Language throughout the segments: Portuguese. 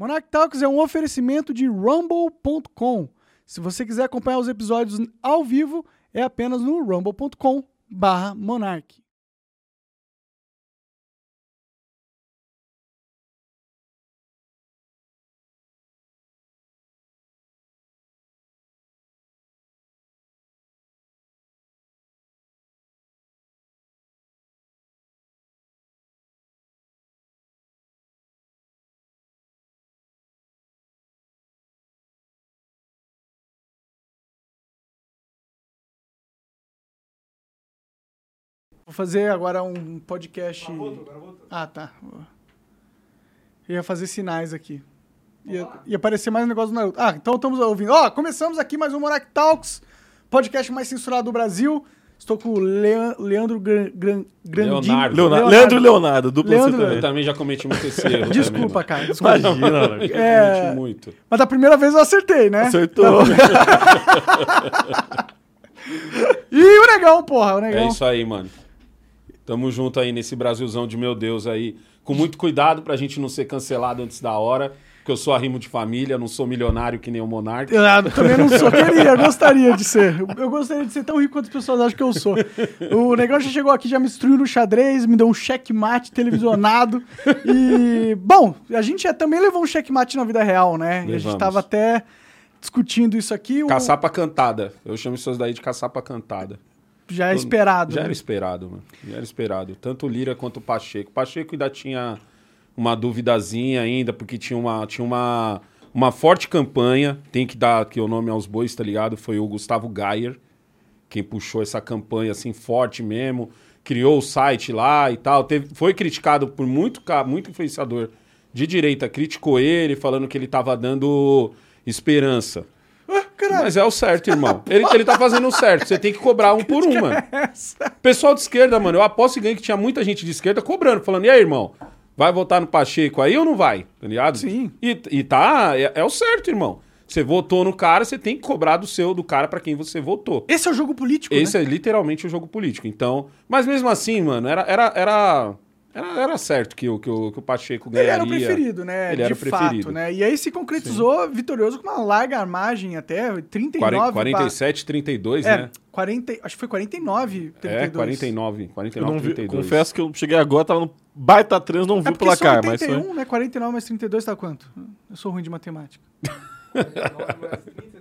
Monarch Talks é um oferecimento de rumble.com. Se você quiser acompanhar os episódios ao vivo, é apenas no rumble.com Vou fazer agora um podcast. Ah, tá. Eu ia fazer sinais aqui. Ia, ia aparecer mais um negócio do Naruto. Ah, então estamos ouvindo. Ó, começamos aqui mais um Monarch Talks, podcast mais censurado do Brasil. Estou com o Lea- Leandro Gran, Gran, Grandin. Leonardo. Leonardo, Leandro Leonardo, dupla Leandro- Leandro... Eu também já cometi muito esse erro. Desculpa, também, cara. Desculpa. Imagina. Já É. cometi muito. Mas da primeira vez eu acertei, né? Acertou. E o negão, porra, o negão. É isso aí, mano. Tamo junto aí nesse Brasilzão de meu Deus aí. Com muito cuidado pra gente não ser cancelado antes da hora. Porque eu sou arrimo de família, não sou milionário que nem o Monark. Eu ah, também não sou, queria, gostaria de ser. Eu- Eu gostaria de ser tão rico quanto as pessoas acham que eu sou. O negão já chegou aqui, já me instruiu no xadrez, me deu um checkmate televisionado. E, bom, a gente já também levou um checkmate na vida real, né? E a gente tava até discutindo isso aqui. o- Caçapa cantada. Eu chamo isso daí de caçapa cantada. Já é esperado. Já né? era esperado, mano. Já era esperado. Tanto o Lira quanto o Pacheco. O Pacheco ainda tinha uma duvidazinha ainda, porque tinha uma, tinha uma, uma forte campanha. Tem que dar aqui o nome aos bois, tá ligado? Foi o Gustavo Geyer, quem puxou essa campanha assim forte mesmo. Criou o site lá e tal. Teve, foi criticado por muito, muito influenciador de direita. Criticou ele, falando que ele tava dando esperança. Caralho, Mas é o certo, irmão. Ele, ele tá fazendo o certo. Você tem que cobrar um por um, mano. Pessoal de esquerda, mano, eu aposto e ganho que tinha muita gente de esquerda cobrando, falando, e aí, irmão, vai votar no Pacheco aí ou não vai? Tá ligado? Sim. E, e tá, é, é o certo, irmão. Você votou no cara, você tem que cobrar do seu, do cara pra quem você votou. Esse é o jogo político, Esse né? é literalmente o jogo político. Então, mas mesmo assim, mano, era, era, era, era, era certo que o, que, o, que o Pacheco Ele ganharia. era o preferido, né? Ele de era o fato, preferido. né? E aí se concretizou vitorioso com uma larga margem até, 39 Quarenta- barra- 47, 32, É, né? 40, acho que foi 49, 32. É, 49, Eu 49, não vi, 32. confesso que eu cheguei agora, tava no baita trans, não vi É o porque placar, são mas 81, foi... né? 49 mais 32 tá quanto? Eu sou ruim de matemática. 79 mais 2,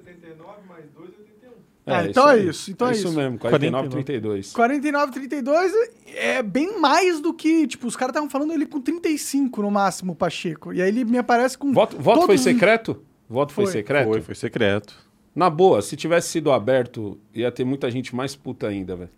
81. Ah, então é aí. isso, então é é isso isso. mesmo, 49, 49. 32. 49, 32 é bem mais do que, tipo, os caras estavam falando ele com 35 no máximo, Pacheco. E aí ele me aparece com Voto, voto foi secreto? Voto foi, Foi. secreto? Foi, foi secreto. Na boa, se tivesse sido aberto, ia ter muita gente mais puta ainda, velho.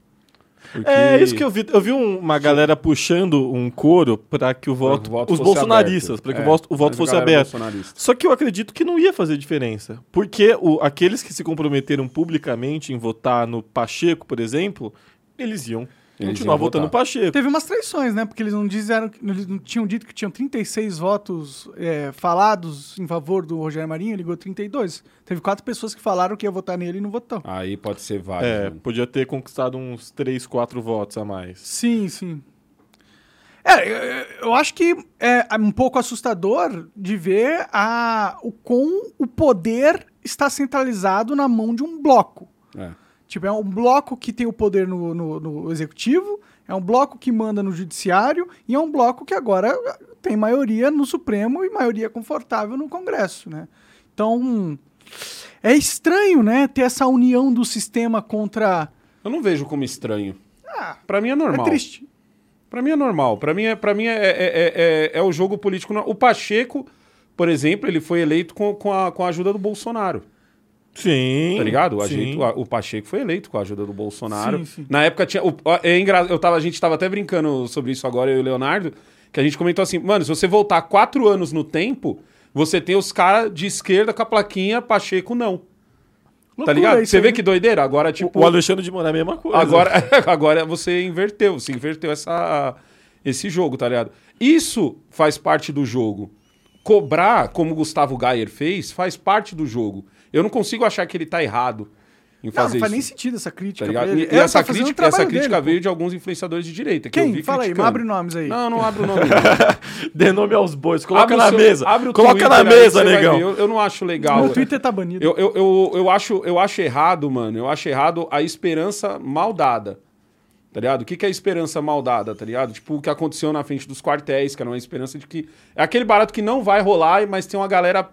Porque- É isso que eu vi. Eu vi um- uma galera puxando um coro pra que o voto. o voto os bolsonaristas, pra que É, o voto, o voto fosse galera aberto. Só que eu acredito que não ia fazer diferença. Porque o- aqueles que se comprometeram publicamente em votar no Pacheco, por exemplo, eles iam Eles continuar votando no votar. Pacheco. Teve umas traições, né? Porque eles não disseram, eles não tinham dito que tinham 36 votos é, falados em favor do Rogério Marinho, ele ligou 32. Teve quatro pessoas que falaram que ia votar nele e não votou. Aí pode ser vários. É, mano. podia ter conquistado uns 3, 4 votos a mais. Sim, sim. É, eu- eu acho que é um pouco assustador de ver a, o quão o poder está centralizado na mão de um bloco. É. Tipo, é um bloco que tem o poder no, no- no executivo, é um bloco que manda no judiciário e é um bloco que agora tem maioria no Supremo e maioria confortável no Congresso, né? Então, é estranho, né, ter essa união do sistema contra... Eu não vejo como estranho. Ah, Pra mim é normal. é triste. Pra mim é normal. Pra mim é, pra mim é, é, é, é- é o jogo político. O Pacheco, por exemplo, ele foi eleito com, com, a, com a ajuda do Bolsonaro. Sim. Tá ligado? O, sim. ajeito- o Pacheco foi eleito com a ajuda do Bolsonaro. Sim, sim. Na época tinha. o- é engra... eu tava, a gente tava até brincando sobre isso agora, eu e o Leonardo, que a gente comentou assim, mano, se você voltar quatro anos no tempo, você tem os caras de esquerda com a plaquinha Pacheco não. tá Loucura ligado? isso Você vê né? que doideira? Agora, tipo. O Alexandre de Moraes é a mesma coisa. Agora, agora você inverteu, você inverteu essa, esse jogo, tá ligado? Isso faz parte do jogo. Cobrar, como o Gustavo Gayer fez, faz parte do jogo. Eu não consigo achar que ele tá errado em Não, fazer não faz isso. nem sentido essa crítica. Tá. E, e Ele essa tá o crítica, essa crítica dele, veio de alguns influenciadores de direita. pô. Que eu Quem? vi Fala aí, criticando. abre nomes aí. Não, não abre o nome. não. Dê nome aos bois, coloca Abre o na seu- mesa. Abre o coloca Twitter na aí, mesa, negão. Eu, eu não acho legal. Meu Twitter tá banido. Eu, eu, eu, eu, acho, eu acho errado, mano. Eu acho errado a esperança mal dada. Tá ligado? O que, que é esperança mal dada, tá ligado? Tipo, o que aconteceu na frente dos quartéis, que era uma esperança de que. É aquele barato que não vai rolar, mas tem uma galera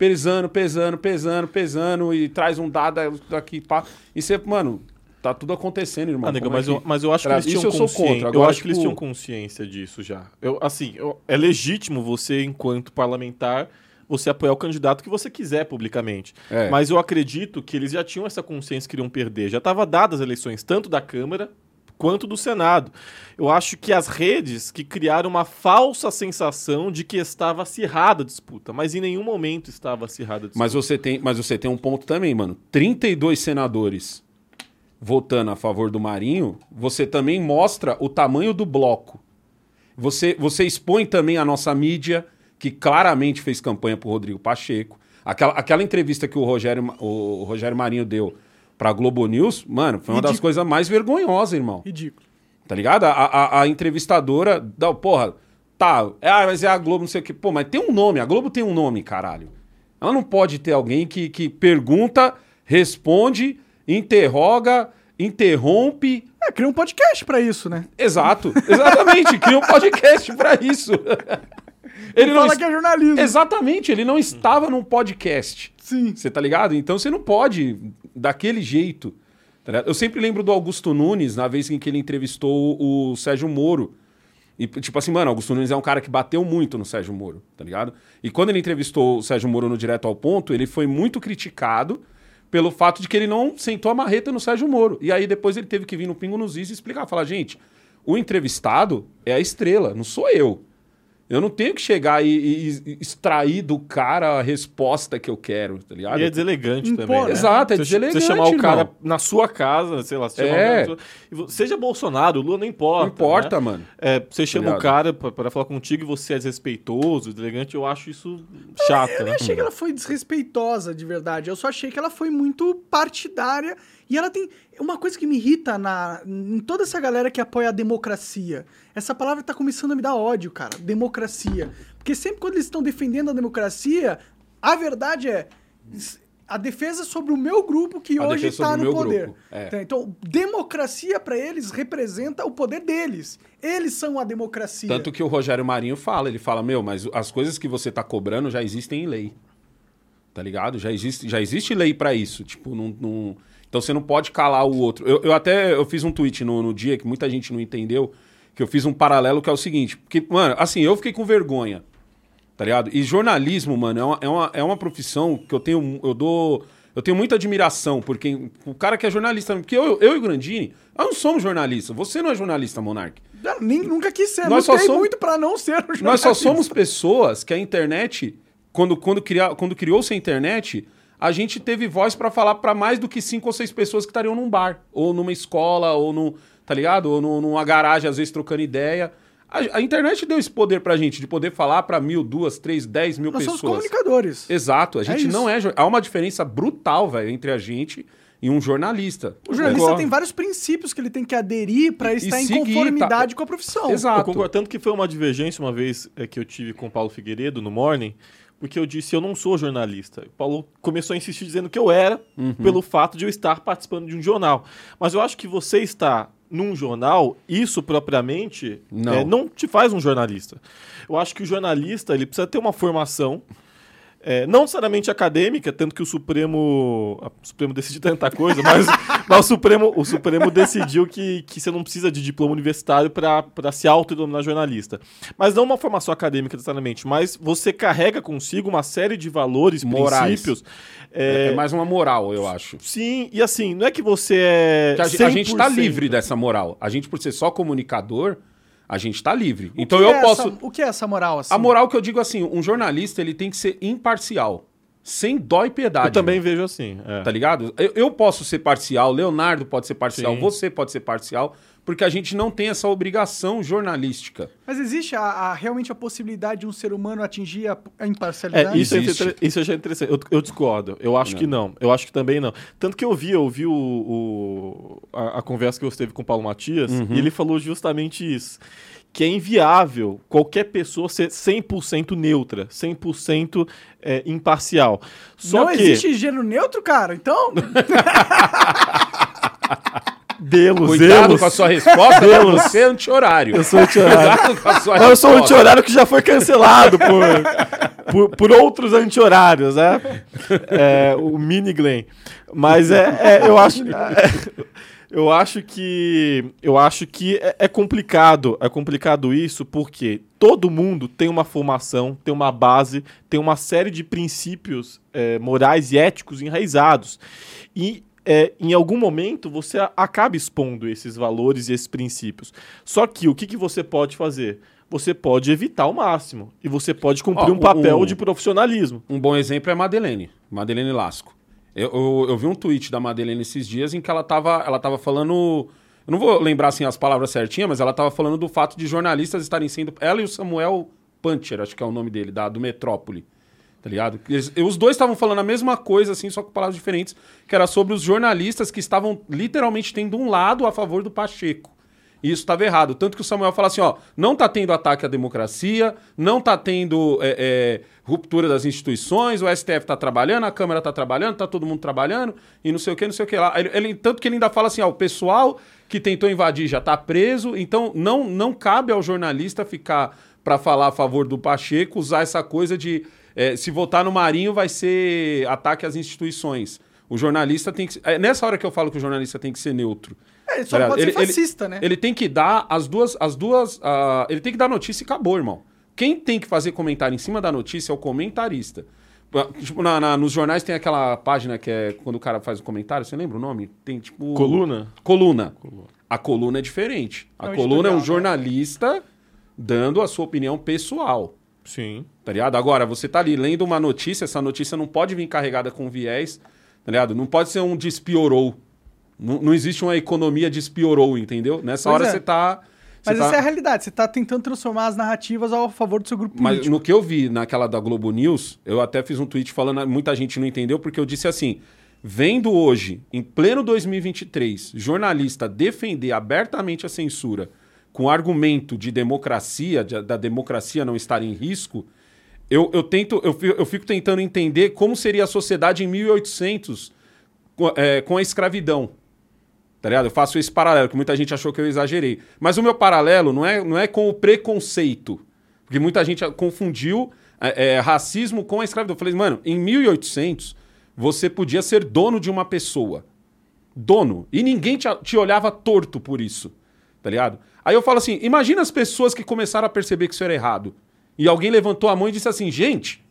pesando, pesando, pesando, pesando, e traz um dado daqui, pá. E você, mano, tá tudo acontecendo, irmão. Ah, Como é mas, eu, que- mas eu acho que eles Isso tinham eu consciência. eu Agora, acho que eles tipo- tinham consciência disso já. Eu, assim, eu- é legítimo você, enquanto parlamentar, você apoiar o candidato que você quiser publicamente. É. Mas eu acredito que eles já tinham essa consciência que iriam perder. Já estava dadas as eleições, tanto da Câmara quanto do Senado. Eu acho que as redes que criaram uma falsa sensação de que estava acirrada a disputa, mas em nenhum momento estava acirrada a disputa. Mas você tem, mas você tem um ponto também, mano. 32 senadores votando a favor do Marinho, você também mostra o tamanho do bloco. Você, você expõe também a nossa mídia, que claramente fez campanha pro Rodrigo Pacheco. Aquela, aquela entrevista que o Rogério, o Rogério Marinho deu pra Globo News, mano, foi uma das Ridículo. coisas mais vergonhosas, irmão. Ridículo. Tá ligado? A, a, a entrevistadora, não, porra, tá, ah, mas é a Globo, não sei o quê. Pô, mas tem um nome, a Globo tem um nome, caralho. Ela não pode ter alguém que, que pergunta, responde, interroga, interrompe. É, cria um podcast pra isso, né? Exato, exatamente, cria um podcast pra isso. Ele não Fala es- que é jornalismo. Exatamente, ele não estava num podcast. Sim. Você tá ligado? Então você não pode daquele jeito. tá? Eu sempre lembro do Augusto Nunes, na vez em que ele entrevistou o Sérgio Moro. E, tipo assim, mano, Augusto Nunes é um cara que bateu muito no Sérgio Moro, tá ligado? E quando ele entrevistou o Sérgio Moro no Direto ao Ponto, ele foi muito criticado pelo fato de que ele não sentou a marreta no Sérgio Moro. E aí depois ele teve que vir no Pingo nos Is e explicar, falar, gente, o entrevistado é a estrela, não sou eu. Eu não tenho que chegar e, e- e extrair do cara a resposta que eu quero, tá ligado? E é deselegante Impor, também. né? Né? Exato, é Você- deselegante, Você chamar o cara irmão. na sua casa, sei lá, você chamar É. o cara, vo- seja Bolsonaro, Lula não importa. Não importa, né? mano. É, você chama ligado? o cara pra falar contigo e você é desrespeitoso, deselegante, eu acho isso chato, Eu né? nem achei que ela foi desrespeitosa, de verdade. Eu só achei que ela foi muito partidária. E ela tem. Uma coisa que me irrita na, em toda essa galera que apoia a democracia. Essa palavra tá começando a me dar ódio, cara. Democracia. Porque sempre quando eles estão defendendo a democracia, a verdade é. A defesa sobre o meu grupo que A hoje está no poder. é. Tá, Então, democracia pra eles representa o poder deles. Eles são a democracia. Tanto que o Rogério Marinho fala, ele fala, meu, mas as coisas que você tá cobrando já existem em lei. Tá ligado? Já existe, já existe lei pra isso. Tipo, não, não- Então você não pode calar o outro. Eu, eu até eu fiz um tweet no, no dia que muita gente não entendeu, que eu fiz um paralelo que é o seguinte. Porque, mano, assim, eu fiquei com vergonha. Tá ligado? E jornalismo, mano, é uma, é uma, é uma profissão que eu tenho. Eu dou. Eu tenho muita admiração, porque o cara que é jornalista. Porque eu, eu e o Grandini, nós não somos jornalistas. Você não é jornalista, Monark. Eu nem, nunca quis ser. Nós só Lutei somos- muito pra não ser um Nós só jornalista. somos pessoas que a internet, quando, quando, quando criou-se a internet, a gente teve voz pra falar pra mais do que cinco ou seis pessoas que estariam num bar, ou numa escola, ou no, tá ligado? Ou no- numa garagem, às vezes trocando ideia. A, a internet deu esse poder pra gente, de poder falar pra mil, duas, três, dez mil Nós pessoas. somos comunicadores. Exato, a gente isso. não é. Há uma diferença brutal, velho, entre a gente e um jornalista. O jornalista Concordo. tem vários princípios que ele tem que aderir pra E- estar em seguir, conformidade tá? com a profissão. Exato. Eu concordo tanto que foi uma divergência uma vez é, que eu tive com o Paulo Figueiredo no Morning, porque eu disse eu não sou jornalista. O Paulo começou a insistir dizendo que eu era, Uhum. pelo fato de eu estar participando de um jornal. Mas eu acho que você estar num jornal, isso propriamente Não. é, não te faz um jornalista. Eu acho que o jornalista ele precisa ter uma formação é, não necessariamente acadêmica, tanto que o Supremo. a- O Supremo decidiu tanta coisa, mas, mas o, Supremo, o Supremo decidiu que, que você não precisa de diploma universitário para se autodenominar jornalista. Mas não uma formação acadêmica necessariamente, mas você carrega consigo uma série de valores, Morais. princípios. É, é, é mais uma moral, eu acho. Sim, e assim, não é que você é. Que a, gente- a gente tá 100%. livre dessa moral. A gente, por ser só comunicador, a gente tá livre. Então O que eu é posso. essa- o que é essa moral, assim? A moral que eu digo assim, um jornalista ele tem que ser imparcial. Sem dó e piedade. Eu também mano. vejo assim. é. Tá ligado? Eu, eu posso ser parcial, Leonardo pode ser parcial, Sim. você pode ser parcial, porque a gente não tem essa obrigação jornalística. Mas existe a, a- realmente a possibilidade de um ser humano atingir a, a É, imparcialidade? isso, é Existe. inter- isso eu já é interessante. Eu, eu discordo. Eu acho que não. Eu acho que também não. Tanto que eu vi, eu vi o, o- a, a conversa que você teve com o Paulo Matias, e ele falou justamente isso. Que é inviável qualquer pessoa ser 100% neutra, 100% é, imparcial. Só não que, existe gênero neutro, cara? Então, Delos, Cuidado Delos. com a sua resposta, porque você é anti-horário. Eu sou anti-horário. Eu sou anti-horário que já foi cancelado por, por, por outros anti-horários, né? É, o Mini Glenn. Mas é, é, eu acho. eu acho que. Eu acho que é, é complicado. É complicado isso porque todo mundo tem uma formação, tem uma base, tem uma série de princípios é, morais e éticos enraizados. E é, em algum momento você acaba expondo esses valores e esses princípios. Só que o que, que você pode fazer? Você pode evitar ao máximo. E você pode cumprir Ó, um papel o- de profissionalismo. Um bom exemplo é a Madeleine, Madeleine Lasco. Eu, eu, eu vi um tweet da Madeleine esses dias em que ela tava, ela tava falando. Eu não vou lembrar assim as palavras certinhas, mas ela tava falando do fato de jornalistas estarem sendo. Ela e o Samuel Puncher, acho que é o nome dele, da, do Metrópole. Tá ligado? Eles- os dois estavam falando a mesma coisa, assim, só com palavras diferentes, que era sobre os jornalistas que estavam literalmente tendo um lado a favor do Pacheco. E isso estava errado. Tanto que o Samuel fala assim: ó, não tá tendo ataque à democracia, não tá tendo é, é, ruptura das instituições, o STF tá trabalhando, a Câmara tá trabalhando, tá todo mundo trabalhando, e não sei o que, não sei o que lá. Ele, ele- tanto que ele ainda fala assim: ó, o pessoal que tentou invadir já tá preso, então não, não cabe ao jornalista ficar para falar a favor do Pacheco, usar essa coisa de é, se votar no Marinho vai ser ataque às instituições. O jornalista tem que. É nessa hora que eu falo que o jornalista tem que ser neutro. é, ele só não Tá pode ligado? ser fascista, né? Ele tem que dar as duas. As duas ah, ele tem que dar notícia e acabou, irmão. Quem tem que fazer comentário em cima da notícia é o comentarista. Tipo, na- na- nos jornais tem aquela página que é quando o cara faz o comentário, você lembra o nome? Tem tipo. Coluna? Coluna. A coluna é diferente. A É um coluna é um né? jornalista dando a sua opinião pessoal. Sim. Tá ligado? Agora, você tá ali lendo uma notícia, essa notícia não pode vir carregada com viés, tá ligado? Não pode ser um despiorou. Não, não existe uma economia despiorou, entendeu? Nessa Pois hora é. você tá. você Mas tá- essa é a realidade. Você tá tentando transformar as narrativas ao favor do seu grupo Mas político. no que eu vi naquela da Globo News, eu até fiz um tweet falando, muita gente não entendeu, porque eu disse assim: vendo hoje, em pleno 2023, jornalista defender abertamente a censura com argumento de democracia, de- da democracia não estar em risco, eu, eu tento, eu, eu fico tentando entender como seria a sociedade em 1800 com, é, com a escravidão. Tá ligado? Eu faço esse paralelo, que muita gente achou que eu exagerei. Mas o meu paralelo não é, não é com o preconceito. Porque muita gente confundiu é, é, racismo com a escravidão. Eu falei, mano, em 1800, você podia ser dono de uma pessoa. Dono. E ninguém te, te olhava torto por isso. Tá ligado? Aí eu falo assim: imagina as pessoas que começaram a perceber que isso era errado. E alguém levantou a mão e disse assim: gente,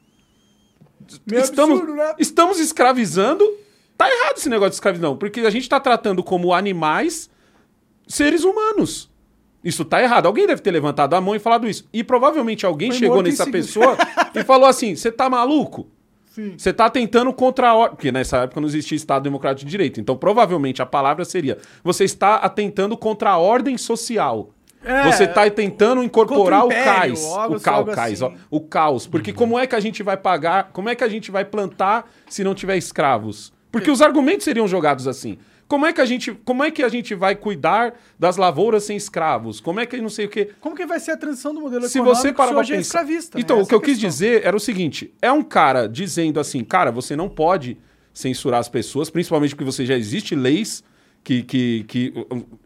Meio estamos, absurdo, né? estamos escravizando. Tá errado esse negócio de escravidão, porque a gente tá tratando como animais seres humanos. Isso tá errado. Alguém deve ter levantado a mão e falado isso. E provavelmente alguém Foi chegou nessa pessoa e falou assim: você tá maluco? Sim. Você tá tentando contra a ordem. Porque nessa época não existia Estado Democrático de Direito. Então, provavelmente, a palavra seria: você está atentando contra a ordem social. É, você está tentando incorporar o o império, cais. algo- o caos, algo cais, assim. ó, o caos. Porque como é que a gente vai pagar, como é que a gente vai plantar se não tiver escravos? Porque os argumentos seriam jogados assim. Como é que a gente, como é que a gente vai cuidar das lavouras sem escravos? Como é que não sei o quê? Como que vai ser a transição do modelo Se econômico você se pra hoje é escravista? né? Então, o Essa que eu é a quis questão. dizer era o seguinte: é um cara dizendo assim, cara, você não pode censurar as pessoas, principalmente porque você já existe leis que, que, que.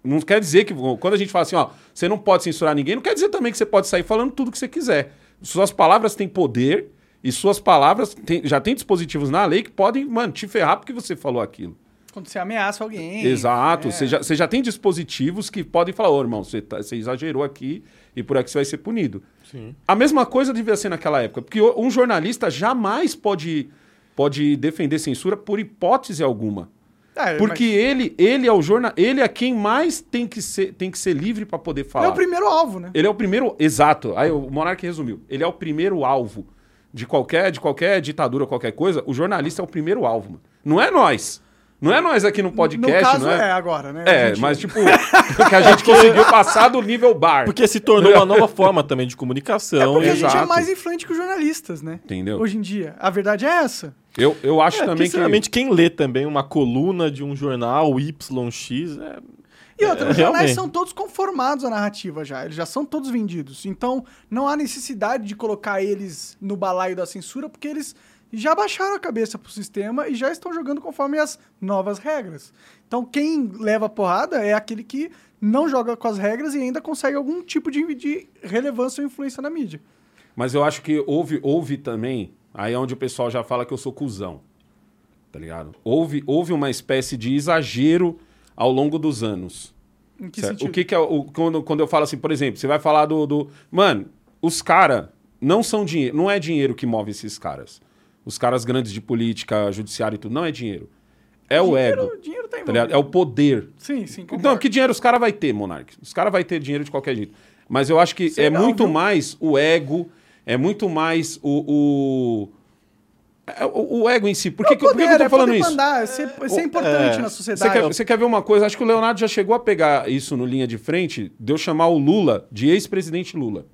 Não quer dizer que. Quando a gente fala assim, ó, você não pode censurar ninguém, não quer dizer também que você pode sair falando tudo que você quiser. Suas palavras têm poder e suas palavras já tem dispositivos na lei que podem, mano, te ferrar porque você falou aquilo. Quando você ameaça alguém. Exato. é. Você, já, você já tem dispositivos que podem falar, ô irmão, você, tá- você exagerou aqui e por aqui você vai ser punido. Sim. A mesma coisa devia ser naquela época, porque um jornalista jamais pode, pode defender censura por hipótese alguma. É, Porque mas ele, ele é o jornal, ele é quem mais tem que ser, tem que ser livre para poder falar. Ele é o primeiro alvo, né? Ele é o primeiro, exato. Aí o Monark resumiu. Ele é o primeiro alvo de qualquer, de qualquer ditadura, qualquer coisa. O jornalista é o primeiro alvo, mano. Não é nós. Não é nós aqui no podcast, no caso não é? é agora, né? É, A gente- mas tipo, que a gente conseguiu passar do nível bar. Porque se tornou uma nova forma também de comunicação. Porque a e- gente é exato. mais influente que os jornalistas, né? Entendeu? Hoje em dia. A verdade é essa. Eu, eu acho É, também que. sinceramente, quem lê também uma coluna de um jornal YX é. E outra, É, os jornais realmente. são todos conformados à narrativa já. Eles já são todos vendidos. Então, não há necessidade de colocar eles no balaio da censura, porque eles já baixaram a cabeça pro sistema e já estão jogando conforme as novas regras. Então, quem leva porrada é aquele que não joga com as regras e ainda consegue algum tipo de, de relevância ou influência na mídia. Mas eu acho que houve, houve também. Aí é onde o pessoal já fala que eu sou cuzão. Tá ligado? Houve, houve uma espécie de exagero ao longo dos anos. Em que certo? sentido? O que, que é o, quando, quando eu falo assim, por exemplo, você vai falar do. do... Mano, os caras não são dinheiro. Não é dinheiro que move esses caras. Os caras grandes de política, judiciário e tudo, não é dinheiro. É o dinheiro, ego. Dinheiro tá Tá? É o poder. Sim, sim. Não, concordo. que dinheiro os caras vai ter, Monark. Os caras vai ter dinheiro de qualquer jeito. Mas eu acho que Sei é não, muito viu? mais o ego, é muito mais o. o... é o- o ego em si. Por que, É o que, por que eu poder, tô é falando poder isso? mandar, isso é, isso é importante é, na Você sociedade. quer, você quer ver uma coisa? Acho que o Leonardo já chegou a pegar isso no linha de frente, de eu chamar o Lula de ex-presidente Lula.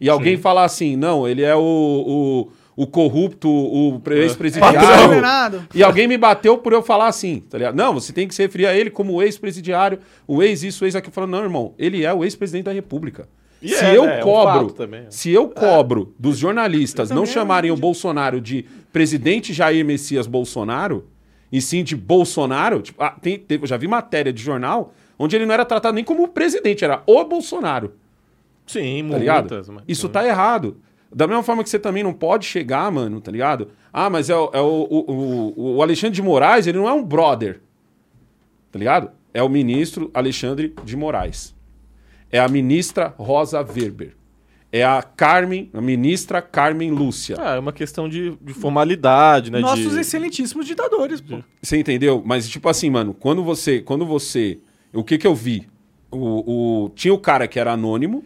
E alguém falar assim, não, ele é o, o, corrupto, o Patrão ex-presidiário. Bernardo. E alguém me bateu por eu falar assim, tá ligado? Não, você tem que se referir a ele como o ex-presidiário, o ex isso, o ex aquilo. Falando, não, irmão, ele é o ex-presidente da República. E se é, eu né? É um cobro, fato também. se eu cobro dos jornalistas não chamarem o. Bolsonaro de presidente Jair Messias Bolsonaro, e sim de Bolsonaro, tipo, ah, tem, teve- eu já vi matéria de jornal onde ele não era tratado nem como presidente, era o Bolsonaro. Sim, Tá multas. mas- Isso tá errado. Da mesma forma que você também não pode chegar, mano, tá ligado? Ah, mas é, o, é o, o, o- o Alexandre de Moraes, ele não é um brother. Tá ligado? É o ministro Alexandre de Moraes. É a ministra Rosa Weber. É a Carmen, a ministra Carmen Lúcia. Ah, é uma questão de, de formalidade, né? Nossos de... excelentíssimos ditadores, pô. Você entendeu? Mas, tipo assim, mano, quando você. Quando você. O que que eu vi? O, o- tinha o cara que era anônimo,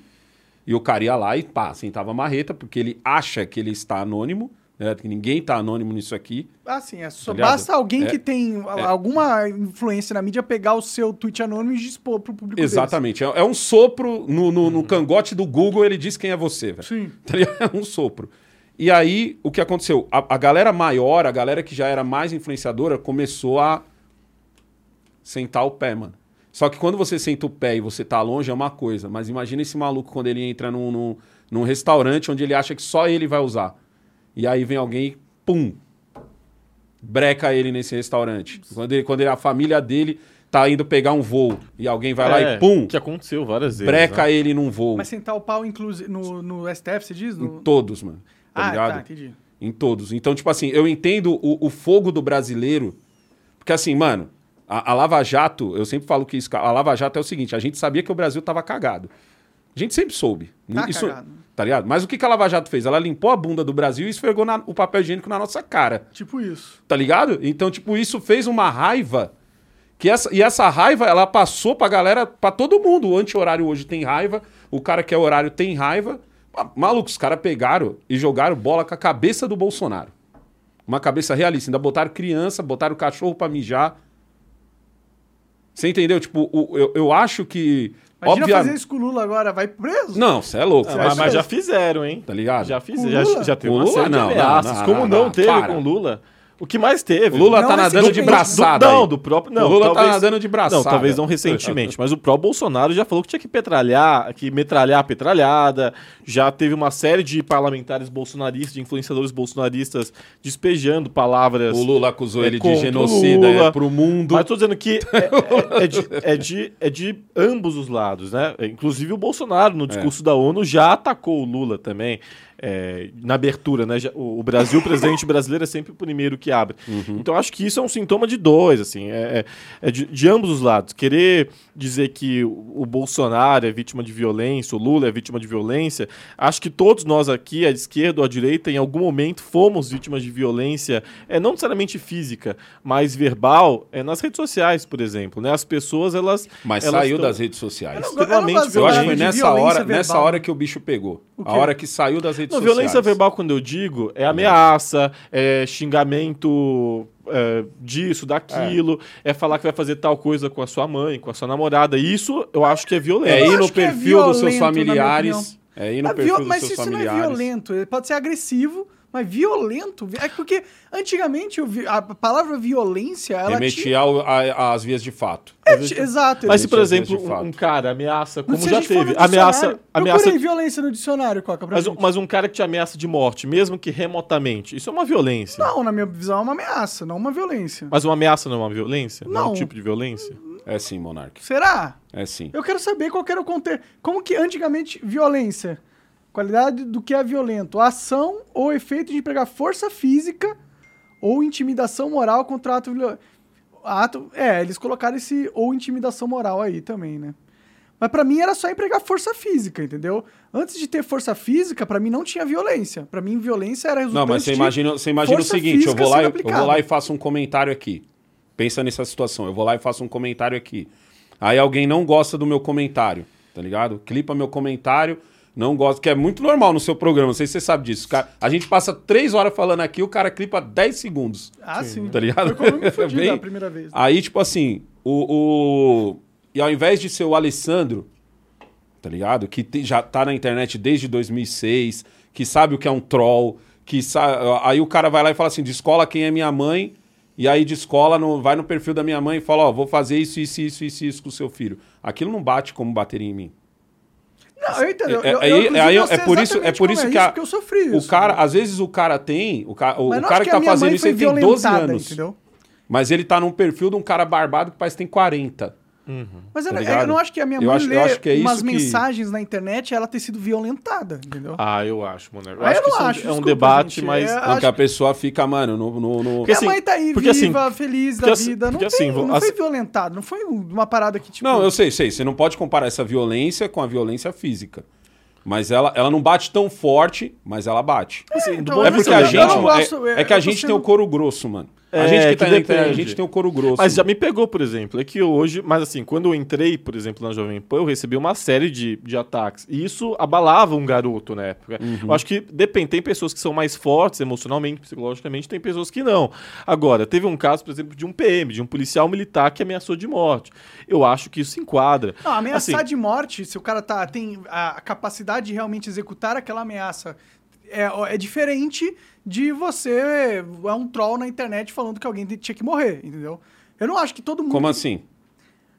e o cara ia lá e pá, sentava a marreta, porque ele acha que ele está anônimo, né? Que ninguém tá anônimo nisso aqui. Ah, sim, é só Tá basta alguém É, que tem a- alguma influência na mídia pegar o seu tweet anônimo e expor pro público deles. Exatamente. É, é um sopro no, no, no cangote do Google, ele diz quem é você, velho. Sim. Tá? É um sopro. E aí, o que aconteceu? A, a galera maior, a galera que já era mais influenciadora, começou a sentar o pé, mano. Só que quando você senta o pé e você tá longe é uma coisa. Mas imagina esse maluco quando ele entra num, num, num restaurante onde ele acha que só ele vai usar. E aí vem alguém e pum! Breca ele nesse restaurante. Quando, ele, quando ele- a família dele tá indo pegar um voo e alguém vai lá É, e pum! Que aconteceu várias vezes. breca né? ele num voo. Mas sentar o pau inclusive no, no STF, você diz? Em No... todos, mano. Tá ah, ligado? tá, entendi. Em todos. Então, tipo assim, eu entendo o, o fogo do brasileiro. Porque assim, mano, a, a Lava Jato, eu sempre falo que isso, a Lava Jato é o seguinte: a gente sabia que o Brasil tava cagado. A gente sempre soube. Tá isso, cagado. Tá ligado? Mas o que, que a Lava Jato fez? Ela limpou a bunda do Brasil e esfregou na- o papel higiênico na nossa cara. Tipo isso. Tá ligado? Então, tipo, isso fez uma raiva. Que essa, e essa raiva, ela passou pra galera, pra todo mundo. O anti-horário hoje tem raiva, o cara que é horário tem raiva. Ma- Maluco, os caras pegaram e jogaram bola com a cabeça do Bolsonaro. Uma cabeça realista. Ainda botaram criança, botaram cachorro pra mijar. Você entendeu? Tipo, o- eu, eu acho que. Imagina obvia- fazer isso com o Lula agora, vai preso. Não, você é louco. Ah, mas, é mas já louco, fizeram, hein? Tá ligado? Já fizeram. Já, já teve uma série de Não, não, ameaças. não, Como não, não, não, teve para. com Lula? O que mais teve? O Lula Não tá nadando de braçada. Do, não, do próprio. Não, o Lula tá talvez- nadando de braçada. Não, talvez não recentemente, mas o próprio Bolsonaro já falou que tinha que petralhar, que metralhar a petralhada. Já teve uma série de parlamentares bolsonaristas, de influenciadores bolsonaristas despejando palavras. O Lula acusou É ele de genocida Lula. é, pro mundo. Mas tô dizendo que é, é- é de, é de- é de ambos os lados, né? Inclusive o Bolsonaro, no discurso da ONU, já atacou o Lula também. É, na abertura, né? O, o Brasil, o presidente brasileiro, é sempre o primeiro que abre. Então acho que isso é um sintoma de dois, assim, é, é- é de, de ambos os lados. Querer dizer que o, o Bolsonaro é vítima de violência, o Lula é vítima de violência, acho que todos nós aqui, à esquerda ou à direita, em algum momento fomos vítimas de violência, é, não necessariamente física, mas verbal, é, nas redes sociais, por exemplo. Né? As pessoas, elas. Mas elas saiu tão- das redes sociais. Eu não- extremamente Eu acho que foi nessa hora, verbal. nessa hora que o bicho pegou. O A hora que saiu das redes Não, sociais. violência verbal, quando eu digo, é ameaça, é xingamento é, disso, daquilo, é. falar que vai fazer tal coisa com a sua mãe, com a sua namorada. Isso eu acho que é violento. É ir no é perfil dos seus violento, na minha familiares. É ir no É perfil viol- dos mas seus isso não é familiares. violento. Ele pode ser agressivo, mas violento. É porque antigamente a palavra violência, ela tinha. Remetia ao- a- às vias de fato. É, ti- exato. Mas se, por exemplo, de um, um cara ameaça, como já teve, ameaça, ameaça Procurei violência no dicionário, Coca, pra mas, um- gente. mas um cara que te ameaça de morte, mesmo que remotamente, isso é uma violência. Não, na minha visão é uma ameaça, não uma violência. Mas uma ameaça não é uma violência? Não, é um Não. tipo de violência? É sim, Monark. Será? É sim. Eu quero saber qual que era o contexto. Como que antigamente violência? Qualidade do que é violento. Ação ou efeito de empregar força física ou intimidação moral contra ato violento. Ato, é, eles colocaram esse ou intimidação moral aí também, né? Mas pra mim era só empregar força física, entendeu? Antes de ter força física, pra mim não tinha violência. Pra mim violência era resultante Não, mas você imagina, você imagina o seguinte, eu vou, lá, eu vou lá e faço um comentário aqui. Pensa nessa situação. Eu vou lá e faço um comentário aqui. Aí alguém não gosta do meu comentário, tá ligado? Clipa meu comentário, não gosta, que é muito normal no seu programa, não sei se você sabe disso. Cara, a gente passa três horas falando aqui, o cara clipa 10 segundos. Ah, sim. Tá ligado? Foi como eu fudi Bem- da primeira vez. Aí, tipo assim, o, o- E ao invés de ser o Alessandro, tá ligado? Que te- já tá na internet desde 2006, que sabe o que é um troll, que sa... aí o cara vai lá e fala assim, descola quem é minha mãe, e aí descola, no... vai no perfil da minha mãe e fala, ó, vou fazer isso, isso, isso, isso, isso com o seu filho. Aquilo não bate como bateria em mim. Não, eu entendo. É- eu, é- eu, aí- aí eu é por isso- é por isso que a- eu sofri O isso. cara, né? às vezes o cara tem, o, ca... o não cara que a tá fazendo isso, ele tem 12 violentada, anos. Entendeu? Mas ele tá num perfil de um cara barbado que parece que tem 40. Mas eu, Tá eu ligado? não acho que a minha Eu mãe acho- eu acho que é umas isso que- mensagens na internet ela ter sido violentada, entendeu? Ah, eu acho, mano. Eu Ah, acho eu que não isso é um- acho, é um desculpa, debate, gente. mas. É, acho que a pessoa fica, mano, no. no, no- Porque minha assim- mãe tá aí, porque viva, assim- feliz da assim- vida. Não, porque tem, assim, não as- foi violentado, não foi uma parada que, tipo... Não, eu sei, sei. Você não pode comparar essa violência com a violência física. Mas ela, ela não bate tão forte, mas ela bate. assim, do então, É eu porque a gente. eu não gosto, é, é que eu a gente tem o couro grosso, mano. A É, gente que que tá na internet, a gente tem o couro grosso. Mas já me pegou, por exemplo. É que hoje, mas assim, quando eu entrei, por exemplo, na Jovem Pan, eu recebi uma série de, de ataques. E isso abalava um garoto na época. Eu acho que depende, tem pessoas que são mais fortes emocionalmente, psicologicamente, tem pessoas que não. Agora, teve um caso, por exemplo, de um PM, de um policial militar que ameaçou de morte. Eu acho que isso se enquadra. Não, ameaçar Assim, de morte, se o cara tá, tem a capacidade de realmente executar aquela ameaça, é, é diferente de você é um troll na internet falando que alguém tinha que morrer, entendeu? Eu não acho que todo mundo... Como assim?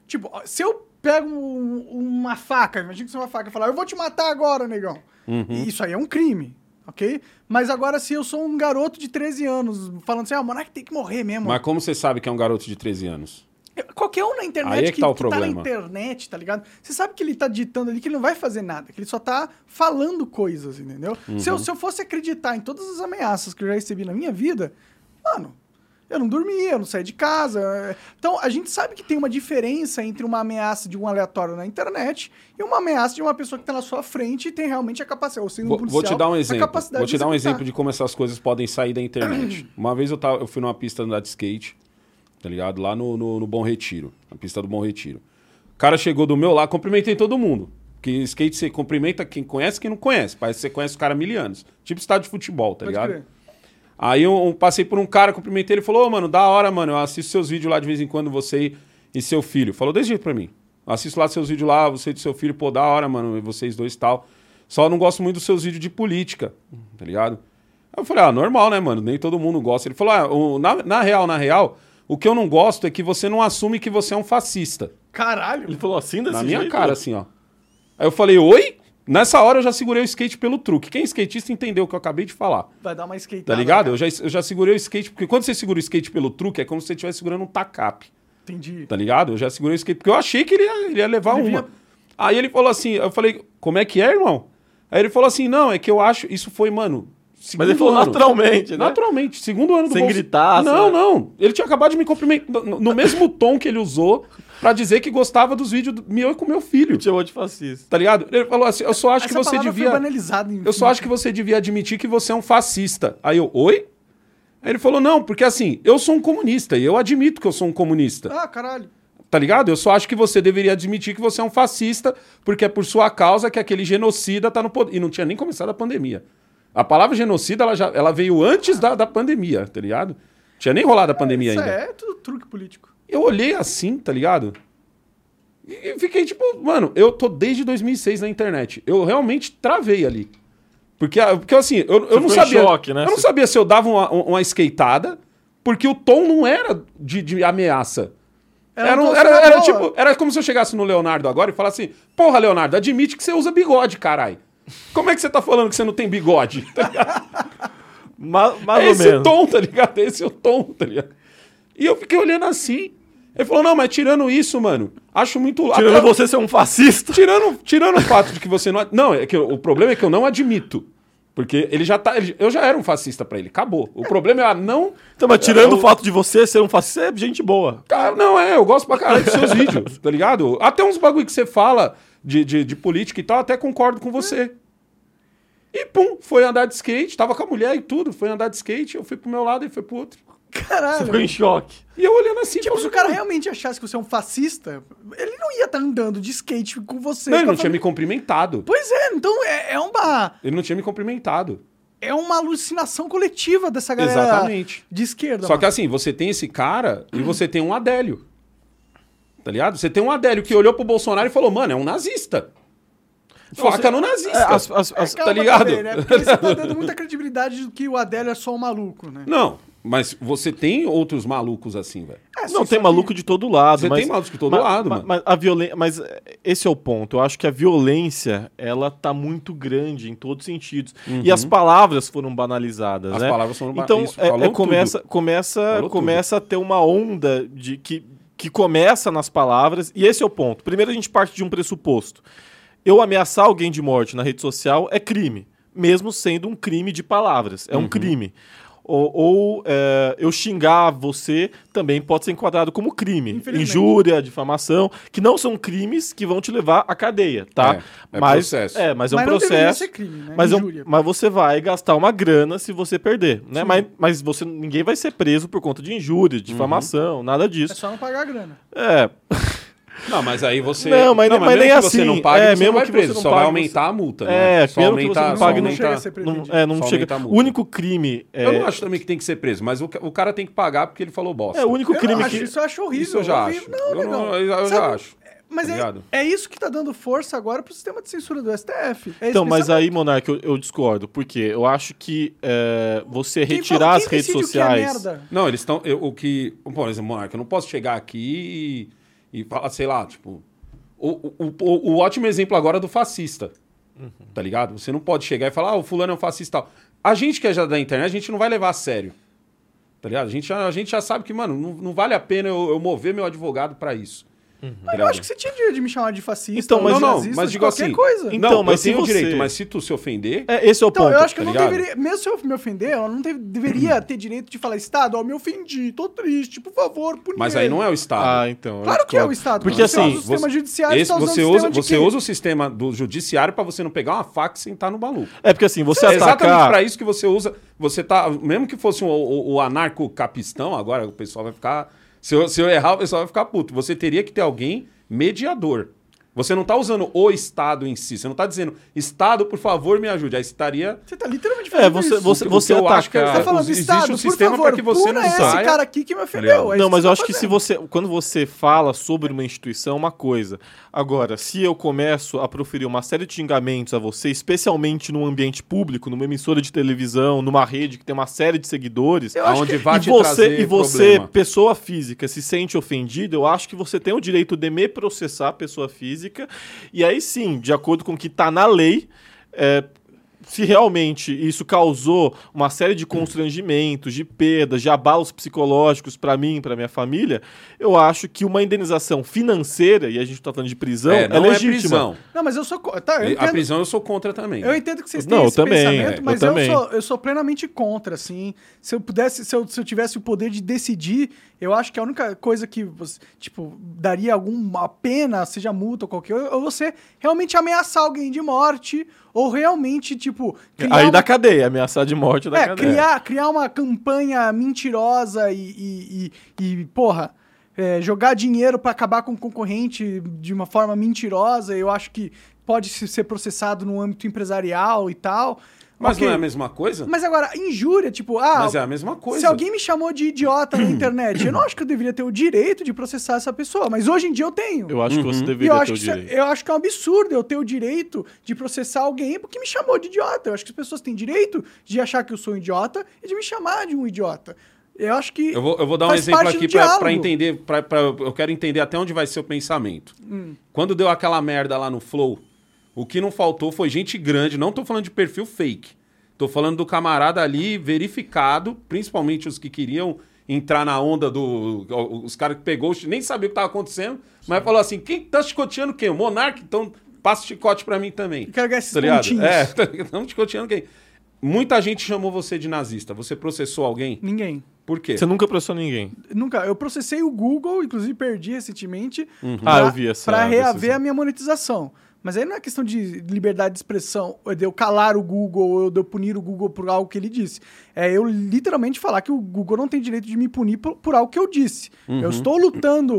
Tipo, se eu pego um- uma faca, imagina que você é uma faca e falar, eu vou te matar agora, negão. Uhum. Isso aí é um crime, ok? Mas agora, se eu sou um garoto de 13 anos falando assim, ah, o Monark tem que morrer mesmo. Mas como você sabe que é um garoto de 13 anos? Qualquer um na internet Aí é que que, tá o que tá na problema. internet, tá ligado? Você sabe que ele tá digitando ali que ele não vai fazer nada, que ele só tá falando coisas, entendeu? Se, Uhum. eu, se eu fosse acreditar em todas as ameaças que eu já recebi na minha vida, mano, eu não dormia, eu não saía de casa. é. Então, a gente sabe que tem uma diferença entre uma ameaça de um aleatório na internet e uma ameaça de uma pessoa que tá na sua frente e tem realmente a capacidade, ou sendo um Vou, policial, vou te dar um exemplo. Vou te dar um executar. exemplo de como essas coisas podem sair da internet. Uma vez eu, tava, eu fui numa pista andar de skate, tá ligado? Lá no, no, no Bom Retiro, na pista do Bom Retiro. O cara chegou do meu lado, cumprimentei todo mundo. Que skate você cumprimenta quem conhece quem não conhece. Parece que você conhece o cara há mil anos. Tipo estádio de futebol, tá Pode ligado? crer. Aí eu, eu passei por um cara, cumprimentei ele falou: Ô, mano, da hora, mano, eu assisto seus vídeos lá de vez em quando, você e, seu filho. Falou desse jeito pra mim. Assisto lá seus vídeos lá, você e seu filho, pô, da hora, mano, vocês dois e tal. Só não gosto muito dos seus vídeos de política, tá ligado? Aí eu falei, ah, normal, né, mano? Nem todo mundo gosta. Ele falou, ah, o- na, na real, na real, o que eu não gosto é que você não assume que você é um fascista. Caralho. Ele falou assim desse Na minha jeito? cara, assim, ó. Aí eu falei, oi? Nessa hora eu já segurei o skate pelo truque. Quem é skatista entendeu o que eu acabei de falar. Vai dar uma skate. Tá ligado? Eu já, eu já segurei o skate, porque quando você segura o skate pelo truque, é como se você estivesse segurando um tacape, Entendi. tá ligado? Eu já segurei o skate, porque eu achei que ele ia, ele ia levar Ele uma. vinha- Aí ele falou assim, eu falei, como é que é, irmão? Aí ele falou assim, não, é que eu acho, isso foi, mano, Mas ele falou ano. naturalmente, né? Naturalmente, segundo ano do Sem Bolso- gritar, Não, sabe? não. Ele tinha acabado de me cumprimentar no, mesmo tom que ele usou pra dizer que gostava dos vídeos do, meu e com meu filho. Te chamou de fascista. Tá ligado? Ele falou assim: eu só acho que Essa você palavra devia. em- Eu só acho que você devia admitir que você é um fascista. Aí eu, oi? Aí ele falou: não, porque assim, eu sou um comunista e eu admito que eu sou um comunista. Ah, caralho. Tá ligado? Eu só acho que você deveria admitir que você é um fascista, porque é por sua causa que aquele genocida tá no poder. E não tinha nem começado a pandemia. A palavra genocida, ela, já, ela veio antes da, da pandemia, tá ligado? Tinha nem rolado a pandemia Isso ainda. é tudo truque político. Eu olhei assim, tá ligado? E e fiquei tipo, mano, eu tô desde 2006 na internet. Eu realmente travei ali. Porque, ah, porque assim, eu, eu não sabia. choque, né? Eu não Você- sabia se eu dava uma, uma skateada, porque o tom não era de, de ameaça. Era Era, um era, na era tipo, era como se eu chegasse no Leonardo agora e falasse assim: Porra, Leonardo, admite que você usa bigode, carai. Como é que você tá falando que você não tem bigode? Tá mais É ou esse menos. o tom, tá ligado? Esse é o tom, tá ligado? E eu fiquei olhando assim. Ele falou: Não, mas tirando isso, mano, acho muito. Tirando até- você ser um fascista. Tirando, tirando o fato de que você não. Não, é que o problema é que eu não admito. Porque ele já tá. ele- eu já era um fascista pra ele, acabou. O problema é a não. Então, mas tirando eu- o fato de você ser um fascista, é gente boa. Cara, não, é, eu gosto pra caralho dos seus vídeos, tá ligado? Até uns bagulho que você fala de, de, de política e tal, até concordo com você. E pum, foi andar de skate, tava com a mulher e tudo, foi andar de skate, eu fui pro meu lado e foi pro outro. Caralho. Você ficou em choque. E eu olhando assim, Tipo, se o cara realmente achasse que você é um fascista, ele não ia estar andando de skate com você. Não, ele não tinha me cumprimentado. Pois é, então é, é uma Ele não tinha me cumprimentado. é uma alucinação coletiva dessa galera Exatamente. de esquerda. Só que mano. assim, você tem esse cara e você tem um Adélio. Tá ligado? Você tem um Adélio que olhou pro Bolsonaro e falou, mano, é um nazista. Faca no nazista. É, as- as- as- Calma tá ligado? também, né? Porque você tá dando muita credibilidade do que o Adélio é só um maluco, né? Não, mas você tem outros malucos assim, velho. É, Não, tem que- maluco de todo lado. Você mas, tem maluco de todo mas- lado, mas, mano. Mas a violência, mas é, esse é o ponto. Eu acho que a violência, ela tá muito grande em todos os sentidos. E as palavras foram banalizadas, Uhum. As né? palavras foram ba- Então, isso, é- é, começa, começa, Falou começa a ter uma onda de que, que começa nas palavras, e esse é o ponto. Primeiro a gente parte de um pressuposto. Eu ameaçar alguém de morte na rede social é crime, mesmo sendo um crime de palavras. Uhum. É um crime. Ou, ou, é, eu xingar você também pode ser enquadrado como crime. Injúria, difamação, que não são crimes que vão te levar à cadeia, tá? É, é mas, processo. É, mas é um Mas processo. ser crime, né? Mas, é um- mas você vai gastar uma grana se você perder, né? Mas, mas você, ninguém vai ser preso por conta de injúria, de difamação, nada É disso. só não pagar a grana. É, Não, mas aí você. Não, mas- mas mesmo nem que você assim. não pague, É, você mesmo não que preso. você não só pague, vai você- aumentar a multa, é, né? Só mesmo que você não pague, não chega a ser preso. não, é, não Só chega. O único crime é, Eu não acho também que tem que ser preso, mas o, o cara tem que pagar porque ele falou bosta. é o único Eu crime acho, que isso eu acho horrível. Isso eu já horrível. acho. Não, eu não- eu, eu já acho. Mas tá é, ligado? é isso que tá dando força agora pro sistema de censura do STF. É Então, mas pensamento. aí, Monark, eu, eu discordo. Porque eu acho que é, você Quem retirar fala- as redes é sociais. Não, eles estão. O que. Por exemplo, Monarca, eu não posso chegar aqui e, e falar, sei lá, tipo. O, o, o, o ótimo exemplo agora é do fascista. Tá ligado? Você não pode chegar e falar, ah, o fulano é um fascista tal. A gente que é já da internet, a gente não vai levar a sério. Tá ligado? A gente já, a gente já sabe que, mano, não, não vale a pena eu, eu mover meu advogado pra isso. Tá Eu ligado? acho que você tinha direito de me chamar de fascista. Então, mas- não, não, nazista, mas de digo qualquer assim. coisa. Então, não, mas eu tenho o você- direito, mas se tu se ofender. É, esse é o Então, ponto. eu acho que eu tá não ligado? deveria, mesmo se eu me ofender, eu não te- deveria ter direito de falar, Estado, ó, me ofendi, tô triste, por favor, pune Mas aí não é o Estado. Ah, então. eu Claro que é o. Estado. Porque você assim, usa o sistema você- judiciário, Esse, tá usando você, o usa, você usa o sistema do judiciário pra você não pegar uma faca e sentar no maluco. É porque assim, você É exatamente pra isso que você usa. Você tá. Mesmo que fosse o, o, o anarco-capistão, agora o pessoal vai ficar. Se eu, se eu errar, o pessoal vai ficar puto. Você teria que ter alguém mediador. Você não tá usando o Estado em si. Você não tá dizendo, Estado, por favor, me ajude. Aí estaria. Você tá literalmente É, fazendo você, isso. você, você eu acho que é- Você atacar. tá falando, existe Estado, um por sistema pra que você não esse saia. cara aqui que me ofendeu. É Não, mas você eu tá acho que se fazendo. você. Quando você fala sobre uma instituição, é uma coisa. Agora, se eu começo a proferir uma série de xingamentos a você, especialmente num ambiente público, numa emissora de televisão, numa rede que tem uma série de seguidores. Eu Aonde que- vai e te você, trazer e você problema. pessoa física, se sente ofendido, eu acho que você tem o direito de me processar, pessoa física, e aí sim, de acordo com o que está na lei, é, se realmente isso causou uma série de constrangimentos, de perdas, de abalos psicológicos para mim, para minha família, eu acho que uma indenização financeira, e a gente está falando de prisão, é, é, não é, legítima. prisão. Não, mas eu sou... Tá, eu A prisão eu sou contra também. eu entendo que vocês têm Não, eu esse também, pensamento, é, mas eu eu, também. sou, eu sou plenamente contra, assim. Se eu pudesse, se eu, se eu tivesse o poder de decidir, eu acho que a única coisa que, você, tipo, daria alguma pena, seja multa ou qualquer coisa, ou você realmente ameaçar alguém de morte, ou realmente, tipo... Aí uma- da cadeia, ameaçar de morte da É, cadeia. criar, criar uma campanha mentirosa e, e, e- e, porra, é, jogar dinheiro pra acabar com o concorrente de uma forma mentirosa, eu acho que pode se- ser processado no âmbito empresarial e tal. Mas Ok. não é a mesma coisa? Mas agora, injúria, tipo, ah, Mas é a mesma coisa. se alguém me chamou de idiota na internet, eu não acho que eu deveria ter o direito de processar essa pessoa, mas hoje em dia eu tenho. Eu acho que você eu deveria ter acho, o é- direito. eu acho que é um absurdo eu ter o direito de processar alguém porque me chamou de idiota. Eu acho que as pessoas têm direito de achar que eu sou um idiota e de me chamar de um idiota. Eu acho que. Eu vou, eu vou dar um exemplo aqui diálogo. entender. Pra, pra- eu quero entender até onde vai ser o pensamento. Hum. Quando deu aquela merda lá no Flow, o que não faltou foi gente grande. Não tô falando de perfil fake. Tô falando do camarada ali verificado, principalmente os que queriam entrar na onda do. Os caras que pegou, nem sabia o que tava acontecendo, mas falou assim: quem tá chicoteando quem? O Monark? Então passa chicote pra mim também. Eu quero ganhar esses Tá pontinhos. É, estamos chicoteando quem? Muita gente chamou você de nazista. Você processou alguém? Ninguém. Por quê? Você nunca processou ninguém. Nunca. Eu processei o Google, inclusive perdi recentemente. Ah, eu vi essa Pra reaver decisão. a minha monetização. Mas aí não é questão de liberdade de expressão, de eu calar o Google, ou de eu punir o Google por algo que ele disse. É eu literalmente falar que o Google não tem direito de me punir por, por algo que eu disse. Uhum. Eu estou lutando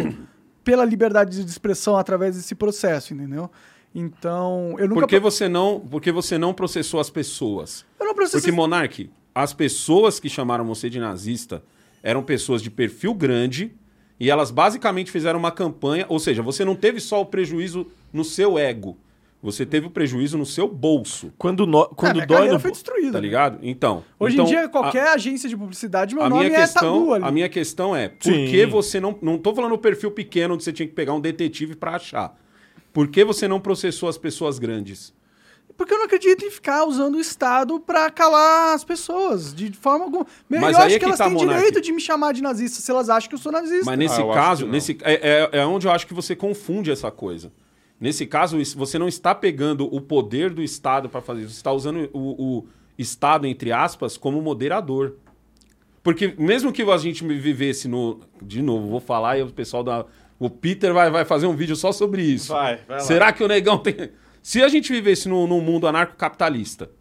pela liberdade de expressão através desse processo, entendeu? Então, eu nunca. Por que você não, por que você não processou as pessoas? Eu não processei. Porque, Monark, as pessoas que chamaram você de nazista eram pessoas de perfil grande e elas basicamente fizeram uma campanha, ou seja, você não teve só o prejuízo no seu ego, você teve o prejuízo no seu bolso, Quando, no, quando minha dói no... foi destruída. tá né? ligado? Então, Hoje então, em dia, a- qualquer agência de publicidade, meu a nome minha, é questão, tabu ali. a minha questão é, por Sim. que você não. Não tô falando o perfil pequeno onde você tinha que pegar um detetive pra achar. Por que você não processou as pessoas grandes? Porque eu não acredito em ficar usando o Estado pra calar as pessoas, de forma alguma. Mas eu aí acho é que, que elas tá, têm direito de me chamar de nazista se elas acham que eu sou nazista. Mas nesse Ah, caso, nesse, é, é, é onde eu acho que você confunde essa coisa. Nesse caso, você não está pegando o poder do Estado para fazer isso. Você está usando o, o Estado, entre aspas, como moderador. Porque mesmo que a gente vivesse no. De novo, vou falar e o pessoal da. O Peter vai, vai fazer um vídeo só sobre isso. Vai, vai lá. Será que o negão tem. Se a gente vivesse num, num mundo anarcocapitalista,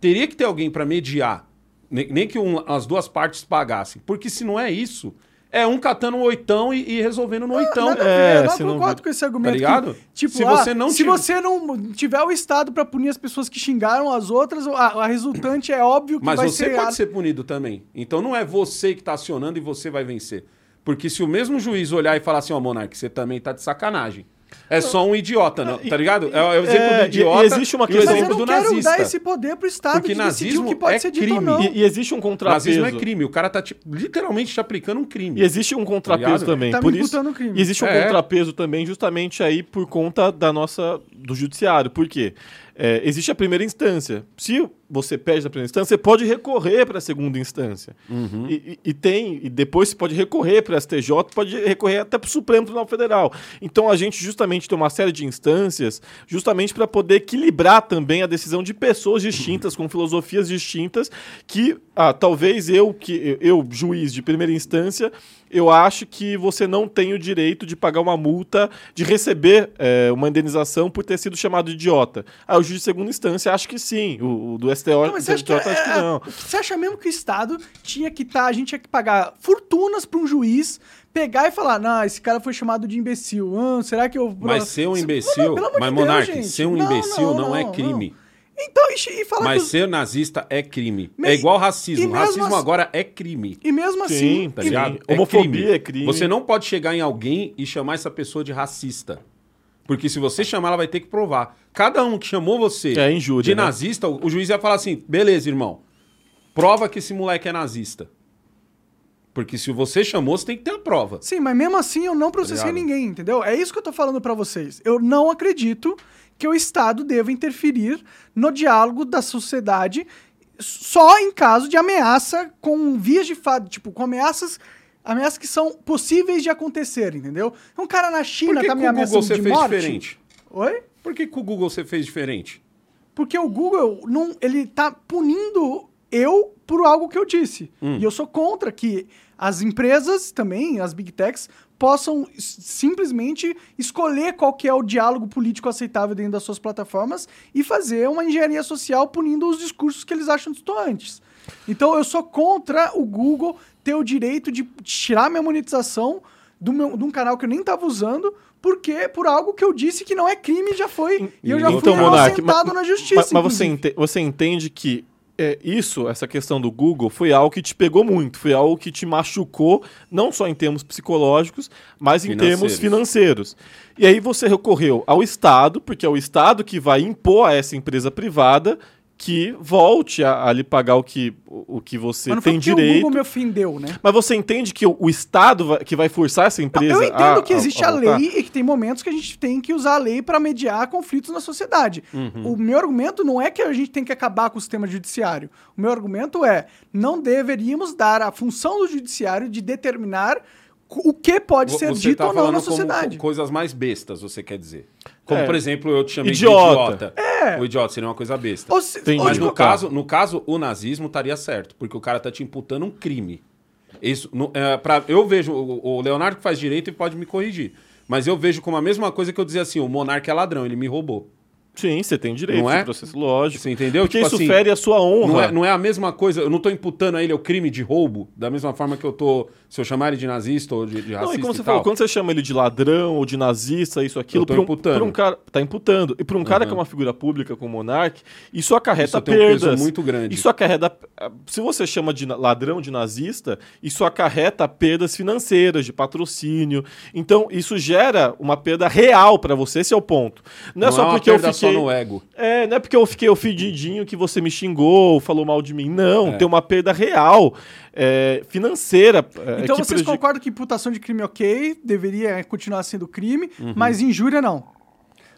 teria que ter alguém para mediar. Nem, nem que um- as duas partes pagassem. Porque se não é isso, é um catando um oitão e, e resolvendo no oitão. Nada é, eu não se não- concordo com esse argumento. Tá ligado? que, tipo, Se ah, você não se tiver- você não tiver o Estado pra punir as pessoas que xingaram as outras, a, a resultante é óbvio que Mas vai você ser... pode ser punido também. Então não é você que está acionando e você vai vencer. Porque se o mesmo juiz olhar e falar assim, ó, Monark, você também tá de sacanagem. É só um idiota, não, tá ligado? É, é o exemplo É, do idiota e existe uma e o questão- Mas eu exemplo não do quero nazista. dar esse poder pro Estado Porque de decidir o nazismo que pode é ser dito ou crime. não. E, e existe um contrapeso. Nazismo é crime. O cara tá te- literalmente te aplicando um crime. E existe um contrapeso ligado? também. Tá por isso, crime. E existe um É. contrapeso também justamente aí por conta da nossa do judiciário. Por quê? É, existe a primeira instância. Se você perde a primeira instância, você pode recorrer para a segunda instância. Uhum. E, e- e tem e depois você pode recorrer para a STJ, pode recorrer até para o Supremo Tribunal Federal. Então a gente justamente tem uma série de instâncias justamente para poder equilibrar também a decisão de pessoas distintas com filosofias distintas que ah, talvez eu que eu juiz de primeira instância eu acho que você não tem o direito de pagar uma multa, de receber é, uma indenização por ter sido chamado de idiota. Aí o juiz de segunda instância acha que sim, o, o do STO Não, mas você acha que, acha que é- não. você acha mesmo que o Estado tinha que estar, a gente tinha que pagar fortunas pra um juiz pegar e falar, não, esse cara foi chamado de imbecil. Ah, será que eu... Mas ser um Se- imbecil, Não, mas de Monark, ser um imbecil não, é crime. Então, e, e falar Mas ser nazista é crime. Me- É igual racismo. Racismo assim- agora é crime. E mesmo assim... Sim, tá e- ligado? Homofobia é crime. Você não pode chegar em alguém e chamar essa pessoa de racista. Porque se você chamar, ela vai ter que provar. Cada um que chamou você É injúria, de né? nazista, o o juiz ia falar assim: beleza, irmão, prova que esse moleque é nazista. Porque se você chamou, você tem que ter a prova. Sim, mas mesmo assim eu não processei Tá ninguém, entendeu? É isso que eu tô falando pra vocês. Eu não acredito que o Estado deva interferir no diálogo da sociedade só em caso de ameaça com vias de fato, tipo, com ameaças ameaças que são possíveis de acontecer, entendeu? Um cara na Por China que tá com me o Google ameaçando você de fez morte. diferente? Oi? Por que com o Google você fez diferente? Porque o Google não, ele tá punindo eu por algo que eu disse. Hum. E eu sou contra que as empresas também, as big techs, possam simplesmente escolher qual que é o diálogo político aceitável dentro das suas plataformas e fazer uma engenharia social punindo os discursos que eles acham distantes. Então eu sou contra o Google ter o direito de tirar minha monetização do meu, de um canal que eu nem tava usando, porque por algo que eu disse que não é crime já foi. E eu já Então, fui Monark, ma- na justiça. Mas, mas você, ente- você entende que é, isso, essa questão do Google, foi algo que te pegou muito, foi algo que te machucou, não só em termos psicológicos, mas em Financeiros. termos financeiros. E aí você recorreu ao Estado, porque é o Estado que vai impor a essa empresa privada que volte a, a lhe pagar o que, o, o que você Mas não tem porque o direito. Google me ofendeu, né? Mas você entende que o, o Estado vai- que vai forçar essa Não, empresa eu entendo a- que existe a, voltar? lei e que tem momentos que a gente tem que usar a lei para mediar conflitos na sociedade. Uhum. O meu argumento não é que a gente tem que acabar com o sistema judiciário. O meu argumento é não deveríamos dar a função do judiciário de determinar o que pode ser você dito tá ou não na como sociedade. co- coisas mais bestas, você quer dizer. Como, É. por exemplo, eu te chamei Idiota. de idiota. O idiota seria uma coisa besta. Ou se- Mas tipo, no caso, no caso, o nazismo estaria certo, porque o cara tá te imputando um crime. Isso, no- é, pra- eu vejo, o, o Leonardo que faz direito e pode me corrigir, mas eu vejo como a mesma coisa que eu dizer assim, o monarca é ladrão, ele me roubou. Sim, você tem direito, Não é? processo lógico. Você entendeu? Porque Tipo isso assim, fere a sua honra. Não é, não é a mesma coisa, eu não tô imputando a ele o crime de roubo, da mesma forma que eu tô, se eu chamar ele de nazista ou de, de Não, racista e como você e falou, quando você chama ele de ladrão ou de nazista, isso, aquilo, pra um, imputando. pra um cara. Tá imputando. E para um cara Uhum. que é uma figura pública como o Monark, isso acarreta Isso tem um peso perdas. muito grande. Isso acarreta. Se você chama de ladrão, de nazista, isso acarreta perdas financeiras, de patrocínio. Então, isso gera uma perda real pra você, esse é o ponto. Não é só uma porque eu fiquei. só no ego. É, não é porque eu fiquei ofendidinho que você me xingou, falou mal de mim. Não, É. tem uma perda real, é, financeira. é, Então vocês prejudica- concordam que imputação de crime ok, deveria continuar sendo crime, Uhum. mas injúria não.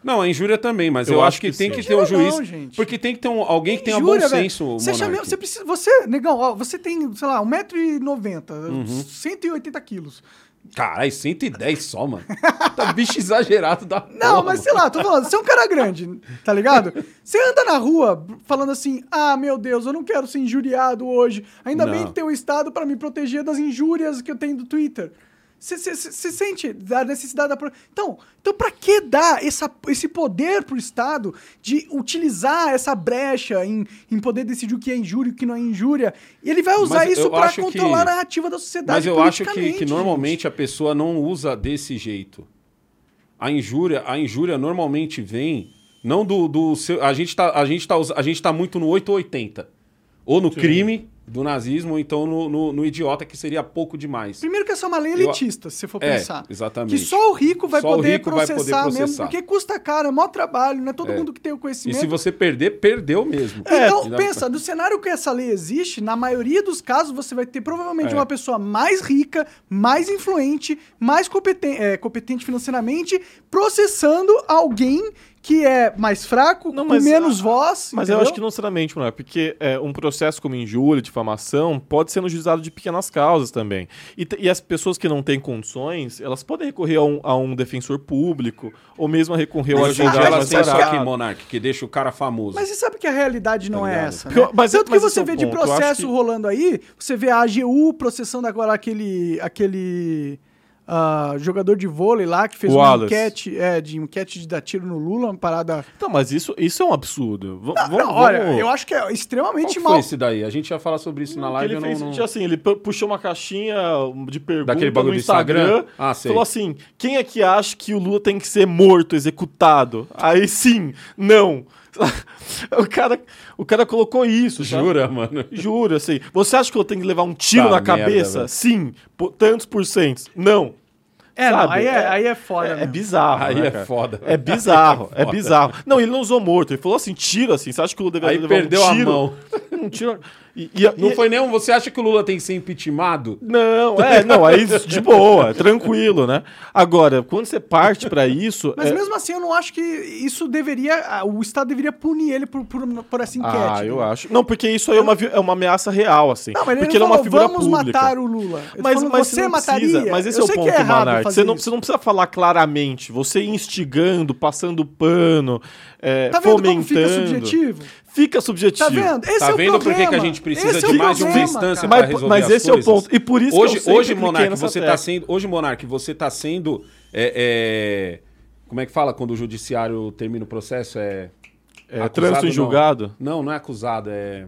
Não, a injúria também, mas eu, Eu acho acho que, que tem sim. que ter um juiz. não, gente. Porque tem que ter um, alguém que tenha Injúria, bom velho. senso. Você, chama, você precisa. Você, negão, ó, você tem, sei lá, 1,90m, Uhum. 180 quilos. Caralho, 110 só, mano. tá bicho exagerado da Não, porra, mas mano. sei lá, tô falando, você é um cara grande, tá ligado? Você anda na rua falando assim: ah, meu Deus, eu não quero ser injuriado hoje. Ainda Não. bem que tem o Estado pra me proteger das injúrias que eu tenho do Twitter. Você sente a necessidade da. Então, então para que dar essa, esse poder pro Estado de utilizar essa brecha em, em poder decidir o que é injúria e o que não é injúria? E ele vai usar Mas isso acho controlar que- a narrativa da sociedade. Mas eu acho que, que normalmente a pessoa não usa desse jeito. A injúria, a injúria normalmente vem não do, do seu, a gente tá a gente tá a gente tá muito no 880. Ou no crime do nazismo, ou então no, no, no idiota que seria pouco demais. Primeiro que essa é uma lei Eu- elitista, se você for É, pensar. exatamente. Que só o rico vai, Só o poder, rico vai processar poder mesmo, processar. porque custa caro, é maior trabalho, não é todo É. mundo que tem o E conhecimento. se você perder, perdeu mesmo. Então, Ainda- pensa, no cenário que essa lei existe, na maioria dos casos você vai ter provavelmente É. uma pessoa mais rica, mais influente, mais competente, é, competente financeiramente, processando alguém que é mais fraco, Não, com mas menos a- voz. Mas eu entendeu? acho que não necessariamente, não é? Porque é, um processo como injúria, difamação, pode ser no juizado de pequenas causas também. E, e as pessoas que não têm condições, elas podem recorrer a um, a um defensor público, ou mesmo a recorrer ao Mas advogado elas mais têm só que Monark, que deixa o cara famoso. Mas você sabe que a realidade não Tá é essa. Porque eu- Né? mas- Tanto mas que você é vê de ponto, eu processo que- rolando aí, você vê a AGU processando agora aquele, aquele ah, jogador de vôlei lá que fez O uma Wallace. enquete, é, de enquete de dar tiro no Lula, uma parada. Então, mas isso, isso é um absurdo. V Ah, vamos, não, olha, vamos- eu acho que é Qual extremamente que mal. foi esse daí? A gente ia falar sobre isso na Que live. ele fez, não, não... assim, ele pu- puxou uma caixinha de pergunta Daquele bagulho no do Instagram? Instagram, Ah, sei. falou assim, quem é que acha que o Lula tem que ser morto, executado? Aí sim, não. o, cara, o cara colocou isso, sabe? Jura, mano? Juro, assim. Você acha que eu tenho que levar um tiro Tá, na merda, cabeça? velho. Sim. Por tantos por cento. Não. É, não, aí, é, É- aí é foda. É, é bizarro. Aí né, é cara? foda. É bizarro, é foda. bizarro. Não, ele não usou morto. Ele falou assim, tiro assim. Você acha que o Lula deveria Aí levar perdeu um a tiro? mão. Um tiro... E, e- Não e- foi nem um. Você acha que o Lula tem que ser impeachmentado? Não, é, não, aí de boa, tranquilo, né? Agora, quando você parte pra isso. Mas é- mesmo assim, eu não acho que isso deveria. O Estado deveria punir ele por, por, por essa enquete. Ah, eu entendeu? acho. Não, porque isso aí é uma, é uma ameaça real, assim. Não, mas ele porque não ele é uma falou, figura vamos pública. matar o Lula. Mas, falou, mas você não mataria. precisa. Mas esse eu é o sei ponto, é Você não, isso. você não precisa falar claramente. Você instigando, passando pano, é, Tá vendo fomentando. como fica subjetivo? Fica subjetivo. Tá vendo? Esse Tá é o vendo por que problema. que a gente precisa Esse é de o mais de uma problema, instância Mas, resolver mas as esse é o coisas? ponto. E por isso que eu Hoje, sempre hoje Monark, você tá sendo. Hoje, Monark, você tá sendo. é, é, como é que fala quando o judiciário termina o processo? É. É, trânsito em não. julgado. Não, não é acusado, é.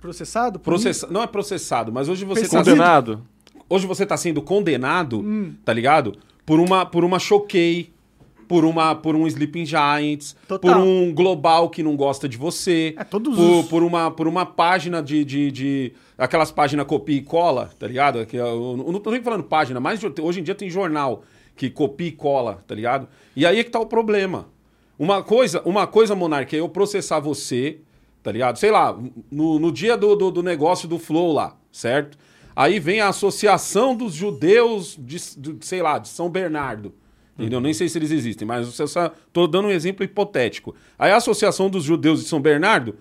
Processado? Processa... Não é processado, mas hoje você tá Perseguido. sendo. Condenado. hoje você tá sendo condenado, Hum. tá ligado? Por uma, por uma choquei, por, uma, por um Sleeping Giants, Total. por um global que não gosta de você. É, todos por, os- por uma, por uma página de, de, de- Aquelas páginas copia e cola, tá ligado? Que eu, eu não tô nem falando página, mas hoje em dia tem jornal que copia e cola, tá ligado? E aí é que tá o problema. Uma coisa, uma coisa, Monark, é eu processar você, tá ligado? Sei lá, no, no dia do, do, do negócio do Flow lá, certo? Aí vem a Associação dos Judeus de, de- sei lá, de São Bernardo. Entendeu? Nem sei se eles existem, mas eu só tô dando um exemplo hipotético. Aí a Associação dos Judeus de São Bernardo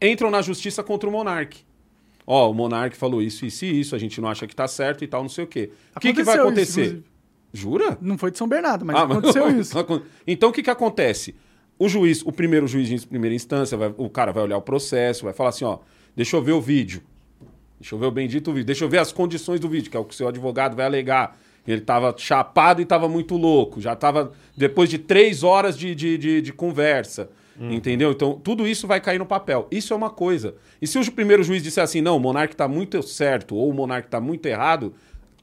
entram na justiça contra o monarca. Ó, o monarca falou isso, isso e isso, a gente não acha que tá certo e tal, não sei o quê. O que, que vai isso, acontecer? inclusive. Jura? Não foi de São Bernardo, mas Ah, aconteceu isso. Então o que, que acontece? O juiz, o primeiro juiz de primeira instância, vai- o cara vai olhar o processo, vai falar assim: ó, deixa eu ver o vídeo. Deixa eu ver o bendito vídeo. Deixa eu ver as condições do vídeo, que é o que o seu advogado vai alegar. Ele tava chapado e tava muito louco. Já tava depois de três horas de, de, de, de conversa. Entendeu? Então, tudo isso vai cair no papel. Isso é uma coisa. E se o primeiro juiz disser assim, não, o monarca tá muito certo ou o monarca tá muito errado,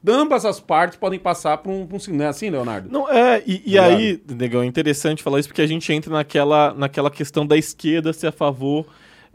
ambas as partes podem passar por um. um- não é assim, Leonardo? Não, é, e, e aí, Negão, é interessante falar isso porque a gente entra naquela, naquela questão da esquerda ser a favor,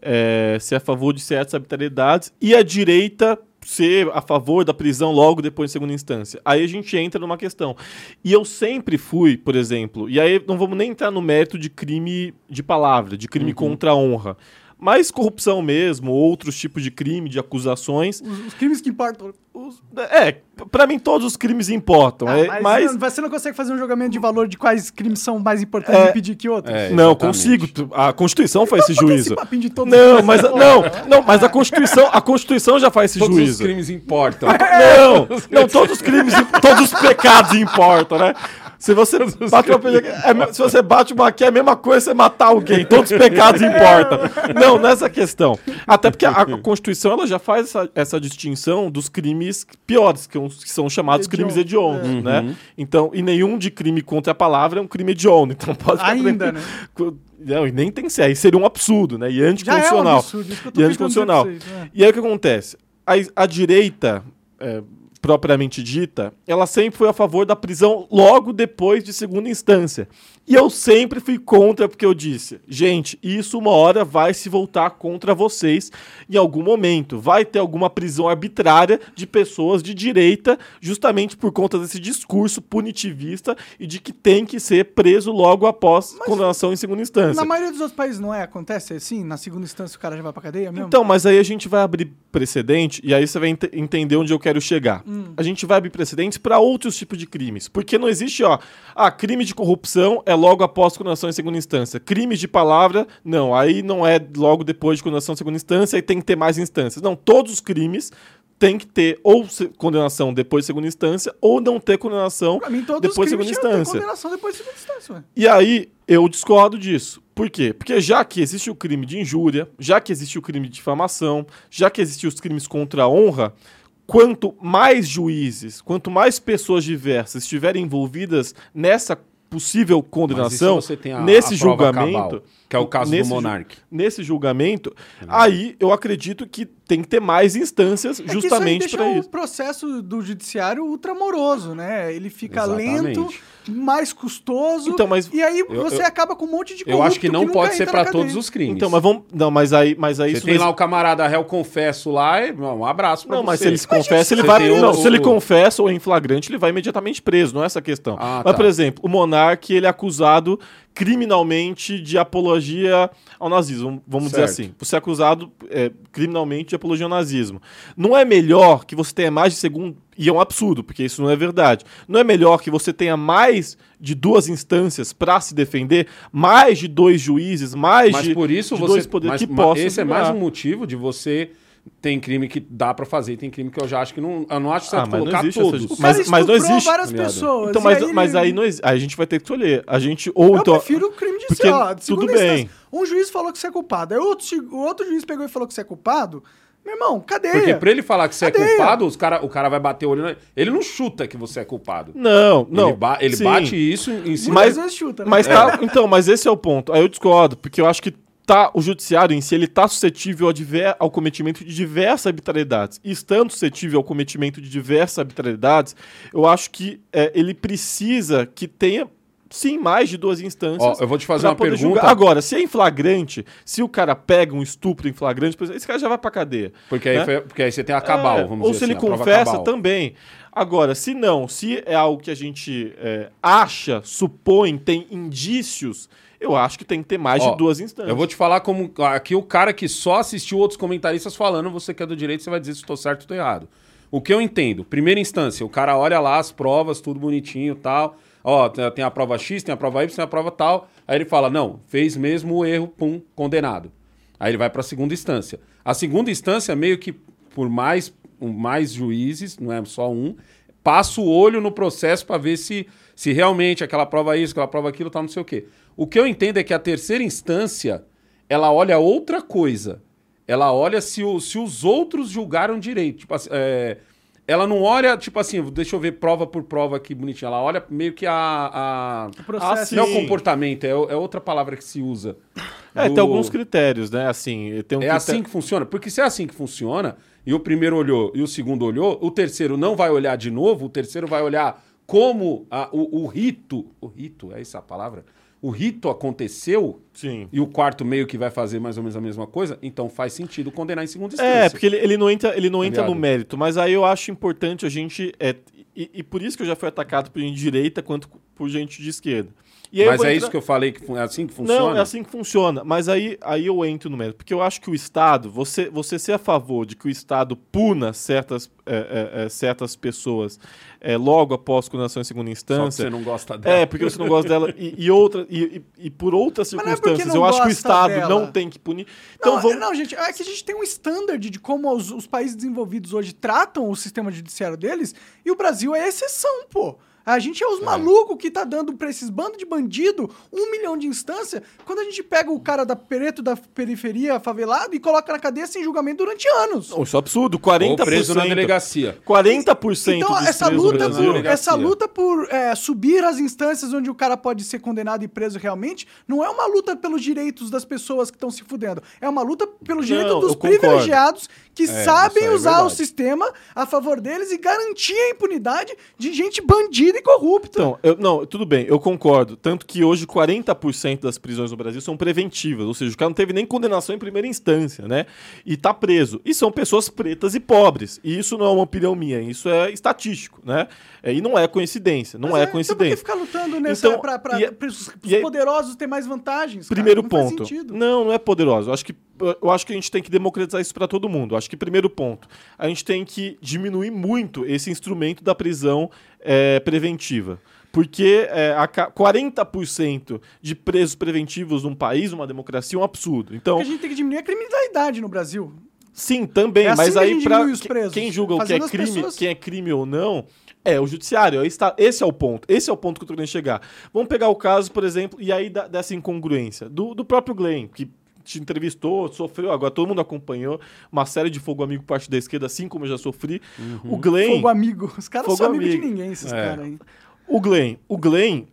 é, ser a favor de certas arbitrariedades e a direita ser a favor da prisão logo depois de segunda instância. Aí a gente entra numa questão. E eu sempre fui, por exemplo, e aí não vamos nem entrar no mérito de crime de palavra, de crime contra a honra. Mas corrupção mesmo, outros tipos de crime, de acusações. Os, os crimes que importam. Os- é, pra mim todos os crimes importam. Ah, é, mas, mas você não consegue fazer um julgamento de valor de quais crimes são mais importantes É, e pedir que outros? é. Não, consigo. A Constituição faz esse juízo. esse de todos Não, os mas não, não, mas a Constituição, a Constituição já faz esse Todos os juízo. crimes importam. Não, não, todos os crimes, todos os pecados importam, né? Se você bate uma é se você bate uma aqui é a mesma coisa você matar alguém, todos os pecados importam. Não, nessa questão. Até porque a, a Constituição ela já faz essa, essa distinção dos crimes piores, que, são chamados crimes Hediondos, hediondos, né? Então, e nenhum de crime contra a palavra é um crime hediondo. Então pode Ainda, né? Não, e nem tem que ser. Aí seria um absurdo, né? E Já é um anticonstitucional. absurdo, isso que eu tô e anticonstitucional. vocês, né? E aí o que acontece? A, a direita, é, propriamente dita, ela sempre foi a favor da prisão logo depois de segunda instância. E eu sempre fui contra, porque eu disse, gente, isso uma hora vai se voltar contra vocês em algum momento. Vai ter alguma prisão arbitrária de pessoas de direita, justamente por conta desse discurso punitivista e de que tem que ser preso logo após condenação em segunda instância. Na maioria dos outros países não é? Acontece assim? Na segunda instância o cara já vai pra cadeia mesmo? Então, mas aí a gente vai abrir precedente e aí você vai ente- entender onde eu quero chegar. A gente vai abrir precedentes para outros tipos de crimes. Porque não existe, ó, ah, crime de corrupção é logo após condenação em segunda instância. Crimes de palavra, não, aí não é logo depois de condenação em segunda instância e tem que ter mais instâncias. Não, todos os crimes tem que ter ou condenação depois de segunda instância ou não ter condenação mim, todos depois de segunda instância. condenação depois de segunda instância, ué. E aí, eu discordo disso. Por quê? Porque já que existe o crime de injúria, já que existe o crime de difamação, já que existem os crimes contra a honra, quanto mais juízes, quanto mais pessoas diversas estiverem envolvidas nessa possível condenação, a- nesse a julgamento, cabal, que é o caso do nesse ju- Monark. nesse julgamento, aí eu acredito que tem que ter mais instâncias É que justamente para o isso. processo do judiciário ultramoroso, né? Ele fica Exatamente. lento, mais custoso, Então, mas e aí eu- você eu- acaba com um monte de Eu acho que não nunca pode ser na todos os crimes. Então, mas vamos, não, mas aí, mas aí Você isso tem não lá o camarada réu confesso lá, e, um abraço pra Não, você. mas se ele se confessa, ele vai. tem o- não, se ele o- confessa ou é em flagrante, ele vai imediatamente preso, não é essa questão. Ah, mas, tá. por exemplo, o monarca ele é acusado criminalmente de apologia ao nazismo, vamos dizer Certo. assim. Você é acusado é, criminalmente de apologia ao nazismo. Não é melhor que você tenha mais de segundo. E é um absurdo, porque isso não é verdade. Não é melhor que você tenha mais de duas instâncias para se defender, mais de dois juízes, mais Mas de, por isso de você. dois poderes mas, que possam. esse é mais um motivo de você. Tem crime que dá pra fazer, tem crime que eu já acho que não. Eu não acho certo Ah, mas não colocar existe essa todos. Cara Mas- mas não existe, várias ligado? pessoas. Então, mas, aí mas ele- aí, não exi- aí a gente vai ter que escolher. A gente ou Eu então. prefiro o crime de porque ser, ó, de tudo segunda bem. instância. Um juiz falou que você é culpado, aí outro, outro juiz pegou e falou que você é culpado. Meu irmão, cadeia. Porque pra ele falar que você é Cadeia. culpado, os cara, o cara vai bater o olho. na- Ele não chuta que você é culpado. Não, não. ele ba- ele bate isso em cima. Mas- chuta, né? Mas tá, então, mas esse é o ponto. Aí eu discordo, porque eu acho que tá, o judiciário em si ele está suscetível ao, diver, ao cometimento de diversas arbitrariedades. E estando suscetível ao cometimento de diversas arbitrariedades, eu acho que é, ele precisa que tenha sim mais de duas instâncias. Ó, eu vou te fazer uma pergunta. julgar. Agora, se é em flagrante, se o cara pega um estupro em flagrante, esse cara já vai pra cadeia. Porque aí, né? foi- porque aí você tem a cabal, É, vamos Ou dizer se assim, ele confessa também. Agora, se não, se é algo que a gente é, acha, supõe, tem indícios, eu acho que tem que ter mais Ó, de duas instâncias. Eu vou te falar como aqui o cara que só assistiu outros comentaristas falando, você que é do direito, você vai dizer se estou certo ou estou errado. O que eu entendo, primeira instância, o cara olha lá as provas, tudo bonitinho e tal. Ó, tem a prova X, tem a prova Y, tem a prova tal. Aí ele fala: "Não, fez mesmo o erro, pum, condenado". Aí ele vai para a segunda instância. A segunda instância meio que por mais mais juízes, não é só um, passa o olho no processo para ver se, se realmente aquela prova isso, aquela prova aquilo, tal, não sei o quê. O que eu entendo é que a terceira instância, ela olha outra coisa. Ela olha se, o- se os outros julgaram direito. Tipo assim, é, ela não olha, tipo assim, deixa eu ver prova por prova aqui bonitinha. Ela olha meio que a. a... O processo. Ah. Não é o comportamento, é, é outra palavra que se usa. É, Do- tem alguns critérios, né? Assim, tem um é critério- assim que funciona? Porque se é assim que funciona, e o primeiro olhou e o segundo olhou, o terceiro não vai olhar de novo, o terceiro vai olhar como a- o, o rito. O rito, é essa a palavra? O rito aconteceu Sim. e o quarto meio que vai fazer mais ou menos a mesma coisa, então faz sentido condenar em segunda instância. É, porque ele, ele não entra, ele não entra no mérito, mas aí eu acho importante a gente. É, e, e por isso que eu já fui atacado por gente de direita quanto por gente de esquerda. E Mas é entrar- isso que eu falei, que é assim que funciona? Não, é assim que funciona. Mas aí, aí eu entro no mérito. Porque eu acho que o Estado, você, você ser a favor de que o Estado puna certas, é, é, é, certas pessoas é, logo após condenação em segunda Só que instância. você não gosta dela. É, porque você não gosta dela. E, e outra, e, e- e por outras é circunstâncias, eu acho que o Estado dela. não tem que punir. Então não, vamos. não, gente, é que a gente tem um standard de como os, os países desenvolvidos hoje tratam o sistema judiciário deles e o Brasil é exceção, pô. A gente é os malucos que tá dando pra esses bandos de bandido um milhão de instância quando a gente pega o cara da Pereto da periferia favelado e coloca na cadeia sem julgamento durante anos. Isso é absurdo. Ou 40%. preso na delegacia. 40% Então, dos essa luta, por, essa luta por é, subir as instâncias onde o cara pode ser condenado e preso realmente, não é uma luta pelos direitos das pessoas que estão se fudendo. É uma luta pelos Não, direitos dos concordo. privilegiados que isso sabem é usar o verdade. sistema a favor deles e garantir a impunidade de gente bandida e corrupta. Então, eu- não, tudo bem, eu concordo. Tanto que hoje 40% das prisões no Brasil são preventivas, ou seja, o cara não teve nem condenação em primeira instância, né? E tá preso. E são pessoas pretas e pobres. E isso não é uma opinião minha, isso é estatístico, né? É, e não é coincidência, não Mas é, Então por coincidência. que ficar lutando nessa Então, pra, pra, e é- pros- pros e é- poderosos ter mais vantagens? cara? Primeiro Não faz ponto. sentido. Não, não é poderoso. Eu acho que eu acho que a gente tem que democratizar isso para todo mundo. Eu acho que primeiro ponto, a gente tem que diminuir muito esse instrumento da prisão é, preventiva. Porque é, a ca- 40% de presos preventivos num país, numa democracia, é um absurdo. Então, Porque a gente tem que diminuir a criminalidade no Brasil. sim, também, É assim mas aí para os quem julga o que é crime, pessoas- quem é crime ou não, é o judiciário. Esse é o ponto. Esse é o ponto que eu tô querendo chegar. Vamos pegar o caso, por exemplo, e aí da- dessa incongruência do, do próprio Glenn, que te entrevistou, sofreu, agora todo mundo acompanhou uma série de fogo amigo parte da esquerda, assim como eu já sofri. O Glenn, Fogo amigo. Os caras são amigos de ninguém, esses É. caras aí. o Glenn, o Glenn,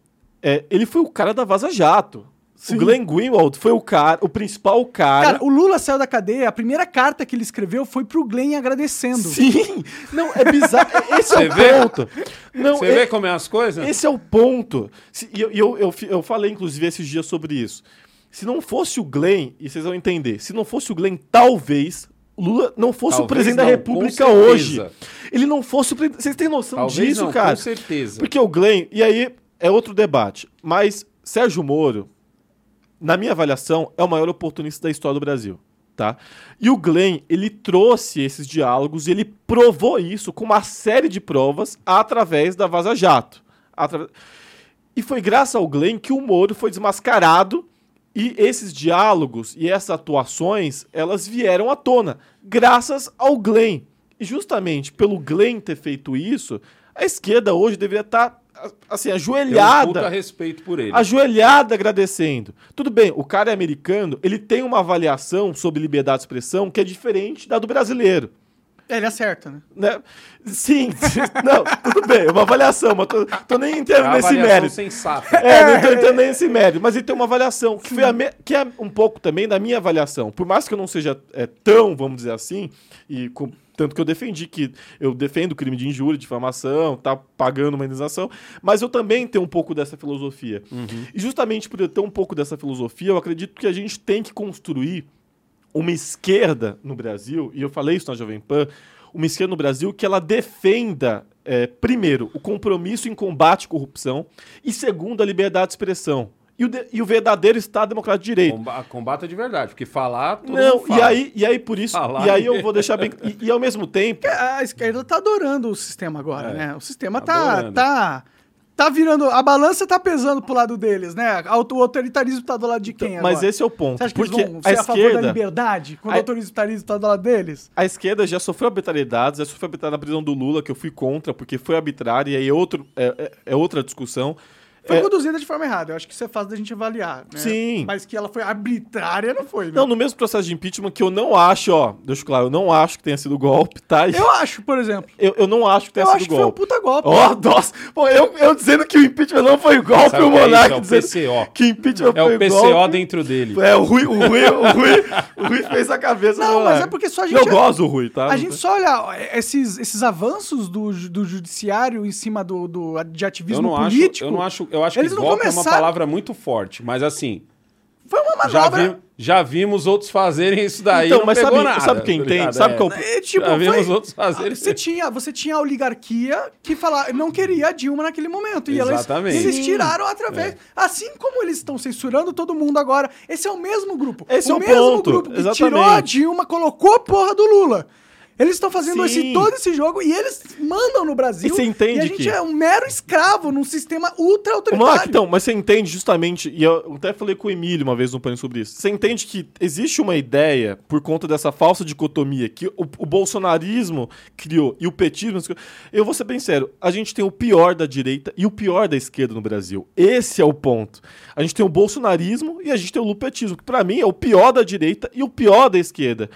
é, ele foi o cara da Vaza Jato. Sim. O Glenn Greenwald foi o cara, o principal cara. Cara, o Lula saiu da cadeia, a primeira carta que ele escreveu foi pro Glenn agradecendo. Sim! Não, é bizarro. Esse é o vê? ponto. Não, Você é- vê como é as coisas? Esse é o ponto. E eu, eu, eu, eu falei, inclusive, esses dias sobre isso. Se não fosse o Glenn, e vocês vão entender, se não fosse o Glenn, talvez o Lula não fosse o Talvez presidente da não, República com hoje. Ele não fosse o presidente. Vocês têm noção Talvez disso, não, cara? com certeza. Porque o Glenn, e aí é outro debate, mas Sérgio Moro, na minha avaliação, é o maior oportunista da história do Brasil. Tá? E o Glenn, ele trouxe esses diálogos e ele provou isso com uma série de provas através da Vaza Jato. E foi graças ao Glenn que o Moro foi desmascarado e esses diálogos e essas atuações, elas vieram à tona, graças ao Glenn. E justamente pelo Glenn ter feito isso, a esquerda hoje deveria estar assim, um puta ajoelhada respeito por ele. ajoelhada agradecendo. Tudo bem, o cara é americano, ele tem uma avaliação sobre liberdade de expressão que é diferente da do brasileiro. É, ele acerta, né? né? Sim, não, tudo bem, é uma avaliação, mas tô, tô nem É entrando uma nesse mérito. sensata. É, não tô entrando nesse mérito, mas ele tem uma avaliação, que, foi a me- que é um pouco também da minha avaliação. Por mais que eu não seja é, tão, vamos dizer assim, e com- tanto que eu defendi que eu defendo o crime de injúria, difamação, tá pagando uma indenização, mas eu também tenho um pouco dessa filosofia. E justamente por eu ter um pouco dessa filosofia, eu acredito que a gente tem que construir uma esquerda no Brasil, e eu falei isso na Jovem Pan, uma esquerda no Brasil que ela defenda, é, primeiro, o compromisso em combate à corrupção, e segundo, a liberdade de expressão. E o, de- e o verdadeiro Estado Democrático de Direito. Comba- Combata de verdade, porque falar, todo Não, mundo e fala. aí, e aí por isso, Falar e aí eu vou deixar bem. E, e ao mesmo tempo, A esquerda tá adorando o sistema agora, É, né? O sistema tá, adorando. tá, tá virando. A balança tá pesando pro lado deles, né? O autoritarismo tá do lado de quem mas agora? esse é o ponto. Você acha que porque eles vão a ser a favor da esquerda, liberdade quando a- o autoritarismo tá do lado deles? a esquerda já sofreu arbitrariedades, já sofreu arbitrariedade na prisão do Lula, que eu fui contra, porque foi arbitrária, e aí é, outro, é, é- é outra discussão. Foi É, conduzida de forma errada. Eu acho que isso é fácil da gente avaliar. Né? Sim. Mas que ela foi arbitrária, não foi. né? Não, no mesmo processo de impeachment, que eu não acho, ó, deixa claro, eu não acho que tenha sido golpe, tá? Eu acho, por exemplo. Eu, eu não acho que tenha Eu sido acho que foi um golpe. puta golpe. Ó, nossa! Pô, eu, eu dizendo que o impeachment não foi golpe, Sabe o o que é isso? Monark É o dizendo PCO. que impeachment É foi o PCO golpe. dentro dele. É, o Rui, o Rui, o Rui, o Rui fez a cabeça Não, mas Monark. é porque só a Eu gente- gosto do Rui, tá? A gente só olha esses, esses avanços do, do judiciário em cima do, do de Eu ativismo não, acho, político. eu não acho. Eu acho Eles que golpe é uma começaram- palavra muito forte, mas assim. Foi uma Já, manobra. vi- já vimos outros fazerem isso daí. Então, não mas pegou sabe- nada, sabe quem tá tem? Sabe É. qual- É, tipo, Já vimos foi- outros fazerem. Você tinha, você tinha a oligarquia que fala, não queria a Dilma naquele momento. E elas, Exatamente. eles tiraram através. Assim como eles estão censurando todo mundo agora. Esse é o mesmo grupo. Esse o é o mesmo ponto, grupo que exatamente. tirou a Dilma, colocou a porra do Lula. Eles estão fazendo Sim. esse, todo esse jogo e eles mandam no Brasil. E você entende E a gente que- é um mero escravo num sistema ultra autoritário. Então, mas você entende justamente, e eu até falei com o Emílio uma vez no Pânico sobre isso, você entende que existe uma ideia, por conta dessa falsa dicotomia, que o, o bolsonarismo criou e o petismo... Eu vou ser bem sério, a gente tem o pior da direita e o pior da esquerda no Brasil. Esse é o ponto. A gente tem o bolsonarismo e a gente tem o lupetismo, que pra mim é o pior da direita e o pior da esquerda.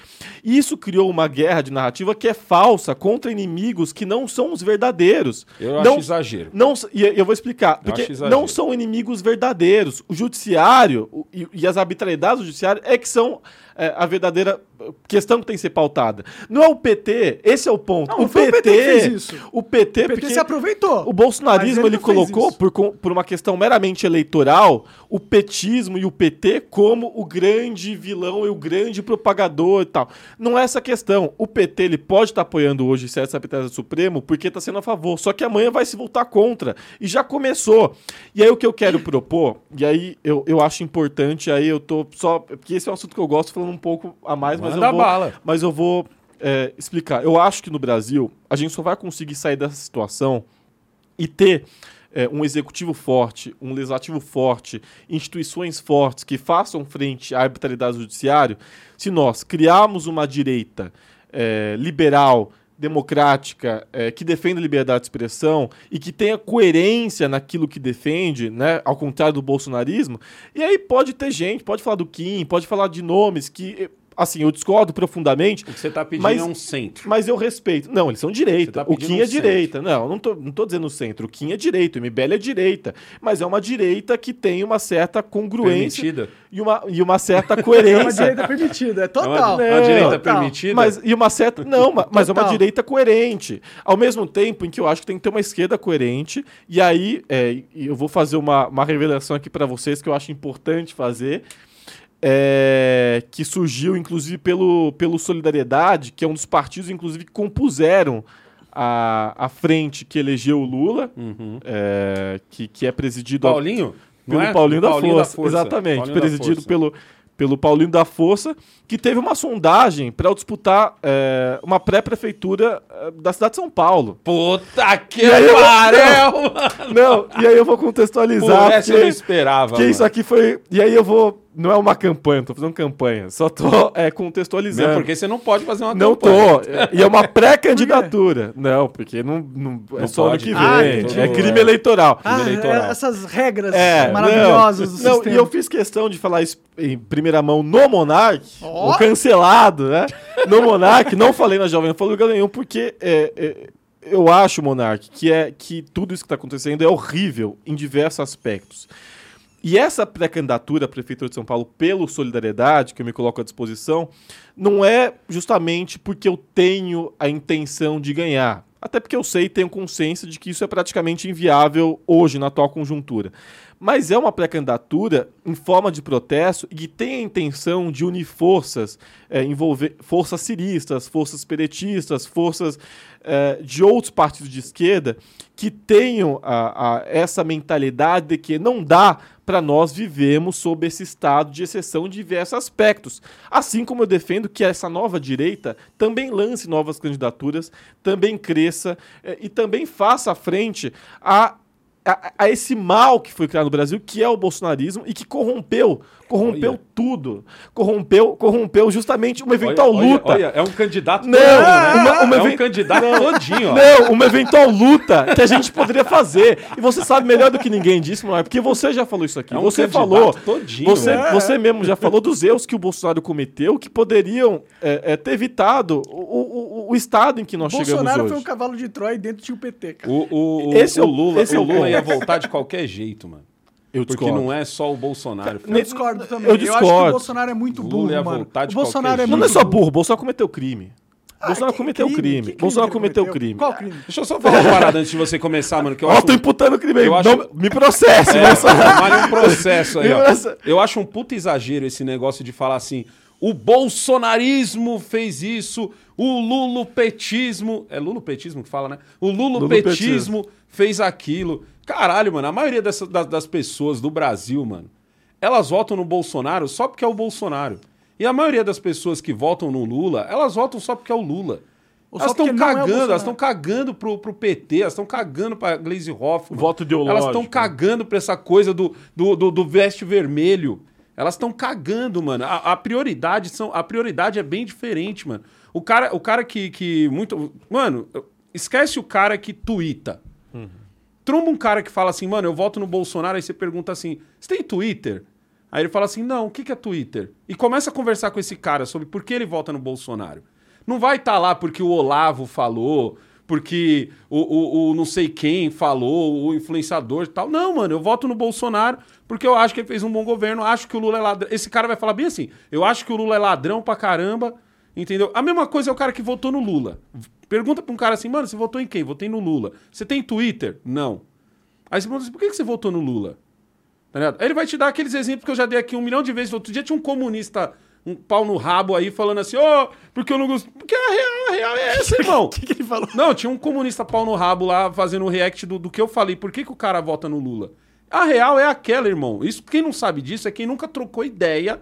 E isso criou uma guerra de narrativa que é falsa contra inimigos que não são os verdadeiros. Eu não, acho exagero. não, e eu vou explicar. Eu Porque não são inimigos verdadeiros. O judiciário o- e, e as arbitrariedades do judiciário é que são é, a verdadeira questão que tem que ser pautada. Não é o PT, esse é o ponto. Não, não foi o PT fez isso. O PT, O PT porque se aproveitou. o bolsonarismo ele ele, colocou, por, por uma questão meramente eleitoral, o petismo e o PT como o grande vilão e o grande propagador e tal. Não é essa questão. O PT ele pode estar apoiando hoje certas arbitrariedades do Supremo porque está sendo a favor. Só que amanhã vai se voltar contra. E já começou. E aí o que eu quero propor, e aí eu, eu acho importante, aí eu tô só. Porque esse é um assunto que eu gosto falando um pouco a mais, mas Manda eu vou. bala. Mas eu vou é, explicar. Eu acho que no Brasil a gente só vai conseguir sair dessa situação e ter é, um executivo forte, um legislativo forte, instituições fortes que façam frente à arbitrariedade do judiciário, se nós criarmos uma direita é, liberal, democrática, é, que defenda a liberdade de expressão e que tenha coerência naquilo que defende, né, ao contrário do bolsonarismo, e aí pode ter gente, pode falar do Kim, pode falar de nomes que, assim, eu discordo profundamente, O que você tá pedindo Mas- é um centro. mas eu respeito. Não, eles são direita. Você tá o Kim um é direita. Não, não tô, não tô dizendo centro. O Kim é direita. O MBL é direita. Mas é uma direita que tem uma certa congruência Permitida. e uma, e uma certa É uma coerência. direita permitida, é É total. uma, é uma direita total. permitida. Mas, e uma certa. Não, ma- mas é uma Total. direita coerente. Ao mesmo tempo em que eu acho que tem que ter uma esquerda coerente. E aí, é, eu vou fazer uma, uma revelação aqui para vocês que eu acho importante fazer. É, que surgiu, inclusive, pelo, pelo Solidariedade, que é um dos partidos, inclusive, que compuseram a, a frente que elegeu o Lula, Uhum. é, que, que é presidido Paulinho? não pelo é? Paulinho, da, Paulinho Força. Exatamente, Paulinho da presidido Força. pelo, pelo Paulinho da Força, que teve uma sondagem para disputar é, uma pré-prefeitura é, da cidade de São Paulo. Puta que pariu! Não, e aí eu vou Pô, contextualizar. essa eu não porque, esperava. porque mano. isso aqui foi. E aí eu vou não é uma campanha, não tô fazendo campanha. Só tô é, contextualizando. Mesmo porque você não pode fazer uma Não campanha. tô. E é uma pré-candidatura. Não, porque não, não- é Não só ano pode. que vem. Ah, é crime eleitoral. Ah, eleitoral. é- essas regras É, maravilhosas do não, não, sistema. e eu fiz questão de falar isso em primeira mão no Monark, Ó. o cancelado, né? No Monark, não falei na Jovem Pan do Galanhão, porque é, é, eu acho, Monark, que, é, que tudo isso que está acontecendo é horrível em diversos aspectos. E essa pré-candidatura à Prefeitura de São Paulo pelo Solidariedade, que eu me coloco à disposição, não é justamente porque eu tenho a intenção de ganhar. Até porque eu sei e tenho consciência de que isso é praticamente inviável hoje, na atual conjuntura. Mas é uma pré-candidatura em forma de protesto e que tem a intenção de unir forças, é, envolver forças ciristas, forças peretistas, forças é, de outros partidos de esquerda que tenham a- a- essa mentalidade de que não dá para nós vivemos sob esse estado de exceção em diversos aspectos. Assim como eu defendo que essa nova direita também lance novas candidaturas, também cresça eh, e também faça frente a, a, a esse mal que foi criado no Brasil, que é o bolsonarismo e que corrompeu, corrompeu Olha. tudo. Corrompeu, corrompeu justamente uma eventual Olha, luta. olha, é um candidato Não, todinho, né? uma- uma é um even- candidato todinho, ó. Não, uma eventual luta que a gente poderia fazer. E você sabe melhor do que ninguém disso, Monar, porque você já falou isso aqui. É um você falou. todinho, Você, né? você mesmo já falou dos erros que o Bolsonaro cometeu que poderiam é, é, ter evitado o, o, o estado em que nós Bolsonaro chegamos foi hoje. um cavalo de Troia e dentro tinha o PT, cara. O, o, o, Esse é o Lula, esse é o Lula ia voltar de qualquer jeito, mano. Eu Porque discordo. não é só o Bolsonaro. Eu discordo também. Eu acho que discordo. o Bolsonaro é muito Lula burro, ia mano. O Bolsonaro é Não muito é só burro. burro, Bolsonaro cometeu crime. Bolsonaro que cometeu crime? crime. Crime Bolsonaro cometeu cometeu? crime. Qual crime? Deixa eu só falar uma parada antes de você começar, mano. Que eu Ó, acho, tô imputando crime aí. eu Não, acho- me processe, É, Bolsonaro. vale um processo aí, ó. Eu acho um puta exagero esse negócio de falar assim: o bolsonarismo fez isso, o lulopetismo. É lulopetismo que fala, né? O lulopetismo fez aquilo. Caralho, mano, a maioria dessas, das, das pessoas do Brasil, mano, elas votam no Bolsonaro só porque é o Bolsonaro. E a maioria das pessoas que votam no Lula, elas votam só porque é o Lula. Ou elas estão é cagando, Bolsonaro. elas estão cagando pro, pro PT, elas estão cagando pra Glaze Hoffman. Voto ideológico. Elas estão cagando pra essa coisa do, do, do, do veste vermelho. Elas estão cagando, mano. A, a prioridade são, a prioridade é bem diferente, mano. O cara, o cara que, que muito, mano, esquece o cara que tuita. Tromba um cara que fala assim, mano, eu voto no Bolsonaro, aí você pergunta assim, você tem Twitter? Aí ele fala assim, não, o que, que é Twitter? E começa a conversar com esse cara sobre por que ele vota no Bolsonaro. Não vai estar lá porque o Olavo falou, porque o, o, o não sei quem falou, o influenciador e tal. Não, mano, eu voto no Bolsonaro porque eu acho que ele fez um bom governo, acho que o Lula é ladrão. Esse cara vai falar bem assim, eu acho que o Lula é ladrão pra caramba, entendeu? A mesma coisa é o cara que votou no Lula. Pergunta pra um cara assim, mano, você votou em quem? Votei no Lula. Você tem Twitter? Não. Aí você pergunta assim, por que você votou no Lula? Tá ligado? Aí ele vai te dar aqueles exemplos que eu já dei aqui um milhão de vezes. Outro dia tinha um comunista, um pau no rabo aí, falando assim, ô, porque eu não gosto. Porque a real, a real é essa, irmão. O que, que ele falou? Não, tinha um comunista pau no rabo lá fazendo o react do, do que eu falei. Por que, que o cara vota no Lula? A real é aquela, irmão. Isso, quem não sabe disso é quem nunca trocou ideia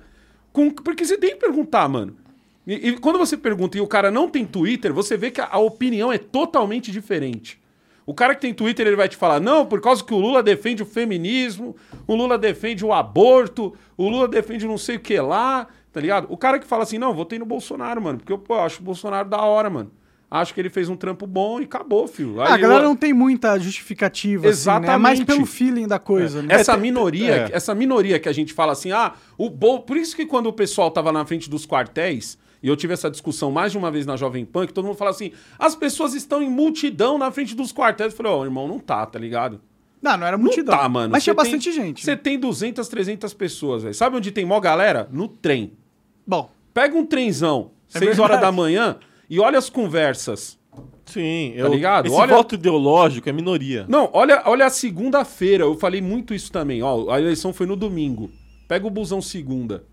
com. Porque você tem que perguntar, mano. E, e quando você pergunta e o cara não tem Twitter, você vê que a, a opinião é totalmente diferente. O cara que tem Twitter, ele vai te falar, não, por causa que o Lula defende o feminismo, o Lula defende o aborto, o Lula defende não sei o que lá, tá ligado? O cara que fala assim, não, votei no Bolsonaro, mano, porque eu pô, acho o Bolsonaro da hora, mano. Acho que ele fez um trampo bom e acabou, filho. Ah, a Aí galera o- não tem muita justificativa, assim, né? É Exatamente. mais pelo feeling da coisa, né? Essa minoria, é. essa minoria que a gente fala assim, ah, o Bol... por isso que quando o pessoal tava na frente dos quartéis, e eu tive essa discussão mais de uma vez na Jovem Pan, que todo mundo fala assim, as pessoas estão em multidão na frente dos quartéis. Eu falei, ó, irmão, não tá, tá ligado? Não, não era Não multidão. tá, mano. Mas Você tinha tem- bastante gente. Você tem 200, 300 pessoas, velho. Sabe onde tem mó galera? No trem. Bom, Pega um trenzão, É 6 horas da manhã, e olha as conversas. Sim, Tá ligado? Esse Olha- voto ideológico é minoria. Não, olha, olha a segunda-feira. Eu falei muito isso também. Ó, a eleição foi no domingo. Pega o busão segunda.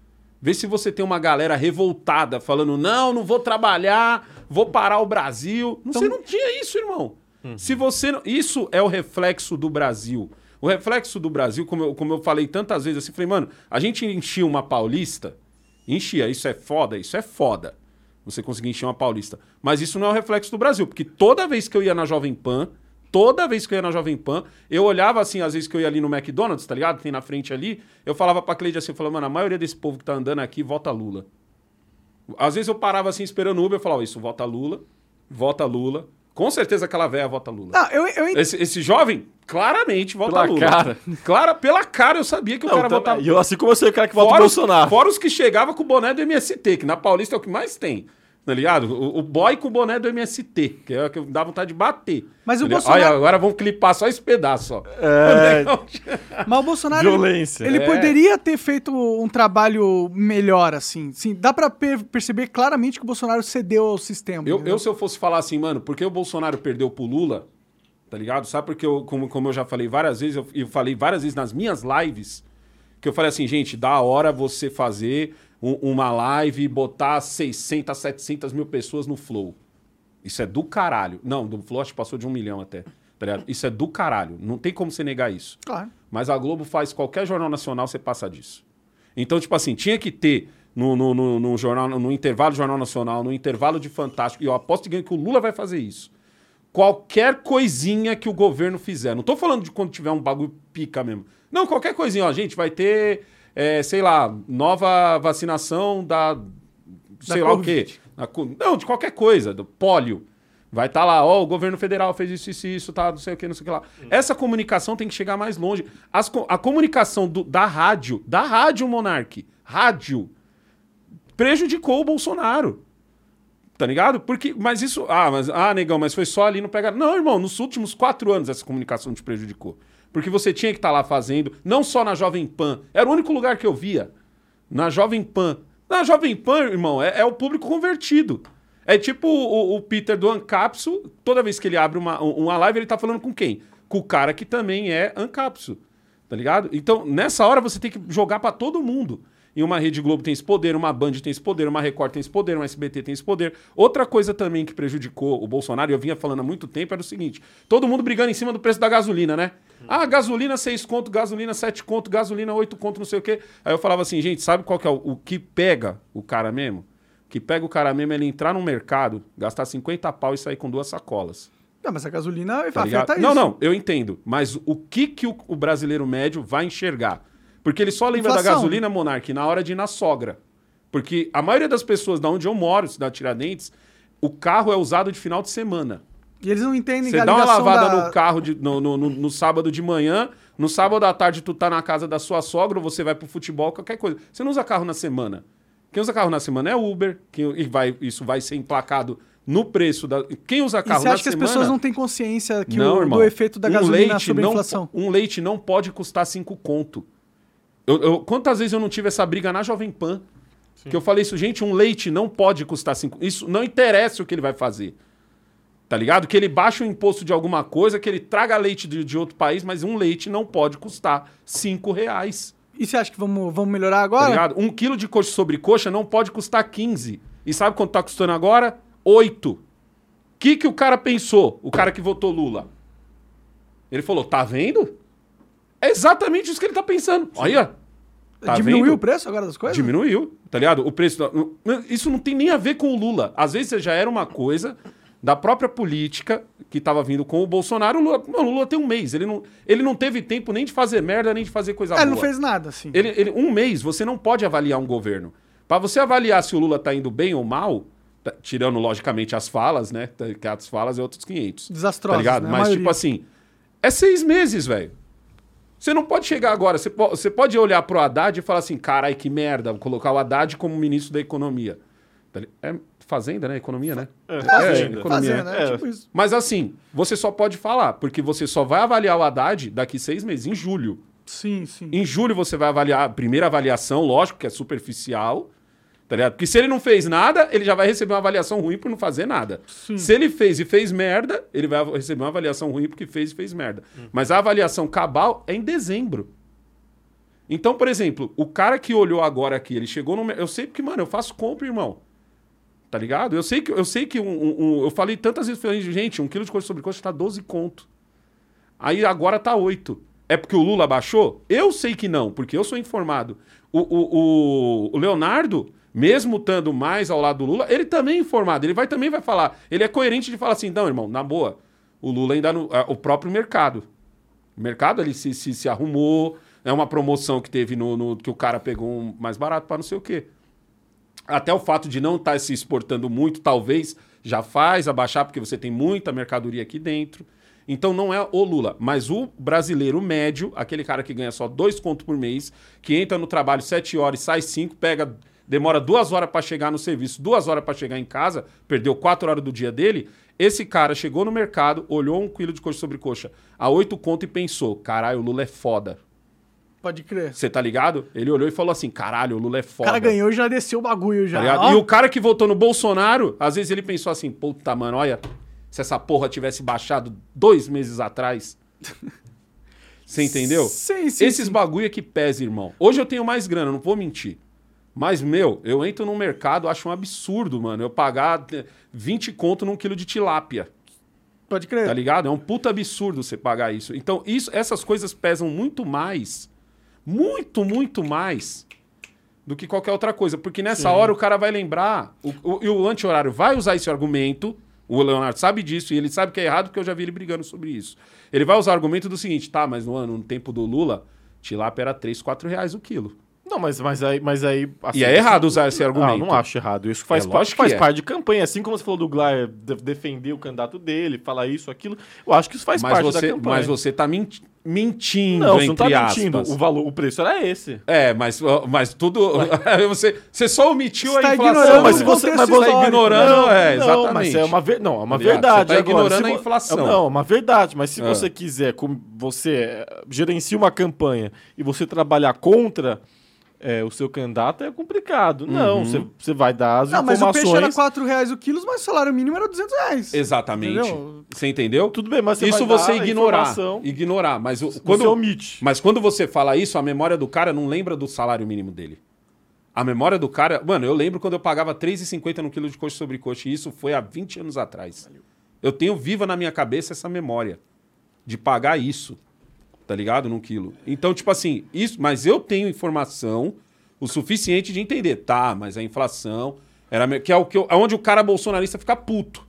Vê se você tem uma galera revoltada falando: não, não vou trabalhar, vou parar o Brasil. Não, Você não tinha isso, irmão. Se você. não- Isso é o reflexo do Brasil. O reflexo do Brasil, como eu, como eu falei tantas vezes assim, falei, mano, a gente enchia uma paulista, enchia, isso é foda, isso é foda. Você conseguir encher uma paulista. Mas isso não é o reflexo do Brasil, porque toda vez que eu ia na Jovem Pan, toda vez que eu ia na Jovem Pan, eu olhava assim, às vezes que eu ia ali no McDonald's, tá ligado? Tem na frente ali, eu falava pra Cleide assim, eu falava, mano, a maioria desse povo que tá andando aqui vota Lula. Às vezes eu parava assim esperando o Uber, eu falava, isso, vota Lula, vota Lula. Com certeza aquela velha vota Lula. Não, eu, eu Esse, esse jovem, claramente, vota Pela Lula. cara. Clara, pela cara eu sabia que o Não, cara também- votava e eu, assim como eu sei o cara que vota Fora no os, Bolsonaro. fora os que chegavam com o boné do MST, que na Paulista é o que mais tem. Tá ligado? O, o boy com o boné do MST, que é o que dá vontade de bater. Mas o Tá ligado? Bolsonaro- Olha, agora vamos clipar só esse pedaço, ó. É, mas o Bolsonaro. violência. Ele É. poderia ter feito um trabalho melhor, assim. Sim, dá pra per- perceber claramente que o Bolsonaro cedeu ao sistema. Eu, eu, se eu fosse falar assim, mano, porque o Bolsonaro perdeu pro Lula, tá ligado? Sabe porque eu, como, como eu já falei várias vezes, eu, eu falei várias vezes nas minhas lives, que eu falei assim, gente, da hora você fazer uma live e botar 600, 700 mil pessoas no Flow. Isso é do caralho. Não, do Flow acho que passou de um milhão até. Tá? Isso é do caralho. Não tem como você negar isso. Claro. Mas a Globo faz qualquer jornal nacional, você passa disso. Então, tipo assim, tinha que ter no, no, no, no jornal, no intervalo do Jornal Nacional, no intervalo de Fantástico, e eu aposto que que o Lula vai fazer isso. Qualquer coisinha que o governo fizer. Não tô falando de quando tiver um bagulho pica mesmo. Não, qualquer coisinha, ó, gente, vai ter, é, sei lá, nova vacinação da. sei lá o quê. Não, de qualquer coisa, do pólio. Vai estar lá, ó, o governo federal fez isso, isso, isso, tá, não sei o que, não sei o que lá. Essa comunicação tem que chegar mais longe. As a comunicação do- da rádio, da rádio Monarque, rádio, prejudicou o Bolsonaro. Tá ligado? Porque, mas isso. Ah, mas, ah, negão, mas foi só ali no pegar. Não, irmão, nos últimos quatro anos essa comunicação te prejudicou. Porque você tinha que estar lá fazendo, não só na Jovem Pan. Era o único lugar que eu via. Na Jovem Pan. Na Jovem Pan, irmão, é, é o público convertido. É tipo o, o Peter do Ancapsu, toda vez que ele abre uma, uma live, ele tá falando com quem? Com o cara que também é Ancapsu. Tá ligado? Então, nessa hora você tem que jogar pra todo mundo. E uma Rede Globo tem esse poder, uma Band tem esse poder, uma Record tem esse poder, uma SBT tem esse poder. Outra coisa também que prejudicou o Bolsonaro, e eu vinha falando há muito tempo, era o seguinte: todo mundo brigando em cima do preço da gasolina, né? Ah, gasolina 6 conto, gasolina 7 conto, gasolina 8 conto, não sei o quê. Aí eu falava assim, gente, sabe qual que é o, o que pega o cara mesmo? O que pega o cara mesmo é ele entrar no mercado, gastar 50 pau e sair com duas sacolas. Não, mas a gasolina Tá ligado? afeta Não, isso. não, eu entendo. Mas o que, que o, o brasileiro médio vai enxergar? Porque ele só lembra da Inflação. gasolina, Monark, na hora de ir na sogra. Porque a maioria das pessoas da onde eu moro, cidade Tiradentes, o carro é usado de final de semana. E eles não entendem que Você dá uma lavada da... no carro de- no, no- no- no sábado de manhã, no sábado à tarde tu tá na casa da sua sogra, ou você vai pro futebol, qualquer coisa. Você não usa carro na semana. Quem usa carro na semana é Uber, quem, e vai, isso vai ser emplacado no preço da. Quem usa E carro você na acha que as pessoas não têm consciência que Não, o, irmão. do efeito da Um gasolina leite sobre a não inflação? po- Um leite não pode custar 5 conto. Eu- eu- quantas vezes eu não tive essa briga na Jovem Pan? Que eu falei isso, gente, um leite não pode custar 5 Isso não interessa o que ele vai fazer. Tá ligado? Que ele baixe o imposto de alguma coisa, que ele traga leite de, de outro país, mas um leite não pode custar 5 reais. E você acha que vamos, vamos melhorar Tá agora? ligado? Um quilo de coxa sobre coxa não pode custar 15. E sabe quanto tá custando agora? 8. O que, que o cara pensou? O cara que votou Lula. Ele falou: tá vendo? É exatamente isso que ele tá pensando. Olha. Tá Diminuiu vendo? o preço agora das coisas? Diminuiu, tá ligado? O preço. da- Isso não tem nem a ver com o Lula. Às vezes já era uma coisa da própria política que tava vindo com o Bolsonaro. O Lula, mano, o Lula tem um mês. Ele não, ele não teve tempo nem de fazer merda, nem de fazer coisa É, boa. ele não fez nada, assim. Ele, ele- um mês, você não pode avaliar um governo. Para você avaliar se o Lula tá indo bem ou mal, tá- tirando logicamente as falas, né? tá- Que as falas é outros 500. Desastrosas, Tá ligado? né? Mas tipo assim, é seis meses, velho. Você não pode chegar agora, você, po- você pode olhar pro Haddad e falar assim, carai, que merda, vou colocar o Haddad como ministro da economia. Tá É fazenda, né? Economia, né? É, É, fazenda. economia. Fazendo, é, É. tipo isso. Mas assim, você só pode falar, porque você só vai avaliar o Haddad daqui seis meses, em julho. Sim, sim. Em julho você vai avaliar a primeira avaliação, lógico que é superficial, tá ligado? Porque se ele não fez nada, ele já vai receber uma avaliação ruim por não fazer nada. Se ele fez e fez merda, ele vai receber uma avaliação ruim porque fez e fez merda. Mas a avaliação cabal é em dezembro. Então, por exemplo, o cara que olhou agora aqui, ele chegou no. Eu sei porque, mano, eu faço compra, irmão. Tá ligado? Eu sei que, eu sei que um, um- um- eu falei tantas vezes, falei, gente, um quilo de coisa sobre coxa tá 12 conto. Aí agora tá 8. É porque o Lula baixou? Eu sei que não, porque eu sou informado. O, o, o- o Leonardo, mesmo estando mais ao lado do Lula, ele também é informado. Ele vai também vai falar. Ele é coerente de falar assim, não, irmão, na boa. O Lula ainda no. a- O próprio mercado. O mercado ele se, se, se arrumou. É uma promoção que teve no, no- que o cara pegou um mais barato para não sei o quê. Até o fato de não estar se exportando muito, talvez já faz abaixar, porque você tem muita mercadoria aqui dentro. Então não é o Lula, mas o brasileiro médio, aquele cara que ganha só dois contos por mês, que entra no trabalho sete horas sai cinco, pega, demora duas horas para chegar no serviço, duas horas para chegar em casa, perdeu quatro horas do dia dele. Esse cara chegou no mercado, olhou um quilo de coxa sobre coxa a oito conto e pensou: caralho, o Lula é foda. Pode crer. Você tá ligado? Ele olhou e falou assim: caralho, o Lula é O foda. cara ganhou e já desceu o bagulho já. Tá E o cara que votou no Bolsonaro, às vezes ele pensou assim, puta, mano, olha, se essa porra tivesse baixado dois meses atrás. Você entendeu? Sim, sim, Esses sim. bagulho é que pesa, irmão. Hoje eu tenho mais grana, não vou mentir. Mas, meu, eu entro no mercado, acho um absurdo, mano, eu pagar eh, 20 conto num quilo de tilápia. Pode crer. Tá ligado? É um puta absurdo você pagar isso. Então, isso, essas coisas pesam muito mais, muito, muito mais do que qualquer outra coisa. Porque nessa hora o cara vai lembrar, o, o, e o anti-horário vai usar esse argumento, o Leonardo sabe disso, e ele sabe que é errado porque eu já vi ele brigando sobre isso. Ele vai usar o argumento do seguinte, tá, mas no, ano, no tempo do Lula, tilápia era 3, 4 reais o quilo. Não, mas, mas aí. Mas aí assim, E é errado usar esse argumento. Ah, não acho errado. Isso faz, É parte, faz que é. parte de campanha. Assim como você falou do Glaia de- defender o candidato dele, falar isso, aquilo. Eu acho que isso faz Mas parte você, da campanha. mas você tá menti- mentindo, não, você entre não tá mentindo. aspas. O, valor, o preço era esse. É, mas, mas tudo. você, você só omitiu Você a tá inflação. ignorando mas se você, mas você histórico. ignorando, é, não, exatamente. mas é uma, ver, não, é uma Tá verdade. Você tá agora. ignorando Se a inflação. Não, é uma verdade. Mas se É. você quiser, como você eh, gerencia uma campanha e você trabalhar contra eh, o seu candidato, é complicado. Uhum. Não, você, você vai dar as Não, mas o informações. peixe era 4 reais o quilo, mas o salário mínimo era 200 reais. Exatamente. Entendeu? Você entendeu? Tudo bem, mas você isso vai você ignorar. Ignorar. Mas, o- Você quando, omite. mas quando você fala isso, a memória do cara não lembra do salário mínimo dele. A memória do cara. Mano, eu lembro quando eu pagava R$3,50 no quilo de coxa sobre coxa, e isso foi há 20 anos atrás. Eu tenho viva na minha cabeça essa memória de pagar isso. Tá ligado? Num quilo. Então, tipo assim, isso. Mas eu tenho informação o suficiente de entender. Tá, mas a inflação. Era, que é o que eu- onde o cara bolsonarista fica puto.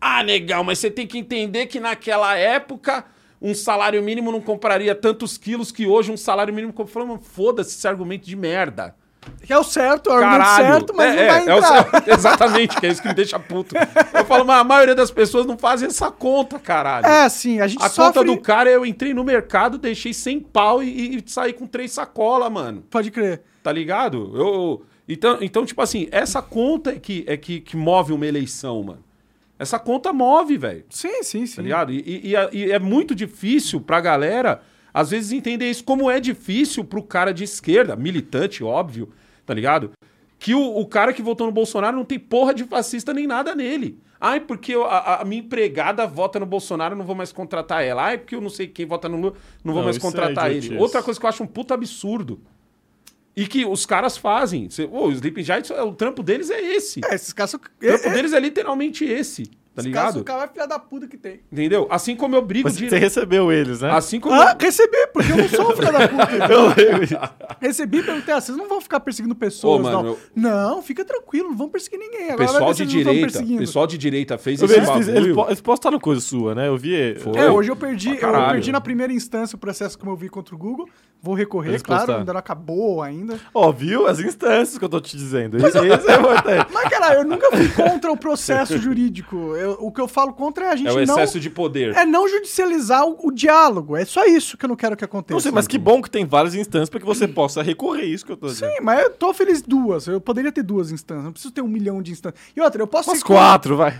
Ah, legal, mas você tem que entender que naquela época um salário mínimo não compraria tantos quilos que hoje um salário mínimo foda-se esse argumento de merda. Que é o certo, é o argumento Caralho. certo, mas é, não é, vai é o entrar. certo. Exatamente, que é isso que me deixa puto. Eu falo, mas a maioria das pessoas não fazem essa conta, caralho. É, assim, a gente a sofre... conta do cara, eu entrei no mercado, deixei 100 pau e, e saí com três sacolas, mano. Pode crer. Tá ligado? Eu, então, então, tipo assim, essa conta é que, é que, que move uma eleição, mano. Essa conta move, velho. Sim, sim, sim. Tá ligado? E, e- é- e é muito difícil pra galera, às vezes, entender isso. Como é difícil pro cara de esquerda, militante, óbvio, tá ligado? Que o, o cara que votou no Bolsonaro não tem porra de fascista nem nada nele. Ai, porque eu- a, a minha empregada vota no Bolsonaro, não vou mais contratar ela. Ai, porque eu não sei quem vota no Lula, não vou Não, mais é contratar ele. idiotice. Outra coisa que eu acho um puta absurdo. E que os caras fazem. Cê, ô, os Sleeping Giants, o trampo deles é esse. É, esses caras são... O trampo deles é literalmente esse. Tá ligado? o cara mais filha da puta que tem. Entendeu? Assim como eu brigo Mas de. você recebeu eles, né? Assim como. Ah, recebi, porque eu não sou filha da puta. Eu. Recebi e perguntei, ah, vocês não vão ficar perseguindo pessoas, Ô, mano, não. eu- Não, fica tranquilo, não vão perseguir ninguém. Agora pessoal de direita, pessoal de direita fez Eu esse bagulho. eles, eles postaram coisa sua, né? Eu vi. Foi. É, hoje eu perdi, eu perdi na primeira instância o processo que eu vi contra o Google. Vou recorrer, Eles claro, postaram. ainda não acabou ainda. Ó, viu? As instâncias que eu tô te dizendo. Isso, isso é importante. Mas, cara, eu nunca fui contra o processo jurídico. Eu- o que eu falo contra é a gente É o não... excesso de poder. É não judicializar o, o diálogo. É só isso que eu não quero que aconteça. Não sei, mas que bom que tem várias instâncias pra que você possa recorrer. Isso que eu tô dizendo. Sim, mas eu tô feliz duas. Eu poderia ter duas instâncias. Não preciso ter um milhão de instâncias. E outra, eu posso Umas quatro, vai.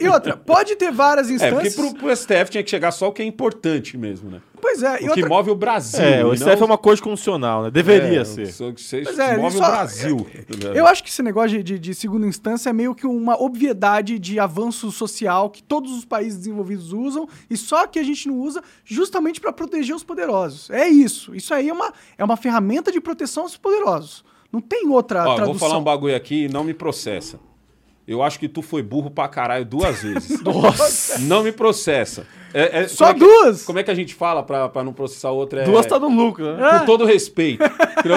E outra, pode ter várias É, porque instâncias. pro, pro STF tinha que chegar só o que é importante mesmo, né? Pois é, e O que outra... move o Brasil. É, o STF é não- uma corte constitucional, né? Deveria É, ser. só que você Pois é, move ele o só- Brasil. Eu acho que esse negócio de, de- segunda instância é meio que uma obviedade de avanço social que todos os países desenvolvidos usam e só que a gente não usa justamente para proteger os poderosos. É isso. Isso aí é uma, é uma ferramenta de proteção aos poderosos. Não tem outra Ó, eu vou tradução. falar um bagulho aqui e não me processa. Eu acho que tu foi burro pra caralho duas vezes. Nossa. Não me processa. É- é- Só como é que- duas? Como é que a gente fala pra, pra não processar o outro? É, Duas tá no lucro, né? Com todo respeito.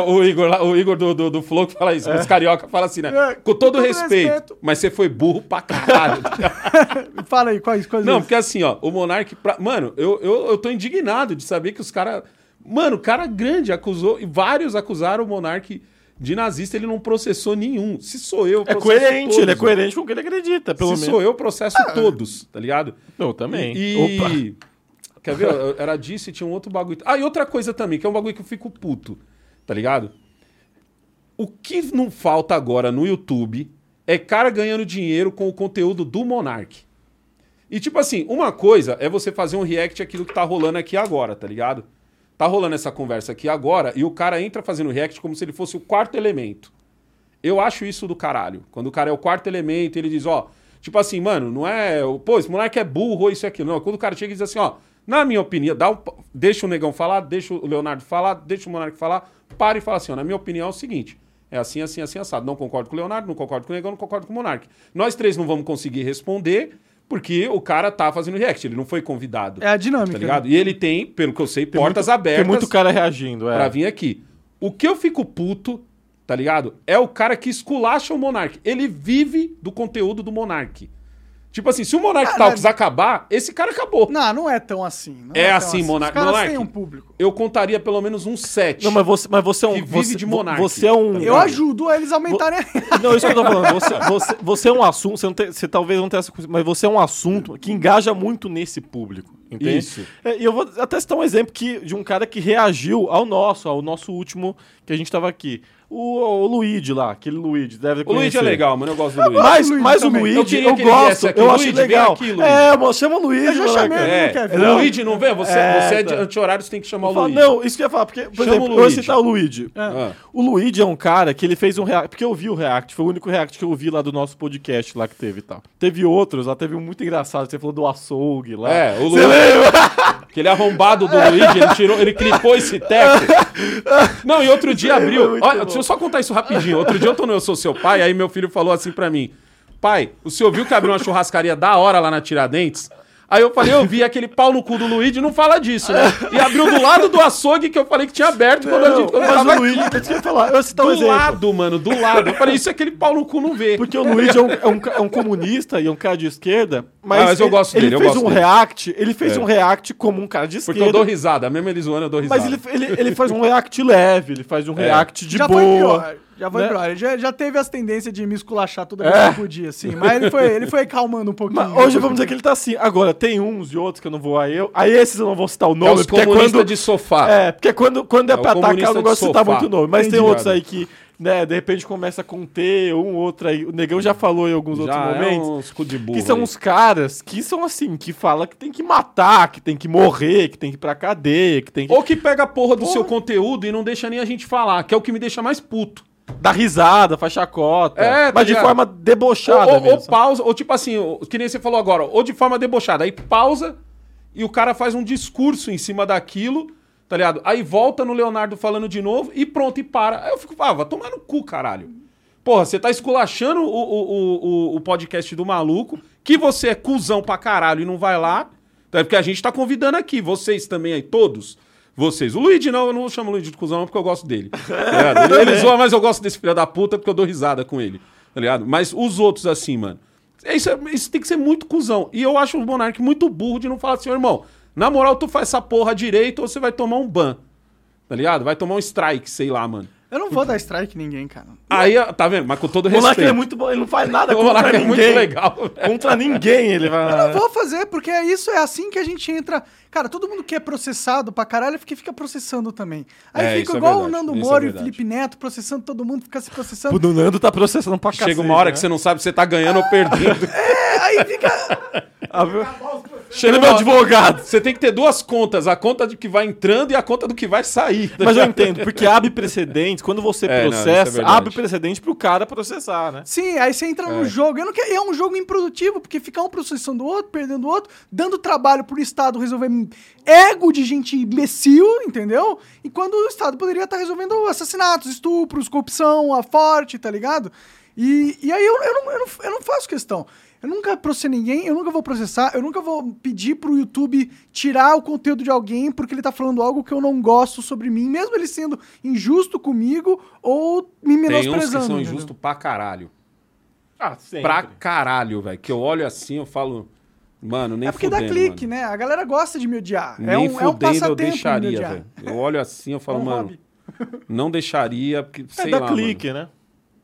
o Igor, lá- o Igor do, do, do Flow que fala isso. Os carioca fala assim, né? É, com todo, todo respeito, respeito. Mas você foi burro pra caralho. Fala aí, quais coisas? Não, porque assim, ó, o Monark. pra- Mano, eu, eu, eu tô indignado de saber que os caras. Mano, o cara grande acusou. E vários acusaram o Monark de nazista, ele não processou nenhum. Se sou eu, É coerente, todos, ele é coerente com o que ele acredita, pelo Se menos. sou eu, eu processo todos, tá ligado? Eu também. E. Opa. Quer ver? Eu- Era disso e tinha um outro bagulho. Ah, e outra coisa também, que é um bagulho que eu fico puto, tá ligado? O que não falta agora no YouTube é cara ganhando dinheiro com o conteúdo do Monark. E tipo assim, uma coisa é você fazer um react aquilo que tá rolando aqui agora, tá ligado? Tá rolando essa conversa aqui agora e o cara entra fazendo react como se ele fosse o quarto elemento. Eu acho isso do caralho. Quando o cara é o quarto elemento, ele diz, ó, tipo assim, mano, não é, pô, esse moleque é burro isso e aquilo. Não, quando o cara chega e diz assim, ó, na minha opinião, dá um, deixa o Negão falar, deixa o Leonardo falar, deixa o Monark falar, para e fala assim, ó, na minha opinião é o seguinte, é assim, assim, assim, assado. Não concordo com o Leonardo, não concordo com o Negão, não concordo com o Monark. Nós três não vamos conseguir responder porque o cara tá fazendo react, ele não foi convidado. É a dinâmica. Tá ligado? E ele tem, pelo que eu sei, portas muito, abertas Tem muito cara reagindo, é. pra vir aqui. O que eu fico puto, tá ligado? É o cara que esculacha o Monark. Ele vive do conteúdo do Monark. Tipo assim, se o Monark Ah, Talks mas- acabar, esse cara acabou. Não, não é tão assim. não É tão assim, Monark- Os caras Monark. têm um público. Eu contaria pelo menos um set. Não, mas você, mas você é um. Que vive você, de monarca, Você é um. Eu ajudo a eles aumentarem a... Não, isso que eu tô falando. Você, você, você é um assunto. Você, não tem, você talvez não tenha essa mas você é um assunto que engaja muito nesse público. Entende? Isso. É, E eu vou até citar um exemplo que, de um cara que reagiu ao nosso, ao nosso último que a gente tava aqui. O, o Luigi lá, aquele Luigi, deve O Luigi é legal, mano. Eu gosto do Luigi. Mas, Luigi mas o. Luigi, Eu eu, gosto, aqui. eu Luigi, acho legal. aqui, Luigi. é, mano, chama o Luigi. Eu já chamei É, não quer vir. o Luigi não vem? Você é, você é de tá. anti-horário, você tem que chamar Eu falo, Luigi. não, isso que eu ia falar, porque, por Chama exemplo, eu citar o Luigi. Ah. O Luigi é um cara que ele fez um react, porque eu vi o react, foi o único react que eu vi lá do nosso podcast lá que teve e tal. Teve outros, lá teve um muito engraçado, você falou do açougue lá. É, o Você Luigi. lembra? Aquele arrombado do Luigi, ele tirou, ele clipou esse teco. Não, e outro dia abriu. Olha, bom. deixa eu só contar isso rapidinho. Outro dia eu tô no Eu Sou Seu Pai, aí meu filho falou assim pra mim: Pai, o senhor viu que abriu uma churrascaria da hora lá na Tiradentes? Aí eu falei, eu vi aquele pau no cu do Luigi, não fala disso, né? E abriu do lado do açougue que eu falei que tinha aberto quando a gente quando mas tava o Luigi, aqui. eu ia falar, eu citar um Do exemplo. lado, mano, do lado. Eu falei, isso é aquele pau no cu não vê. Porque o Luigi é um, é um é um comunista e é um cara de esquerda, mas, Ah, mas eu ele, gosto ele dele, eu fez gosto um dele. react, ele fez É. um react como um cara de Porque esquerda. eu dou risada, mesmo ele zoando, eu dou risada. Mas ele, ele, ele faz um react leve, ele faz um É. react de já foi boa. pior. Já foi né? já, já teve as tendências de me esculachar toda vez É. que podia, assim. Mas ele foi, ele foi calmando um pouquinho. Mas hoje vamos dizer que ele tá assim. Agora, tem uns e outros que eu não vou aí. Eu, aí esses eu não vou citar o É nome, os porque é quando. de sofá. É, porque quando, quando é, É o pra atacar, eu não gosto de citar muito nome. Mas tem Entendi. outros aí que, né, de repente começa a conter um outro aí. O Negão já falou em alguns outros Já é momentos. uns cu de burro Que são aí. uns caras que são assim, que fala que tem que matar, que tem que morrer, que tem que ir pra cadeia, que tem que Ou que pega a porra do Porra. seu conteúdo e não deixa nem a gente falar, que é o que me deixa mais puto. Dar risada, faz chacota. É, tá mas de forma debochada ou, ou- ou pausa, ou tipo assim, que nem você falou agora, ou de forma debochada. Aí pausa e o cara faz um discurso em cima daquilo, tá ligado? Aí volta no Leonardo falando de novo e pronto, e para. Aí eu fico, ah, vai tomar no cu, caralho. Porra, você tá esculachando o, o, o, o- podcast do maluco, que você é cuzão pra caralho e não vai lá. É porque a gente tá convidando aqui, vocês também aí, todos. Vocês. O Luigi não, eu não chamo o Luigi de cuzão porque eu gosto dele. Tá ele, ele zoa, mas eu gosto desse filho da puta porque eu dou risada com ele. Tá ligado? Mas os outros, assim, mano. Isso, é- isso tem que ser muito cuzão. E eu acho o Monark muito burro de não falar assim, "Ô, irmão, na moral, tu faz essa porra direito ou você vai tomar um ban. Tá ligado? Vai tomar um strike, sei lá, mano. Eu não vou dar strike em ninguém, cara. Aí, tá vendo? Mas com todo O Monark respeito. é muito bom, ele não faz nada O contra Monark é ninguém. muito legal. velho. Contra ninguém ele vai. Eu vou fazer, porque é isso, é assim que a gente entra. Cara, todo mundo que é processado pra caralho fica, fica processando também. Aí É, fica é igual verdade, o Nando é Moro e o. Felipe Neto processando todo mundo, fica se processando. O Nando tá processando pra cacete. Chega uma hora né? que você não sabe se você tá ganhando ou perdendo. É, aí fica. Ah, Chega é meu advogado. Você tem que ter duas contas, a conta de que vai entrando e a conta do que vai sair. tá Mas eu entendo, porque abre precedentes, quando você É, não, é processa, verdade. abre precedente pro cara processar, né? Sim, aí você entra no jogo. Eu não quero, é um jogo improdutivo, porque ficar um processando o outro, perdendo o outro, dando trabalho pro Estado resolver ego de gente imbecil, entendeu? E quando o Estado poderia estar resolvendo assassinatos, estupros, corrupção, a forte, tá ligado? E, e aí eu, eu, não, eu, não, eu não faço questão. Eu nunca processei ninguém, eu nunca vou processar, eu nunca vou pedir pro YouTube tirar o conteúdo de alguém porque ele tá falando algo que eu não gosto sobre mim, mesmo ele sendo injusto comigo ou me Tem uns que menosprezando. são injustos pra caralho. Ah, sempre. Pra caralho, velho. Que eu olho assim, eu falo. Mano, nem É porque fudendo, dá clique, mano. né? A galera gosta de me odiar. Nem é um, é um fudendo eu passatempo me deixaria, velho. Eu olho assim, eu falo, É um mano, hobby. não deixaria, porque, É, sei dá lá, clique, né?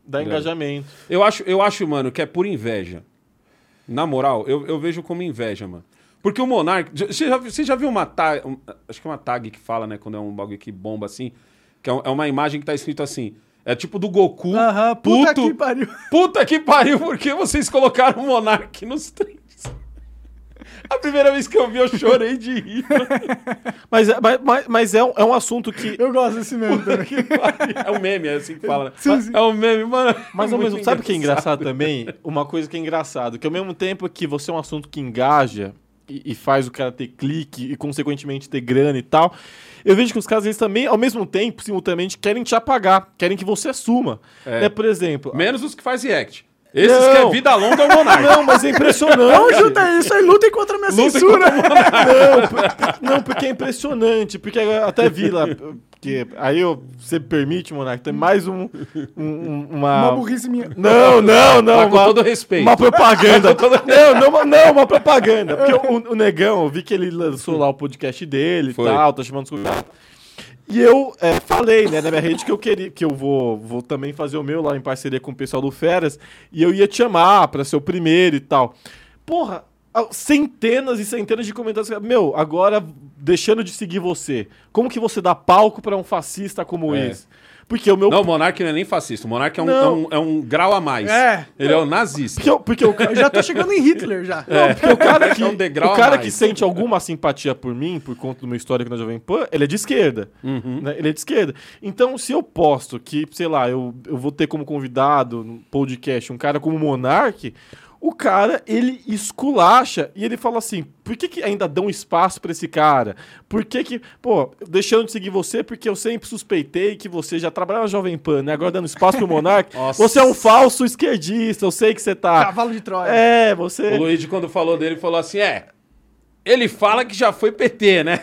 Dá É. engajamento. Eu acho, eu acho, mano, que é por inveja. Na moral, eu, eu vejo como inveja, mano. Porque o Monark. Você já, você já viu uma tag. acho que é uma tag que fala, né? Quando é um bagulho que bomba assim. Que é, um- é uma imagem que tá escrito assim. É tipo do Goku. Aham, puta puto, que pariu. Puta que pariu, porque vocês colocaram o Monark nos três. A primeira vez que eu vi, eu chorei de rir. Mas, é- mas, mas, mas é, um, é um assunto que. Eu gosto desse meme também. É um meme, é assim que fala. né? Sim, sim. É um meme, mano. Mas ao mesmo sabe o que é engraçado também? Uma coisa que é engraçado, que ao mesmo tempo que você é um assunto que engaja e, e faz o cara ter clique e consequentemente ter grana e tal, eu vejo que os caras eles também, ao mesmo tempo, simultaneamente, querem te apagar, querem que você assuma. É. Né, Por exemplo. Menos os que faz react. Esses Não. que é vida longa é o Monark. Não, mas é impressionante. Não junta isso aí, lutem contra a minha Lutem censura. Não, não, porque é impressionante. Porque até vi lá. Porque aí eu, você me permite, Monark, tem mais um, um- um- uma. Uma burrice minha. Não, não, não. Mas com uma- todo respeito. Uma propaganda. não, não, não, uma propaganda. Porque o, o Negão, eu vi que ele lançou lá o podcast dele e tal, tá chamando os convidados. E eu é, falei, né, na minha rede que eu queria, que eu vou, vou também fazer o meu lá em parceria com o pessoal do Feras, e eu ia te chamar pra ser o primeiro e tal. Porra, centenas e centenas de comentários. Meu, agora deixando de seguir você, como que você dá palco pra um fascista como É. esse? Porque o meu Não, o Monark não é nem fascista. O Monark é um, é um, é um grau a mais. É. Ele é um nazista. porque, eu- porque o cara Eu já tô chegando em Hitler já. Não, porque o cara que, É um degrau o cara que sente alguma simpatia por mim, por conta do meu histórico na Jovem Pan, ele é de esquerda. Uhum. né? Ele é de esquerda. Então, se eu posto que, sei lá, eu, eu vou ter como convidado no podcast um cara como Monark, o cara, ele esculacha e ele fala assim: por que, que ainda dão espaço pra esse cara? Por que que, pô, deixando de seguir você porque eu sempre suspeitei que você já trabalhava na Jovem Pan, né? Agora dando espaço pro Monark. Você é um falso esquerdista, eu sei que você tá. Cavalo de Troia. É, você. O Luigi, quando falou dele, falou assim: é. Ele fala que já foi PT, né?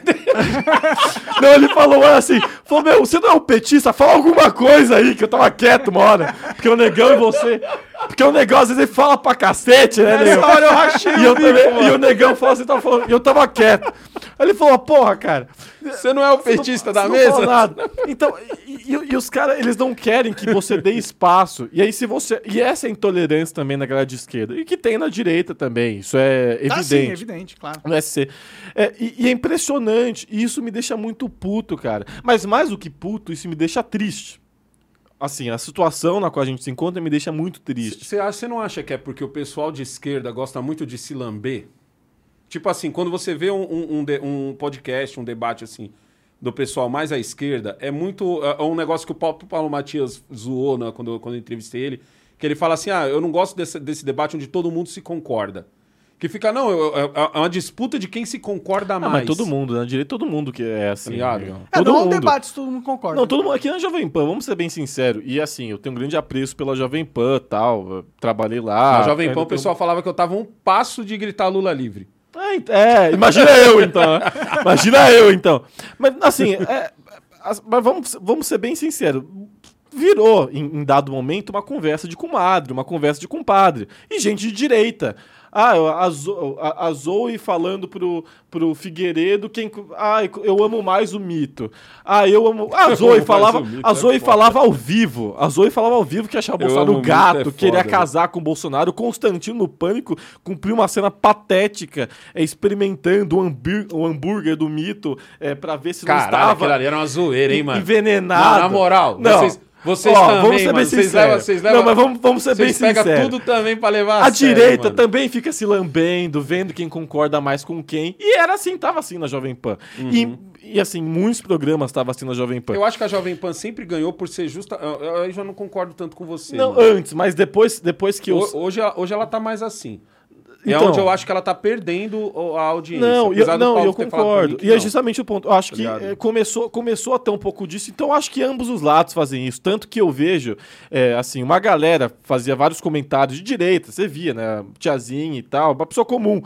Não, ele falou assim, falou, meu, você não é um petista? Fala alguma coisa aí, que eu tava quieto uma hora. Porque o negão e você... Porque o vezes, ele fala pra cacete, né, negão? hora eu rachei e, eu também- e o negão falou assim, tava falando, e eu tava quieto. Aí ele falou, porra, cara... Você não é o petista da mesa? nada. Então, e, e- e os caras, eles não querem que você dê espaço. E aí, se você... E essa é a intolerância também na galera de esquerda. E que tem na direita também, isso é evidente. Tá sim, evidente, claro. No SC. É, e, e é impressionante. E isso me deixa muito puto, cara. Mas mais do que puto, isso me deixa triste. Assim, a situação na qual a gente se encontra me deixa muito triste. Você não acha que é porque o pessoal de esquerda gosta muito de se lamber? Tipo assim, quando você vê um, um- um um podcast, um debate assim, do pessoal mais à esquerda, é muito. É é um negócio que o próprio Paulo Matias zoou né, quando, quando eu entrevistei ele, que ele fala assim: ah, eu não gosto desse, desse debate onde todo mundo se concorda. Que fica, não, eu- eu- é uma disputa de quem se concorda Ah, mais. mas todo mundo, na direita, todo mundo que é assim. Ligado? legal. É, todo não é um mundo. debate se todo mundo concorda. Não, todo mundo aqui na Jovem Pan, vamos ser bem sinceros. E assim, eu tenho um grande apreço pela Jovem Pan tal. trabalhei lá. Na Jovem é, Pan o tenho- pessoal falava que eu tava um passo de gritar Lula livre. É, É, imagina eu então. né? Imagina eu então. Mas assim, é, as- mas vamos, vamos ser bem sinceros. Virou, em, em dado momento, uma conversa de comadre, uma conversa de compadre. E gente de direita. Ah, a, Zo- a, a Zoe falando pro, pro Figueiredo quem. Ah, eu amo mais o mito. Ah, eu amo. A Eu Zoe falava. mito, A é Zoe foda. falava ao vivo. A Zoe falava ao vivo que achava o Eu Bolsonaro gato, é queria foda, casar com o Bolsonaro. O Constantino no Pânico cumpriu uma cena patética, é, experimentando o, hambúrguer, o hambúrguer do mito é, para ver se não Caralho, estava aquilo ali era uma zoeira, hein, mano? envenenado. Não, na moral, não. vocês- vocês Ó, também, vamos ser bem sinceros. levam- vocês levam- Não, mas vamos, vamos ser bem sinceros. tudo também pra levar A, a, direita mano. também fica se lambendo, vendo quem concorda mais com quem. E era assim, tava assim na Jovem Pan. E, e assim, muitos programas estavam assim na Jovem Pan. Uhum. Eu acho que a Jovem Pan sempre ganhou por ser justa. Eu, eu- já não concordo tanto com você. Não, mano. antes, mas depois, depois que eu. Ho- Hoje, hoje ela tá mais assim. É Então. onde eu acho que ela tá perdendo o- a audiência. Não, e eu, não, eu concordo. E é justamente o ponto. Eu acho Tá que é, começou, começou a ter um pouco disso, então eu acho que ambos os lados fazem isso. Tanto que eu vejo, é, assim, uma galera fazia vários comentários de direita, você via, né? Tiazinha e tal, uma pessoa comum.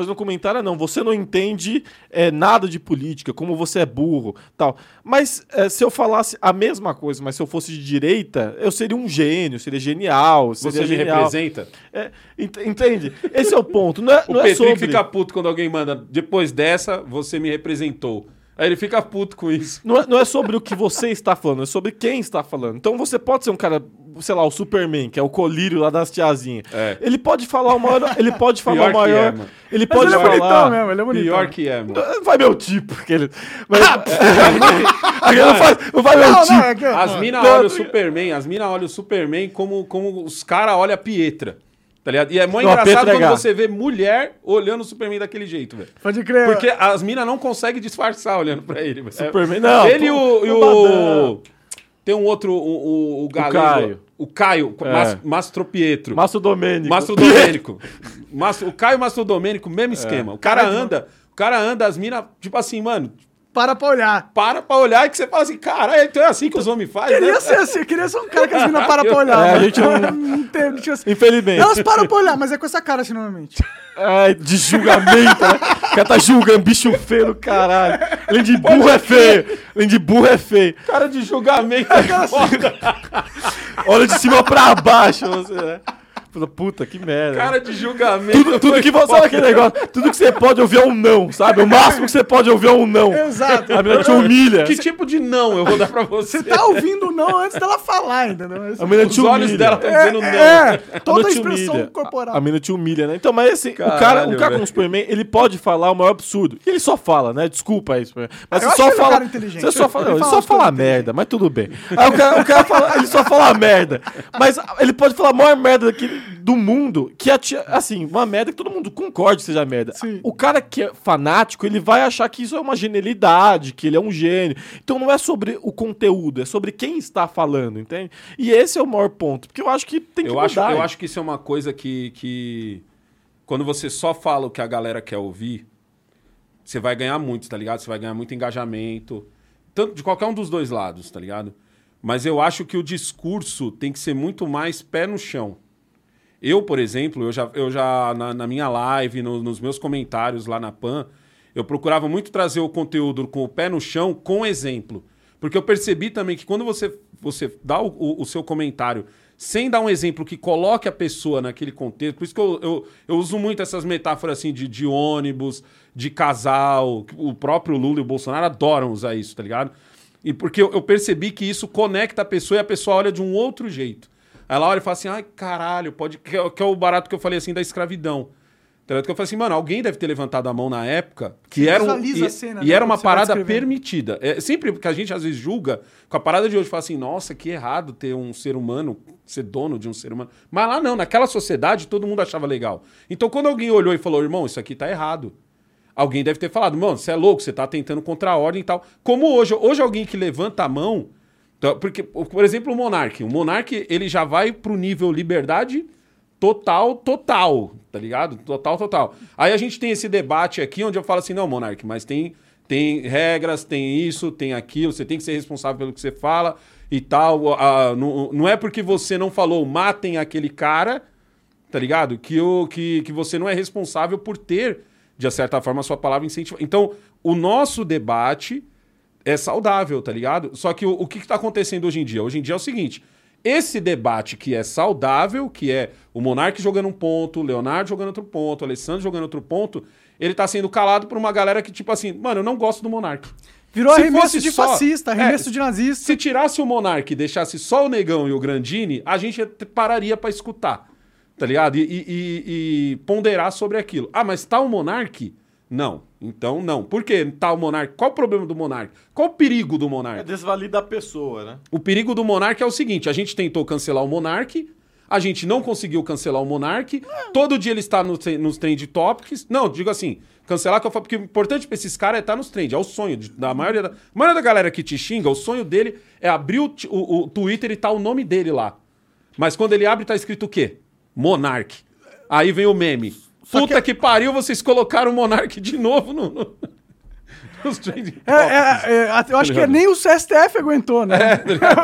Fazendo um comentário, "Ah, não, você não entende é, nada de política, como você é burro, tal. Mas é, se eu falasse a mesma coisa, mas se eu fosse de direita, eu seria um gênio, seria genial, seria Você me genial. representa? É, ent- entende? Esse é o ponto. Não é, O não é Petri sobre... fica puto quando alguém manda, depois dessa, você me representou. Aí ele fica puto com isso. Não é, não é sobre o que você está falando, é sobre quem está falando. Então você pode ser um cara, sei lá, o Superman, que é o colírio lá das tiazinhas. É. Ele pode falar o maior. Ele pode falar Pior o que maior. é, mano. ele Mas pode ele é bonitão falar. mesmo, ele é bonitão. Pior que é, mano. Vai meu tipo. Aquele, mas, Aquele não, faz, não vai meu Não, tipo. não, é que... As minas Não, olham o não- Superman, as minas olham o Superman como, como os caras olham a Pietra. Tá ligado? E é mó engraçado é quando você vê mulher olhando o Superman daquele jeito, velho. Pode crer. Porque as minas não conseguem disfarçar olhando pra ele, velho. Superman, não. Ele e o, e o. Tem um outro, o, o, o galego. Caio. O Caio, É. Mas, Mastro Pietro. Márcio Domênico. Mastro Domênico. Mastro, o Caio Mastro Domênico, É. mesmo esquema. O cara anda, o cara anda, as minas, tipo assim, mano, Para pra olhar. para pra olhar e que você fala assim, caralho, então é assim que os homens fazem, né? Queria ser assim, queria ser um cara que as meninas param pra olhar. É, a gente não- não tem, não tinha assim. Infelizmente. Elas param pra olhar, mas é com essa cara assim, normalmente. Ai, de julgamento, né? O cara tá julgando, bicho feio do caralho. Além de burro é feio. Além de burro é feio. Cara de julgamento. Olha de cima pra baixo, você, né? Fala, Puta, que merda. cara de julgamento. tudo, tudo que você. Sabe aquele negócio? Tudo que você pode ouvir é um não, sabe? O máximo que você pode ouvir é um não. Exato. A menina te humilha. Que tipo de não eu vou dar pra você? Você tá ouvindo não antes dela falar, entendeu? A menina Os te olhos humilha. dela estão dizendo não. É, A toda a expressão humilha. corporal. A menina te humilha, né? Então, mas assim, o cara, Caralho, o cara velho. com o Superman, ele pode falar o maior absurdo. E ele só fala, né? Desculpa aí, Superman. Mas Eu você só fala. cara inteligente. Você só fala, Ele não, ele fala só fala merda, mas tudo bem. Aí o cara, o cara fala, ele só fala merda. Mas ele pode falar a maior merda que, do mundo, que é, assim, uma merda que todo mundo concorde seja merda. Sim. O cara que é fanático, ele vai achar que isso é uma genialidade, que ele é um gênio. Então não é sobre o conteúdo, é sobre quem está falando, entende? E esse é o maior ponto, porque eu acho que tem que Eu acho, mudar. eu acho que isso é uma coisa que, que. Quando você só fala o que a galera quer ouvir, você vai ganhar muito, tá ligado? Você vai ganhar muito engajamento. Tanto de qualquer um dos dois lados, tá ligado? Mas eu acho que o discurso tem que ser muito mais pé no chão. Eu, por exemplo, eu já, eu já na, na minha live, no- nos meus comentários lá na PAN, eu procurava muito trazer o conteúdo com o pé no chão, com exemplo. Porque eu percebi também que quando você, você dá o, o- o seu comentário sem dar um exemplo que coloque a pessoa naquele contexto, por isso que eu, eu, eu uso muito essas metáforas assim de, de ônibus, de casal, o próprio Lula e o Bolsonaro adoram usar isso, tá ligado? E porque eu, eu percebi que isso conecta a pessoa e a pessoa olha de um outro jeito. Ela olha e fala assim, ai, caralho, pode. Que é, que é o barato que eu falei assim da escravidão. Tá ligado? Que eu falei assim, mano, alguém deve ter levantado a mão na época que era, um, e, cena, e né, era uma parada permitida. É, sempre que a gente às vezes julga, com a parada de hoje, fala assim, nossa, que errado ter um ser humano, ser dono de um ser humano. Mas lá não, naquela sociedade todo mundo achava legal. Então quando alguém olhou e falou, irmão, isso aqui tá errado. Alguém deve ter falado, mano, você é louco, você tá tentando contra a ordem e tal. Como hoje, hoje alguém que levanta a mão, então, porque, por exemplo, o Monark. O Monark, ele já vai pro nível liberdade total, total, tá ligado? Total, total. Aí a gente tem esse debate aqui onde eu falo assim, não, Monark, mas tem, tem regras, tem isso, tem aquilo, você tem que ser responsável pelo que você fala e tal. Não, não é porque você não falou matem aquele cara, tá ligado? Que, o, que, que você não é responsável por ter, de certa forma, a sua palavra incentivada. Então, o nosso debate é saudável, tá ligado? Só que o, o que está acontecendo hoje em dia? Hoje em dia é o seguinte: esse debate que é saudável, que é o Monark jogando um ponto, o Leonardo jogando outro ponto, o Alessandro jogando outro ponto, ele tá sendo calado por uma galera que, tipo assim, mano, eu não gosto do Monark. Virou Se arremesso de só- fascista, arremesso É, de nazista. Se tirasse o Monark e deixasse só o Negão e o Grandini, a gente te- pararia pra escutar, tá ligado? E, e- e- e ponderar sobre aquilo. Ah, mas tá o Monark? Não. Então, não. Por que tá o Monark? Qual o problema do Monark? Qual o perigo do É Monark? desvalida a pessoa, né? O perigo do Monark é o seguinte: a gente tentou cancelar o Monark, a gente não conseguiu cancelar o Monark, todo dia ele está no, nos trend topics. Não, digo assim, cancelar que eu falo, porque o importante pra esses caras é estar nos trend, é o sonho de- da maioria da, a maioria da galera que te xinga, o sonho dele é abrir o, o- o Twitter e tá o nome dele lá. Mas quando ele abre, tá escrito o quê? Monark. Aí vem o meme. Puta que... pariu, vocês colocaram o Monark de novo no. no... nos trending É, é, é, eu acho que ligado? nem o STF aguentou, né? É?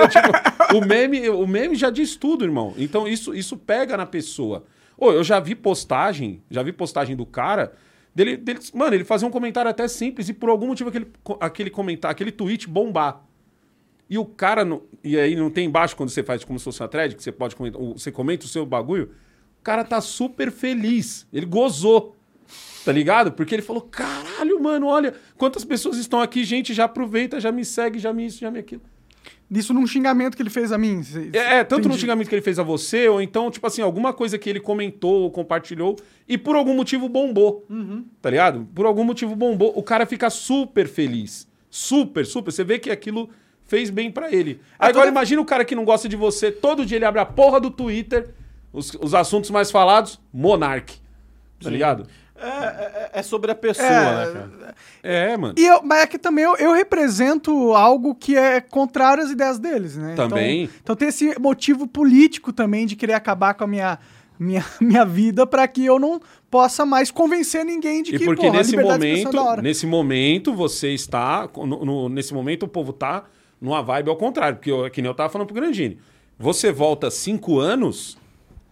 Tipo, o, meme, o meme já diz tudo, irmão. Então isso, isso pega na pessoa. Ô, eu já vi postagem, já vi postagem do cara, dele, dele, mano, ele fazia um comentário até simples e por algum motivo aquele, aquele comentário, aquele tweet bombar. E o cara, não- e aí não tem embaixo quando você faz como se fosse uma thread, que você pode comentar, você comenta o seu bagulho, cara tá super feliz, ele gozou. Tá ligado? Porque ele falou: caralho, mano, olha quantas pessoas estão aqui, gente, já aproveita, já me segue, já me isso, já me aquilo. Isso num xingamento que ele fez a mim. cê- É, é, tanto entendi. xingamento que ele fez a você, ou então, tipo assim, alguma coisa que ele comentou ou compartilhou e por algum motivo bombou. Tá ligado? Por algum motivo bombou. O cara fica super feliz. Super, super. Você vê que aquilo fez bem pra ele. Agora toda- imagina o cara que não gosta de você, todo dia ele abre a porra do Twitter, os, os assuntos mais falados, Monark. Tá ligado? É, é- é sobre a pessoa, É, né, cara? É, mano. E eu, mas é que também eu, eu represento algo que é contrário às ideias deles, né? Também. Então, então tem esse motivo político também de querer acabar com a minha, minha, minha vida para que eu não possa mais convencer ninguém de E que porque porra, nesse é momento, hora. nesse momento você está, no- no- nesse momento o povo tá numa vibe ao contrário, porque eu, que nem eu tava falando pro Grandini. Você volta cinco anos,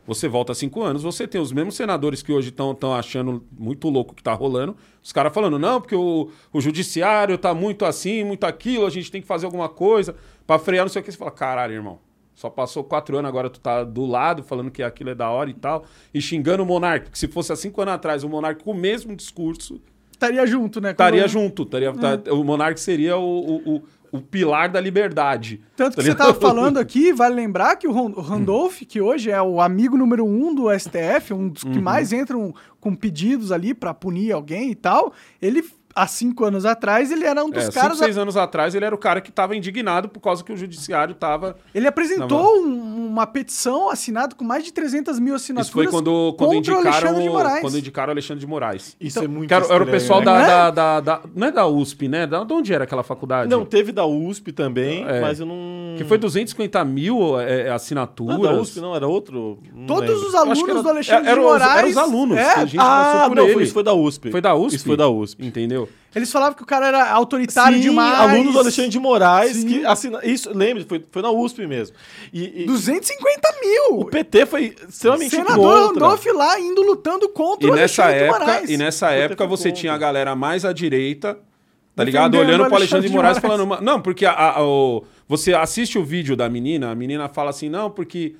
você volta cinco anos, você tem os mesmos senadores que hoje estão achando muito louco o que tá rolando, os caras falando, não, porque o, o judiciário tá muito assim, muito aquilo, a gente tem que fazer alguma coisa pra frear, não sei o que. Você fala, caralho, irmão. Só passou quatro anos, agora tu tá do lado, falando que aquilo é da hora e tal, e xingando o Monark. Porque se fosse há cinco anos atrás, o Monark com o mesmo discurso, Estaria junto, né? estaria Como- junto. Estaria, tá- o Monark seria o, o, o, o pilar da liberdade. Tanto Tá que você ligado? tava falando aqui, vale lembrar que o Randolph, que hoje é o amigo número um do STF, um dos Uhum. que mais entram com pedidos ali pra punir alguém e tal, ele, há cinco anos atrás, ele era um dos É, caras... cinco, seis anos atrás, ele era o cara que estava indignado por causa que o judiciário tava. Ele apresentou um- uma petição assinada com mais de 300 mil assinaturas Isso foi quando, quando, contra o indicaram, Alexandre de Moraes. quando indicaram o Alexandre de Moraes. Isso Então, é muito era, era o pessoal né? da, É? da, da- da- Não é da USP, né? Da, de onde era aquela faculdade? Não, teve da USP também, É. mas eu não... Que foi 250 mil é, é, assinaturas. Não, da USP não, era outro? Não Todos lembro. os alunos era- do Alexandre eram de Moraes... eram os alunos, É, que a gente Ah, não, ele. foi, isso foi da USP. Foi da USP? Isso foi da USP. Entendeu? Eles falavam que o cara era autoritário Sim, demais. aluno do Alexandre de Moraes, Sim. que assina... Isso, lembre, foi, foi na USP mesmo. E, e 250 mil! o PT foi extremamente Senador contra. Randolph lá indo lutando contra E o nessa Alexandre de época, Moraes. e nessa época você conta. tinha a galera mais à direita, tá Defendendo ligado? Olhando pro Alexandre de de Moraes Moraes. falando, "Ma- não, porque a- a- o- você assiste o vídeo da menina, a menina fala assim, não, porque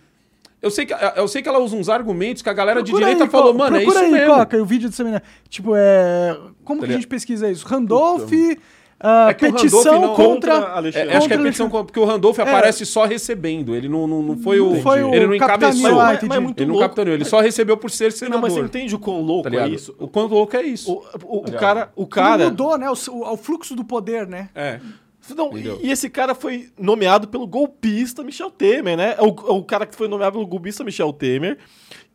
eu sei que eu sei que ela usa uns argumentos que a galera de Procura direita aí, falou, mano, é isso procura aí, mesmo. Coca, o vídeo dessa menina. Tipo, é... Como que a Tá gente pesquisa isso? Randolph, ah, É que petição Randolph não- contra... Contra Alexandre. É, acho que é Contra petição Alexandre. porque o Randolph aparece só recebendo, ele não, não, não foi o Não foi o ele não encabeçou, mas, entendi. mas é muito ele não louco. capitaneou, ele só recebeu por ser Não, senador. mas você entende o quão louco tá é isso? O quanto louco é isso? O, o, o ligado? cara, o cara mudou, né? O, o- o fluxo do poder, né? É. Não, Entendeu? e, esse cara foi nomeado pelo golpista Michel Temer, né? O, o cara que foi nomeado pelo golpista Michel Temer,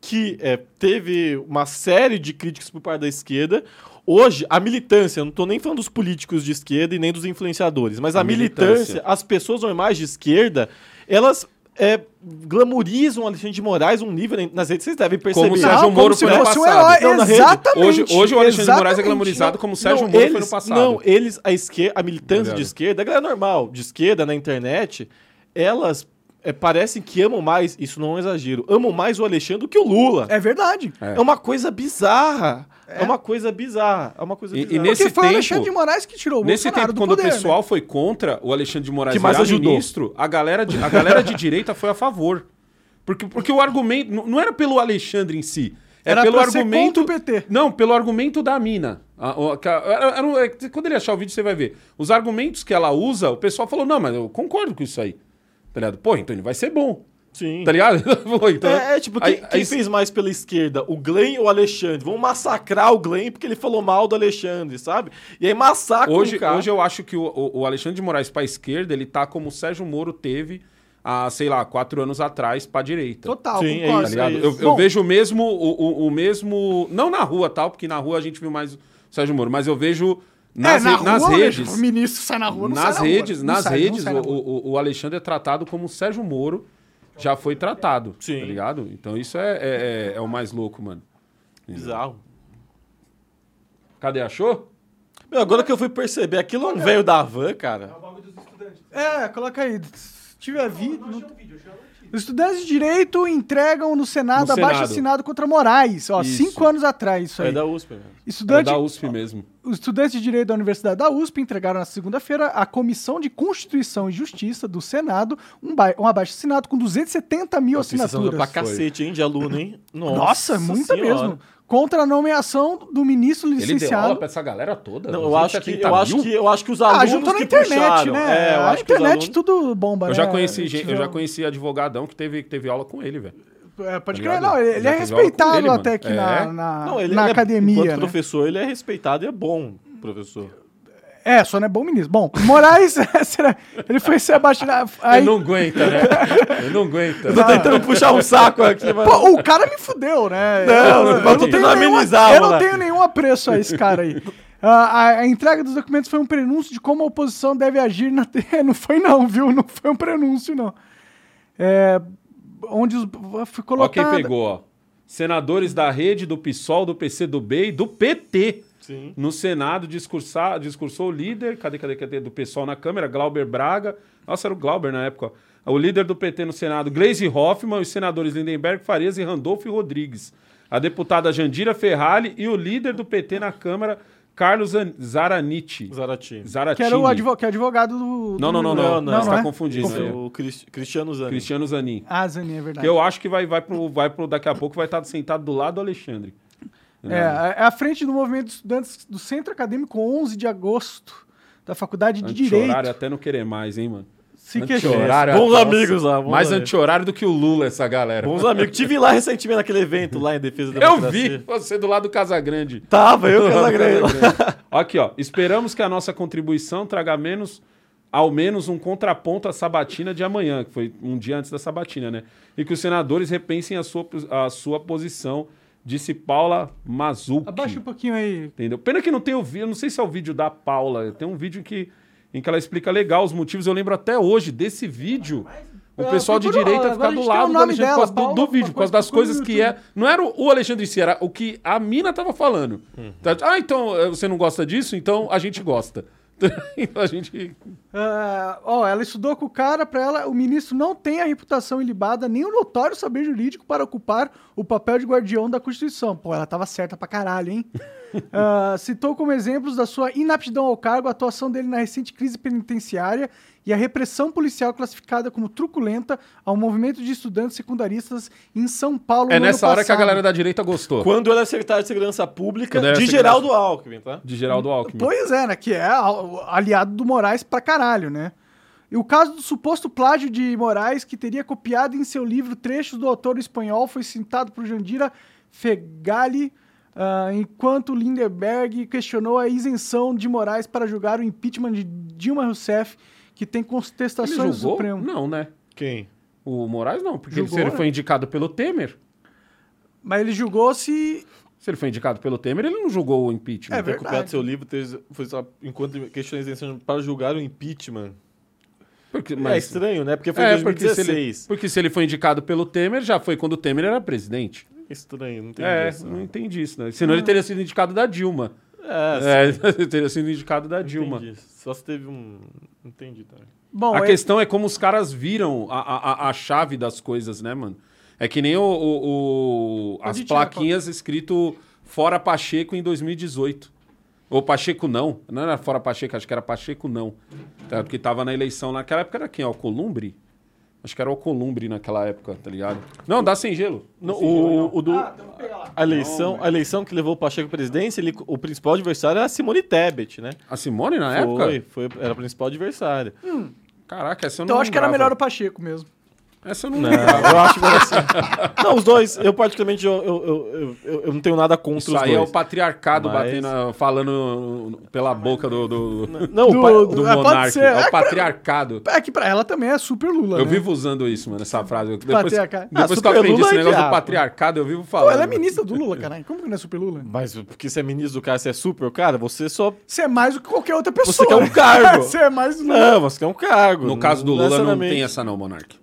que é, teve uma série de críticas por parte da esquerda. Hoje, a militância, eu não tô nem falando dos políticos de esquerda e nem dos influenciadores, mas a, A militância, militância. as pessoas normais de esquerda, elas é, glamorizam o Alexandre de Moraes um nível nas redes, vocês devem perceber. Como o Sérgio Não, Moro como se foi no fosse um passado. herói. Não. Exatamente. Hoje, hoje o Alexandre de Moraes é glamorizado como o Sérgio Não, Moro eles, foi no passado. Não, eles, a esquerda, a militância de esquerda, a galera normal, de esquerda na internet, elas é, parecem que amam mais, isso não é um exagero, amam mais o Alexandre do que o Lula. É verdade. É, uma coisa bizarra. É. uma coisa bizarra. É uma coisa E- e bizarra. nesse Porque foi o tempo- Alexandre de Moraes que tirou o Nesse Bolsonaro tempo, do quando poder, o pessoal né? foi contra o Alexandre de Moraes Que mais ajudou. ministro, a galera, de, a galera de direita foi a favor. Porque, porque o argumento não- era pelo Alexandre em si. É Era pelo argumento. contra o PT. Não, pelo argumento da mina. A- o- a- é quando ele achar o vídeo, você vai ver. Os argumentos que ela usa, o pessoal falou: não, mas eu concordo com isso aí. Tá ligado? Pô, então ele vai ser bom. Sim. Tá ligado? Então, É, é, tipo, quem, aí- quem aí- fez mais pela esquerda? O Glenn ou o Alexandre? Vão massacrar o Glenn porque ele falou mal do Alexandre, sabe? E aí massacram Hoje, o cara. hoje eu acho que o, o- o Alexandre de Moraes pra esquerda, ele tá como o Sérgio Moro teve há, sei lá, quatro anos atrás pra direita. Total, Sim, é concordo. isso, Tá ligado? é Eu, eu vejo o mesmo, o, o- o mesmo. Não na rua, tal, porque na rua a gente viu mais o Sérgio Moro, mas eu vejo nas, é, na re- nas rua, redes. O ministro sai na rua, não nas sai na redes, rua. Nas sai, redes, sai na o, rua. o- o Alexandre é tratado como o Sérgio Moro já foi tratado. Tá Sim. Tá ligado? Então isso é, é, é, é o mais louco, mano. Bizarro. Cadê? Achou? Meu, agora que eu fui perceber, aquilo não veio da van, cara. É o bagulho dos estudantes. É, coloca aí. Se tiver vídeo. Não, não... vídeo, os estudantes de direito entregam no Senado No abaixo Senado. assinado contra Moraes. Ó, Isso. cinco anos atrás, isso aí. É da USP, velho. Era Estudante, da USP mesmo. Os estudantes de Direito da Universidade da USP entregaram na segunda-feira à Comissão de Constituição e Justiça do Senado um, um abaixo-assinado com 270 mil Nossa, são pra assinaturas. cacete, hein, de aluno, hein? Nossa, muita Senhora. mesmo. Contra a nomeação do ministro Ele deu aula licenciado. pra essa galera toda? Não, eu acho que, 270 eu acho que, eu acho que os Ah, alunos juntou na que internet, puxaram. né? É, eu a acho internet alunos... tudo bomba, Eu né? já conheci, Tive gente- eu já conheci advogadão que teve, que teve aula com ele, velho. É, pode Tá crer, não, ele, é respeitado ele, até aqui É. na, na, Não, ele na ele é- academia, enquanto né? professor, ele é respeitado e é bom professor. É, só não é bom ministro. Bom, Moraes, será- ele foi ser abaixado. Aí, Ele não aguenta, né? Ele não aguenta. Tô tentando puxar um saco aqui, mas... Pô, o cara me fudeu, né? Não, eu, mas eu tô não tentando tenho nenhum, amenizar, Eu não tenho nenhum apreço a esse cara aí. Ah, a, a entrega dos documentos foi um prenúncio de como a oposição deve agir na. não foi, não, viu? Não foi um prenúncio, não. É, onde os, foi Ó quem pegou, ó. Senadores da rede, do PSOL, do PCdoB e do PT. Sim. No Senado, discursar, discursou o líder, cadê, cadê, cadê, do PSOL na Câmara, Glauber Braga. Nossa, era o Glauber na época. ó. O líder do PT no Senado, Gleisi Hoffmann, os senadores Lindenberg, Farias e Randolfo Rodrigues. A deputada Jandira Ferrari e o líder do PT na Câmara, Carlos An- Zaraniti. Zarati. Zaratini. Que era o advo, que é advogado do. Não, não, não, não. não, Você não tá é? confundindo. É o Cris- Cristiano Zani. Cristiano Zanin. Ah, Zani, é verdade. Que eu acho que vai, vai, pro, vai pro. Daqui a pouco vai estar sentado do lado do Alexandre. É, é à frente do movimento de estudantes do Centro Acadêmico 11 de agosto da Faculdade de Direito. Anti-horário até não querer mais, hein, mano? Se Anti-horário. Bons nossa, amigos lá, bons Mais anti-horário do que o Lula, essa galera. Bons amigos. Tive lá recentemente naquele evento lá em defesa da Eu vi você do lado do Casagrande. Tava, eu Casagrande. Aqui, ó. Esperamos que a nossa contribuição traga menos, ao menos um contraponto à sabatina de amanhã, que foi um dia antes da sabatina, né? E que os senadores repensem a sua, a sua posição, disse Paula Mazzucchi. Abaixa um pouquinho aí. Entendeu? Pena que não tem o vídeo, não sei se é o vídeo da Paula, tem um vídeo que, em que ela explica legal os motivos. Eu lembro até hoje desse vídeo. O Ah, pessoal de direita ficar do lado do nome Alexandre dela, por causa do, Paula do vídeo, por causa das coisas que é. Não era o Alexandre em si, era o que a mina tava falando. Tá? Ah, então eh, você não gosta disso? Então a gente gosta. Então a gente. Ah, ó, ela estudou com o cara pra ela. O ministro não tem a reputação ilibada nem o notório saber jurídico para ocupar o papel de guardião da Constituição. Pô, ela tava certa pra caralho, hein? Ah, citou como exemplos da sua inaptidão ao cargo a atuação dele na recente crise penitenciária e a repressão policial classificada como truculenta ao movimento de estudantes secundaristas em São Paulo. É no nessa ano hora que a passado. galera da direita gostou. Quando ele é secretário de Segurança Pública era de Geraldo Alckmin, tá? De Geraldo Alckmin. Pois é, né? Que é aliado do Moraes pra caralho, né? E o caso do suposto plágio de Moraes, que teria copiado em seu livro trechos do autor espanhol, foi citado por Jandira Fegali, ah, enquanto Lindenberg questionou a isenção de Moraes para julgar o impeachment de Dilma Rousseff, que tem Ele contestações do julgou? Supremo. Não, né? Quem? O Moraes não, porque ele- Julgou, se ele né? foi indicado pelo Temer. Mas ele julgou se. Se ele foi indicado pelo Temer, ele não julgou o impeachment. É verdade. seu livro foi só enquanto questões para julgar o impeachment. Porque, É mas, estranho, né? Porque foi em é, porque se, 2016. ele, porque se ele foi indicado pelo Temer, já foi quando o Temer era presidente. Estranho, não tem é, isso. não entendi isso, né? Senão ele teria sido indicado da Dilma. É, É, teria sido indicado da Dilma. entendi. Só se teve um... Entendi também. Bom, A é- questão é como os caras viram a, a, a- chave das coisas, né, mano? É que nem o, o- o- as Pode tirar, plaquinhas escrito Fora Pacheco em 2018. Ou Pacheco não. Não era Fora Pacheco, acho que era Pacheco não. Tá, Porque tava na eleição. Naquela época era quem? Alcolumbre? Acho que era Alcolumbre naquela época, tá ligado? Não, dá sem gelo. No, o, o do, Ah, então a, eleição, a eleição que levou o Pacheco à presidência, ele, o principal adversário era a Simone Tebet, né? A Simone na época? Foi, foi, era a principal adversária. Caraca, essa eu não Então acho que era melhor o Pacheco mesmo. Essa eu não, Não, eu acho que assim. Não, os dois, eu particularmente, eu, eu, eu, eu, eu não tenho nada contra Isso os aí é dois. o patriarcado Mas- batendo, falando pela boca do, do, Não, Do- do- do é, pode monarca. É É o patriarcado. É que pra ela também é super Lula, Eu né? vivo usando isso, mano, essa frase. Depois, Patriarcado. Ah, depois que eu aprendi Lula esse é negócio do diabo. patriarcado, eu vivo Pô, falando. ela é ministra do Lula, caralho. Como que não é super Lula? Mas porque você é ministro do cara, você é super, cara, você só... Você é mais do que qualquer outra pessoa. Você quer um cargo. Você é mais do Não, você quer um cargo. No caso do Lula, não tem essa não, Monark.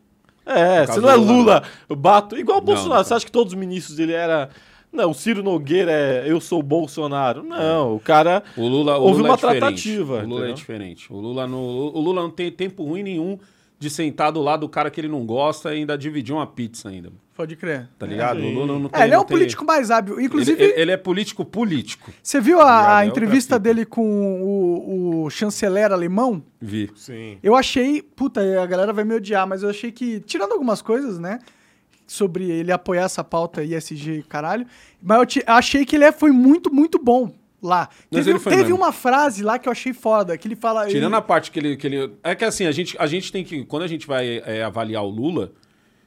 É, você não é Lula, eu bato. Igual o Não, Bolsonaro, não. você acha que todos os ministros dele eram... Não, o Ciro Nogueira é eu sou Bolsonaro. Não, o cara. O Lula, o Houve Lula uma é tratativa, O Lula é entendeu? diferente. O Lula, não, o Lula não tem tempo ruim nenhum de sentar do lado do cara que ele não gosta e ainda dividir uma pizza ainda. Pode crer. Tá ligado? o Lula não tem. É, ele é um tem- político mais hábil. Ele, Inclusive, ele- ele é político político. você viu a, a É outra entrevista dele com o, o chanceler alemão? Vi. Sim. Eu achei. Puta, a galera vai me odiar, mas eu achei que, tirando algumas coisas, né? Sobre ele apoiar essa pauta ISG e caralho. Mas eu te- achei que ele é- foi muito, muito bom lá. Mas Teve, teve uma frase lá que eu achei foda, que ele fala. Tirando ele, a parte que ele, que ele. É que assim, a gente, a gente tem que. Quando a gente vai é, avaliar o Lula,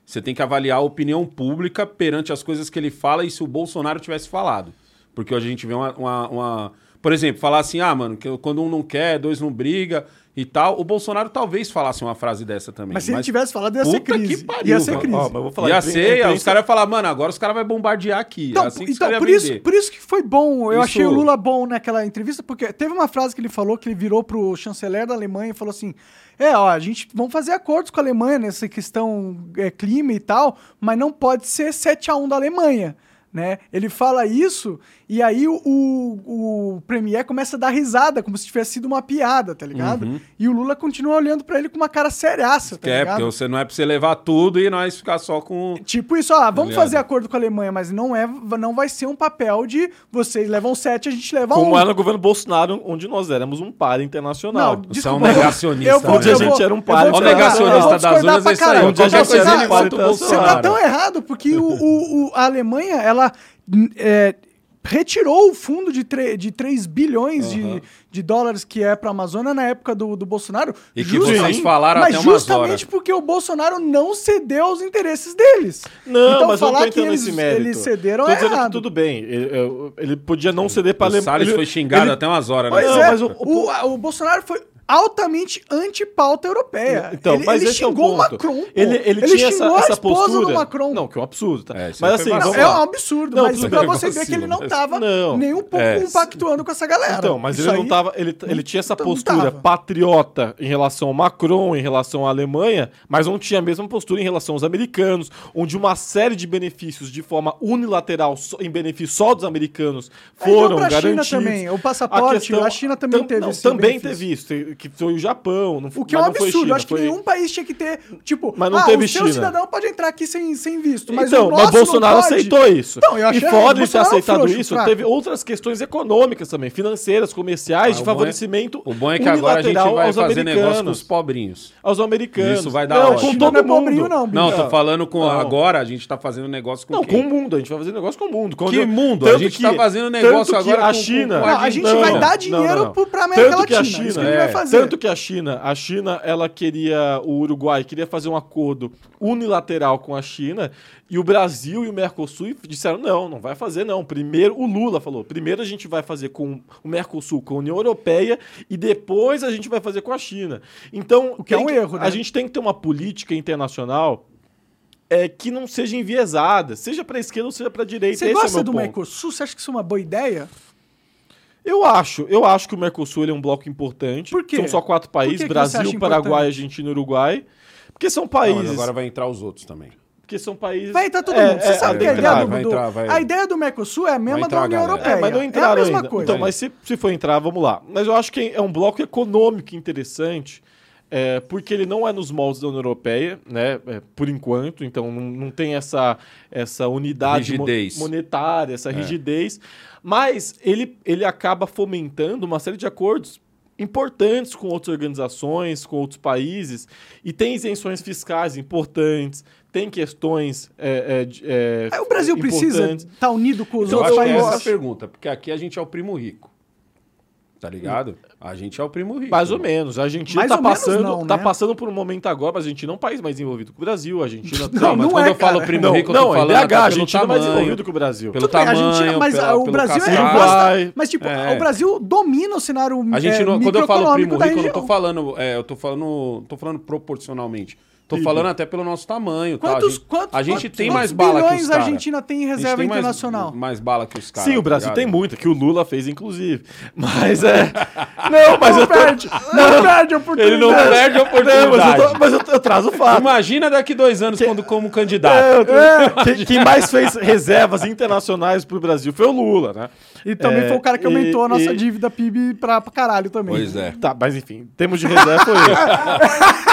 você tem que avaliar a opinião pública perante as coisas que ele fala e se o Bolsonaro tivesse falado. Porque hoje a gente vê uma. uma- uma- Por exemplo, falar assim, ah, mano, que quando um não quer, dois não briga e tal. O Bolsonaro talvez falasse uma frase dessa também. Mas se ele tivesse falado, ia ser puta que crise. pariu, ia ser crise. Ó, mas vou falar Ia ser, os caras iam falar, mano, agora os caras vão bombardear aqui. Então, é assim então por, isso, por isso que foi bom. Eu Isso- achei o Lula bom naquela entrevista, porque teve uma frase que ele falou que ele virou pro chanceler da Alemanha e falou assim: É, ó, a gente vamos fazer acordos com a Alemanha nessa questão é, clima e tal, mas não pode ser 7 a 1 da Alemanha. Né? Ele fala isso e aí o, o, o Premier começa a dar risada, como se tivesse sido uma piada, tá ligado? E o Lula continua olhando pra ele com uma cara seriaça, tá Que é, ligado? porque você não é pra você levar tudo e nós ficar só com. Tipo isso, ó, vamos ligado? fazer acordo com a Alemanha, mas não é, não vai ser um papel de vocês levam sete, a gente leva Como um. era no governo Bolsonaro, onde nós éramos um par internacional. Não, Você é um desculpa, eu- negacionista, eu vou- né? Dia eu a gente vou- era um eu par vou o negacionista vou das urnas é isso aí. dia a gente Você era tá- um par Você Você tá tão errado, porque o, o- o- a Alemanha, ela n- é, retirou o fundo de, de 3 bilhões de, de dólares que é pra Amazônia na época do, do Bolsonaro. E que vocês falaram mas até umas justamente horas. porque o Bolsonaro não cedeu aos interesses deles. Não, então, mas eu não falar tô que eles, eles cederam Tô é dizendo que errado. tudo bem. Ele, eu- ele podia não ceder para O Alemanha. Salles ele- foi xingado ele- até umas horas, Pois né? Não, é, mas o- o, a- o Bolsonaro foi altamente anti-pauta europeia. Então, ele, mas ele esse é o xingou. Macron. pô. Ele, ele, tinha essa, xingou a essa esposa postura. do Macron. Não, que é um absurdo, tá? É, mas foi assim, Não, é um absurdo, Não, mas pra você ver que ele não mas- tava Não, nem um pouco é. compactuando com essa galera. Então, mas Isso ele não tava. Ele, ele tinha essa postura patriota em relação ao Macron, em relação à Alemanha, mas não tinha a mesma postura em relação aos americanos, onde uma série de benefícios de forma unilateral, em benefício só dos americanos, foram pra China garantidos. também, o passaporte, a China também teve não, Também benefício. teve isso, que foi o Japão. Não, O que é um não foi absurdo. China, Acho que foi- nenhum país tinha que ter, tipo, Mas não ah, teve o seu China. cidadão pode entrar aqui sem, sem visto, mas então, o mas não Bolsonaro pode. aceitou isso. Então, eu achei- e fora de ter é aceitado frouxo, isso, fraco. teve outras questões econômicas também, financeiras, comerciais, Ah, de é- favorecimento O bom é que agora a gente unilateral vai aos fazer negócio com americanos. os pobrinhos. Aos americanos. Isso vai dar Não, ótimo. com Não todo é mundo. pobrinho, não. Não, tô falando com. Não. Agora a gente tá fazendo negócio com Não, quem? com o mundo. A gente vai fazer negócio com o mundo. Quando- Que mundo? A gente tá fazendo negócio que agora a com- China. com Não, a gente Não, vai não, dar não, dinheiro não, não. pra América que a Latina. China, que é. Tanto que a China, a China, ela queria, o Uruguai queria fazer um acordo unilateral com a China e o Brasil e o Mercosul disseram, não, não vai fazer não. Primeiro, o Lula falou, primeiro a gente vai fazer com o Mercosul, com a União Europeia e depois a gente vai fazer com a China. Então, O que é um erro, né? A gente tem que ter uma política internacional é, que não seja enviesada, seja para esquerda ou seja para direita. Você Esse é gosta meu do ponto. Mercosul? Você acha que isso é uma boa ideia? Eu acho, eu acho que o Mercosul ele é um bloco importante. Por quê? São só quatro países: Brasil, Paraguai? Argentina e Uruguai. Porque são Não, países. mas agora vai entrar os outros também. Porque são países. Vai entrar todo É, mundo. Você é, sabe que a vai do, entrar, vai. a ideia do Mercosul é a mesma entrar da União galera. Europeia. É, mas não é a entraram mesma ainda. coisa. Então, mas se, se for entrar, vamos lá. Mas eu acho que é um bloco econômico interessante, é, porque ele não é nos moldes da União Europeia, né? é, por enquanto, então não, não tem essa, essa unidade mo- monetária, essa rigidez. Mas ele, ele acaba fomentando uma série de acordos importantes com outras organizações, com outros países, e tem isenções fiscais importantes, tem questões. é, é, é, o Brasil precisa estar unido com os Eu outros é países. essa a pergunta, porque aqui a gente é o primo rico. Tá ligado? A gente é o primo rico. Mais ou irmão. menos. A Argentina Mais tá passando, não, tá né? passando por um momento agora, mas a Argentina é um país mais desenvolvido que o Brasil. A Argentina Não, mas não quando é, eu falo cara. primo não, rico, eu não, tô é falando DH, até a pelo Argentina é mais tamanho, desenvolvido que o Brasil. Pelo Tudo bem, a tamanho, Argentina, mas pela- o Brasil. Uruguai. gosta, mas tipo, É. o Brasil domina o cenário A gente é, não, quando eu falo primo rico, eu não tô falando, é, eu tô falando, tô falando proporcionalmente. Tô falando até pelo nosso tamanho, tá? A Quantos, gente, quantos, a gente quantos- tem mais bala que os a caras. Argentina tem em A reserva tem mais- internacional? Mais, bala que os caras. Sim, o Brasil tá tem muita, que o Lula fez, inclusive. Mas é. Não, mas Não eu tô. perde, não perde a Ele não oportunidade. perde a Não, mas oportunidade. eu, tô- mas eu, eu trazo o fato. Imagina daqui dois anos quando como candidato. É, Quem, quem mais fez reservas internacionais pro Brasil foi o Lula, né? E também É, foi o cara que e- aumentou a nossa e- dívida PIB pra, pra caralho também. Pois é. Tá, mas enfim, temos de reserva foi ele.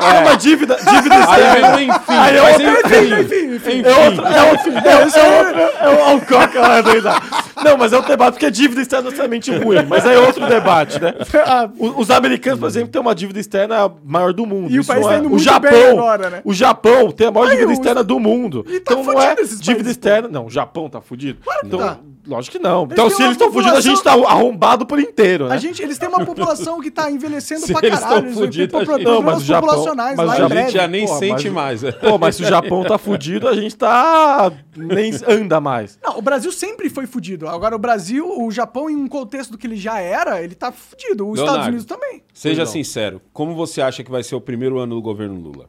É uma dívida, dívida Aí externa. vem o enfim. Aí é mas outra- enfim, enfim, enfim. É outro, é outro, é, é outro, é o Alcoca lá doidado. Não, mas é outro debate, porque a dívida externa é necessariamente ruim, mas aí é outro debate, né? Ah, Os americanos, por exemplo, têm uma dívida externa maior do mundo. E o país não tá é- indo o Japão, bem agora, né? O Japão tem a maior Aí, dívida externa do mundo. E tá então não é dívida países, externa. Não, o Japão tá fudido. que então, tá. Lógico que não. então, têm se eles estão fudidos, a gente tá arrombado por inteiro, né? A gente, eles têm uma população que tá envelhecendo Se pra eles caralho. Eles vão ter fudidos, gente- problemas Não, mas o Japão- populacionais mas lá o em a Japão gente breve. já nem Pô, sente mas- mais. é. Pô, mas se o Japão tá fudido, a gente tá. nem anda mais. Não, o Brasil sempre foi fudido. Agora, o Brasil, o Japão, em um contexto do que ele já era, ele tá fudido. Os Estados Leonardo. Unidos também. Seja Pois não. sincero, como você acha que vai ser o primeiro ano do governo Lula?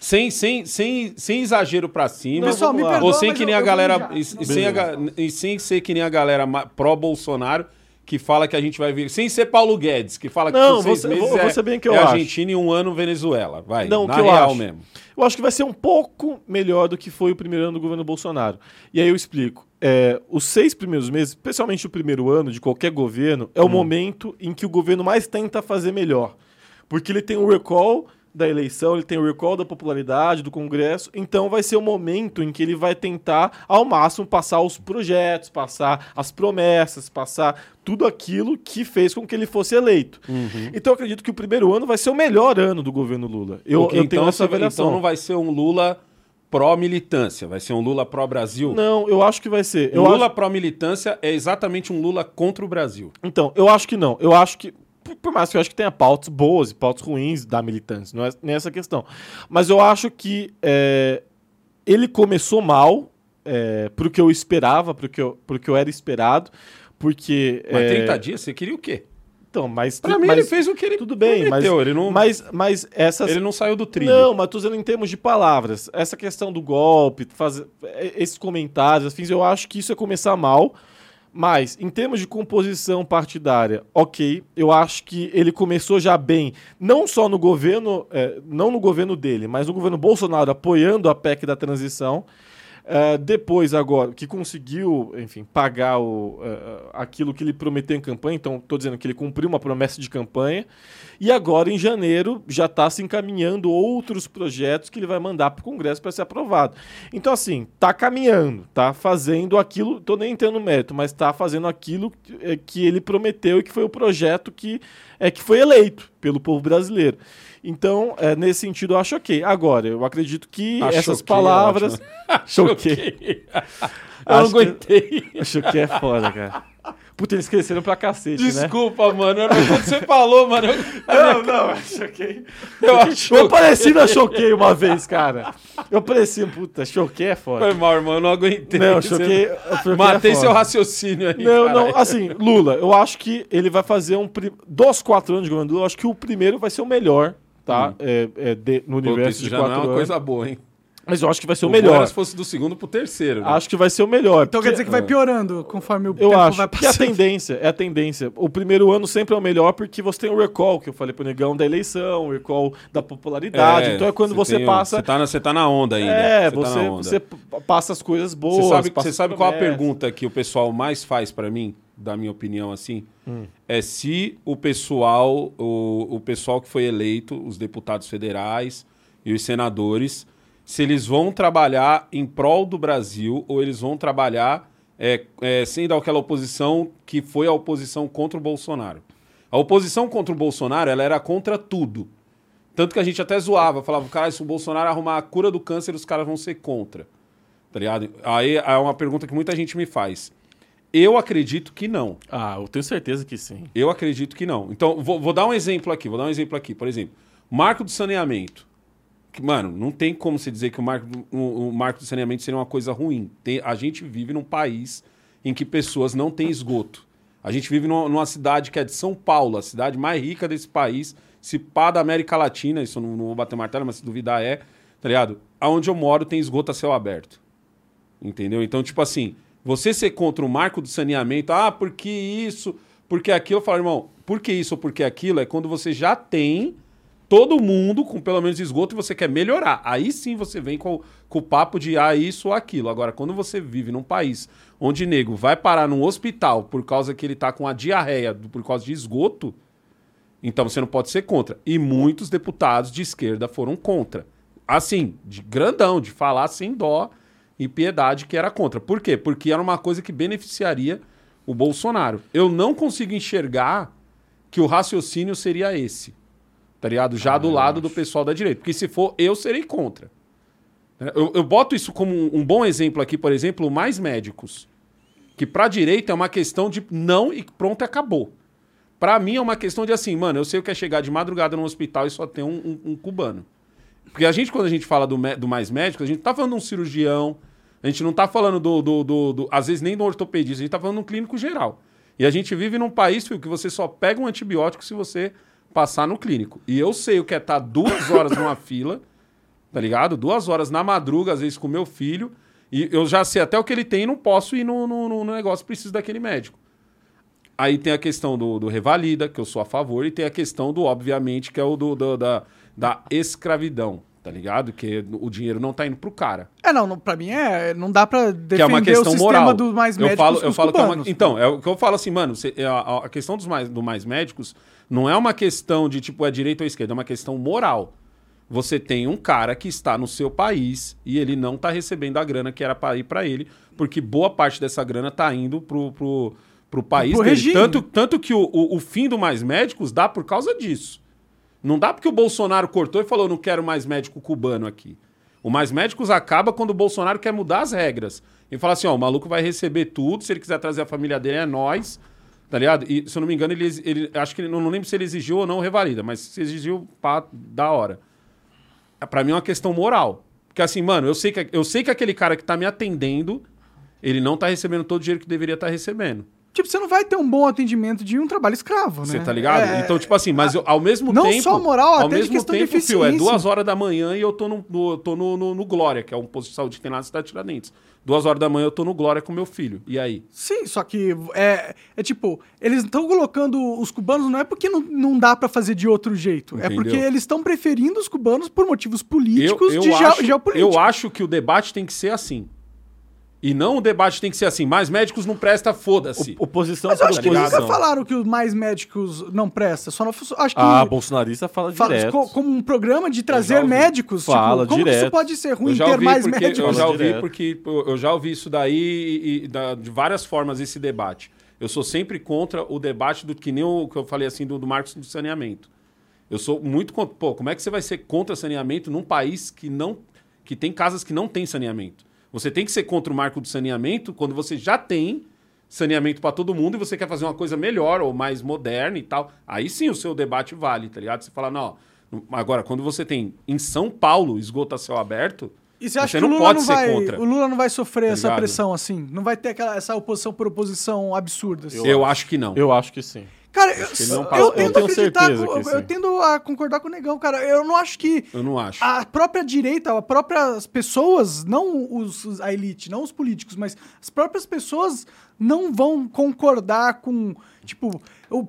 Sem, sem, sem, sem exagero pra cima. Pessoal, me perdoa, ou sem que nem eu- a eu galera. vou E, e sem a e sem ser que nem a galera pró-Bolsonaro que fala que a gente vai vir. Sem ser Paulo Guedes, que fala que Não, por seis você- meses eu vou- eu vou é, ser bem o que eu é acho. Argentina e um ano Venezuela. Vai. Não, o na que eu real acho. mesmo. Eu acho que vai ser um pouco melhor do que foi o primeiro ano do governo Bolsonaro. E aí eu explico. É, os seis primeiros meses, especialmente o primeiro ano de qualquer governo, é o momento em que o governo mais tenta fazer melhor. Porque ele tem o recall da eleição, ele tem o recall da popularidade do Congresso, então vai ser o momento em que ele vai tentar, ao máximo, passar os projetos, passar as promessas, passar tudo aquilo que fez com que ele fosse eleito. Então eu acredito que o primeiro ano vai ser o melhor ano do governo Lula. Eu, Porque eu tenho então, essa você- avaliação. então não vai ser um Lula pró-militância, vai ser um Lula pró-Brasil. Não, eu acho que vai ser. O Eu Lula acho- pró-militância é exatamente um Lula contra o Brasil. Então, eu acho que não. Eu acho que. Por, mais que eu acho que tenha pautas boas e pautas ruins da militância, não é nem essa questão. Mas eu acho que é, ele começou mal, é, pro que eu esperava, pro que eu, pro que eu era esperado, porque. Mas é, 30 dias, você queria o quê? Então, mas. Pra mim, mas- ele fez o que ele Tudo bem, mas, ele não, mas, mas essas. ele não saiu do trilho. Não, mas tô dizendo em termos de palavras. Essa questão do golpe, fazer, esses comentários, afins, eu acho que isso é começar mal. Mas, em termos de composição partidária, ok, eu acho que ele começou já bem, não só no governo, eh, não no governo dele, mas no governo Bolsonaro apoiando a PEC da transição. Eh, depois, agora, que conseguiu, enfim, pagar o, eh, aquilo que ele prometeu em campanha, então estou dizendo que ele cumpriu uma promessa de campanha, e agora, em janeiro, já está se encaminhando outros projetos que ele vai mandar para o Congresso para ser aprovado. Então, assim, tá caminhando, tá fazendo aquilo, tô nem entrando no mérito, mas tá fazendo aquilo eh, que ele prometeu e que foi o projeto que, é, que foi eleito pelo povo brasileiro. Então, eh, nesse sentido, eu acho ok. Agora, eu acredito que essas ok, palavras. ótimo. Choquei. Eu não que- aguentei. Acho que é foda, cara. Puta, eles cresceram pra cacete, né? Desculpa, mano. eu não- Quando você falou, mano. Eu, Não, não, eu choquei. eu acho Eu pareci na choquei uma vez, cara. Eu pareci, puta, choquei é foda. Foi mal, irmão. Eu não aguentei. Não, Você- choquei. choquei Matei é seu raciocínio aí. Não, caralho. não, assim, Lula, eu acho que ele vai fazer um. Dos quatro anos de governo Lula, eu acho que o primeiro vai ser o melhor, tá? É, é, de- no Puta, universo isso de já não quatro é uma anos. coisa boa, hein? Mas eu acho que vai ser o, O melhor. melhor se fosse do segundo pro terceiro. Né? Acho que vai ser o melhor. Então quer dizer que vai piorando conforme o Eu tempo acho vai que é a passando. tendência, é a tendência. O primeiro ano sempre é o melhor porque você tem o recall, que eu falei pro Negão, da eleição, o recall da popularidade. então é quando você, o- passa... Você tá, na, você tá na onda ainda. é, você, tá você, na onda. você passa as coisas boas. Você sabe, você sabe qual a pergunta que o pessoal mais faz pra mim, da minha opinião assim? Hum. É se o pessoal, o, o pessoal que foi eleito, os deputados federais e os senadores, se eles vão trabalhar em prol do Brasil ou eles vão trabalhar é, é, sendo aquela oposição que foi a oposição contra o Bolsonaro. A oposição contra o Bolsonaro, ela era contra tudo. Tanto que a gente até zoava, falava, cara, se o Bolsonaro arrumar a cura do câncer, os caras vão ser contra. Tá ligado? Aí é uma pergunta que muita gente me faz. Eu acredito que não. Ah, eu tenho certeza que sim. Eu acredito que não. Então, vou, vou dar um exemplo aqui. Vou dar um exemplo aqui. Por exemplo, marco do saneamento. Que, mano, não tem como se dizer que o marco, do- o, o marco do saneamento seria uma coisa ruim. Tem- a gente vive num país em que pessoas não têm esgoto. A gente vive numa, numa cidade que é de São Paulo, a cidade mais rica desse país, se pá da América Latina, isso eu não, não vou bater martelo, mas se duvidar é, tá ligado? Aonde eu moro tem esgoto a céu aberto. Entendeu? Então, tipo assim, você ser contra o marco do saneamento, ah, porque isso, porque aquilo, eu falo, irmão, por que isso ou por que aquilo? É quando você já tem todo mundo com pelo menos esgoto e você quer melhorar. Aí sim você vem com, com o papo de ah, isso ou aquilo. Agora, quando você vive num país onde nego vai parar num hospital por causa que ele tá com a diarreia por causa de esgoto, então você não pode ser contra. E muitos deputados de esquerda foram contra. Assim, de grandão, de falar sem dó e piedade que era contra. Por quê? Porque era uma coisa que beneficiaria o Bolsonaro. Eu não consigo enxergar que o raciocínio seria esse. Tá ligado? Já Ah, do lado do pessoal da direita. Porque se for, eu serei contra. Eu, eu boto isso como um, um bom exemplo aqui, por exemplo, mais médicos. Que pra direita é uma questão de não e pronto, acabou. Pra mim é uma questão de assim, mano, eu sei o que é chegar de madrugada no hospital e só ter um, um- um cubano. Porque a gente, quando a gente fala do, do mais médico, a gente tá falando de um cirurgião, a gente não tá falando do, do, do- do- às vezes nem do ortopedista, a gente tá falando de um clínico geral. E a gente vive num país, filho, que você só pega um antibiótico se você passar no clínico. E eu sei o que é estar duas horas numa fila, tá ligado? Duas horas na madruga, às vezes com meu filho, e eu já sei até o que ele tem e não posso ir no, no- no negócio, preciso daquele médico. Aí tem a questão do, do revalida, que eu sou a favor, e tem a questão do, obviamente, que é o do, do- da, da escravidão, tá ligado? Que o dinheiro não tá indo pro cara. É, não, não, pra mim é. Não dá pra defender Que é uma questão o sistema moral. dos mais eu médicos falo, que eu falo que é uma. Então, é o que eu falo assim, mano, cê- é a, a questão dos mais, do mais médicos não é uma questão de, tipo, é direita ou esquerda, é uma questão moral. Você tem um cara que está no seu país e ele não tá recebendo a grana que era para ir para ele, porque boa parte dessa grana tá indo pro, pro, pro país Pro. Tanto, tanto que o, o, o fim do Mais Médicos dá por causa disso. Não dá porque o Bolsonaro cortou e falou, não quero mais médico cubano aqui. O Mais Médicos acaba quando o Bolsonaro quer mudar as regras. E fala assim, ó, o maluco vai receber tudo, se ele quiser trazer a família dele, é nós, tá ligado? E, se eu não me engano, ele, ele acho que ele, não, lembro se ele exigiu ou não revalida, mas se exigiu, pá, da hora. É, Pra mim é uma questão moral. Porque assim, mano, eu sei que, eu sei que aquele cara que tá me atendendo, ele não tá recebendo todo o dinheiro que deveria estar recebendo. Tipo, você não vai ter um bom atendimento de um trabalho escravo, né? Você tá ligado? É, então, tipo assim, mas eu- ao mesmo não tempo. só moral, ao até mesmo questão de tempo, fio, é duas horas da manhã e eu tô no, no- eu tô no, no- no Glória, que é um posto de saúde que tem lá na cidade de Tiradentes. Duas horas da manhã eu tô no Glória com meu filho. E aí? Sim, só que é, é tipo, eles estão colocando os cubanos não é porque não, não dá pra fazer de outro jeito. É Entendeu? porque eles estão preferindo os cubanos por motivos políticos eu, eu de acho, geopolítica. eu acho que o debate tem que ser assim. E não o debate tem que ser assim. Mais médicos não presta, foda-se. O- Oposição Mas eu por acho que oposição. nunca falaram que os mais médicos não prestam. Só não, acho que Ah, bolsonarista fala fala- direto. co- como um programa de trazer ouvi. médicos. Fala tipo, como que isso direto. pode ser ruim Eu já ter mais porque, médicos? Eu já ouvi direto. porque eu já ouvi isso daí e, e da- de várias formas esse debate. Eu sou sempre contra o debate do que nem o que eu falei assim do, do marco do saneamento. Eu sou muito contra. Pô, como é que você vai ser contra saneamento num país que não que tem casas que não tem saneamento? Você tem que ser contra o marco do saneamento quando você já tem saneamento para todo mundo e você quer fazer uma coisa melhor ou mais moderna e tal. Aí sim o seu debate vale, tá ligado? Você fala, não, agora quando você tem em São Paulo esgoto a céu aberto, E você acha Você que o não Lula pode não ser vai, contra. o Lula não vai sofrer Tá essa pressão assim? Não vai ter aquela, essa oposição por oposição absurda? assim? eu, acho que não. Eu acho que sim. Cara, eu, eu, passa- eu tenho acreditar, certeza com- eu, tendo a concordar com o Negão, cara. Eu não acho que Eu não acho. a própria direita, as próprias pessoas, não os, a elite, não os políticos, mas as próprias pessoas não vão concordar com, tipo,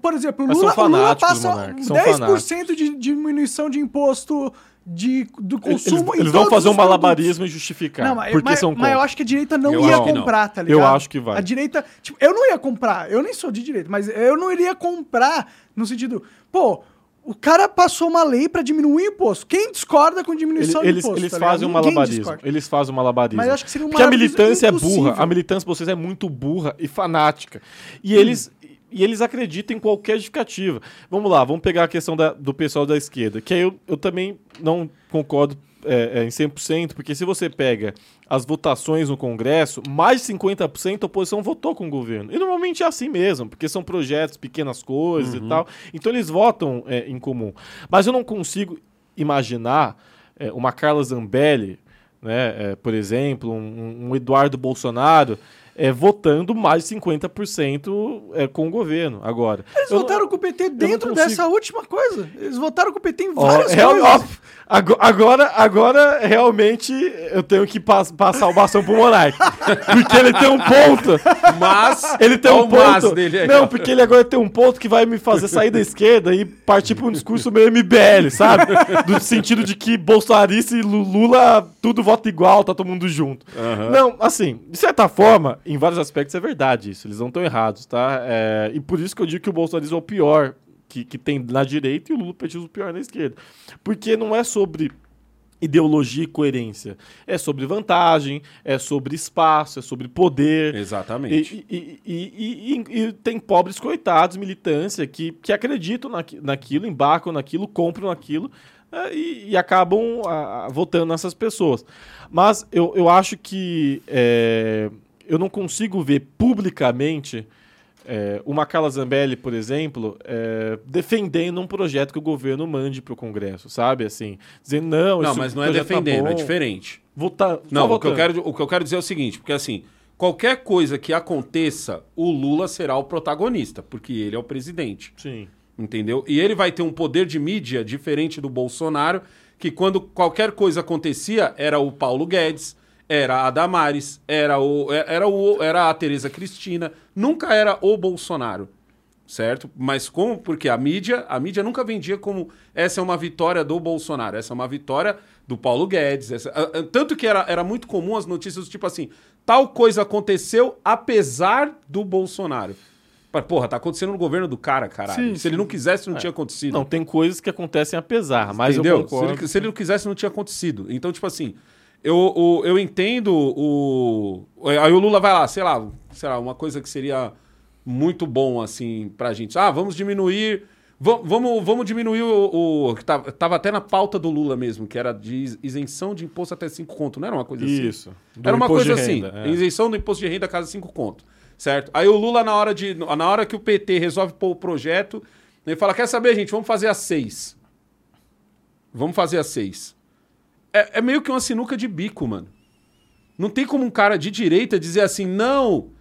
por exemplo, o Lula, o Lula passa Monark, são 10% de diminuição de imposto de, do Eles, consumo em eles vão fazer um malabarismo e justificar. Não, mas, porque mas, são mas eu acho que a direita não Eu ia que não. comprar, tá Eu ligado? acho que vai. A direita, tipo, eu não ia comprar, eu nem sou de direita, mas eu não iria comprar no sentido, pô, o cara passou uma lei pra diminuir o imposto. Quem discorda com diminuição eles imposto? eles tá fazem um malabarismo. discorda. Eles fazem um malabarismo. Mas eu acho que seria um Porque a militância é impossível. burra. A militância de vocês é muito burra e fanática. E eles. E eles acreditam em qualquer justificativa. Vamos lá, vamos pegar a questão da- do pessoal da esquerda, que aí eu, eu também não concordo é, é, em 100%, porque se você pega as votações no Congresso, mais de 50% a oposição votou com o governo. E normalmente é assim mesmo, porque são projetos, pequenas coisas e tal. Então eles votam é, em comum. Mas eu não consigo imaginar é, uma Carla Zambelli, né, é, por exemplo, um, um Eduardo Bolsonaro, é, votando mais de 50% é, com o governo agora. Eles Eu- votaram com o PT dentro dessa última coisa. Eles votaram com o PT em várias real- coisas. ago- agora, agora, realmente, eu tenho que pas- passar o bastão pro Monark. porque ele tem um ponto. Mas. Ele tem um ponto. dele aí, não, porque ele agora tem um ponto que vai me fazer sair da esquerda e partir pra um discurso meio MBL, sabe? Do sentido de que bolsonarista e Lu- Lula tudo vota igual, tá todo mundo junto. Não, assim, de certa forma, em vários aspectos é verdade isso. Eles não estão errados, tá? É, e por isso que eu digo que o bolsonarismo é o pior que, que tem na direita e o Lula petismo o pior na esquerda. Porque não é sobre ideologia e coerência. É sobre vantagem, é sobre espaço, é sobre poder. Exatamente. E, e- e- e- tem pobres coitados, militância, que, que acreditam naqui- naquilo, embarcam naquilo, compram naquilo é, e, acabam ah, ah, votando nessas pessoas. Mas eu, eu acho que é, eu não consigo ver publicamente é, uma Carla Zambelli, por exemplo, é, defendendo um projeto que o governo mande para o Congresso, sabe? Assim, dizendo, não, Não, mas não é tá defendendo, é bom. diferente. Votar, Não, o que, eu quero, o que eu quero dizer é o seguinte, porque assim, qualquer coisa que aconteça, o Lula será o protagonista, porque ele é o presidente, Sim. entendeu? E ele vai ter um poder de mídia diferente do Bolsonaro, que quando qualquer coisa acontecia, era o Paulo Guedes, era a Damares, era, o, era, o, era a Tereza Cristina, nunca era o Bolsonaro certo? Mas como? Porque a mídia, a mídia nunca vendia como essa é uma vitória do Bolsonaro, essa é uma vitória do Paulo Guedes. essa- tanto que era, era muito comum as notícias tipo assim, tal coisa aconteceu apesar do Bolsonaro. Porra, tá acontecendo no governo do cara, caralho. Sim, Se ele não quisesse, não tinha acontecido. Não, tem coisas que acontecem apesar, mas eu Entendeu? Se concordo. ele, se ele não quisesse, não tinha acontecido. Então, tipo assim, eu, o- eu entendo o. Aí o Lula vai lá, sei lá, sei lá, uma coisa que seria muito bom, assim, pra gente. Ah, vamos diminuir. va- Vamos, vamos diminuir o. o que tava, tava até na pauta do Lula mesmo, que era de is- isenção de imposto até 5 conto, não era uma coisa assim? Isso. Era uma coisa assim, renda, é. isenção do imposto de renda a cada 5 conto, certo? Aí o Lula, na hora, de, na hora que o PT resolve pôr o projeto, ele fala, quer saber, gente, vamos fazer a 6. Vamos fazer a 6. É, é meio que uma sinuca de bico, mano. Não tem como um cara de direita dizer assim, não,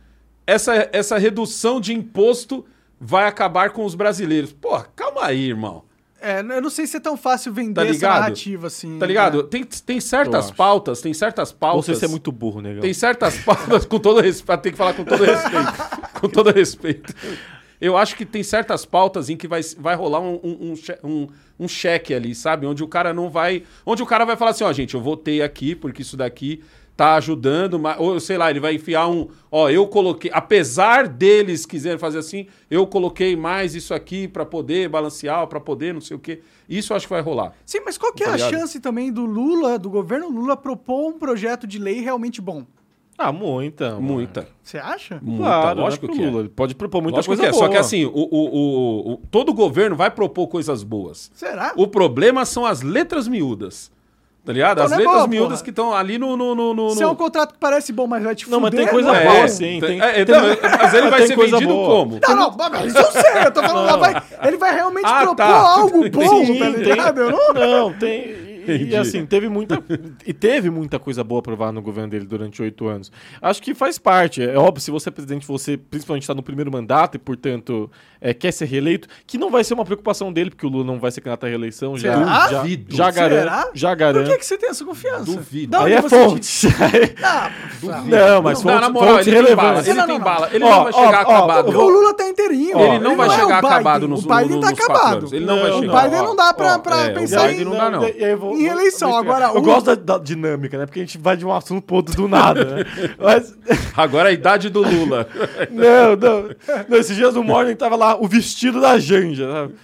essa, essa redução de imposto vai acabar com os brasileiros. Pô, calma aí, irmão. É, eu não sei se é tão fácil vender Tá essa narrativa assim. Tá ligado? né? Tem, tem certas pautas, tem certas pautas... Você é muito burro, negão. Tem certas pautas, com todo respeito, tem que falar com todo respeito. com todo respeito. Eu acho que tem certas pautas em que vai, vai rolar um, um, um, um- cheque ali, sabe? Onde o cara não vai. Onde o cara vai falar assim, ó, gente, eu votei aqui porque isso daqui tá ajudando, mas, ou sei lá, ele vai enfiar um. Ó, eu coloquei. Apesar deles quiserem fazer assim, eu coloquei mais isso aqui pra poder balancear, pra poder não sei o quê. Isso eu acho que vai rolar. Sim, mas qual que é Tá a ligado? chance também do Lula, do governo Lula, propor um projeto de lei realmente bom? Ah, muita. mano. Muita. Você acha? Muita, Claro, lógico não é que é. Lula. Ele pode propor muita Lógico coisa que é. boa. Só que assim, o, o, o- o- todo governo vai propor coisas boas. Será? O problema são as letras miúdas. Tá ligado? Então As não é letras boa, miúdas porra. que estão ali no. no, no, no- Se é um contrato que parece bom, mas vai te Não, mas fuder, tem coisa não é boa, sim. Tem- Tem, é, tem- não, mas ele vai tem ser vendido boa. como? Não, não, mas isso eu sei, eu tô falando lá, vai, ele vai realmente Ah, propor tá. algo bom, Sim, tá tem- ligado? Não- Não, tem. E, e, Entendi. assim, teve muita. E teve muita coisa boa aprovada no governo dele durante oito anos. Acho que faz parte. É óbvio, se você é presidente, você principalmente está no primeiro mandato e, portanto, é, quer ser reeleito, que não vai ser uma preocupação dele, porque o Lula não vai ser candidato à reeleição. Já, Será? já, Duvido. já Será? garanto. Já Por garanto. que, que você tem essa confiança? Duvido. Aí é fonte. Ah, não, mas Não, fontes, na moral, fontes ele tem bala. Ele Não, tem não, não. bala. Ele Ó, não vai chegar ó, ó, acabado. o Lula tá inteirinho. Ele não vai é chegar acabado nos O Biden tá acabado. Ele não vai Não, chegar. O Biden não dá pra, Ó, pensar Biden em... não dá, não. E aí Em eleição, agora, Eu o- gosto da, da dinâmica, né? Porque a gente vai de um assunto pro outro do nada, né? Mas. Agora a idade do Lula. Não, não. não esses dias no Morning tava lá o vestido da Janja, sabe?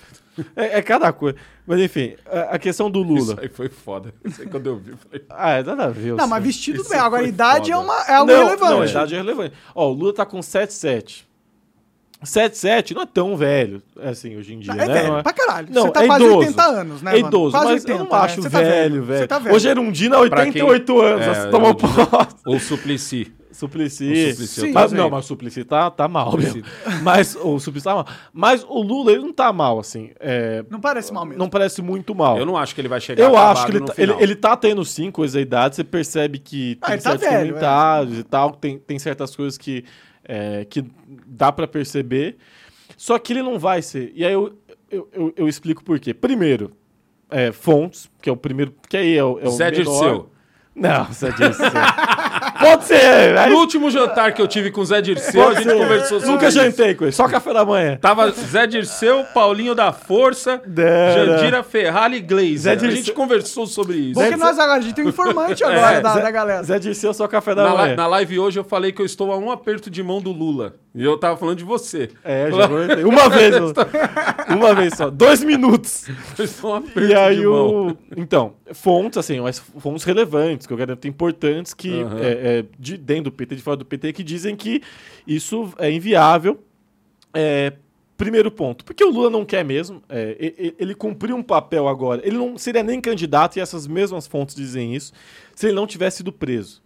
É, é cada coisa. Mas enfim, a, a questão do Isso Lula. aí foi foda. Isso aí quando eu vi, eu falei. Ah, é nada a ver. Não, sei. mas vestido Isso bem. Agora, a idade é, uma, é algo não, relevante. Não, a idade é relevante. Ó, o Lula tá com 7,7. 7,7 não é tão velho, assim, hoje em dia, Não, é né? velho, Não é- pra caralho. Não, você tá é quase idoso. 80 anos, né, É mano? idoso, Quase mas 80, eu não né? acho Você tá velho, velho. Você tá velho. Hoje Erundina, Pra quem- 88 anos, É, você tomou posse. Ou Suplicy. Suplicy. O Suplicy, mas, vendo. não, mas o Suplicy tá, tá mal, mesmo. Mas o Suplicy tá mal. Mas o Lula, ele não tá mal, assim. É, Não parece mal mesmo. não parece muito mal. Eu não acho que ele vai chegar Eu acho que ele no tá, ele, final. ele tá tendo sim coisa da idade, você percebe que Ah, tem tá certos velho, é. comentários e tal, tem, tem certas coisas que, é, que dá pra perceber. Só que ele não vai ser. E aí eu, eu, eu, eu explico por quê. Primeiro, é, fontes, que é o primeiro. Que aí é o, é o Zé menor. Dirceu. Não, Zé Dirceu. Pode ser! aí No último jantar que eu tive com o Zé Dirceu, a pode gente ser. conversou sobre Nunca isso. jantei com ele, só café da manhã. Tava Zé Dirceu, Paulinho da Força, Não, Jandira Ferrari e Glazer. Zé A Dirceu- gente conversou sobre isso. Porque nós agora, a gente tem um informante agora da, Zé, da galera. Zé Dirceu, só café da Na, manhã. li- na live hoje eu falei que eu estou a um aperto de mão do Lula. E eu tava falando de você. É, já comentei. Uma vez. uma vez só. Dois minutos. Eu estou a um aperto E aí de mão. o. Então, fontes, assim, mas fontes relevantes, que eu garanto importantes, que Aham. é, é, de dentro do PT, de fora do PT, que dizem que isso é inviável. É, primeiro ponto, porque o Lula não quer mesmo. é, ele cumpriu um papel agora. Ele não seria nem candidato, e essas mesmas fontes dizem isso, se ele não tivesse sido preso.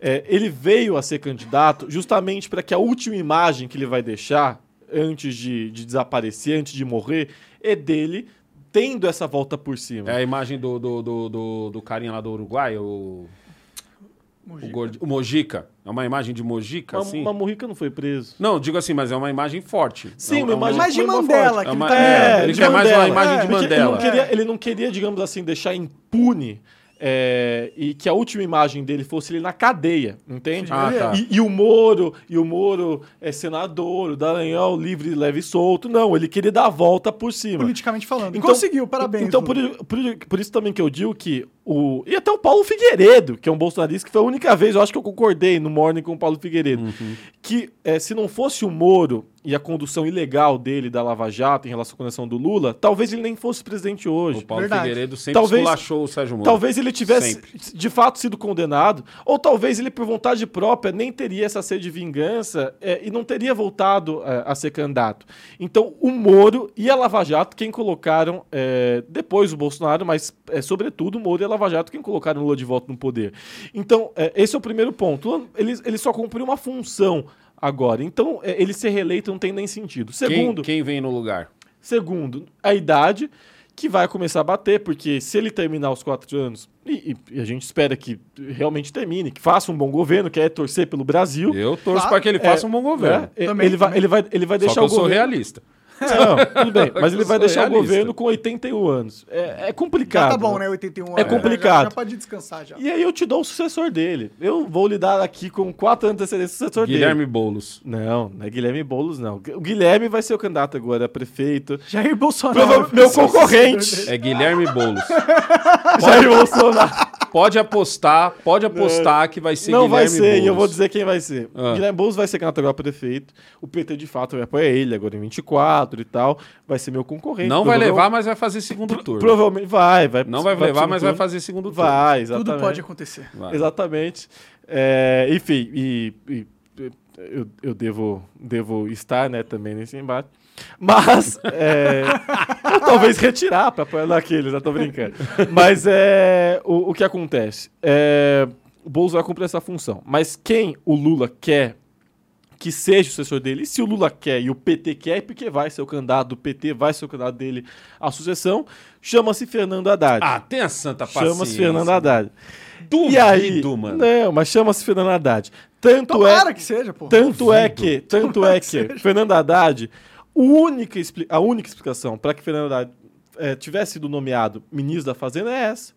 É, ele veio a ser candidato justamente para que a última imagem que ele vai deixar antes de, de desaparecer, antes de morrer, é dele tendo essa volta por cima. É a imagem do, do, do, do, do carinha lá do Uruguai, o, o, gordi- o Mojica. É uma imagem de Mojica, Mas assim? mas Mujica não foi preso. Não, digo assim, mas é uma imagem forte. Sim, é, uma é imagem- de uma Mandela, forte. que É ele uma- tá é, ele de quer mais uma Mandela. imagem de Mandela. Ele não, queria, ele não queria, digamos assim, deixar impune é, e que a última imagem dele fosse ele na cadeia, entende? Ah, tá. E, e o Moro, e o Moro é senador, o Dallagnol livre, leve e solto. Não, ele queria dar a volta por cima. Politicamente falando. Então- Conseguiu, parabéns. Então, por, por- por isso também que eu digo que o. E até o Paulo Figueiredo, que é um bolsonarista, que foi a única vez, eu acho que eu concordei no morning com o Paulo Figueiredo. Uhum. Que eh, se não fosse o Moro e a condução ilegal dele da Lava Jato em relação à condenação do Lula, talvez ele nem fosse presidente hoje. O Paulo Verdade. Figueiredo sempre Talvez- esculachou o Sérgio Moro. Talvez ele tivesse Sempre. de fato sido condenado, ou talvez ele, por vontade própria, nem teria essa sede de vingança eh, e não teria voltado eh, a ser candidato. Então, o Moro e a Lava Jato, quem colocaram, eh, depois o Bolsonaro, mas sobretudo o Moro e a Lava Jato, quem colocaram o Lula de volta no poder. Então, eh, esse é o primeiro ponto. Ele, ele só cumpriu uma função agora. Então, eh, ele ser reeleito não tem nem sentido. Quem, Segundo, quem vem no lugar? Segundo, a idade, que vai começar a bater, porque se ele terminar os quatro anos, e, e- e a gente espera que realmente termine, que faça um bom governo, que é torcer pelo Brasil. Eu torço Claro. para que ele faça um bom governo. é, Também, ele, vai, também. ele, vai, ele vai Só deixar que eu o sou governo. realista. Não, tudo bem, mas ele vai deixar o governo com 81 anos. É, é complicado. Já tá bom, né? né? 81 É anos. complicado. Já, já pode descansar já. E aí eu te dou o sucessor dele. Eu vou lidar aqui com quatro anos de antecedência o sucessor Guilherme dele. Boulos. Não, não é Guilherme Boulos, não. O Guilherme vai ser o candidato agora a prefeito. Jair Bolsonaro. Prova- meu concorrente. É Guilherme Boulos. Jair Bolsonaro. Pode apostar, pode apostar que vai ser não Guilherme vai ser, Boulos. e eu vou dizer quem vai ser. Ah. Guilherme Boulos vai ser candidato agora a prefeito. O PT, de fato, vai apoiar ele agora em 24 e tal. Vai ser meu concorrente. Não vai levar, mas vai fazer segundo turno. Provavelmente vai, vai. Não vai pro levar, mas vai turno. fazer segundo turno. Vai, exatamente. Tudo pode acontecer. Vai. Exatamente. É, enfim, e, e- eu, eu devo, devo estar né, também nesse embate. Mas, é, ou talvez retirar para apoiar naqueles, eu tô brincando. Mas é, o, o que acontece? É, o Boulos vai cumprir essa função. Mas quem o Lula quer que seja o sucessor dele, e se o Lula quer e o PT quer, é porque vai ser o candidato do PT, vai ser o candidato dele à sucessão, chama-se Fernando Haddad. Ah, tem a santa paciência. chama-se Fernando Haddad. Duvido, E aí, mano. Não, mas chama-se Fernando Haddad. Tanto Tomara é, que seja, pô. tanto é Duvido. que, tanto é que Fernando Haddad, única a única explicação para que Fernando Haddad eh, tivesse sido nomeado ministro da Fazenda é essa.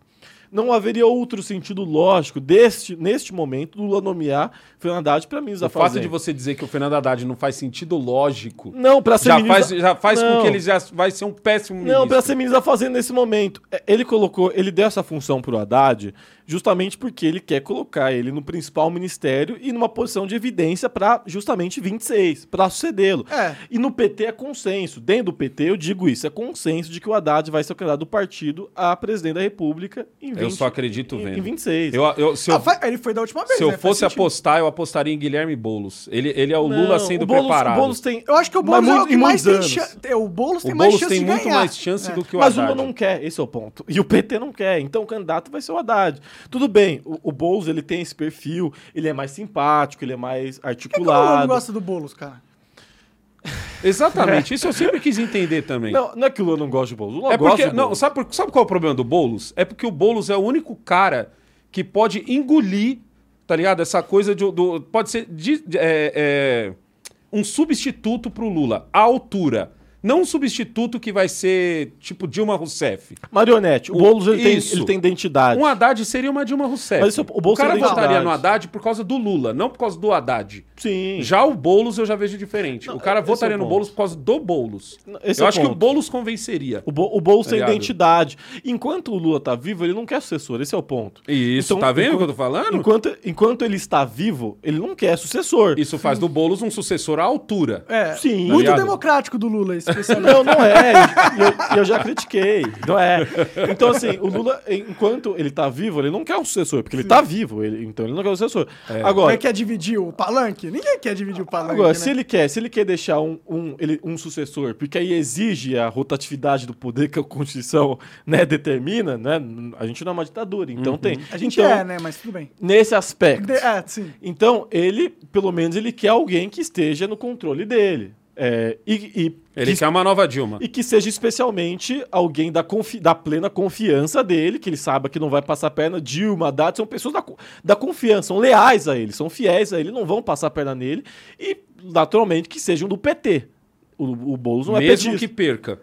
Não haveria outro sentido lógico deste, neste momento Lula nomear Fernando Haddad para ministro O da fato Fazenda. de você dizer que o Fernando Haddad não faz sentido lógico Não, para ser já ministro faz, já faz com Não. que ele já vai ser um péssimo Não, ministro. para ser ministro da Fazenda nesse momento. É, Ele colocou, ele deu essa função pro Haddad justamente porque ele quer colocar ele no principal ministério e numa posição de evidência para justamente 26, para sucedê-lo. É. E no PT é consenso. Dentro do PT, eu digo isso, é consenso de que o Haddad vai ser o candidato do partido a presidente da República em Eu só acredito em, vendo. em 26. Eu, eu- se eu, Ah, ele foi da última vez, se eu né? Faz fosse sentido. apostar, eu apostaria em Guilherme Boulos. Ele, ele é o Não, Lula sendo o Boulos, preparado. O Boulos tem. Eu acho que o mas Boulos é muito- o que mais tem chance. O Boulos tem o mais Boulos chance tem muito mais chance É. do que o Mas o Haddad. Lula não quer, esse é o ponto. E o PT não quer, então o candidato vai ser o Haddad. Tudo bem, o, o Boulos ele tem esse perfil, ele é mais simpático, ele é mais Por que que o Lula articulado. não gosta do Boulos, cara? Exatamente, isso eu sempre quis entender também. Não, não é que o Lula não gosta de Boulos, o Lula é gosta porque, do não, Boulos. sabe, por- sabe qual é o problema do Boulos? É porque o Boulos é o único cara que pode engolir, tá ligado? Essa coisa de, do. Pode ser de- de- é, é, um substituto pro Lula, à altura. Não um substituto que vai ser tipo Dilma Rousseff. Marionete, o O- Boulos ele tem, isso. ele tem identidade. Um Haddad seria uma Dilma Rousseff. Isso- o Boulos cara tem votaria no Haddad por causa do Lula, não por causa do Haddad. Sim. Já o Boulos eu já vejo diferente. Não, o cara esse é votaria o no ponto. Boulos por causa do Boulos. Esse eu é o acho que o ponto. Boulos convenceria. O, Bo o Boulos tem Tá identidade. Enquanto o Lula tá vivo, ele não quer sucessor. Esse é o ponto. Isso, Então, tá vendo o que eu tô falando? Enquanto, enquanto ele está vivo, ele não quer sucessor. Isso faz do Boulos um sucessor à altura. É, Sim. muito Tá ligado? democrático do Lula, esse especialista. Não, não é. E eu, eu já critiquei. Não é. Então, assim, o Lula, enquanto ele tá vivo, ele não quer um sucessor, porque ele tá vivo. ele- então ele não quer um sucessor. Como Agora, é que quer dividir o palanque? Ninguém quer dividir o palanque, agora né? se ele quer, se ele quer deixar um, um, ele, um sucessor, porque aí exige a rotatividade do poder que a Constituição né, determina, né? A gente não é uma ditadura, então tem. A gente então, é, né? Mas tudo bem. Nesse aspecto. De- é, sim. Então, ele, pelo menos, ele quer alguém que esteja no controle dele. É, e, e, Ele que, quer uma nova Dilma. e que seja especialmente alguém da, confi- da plena confiança dele, que ele saiba que não vai passar perna. Dilma, Haddad, são pessoas da, da confiança, são leais a ele, são fiéis a ele, não vão passar perna nele. E, naturalmente, que sejam do PT. O, o Boulos não é Mesmo que perca.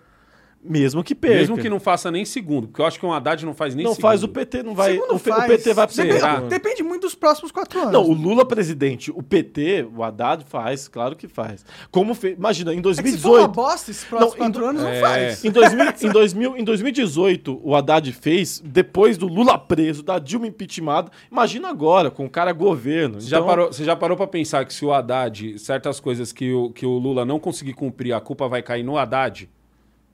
Mesmo que perca. Mesmo que não faça nem segundo. Porque eu acho que um Haddad não faz nem não segundo. faz o PT, não vai. Segundo O, P- o faz. PT vai pro Depende, depende muito dos próximos quatro anos. Não, o Lula presidente, o PT, o Haddad faz, claro que faz. Como fez, imagina, em É que se for uma 2018, bosta esses próximos Não, em quatro do- anos, não É. faz. em, 2000, em, 2000, em 2018, o Haddad fez, depois do Lula preso, da Dilma impeachmentada, imagina agora, com o cara governo. Você já, Então, parou, você já parou pra pensar que se o Haddad, certas coisas que o, que o Lula não conseguir cumprir, a culpa vai cair no Haddad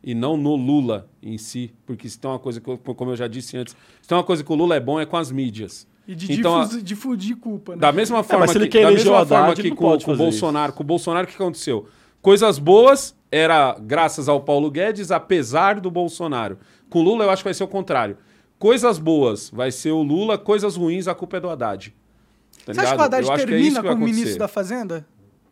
e não no Lula em si? Porque se tem uma coisa que, eu- como eu já disse antes, se tem uma coisa que o Lula é bom é com as mídias. E de Então, difundir culpa, né? Da mesma forma mas se ele que, da mesma Haddad, forma ele que com, com o Bolsonaro, com o Bolsonaro o que aconteceu? Coisas boas era graças ao Paulo Guedes, apesar do Bolsonaro. Com o Lula eu acho que vai ser o contrário. Coisas boas vai ser o Lula, coisas ruins a culpa é do Haddad. Tá Você acha que o Haddad Eu acho que é isso termina que vai como acontecer. ministro da Fazenda?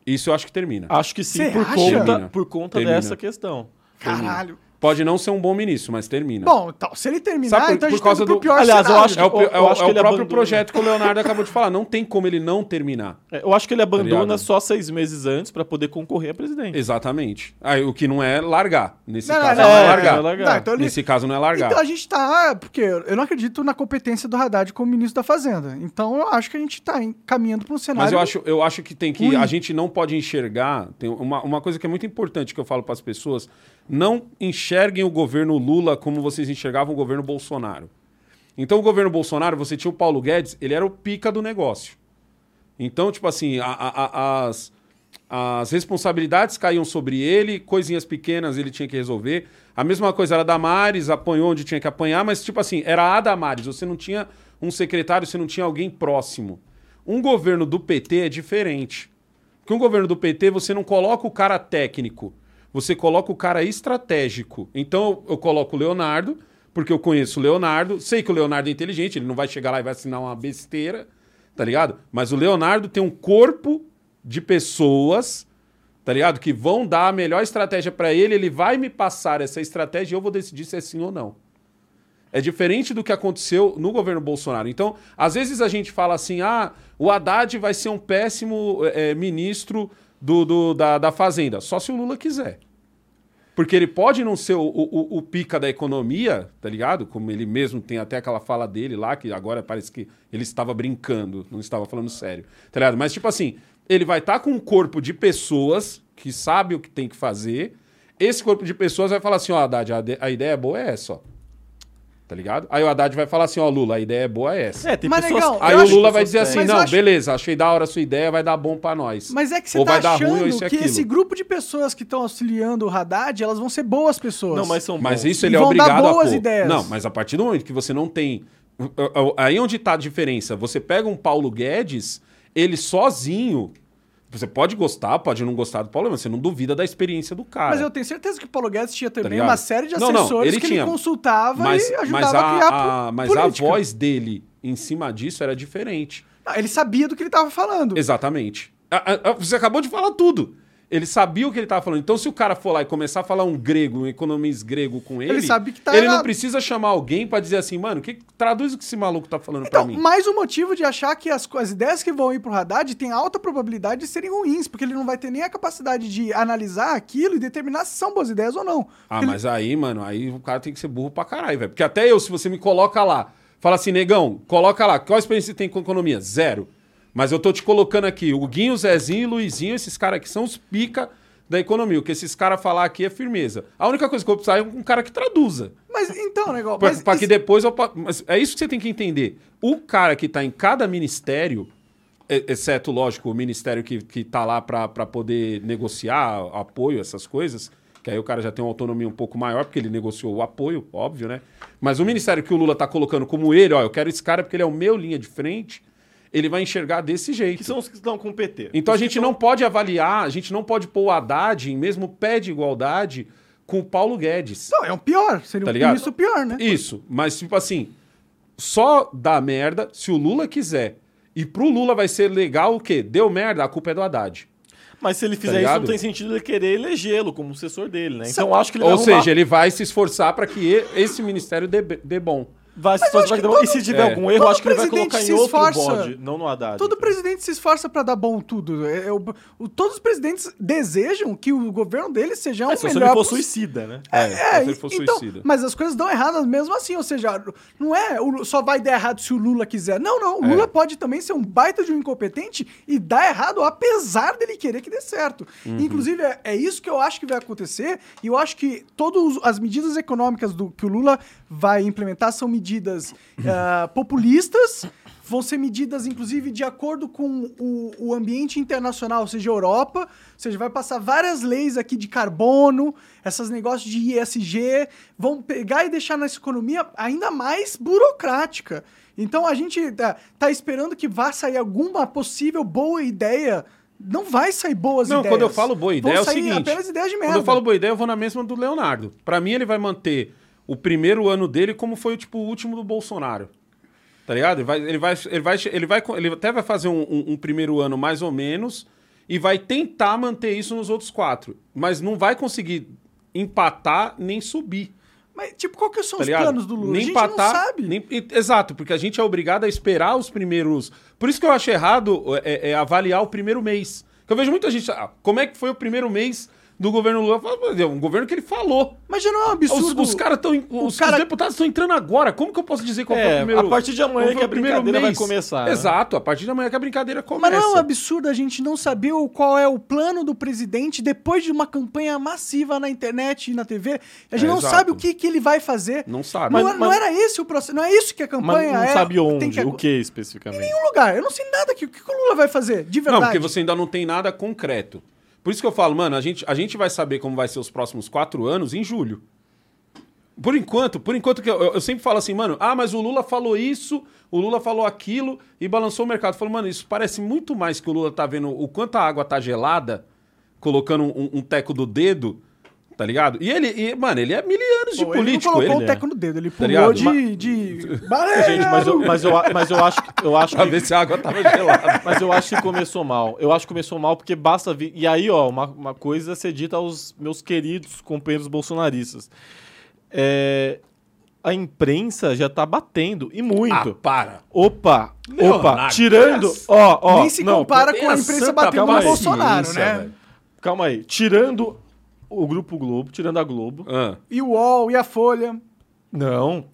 Isso eu acho que termina. Acho que sim, Você por acha? conta, Termina. por conta Termina. dessa questão. Caralho. Pode não ser um bom ministro, mas termina. Bom, então, se ele terminar, Sabe por- então a por gente causa tá indo pro do- pior Aliás, eu acho é o, eu- é o- eu acho é que o próprio abandona. projeto que o Leonardo acabou de falar. Não tem como ele não terminar. É, Eu acho que ele abandona ligado? só seis meses antes pra poder concorrer a presidente. Exatamente. Aí, o que não é largar. Nesse Não, caso não, não, é é, largar. é largar. Não, então ele- Nesse caso não é largar. Então a gente tá. Porque eu não acredito na competência do Haddad como ministro da Fazenda. Então eu acho que a gente tá caminhando para um cenário. Mas eu acho, eu acho que tem que. ruim. A gente não pode enxergar. Tem uma, uma coisa que é muito importante que eu falo para as pessoas: não enxerguem o governo Lula como vocês enxergavam o governo Bolsonaro. Então, o governo Bolsonaro, você tinha o Paulo Guedes, ele era o pica do negócio. Então, tipo assim, a- a- a- as, as responsabilidades caíam sobre ele, coisinhas pequenas ele tinha que resolver. A mesma coisa era a Damares, apanhou onde tinha que apanhar, mas, tipo assim, era a Damares. Você não tinha um secretário, você não tinha alguém próximo. Um governo do PT é diferente. Porque um governo do PT, você não coloca o cara técnico, você coloca o cara estratégico. Então, eu coloco o Leonardo, porque eu conheço o Leonardo, sei que o Leonardo é inteligente, ele não vai chegar lá e vai assinar uma besteira, tá ligado? Mas o Leonardo tem um corpo de pessoas, tá ligado? Que vão dar a melhor estratégia pra ele, ele vai me passar essa estratégia e eu vou decidir se é sim ou não. É diferente do que aconteceu no governo Bolsonaro. Então, às vezes a gente fala assim: ah, o Haddad vai ser um péssimo eh, ministro do, do- da, da Fazenda. Só se o Lula quiser. Porque ele pode não ser o, o- o pica da economia, tá ligado? Como ele mesmo tem até aquela fala dele lá, que agora parece que ele estava brincando, não estava falando sério, tá ligado? Mas, tipo assim, ele vai estar com um corpo de pessoas que sabe o que tem que fazer. Esse corpo de pessoas vai falar assim: ó, Haddad, a, de- a ideia boa é essa, ó. Tá ligado? Aí o Haddad vai falar assim: ó, Lula, a ideia boa é essa. É, tem Mas, pessoas. negão, Aí o Lula que vai dizer assim: Mas não, acho- beleza, achei da hora a sua ideia, vai dar bom pra nós. Mas é que você Ou tá vai dar achando ruim ou isso e que aquilo. esse grupo de pessoas que estão auxiliando o Haddad, elas vão ser boas pessoas. Não, mas são Mas bons. isso E ele é vão dar obrigado a boas pôr. ideias. Não, mas a partir do momento que você não tem Aí onde tá a diferença? Você pega um Paulo Guedes, ele sozinho. Você pode gostar, pode não gostar do Paulo, mas você não duvida da experiência do cara. Mas eu tenho certeza que o Paulo Guedes tinha também ligado? uma série de Não, não, assessores ele que tinha. ele consultava mas, e ajudava mas a a, criar a- mas a política. voz dele em cima disso era diferente. Não, ele sabia do que ele estava falando. Exatamente. A- a- a- Você acabou de falar tudo. Ele sabia o que ele estava falando. Então, se o cara for lá e começar a falar um grego, um economês grego com ele, Ele sabe que tá ele não errado. precisa chamar alguém pra dizer assim, mano, que, traduz o que esse maluco tá falando Então, pra mim. mais um motivo de achar que as, as ideias que vão ir pro Haddad têm alta probabilidade de serem ruins, porque ele não vai ter nem a capacidade de analisar aquilo e determinar se são boas ideias ou não. Ah, ele- mas aí, mano, aí o cara tem que ser burro pra caralho, velho. Porque até eu, se você me coloca lá, fala assim, negão, coloca lá, qual experiência você tem com economia? Zero. Mas eu tô te colocando aqui, o Guinho, o Zezinho e o Luizinho, esses caras aqui são os pica da economia. O que esses caras falar aqui é firmeza. A única coisa que eu preciso é um cara que traduza. Mas então, negócio. Pra, Mas pra que isso- depois eu. Mas é isso que você tem que entender. O cara que tá em cada ministério, exceto, lógico, o ministério que, que tá lá pra poder negociar apoio, essas coisas, que aí o cara já tem uma autonomia um pouco maior, porque ele negociou o apoio, óbvio, né? Mas o ministério que o Lula tá colocando como ele, ó, eu quero esse cara porque ele é o meu linha de frente, ele vai enxergar desse jeito. Que são os que estão com o PT. Então a Os que gente estão- não pode avaliar, a gente não pode pôr o Haddad em mesmo pé de igualdade com o Paulo Guedes. Não, é um pior. Seria Tá um ligado? ministro pior, né? Isso, mas tipo assim, só dá merda se o Lula quiser. E pro Lula vai ser legal o quê? Deu merda, a culpa é do Haddad. Mas se ele fizer isso, ligado? não tem sentido ele querer elegê-lo como sucessor dele, né? Então acho que ele Ou vai arrumar- seja, ele vai se esforçar para que esse ministério dê, dê bom. Vai se bom. todo- E se tiver é. algum erro, acho que ele vai colocar em outro esforça. bode, não no Haddad. Todo então. presidente se esforça pra dar bom tudo. É, é o- o- todos os presidentes desejam que o governo deles seja um É, só se melhor ele for suicida, né? É, É, se ele for então, suicida. mas as coisas dão erradas mesmo assim, ou seja, não é o- só vai dar errado se o Lula quiser. Não, não, o É. Lula pode também ser um baita de um incompetente e dar errado apesar dele querer que dê certo. Uhum. Inclusive, é, é isso que eu acho que vai acontecer e eu acho que todas as medidas econômicas do, que o Lula vai implementar são medidas ah, populistas, vão ser medidas, inclusive, de acordo com o, o ambiente internacional, ou seja, Europa, ou seja, vai passar várias leis aqui de carbono, esses negócios de ISG, vão pegar e deixar nossa economia ainda mais burocrática. Então a gente tá, tá esperando que vá sair alguma possível boa ideia. Não vai sair boas Não, ideias. quando eu falo boa ideia é Vão o sair seguinte. apenas ideias de merda. Quando eu falo boa ideia, eu vou na mesma do Leonardo. Pra mim, ele vai manter o primeiro ano dele como foi tipo, o último do Bolsonaro. Tá ligado? Ele vai, ele vai, ele vai, ele vai, ele até vai fazer um, um- um primeiro ano mais ou menos e vai tentar manter isso nos outros quatro. Mas não vai conseguir empatar nem subir. Mas, tipo, qual que são Tá os ligado? planos do Lula? Nem a gente empatar. não sabe. nem- exato, porque a gente é obrigado a esperar os primeiros. Por isso que eu acho errado é, é avaliar o primeiro mês. Que eu vejo muita gente. Ah, como é que foi o primeiro mês do governo Lula? Eu falo, "Meu Deus, um governo que ele falou. Mas já não é um Os, absurdo. os caras estão. Os, cara- os deputados estão entrando agora. Como que eu posso dizer qual foi o É, primeiro a partir de amanhã que o a primeiro brincadeira vai começar, né? Exato, a partir de amanhã que a brincadeira Mas começa. não é um absurdo a gente não saber qual é o plano do presidente depois de uma campanha massiva na internet e na TV? A gente É, não exato. sabe o que, que ele vai fazer. Não sabe. Não, Mas- é- não mas- era esse o processo, não é isso que a Mas campanha não é. sabe onde, que o que especificamente. Em nenhum lugar. Eu não sei nada que o que o Lula vai fazer, de verdade. Não, porque você ainda não tem nada concreto. Por isso que eu falo, mano, a gente, a gente vai saber como vai ser os próximos quatro anos em julho. Por enquanto, por enquanto que eu, eu sempre falo assim, mano, ah, mas o Lula falou isso, o Lula falou aquilo e balançou o mercado. Eu falo, mano, isso parece muito mais que o Lula tá vendo o quanto a água tá gelada, colocando um, um teco do dedo, tá ligado? E ele, e, mano, ele é mil anos de Pô, ele não político, colocou ele, o teco no dedo, ele pulou ligado? de. de... Gente, mas eu, mas eu, a- mas eu acho, que- eu acho pra que ver se a água tava gelada. Mas eu acho que começou mal. Eu acho que começou mal porque basta vir. E aí, ó, uma, uma coisa a ser dita aos meus queridos companheiros bolsonaristas. É, a imprensa já tá batendo, e muito. Ah, para. Opa, Leonardo, opa, tirando. essa- Ó, ó. Nem se não, compara com a imprensa batendo no Bolsonaro, né? velho. Calma aí. Tirando o Grupo Globo, tirando a Globo. Ah. E o UOL, e a Folha. Não.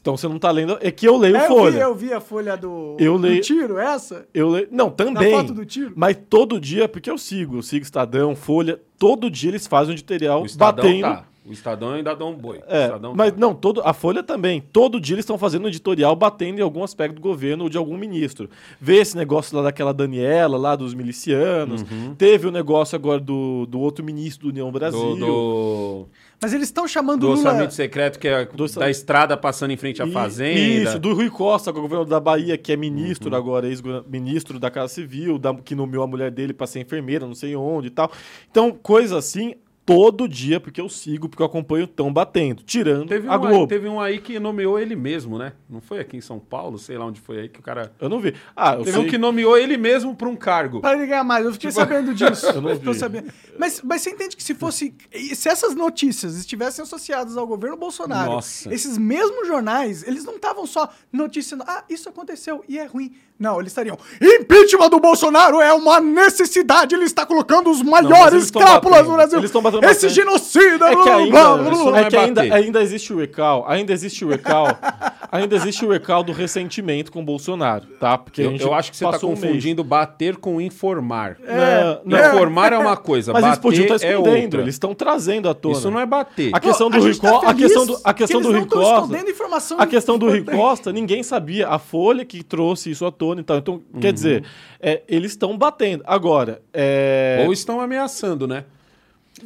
Então você não tá lendo. É que eu leio É, eu, Folha. vi, eu vi a folha do, Eu do leio- tiro, essa? Eu leio. Não, também. foto do tiro? Mas todo dia, porque eu sigo, eu sigo Estadão, Folha, todo dia eles fazem um editorial O Estadão batendo. tá. O Estadão ainda dá um boi. O É, Estadão mas tá. não, todo, a Folha também. Todo dia eles estão fazendo um editorial batendo em algum aspecto do governo ou de algum ministro. Vê esse negócio lá daquela Daniela, lá dos milicianos. Uhum. Teve o negócio agora do, do outro ministro do União Brasil. Do, do- Mas eles estão chamando Do o Lula... orçamento secreto, que é Do da estrada passando em frente à E- fazenda. Isso, do Rui Costa, governador da Bahia, que é ministro agora, ex-ministro da Casa Civil, da- que nomeou a mulher dele pra ser enfermeira, não sei onde e tal. Então, coisa assim, todo dia, porque eu sigo, porque eu acompanho, tão batendo. Tirando Teve um, a aí, Globo. teve um aí que nomeou ele mesmo, né? Não foi aqui em São Paulo, sei lá onde foi aí que o cara. Eu não vi. Ah, eu Teve sei. um que nomeou ele mesmo pra um cargo. Pra ele ganhar mais. Eu fiquei sabendo disso. Eu não Tô vi. sabendo. Mas, mas você entende que se fosse. Se essas notícias estivessem associadas ao governo Bolsonaro, Nossa. esses mesmos jornais, eles não estavam só noticiando, ah, isso aconteceu e é ruim. Não, eles estariam. Impeachment do Bolsonaro é uma necessidade. Ele está colocando os maiores eles tão crápulas batendo. no Brasil. Eles tão batendo Esse bastante. genocida. É que ainda, blá, blá, isso blá. não é que ainda, ainda existe o recal, ainda existe o recal, ainda existe o recal do ressentimento com o Bolsonaro, tá? Porque Eu, eu acho que você tá passou um confundindo bater com informar. Não, não. Informar é uma coisa, Mas eles bater podiam estar é escondendo, outra. eles estão trazendo à tona. Isso não é bater. A questão Pô, do a Rui gente tá a questão do, a que questão eles do não Rui tão Costa, escondendo informação a questão do Rui importante. Costa, ninguém sabia. A Folha que trouxe isso à tona e tal. Então, Uhum. quer dizer, é, eles estão batendo. Agora, é, Ou estão ameaçando, né?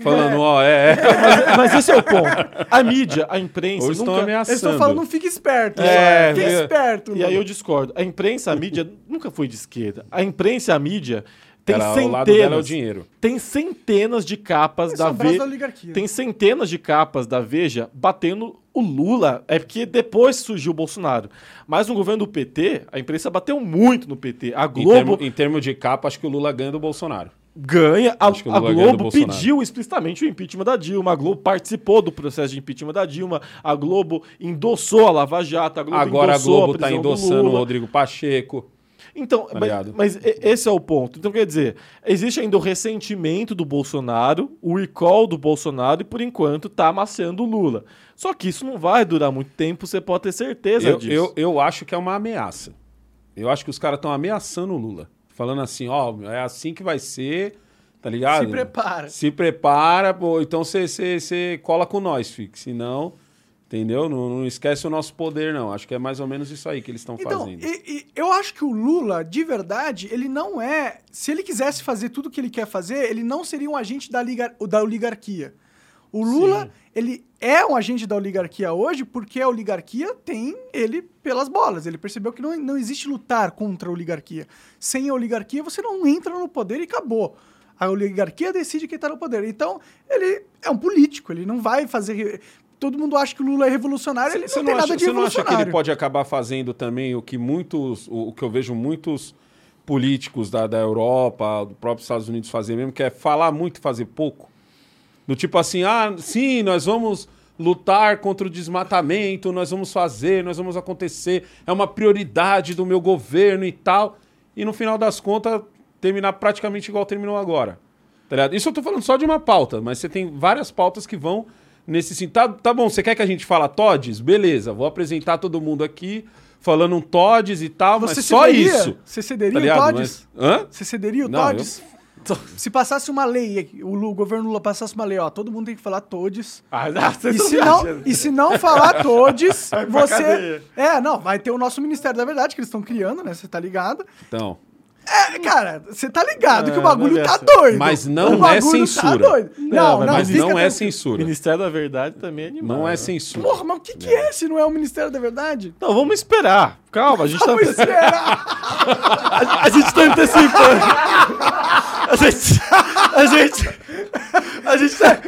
Falando, ó, é, é. mas, mas esse é o ponto. A mídia, a imprensa, Ou estão nunca... Eles estão ameaçando. falando, não fique esperto. É, fique é. esperto. E aí eu discordo. A imprensa, a mídia nunca foi de esquerda. A imprensa a mídia tem Era, ao lado dela é o centenas, dinheiro. tem centenas de capas Esse da é Veja. Tem centenas de capas da Veja batendo o Lula. É porque depois surgiu o Bolsonaro. Mas no governo do PT, a imprensa bateu muito no PT. A Em Globo termo- Em termos de capa, acho que o Lula ganha do Bolsonaro. ganha. A, a ganha Globo Bolsonaro. pediu explicitamente o impeachment da Dilma. A Globo participou do processo de impeachment da Dilma. A Globo endossou a Lava Jato. A Globo Agora a Globo tá do endossando o. Rodrigo Pacheco. Então, Tá mas, mas esse é o ponto. Então, quer dizer, existe ainda o ressentimento do Bolsonaro, o recall do Bolsonaro, e por enquanto tá amassando o Lula. Só que isso não vai durar muito tempo, você pode ter certeza Eu, disso. eu, eu acho que é uma ameaça. Eu acho que os caras estão ameaçando o Lula. Falando assim, ó, é assim que vai ser, tá ligado? Se prepara. Se prepara, pô, então você cola com nós, fique. Senão, entendeu? Não, não esquece o nosso poder, não. Acho que é mais ou menos isso aí que eles estão Então, fazendo. e- e eu acho que o Lula, de verdade, ele não é. Se ele quisesse fazer tudo o que ele quer fazer, ele não seria um agente da, liga- da oligarquia. O Lula, ele é um agente da oligarquia hoje porque a oligarquia tem ele pelas bolas. Ele percebeu que não, não existe lutar contra a oligarquia. Sem a oligarquia, você não entra no poder e acabou. A oligarquia decide quem está no poder. Então, ele é um político, ele não vai fazer. Todo mundo acha que o Lula é revolucionário, ele Você não, não, tem acha, nada de você não acha que ele pode acabar fazendo também o que muitos, o, o que eu vejo muitos políticos da, da Europa, do próprio Estados Unidos fazer mesmo, que é falar muito e fazer pouco? Do tipo assim, ah, sim, nós vamos lutar contra o desmatamento, nós vamos fazer, nós vamos acontecer, é uma prioridade do meu governo e tal. E no final das contas, terminar praticamente igual terminou agora. Tá? Isso eu tô falando só de uma pauta, mas você tem várias pautas que vão nesse sentido. Tá, tá bom, você quer que a gente fala Todes? Beleza, vou apresentar todo mundo aqui falando um Todes e tal, Você mas só cederia? isso. Você cederia Tá o ligado? Todes? Mas- Hã? Você cederia o Não, Todes? Se passasse uma lei, o, governo Lula passasse uma lei, ó, todo mundo tem que falar Todes. Ah, não, E se, não, e se não falar Todes, você. É, não, vai ter o nosso Ministério da Verdade que eles estão criando, né? Você tá ligado? Então. É, cara, você tá ligado que o É, bagulho mas tá essa- doido. Mas O não é bagulho censura. Tá doido. Não, não, mas não é censura. Ministério da Verdade também é animal. Não né? é censura. Porra, mas o que, que é se não é o Ministério da Verdade? Não, vamos esperar. Calma, a gente tá. Vamos esperar. A, a gente tá antecipando. A gente. A gente. A gente tá.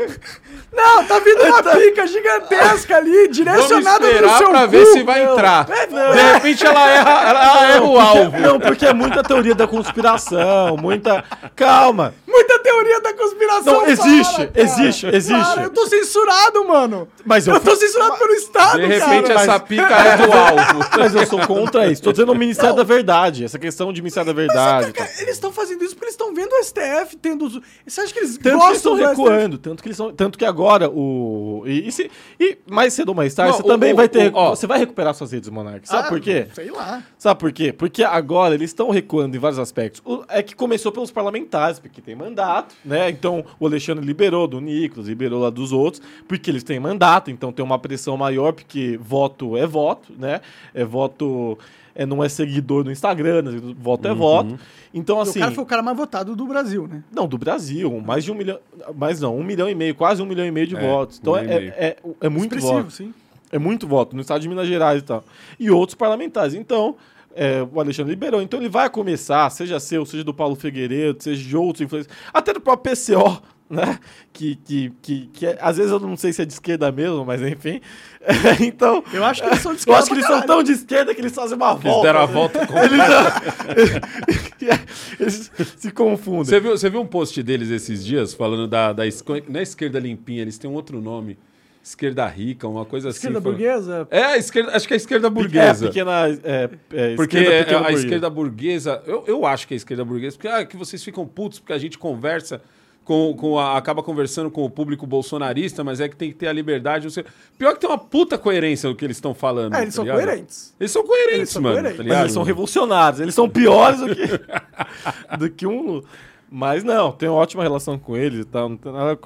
Não, tá vindo uma pica gigantesca ali, Vamos direcionada no esperar seu pra cu. ver se vai Não. entrar. não. De repente ela erra, ela erra o alvo. Não, porque é muita teoria da conspiração, muita. Calma. Muita teoria da conspiração. Não, existe, para, existe, existe. Cara, eu tô censurado, mano. Mas eu, Eu tô censurado pelo Estado, De repente cara. essa pica é do alvo. mas eu sou contra isso. Tô dizendo o Ministério da Verdade. Essa questão de Ministério da Mas, Verdade. cara, eles estão fazendo isso porque eles estão vendo o STF tendo. Você acha que eles Tanto que eles gostam estão recuando, tanto que eles são, tanto que agora o e, e, se- e mais cedo ou mais tarde Não, você o- também o- vai ter, o- você vai recuperar suas redes Monark. Sabe Ah, por quê? Sei lá. Sabe por quê? Porque agora eles estão recuando em vários aspectos. O- é que começou pelos parlamentares, porque tem mandato, né? Então o Alexandre liberou do Nicolas, liberou lá dos outros, porque eles têm mandato, então tem uma pressão maior, porque voto é voto, né? É voto. É, não é seguidor no Instagram, né? voto é voto. Então, E assim. o cara foi o cara mais votado do Brasil, né? Não, do Brasil, mais de um milhão. Mais não, um milhão e meio, quase um milhão e meio de É, votos. Então um é, é, é, é muito Expressivo, voto. sim. É muito voto no estado de Minas Gerais e tal. E outros parlamentares. Então, é, o Alexandre liberou. Então ele vai começar, seja seu, seja do Paulo Figueiredo, seja de outros influenciadores, até do próprio PCO, né? Que, que, que, que é- às vezes eu não sei se é de esquerda mesmo, mas enfim. então. Eu acho que eles são de Eu esquerda acho que eles são tão de esquerda que eles fazem uma Eles volta. deram a volta com... eles se confundem. Você viu, você viu um post deles esses dias falando da, da es- não é esquerda limpinha, eles têm um outro nome. Esquerda rica, uma coisa Esquerda assim. falando- burguesa. É, esquerda, acho que é a esquerda É, burguesa. pequena. É, é, Porque esquerda é- pequena a burguesa. esquerda burguesa, eu, eu acho que é a esquerda burguesa, porque ah, que vocês ficam putos porque a gente conversa com, com a- acaba conversando com o público bolsonarista, mas é que tem que ter a liberdade. Sei. Pior que tem uma puta coerência no que eles estão falando. É, eles tá são ligado? coerentes. Eles são coerentes, Eles são mano. coerentes. tá Mas ligado? eles são revolucionários, eles são piores do que, do que um. Mas não, tenho ótima relação com eles e tal. Não tem nada.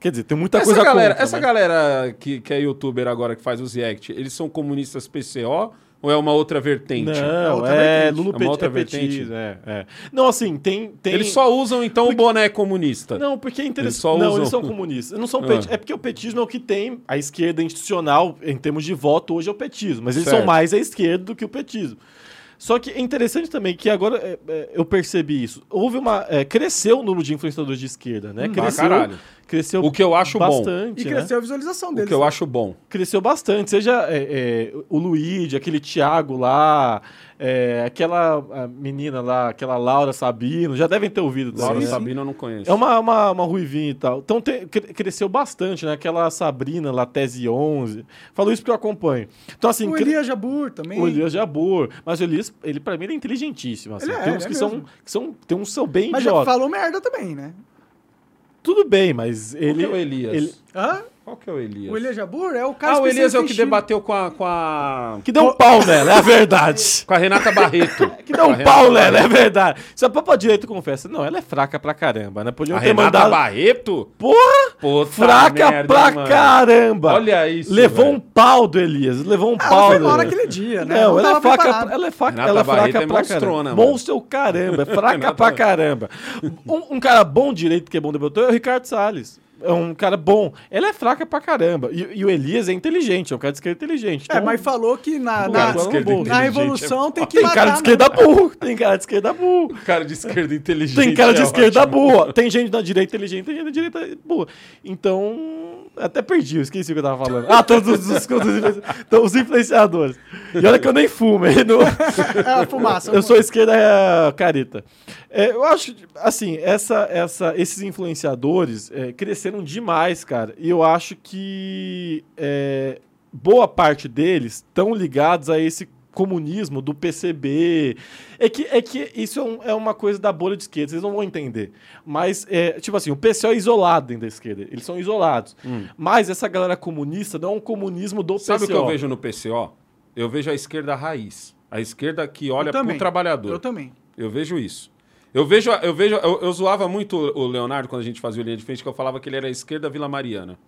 Quer dizer, tem muita essa coisa galera, contra, essa mas- galera que, que é youtuber agora, que faz os react, eles são comunistas PCO ou é uma outra vertente? Não, outra é, vertente. Lula É uma outra é vertente? é, é. Não, assim, tem. tem... Eles só usam, então, o boné comunista. Não, porque é Eles interessante. só Não, usam- eles são comunistas. Não são Ah. peti- É porque o petismo é o que tem. A esquerda institucional, em termos de voto, hoje é o petismo. Mas eles Certo. são mais à esquerda do que o petismo. Só que é interessante também que agora é, é, eu percebi isso. Houve uma. é, cresceu o número de influenciadores de esquerda, né? Hum, pra cresceu, caralho. Cresceu O que eu acho bom. bastante. E né? cresceu a visualização O deles. que eu acho bom. cresceu bastante. Seja é, é, o Luigi, aquele Thiago lá, é, aquela menina lá, aquela Laura Sabino, já devem ter ouvido. Laura né? Sabino eu não conheço. É uma, uma, uma ruivinha e tal. Então te- cre- cresceu bastante, né? Aquela Sabrina lá, Tese 11. Falo isso porque eu acompanho. Então, assim, O cre- Elias Jabur também. o Elias Jabor. Mas o Elias, ele pra mim, ele é inteligentíssimo. Assim. Ele é, tem uns ele é que, são, que são. Tem uns que são bem Mas já falou merda também, né? Tudo bem, mas ele. que é o Elias? ele- Hã? Qual que é o Elias? O Elias Jabur é o cara Ah, o Elias é o que debateu com a, com a... Que deu um pau nela, é a verdade. Com a Renata Barreto. Que deu um Renata pau nela, é Barreto. verdade. Se a Papa Direito confessa, não, ela é fraca pra caramba, né? Podiam A ter Renata mandado. Barreto? Porra! Puta Fraca merda, pra mano? caramba! Olha isso, Levou velho. um pau do Elias, levou um Ah, pau ela foi Elias. naquele dia, né? Não, ela é, fraca, preparado. ela é fraca, Renata ela é Barreto fraca é pra monstrona, caramba. Monstro caramba, é fraca pra caramba. Um, um cara bom direito que é bom debater é o Ricardo Salles. É um cara bom. Ela é fraca pra caramba. E, e o Elias é inteligente, é um cara de esquerda inteligente. É, Então, mas falou que na, na, na revolução tem que tem matar, cara de né? esquerda burro. Tem cara de esquerda burro. Cara de esquerda inteligente. Tem cara de é esquerda ótimo. boa. Tem gente da direita inteligente, tem gente da direita boa. Então, até perdi, eu esqueci o que eu tava falando. Ah, todos os, os, os, então, os influenciadores. E olha que eu nem fumo, hein? Não- É a fumaça. eu sou esquerda é, careta. É, eu acho, assim, essa, essa, esses influenciadores é, cresceram demais, cara. E eu acho que é, boa parte deles estão ligados a esse comunismo do PCB. É que, é que isso é, um- é uma coisa da bolha de esquerda, vocês não vão entender. Mas, é, tipo assim, o PCO é isolado dentro da esquerda. Eles são isolados. Mas essa galera comunista não é um comunismo do Hum. Sabe PCO. o que eu vejo no PCO? Eu vejo a esquerda raiz. A esquerda que olha pro também. trabalhador. Eu também. Eu vejo isso. Eu vejo, eu vejo, eu, eu zoava muito o Leonardo quando a gente fazia o linha de frente, que eu falava que ele era a esquerda Vila Mariana.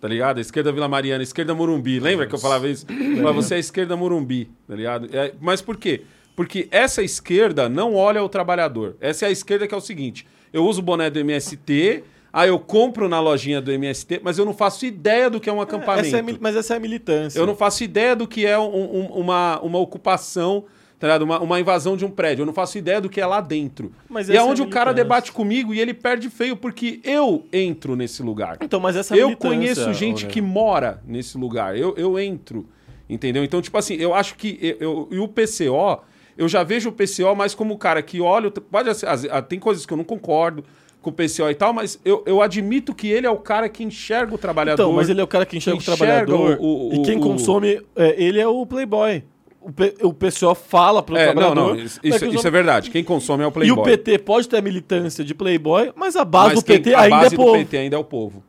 Tá ligado? A esquerda Vila Mariana, esquerda Morumbi. Lembra que eu falava isso? Mas você é a esquerda Morumbi, tá ligado? É, mas por quê? Porque essa esquerda não olha o trabalhador. Essa é a esquerda que é o seguinte: eu uso o boné do MST, aí eu compro na lojinha do MST, mas eu não faço ideia do que é um acampamento. Essa é, mas essa é a militância. Eu não faço ideia do que é um- um- uma, uma ocupação, tá ligado? Uma, uma invasão de um prédio. Eu não faço ideia do que é lá dentro. Mas e é é onde o cara debate comigo e ele perde feio porque eu entro nesse lugar. Então, mas essa é Eu conheço gente que mora nesse lugar. Eu, eu entro. Entendeu? Então, tipo assim, eu acho que. Eu, eu- e o PCO, eu já vejo o PCO mais como o cara que olha. Pode ah, tem coisas que eu não concordo com o PCO e tal, mas eu, eu admito que ele é o cara que enxerga o trabalhador. Então, mas ele é o cara que enxerga, enxerga o trabalhador. o- o- e quem consome, é, ele é o playboy. O, P- o pessoal fala pro É, não, trabalhador. não, isso, mas isso- que isso é verdade. Quem consome é o E Playboy. o PT pode ter a militância de playboy, mas a base Mas do PT a ainda base é do povo. PT ainda é o povo.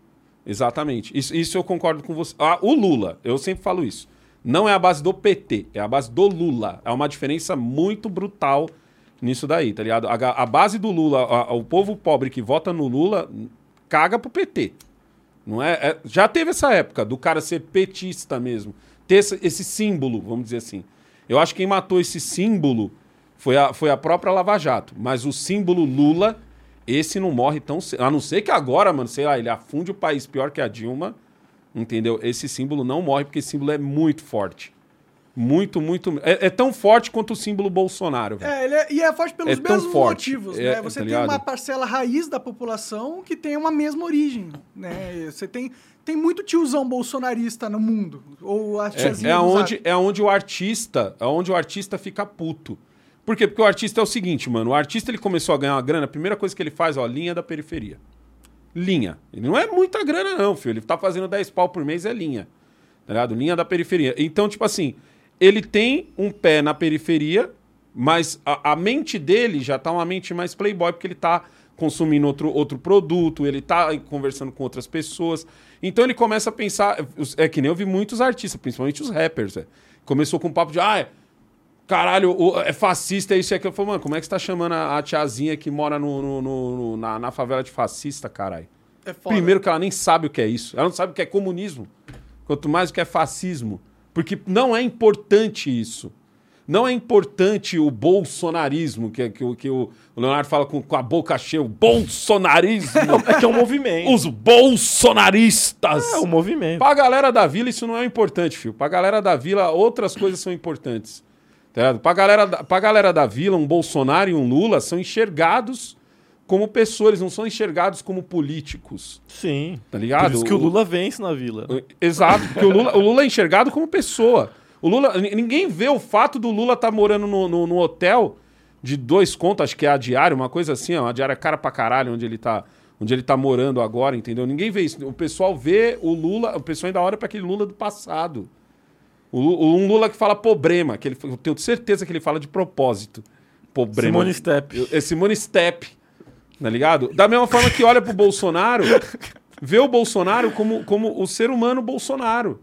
Exatamente. Isso, isso eu concordo com você. Ah, o Lula, eu sempre falo isso. Não é a base do PT, é a base do Lula. É uma diferença muito brutal nisso daí, tá ligado? A, a base do Lula, a- a- o povo pobre que vota no Lula, caga pro PT. Não é, é- já teve essa época do cara ser petista mesmo, ter esse, esse símbolo, vamos dizer assim. Eu acho que quem matou esse símbolo foi a, foi a própria Lava Jato, mas o símbolo Lula, esse não morre tão cedo. A não ser que agora, mano, sei lá, ele afunde o país pior que a Dilma, entendeu? Esse símbolo não morre porque esse símbolo é muito forte. Muito, muito. É, é tão forte quanto o símbolo Bolsonaro, velho. É, ele é, e é forte pelos É mesmos forte, motivos, é, né? Você tá tem ligado? uma parcela raiz da população que tem uma mesma origem, né? Você tem, tem muito tiozão bolsonarista no mundo. Ou a É, é, onde, é onde o artista, é onde o artista fica puto. Por quê? Porque o artista é o seguinte, mano. O artista ele começou a ganhar uma grana, a primeira coisa que ele faz, ó, linha da periferia. Linha. Ele não é muita grana, não, filho. Ele tá fazendo 10 pau por mês, é linha. Tá ligado? Linha da periferia. Então, tipo assim, ele tem um pé na periferia, mas a, a mente dele já tá uma mente mais playboy, porque ele tá consumindo outro, outro produto, ele tá conversando com outras pessoas. Então ele começa a pensar. É que nem eu vi muitos artistas, principalmente os rappers, é. Começou com um papo de, ah, é- caralho, é fascista, é isso e aquilo. Eu falei, mano, como é que você tá chamando a, tiazinha que mora no, no- no- no- na, na favela de fascista, caralho? É foda. Primeiro que ela nem sabe o que é isso. Ela não sabe o que é comunismo. Quanto mais o que é fascismo. Porque não é importante isso. Não é importante o bolsonarismo, que, é- que, o- que o Leonardo fala com, com a boca cheia, o bolsonarismo. É que é um movimento. Os bolsonaristas. É um movimento. Pra galera da vila, isso não é importante, filho. Pra galera da vila, outras coisas são importantes. Tá ligado? Pra galera, da- pra galera da vila, um Bolsonaro e um Lula são enxergados como pessoas, eles não são enxergados como políticos. Sim. Tá ligado? Por isso que o Lula vence na vila. Exato, porque o Lula, o Lula é enxergado como pessoa. O Lula, ninguém vê o fato do Lula estar morando no, no, no hotel de dois contos, acho que é a diária, uma coisa assim, ó, uma diária cara pra caralho, onde ele tá, onde ele tá morando agora, entendeu? Ninguém vê isso. O pessoal vê o Lula, o pessoal ainda olha pra aquele Lula do passado. O, Lu- um Lula que fala problema, que ele, eu tenho certeza que ele fala de propósito. Problema. Simone Step. É Simone Step, tá ligado? Da mesma forma que olha pro Bolsonaro, vê o Bolsonaro como, como o ser humano Bolsonaro.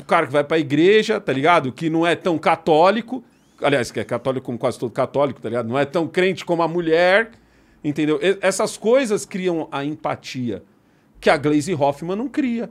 O cara que vai pra igreja, tá ligado? Que não é tão católico. Aliás, que é católico como quase todo católico, tá ligado? Não é tão crente como a mulher, entendeu? Essas coisas criam a empatia que a Glaze Hoffman não cria.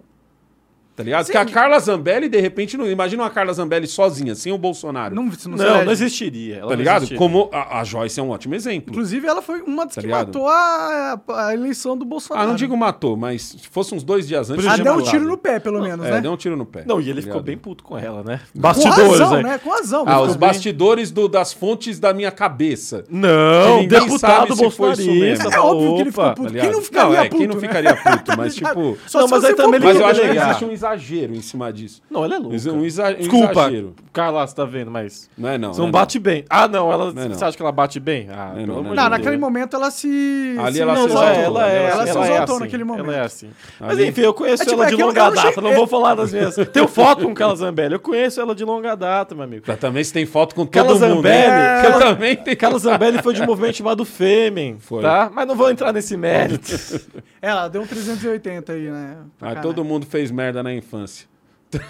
Tá ligado? Que a Carla Zambelli, de repente, não. Imagina uma Carla Zambelli sozinha, sem o Bolsonaro. Não, não, Não, não existiria. Ela tá não ligado? existiria. Como a, a Joyce é um ótimo exemplo. Inclusive, ela foi uma das Tá que ligado? matou a, a eleição do Bolsonaro. Ah, não digo matou, mas se fosse uns dois dias antes. Ah, deu um tiro no pé, pelo menos, É, né? deu um tiro no pé. Não, e ele tá ficou bem puto com ela, né? Com Bastidores, razão, né? né? Com razão. Ah, os bem- bastidores do- das fontes da minha cabeça. Não, Que deputado se foi isso bolsonarista. É óbvio que ele ficou puto. tá Quem ligado? não ficaria é, puto, Quem não né? ficaria puto, mas tipo. Não, se mas eu acho que existe um exagero em cima disso. Não, ela é louca. Um exa- Desculpa, exagero. Carla, você tá vendo, mas... Não é não. Você não é bate bem. Ah, não, ela, Não é não. você acha que ela bate bem? Ah, Não é não, não Não, não. Naquele momento ela se. Ali se ela se Não, exaltou. ela, é, ela ela, se exaltou assim, naquele momento. Ela é assim. Mas Ali- enfim, eu conheço É tipo, ela de longa não data, não vou falar das minhas. Tenho foto com Carla Zambelli, eu conheço ela de longa data, meu amigo. Também você tem foto com todo Carla mundo. Zambelli, né? Carla- também tenho. Carla Zambelli foi de um movimento chamado Fêmen, Foi. tá? Mas não vou entrar nesse mérito. Ela deu um 380 aí, né? Ah, todo mundo fez merda na infância.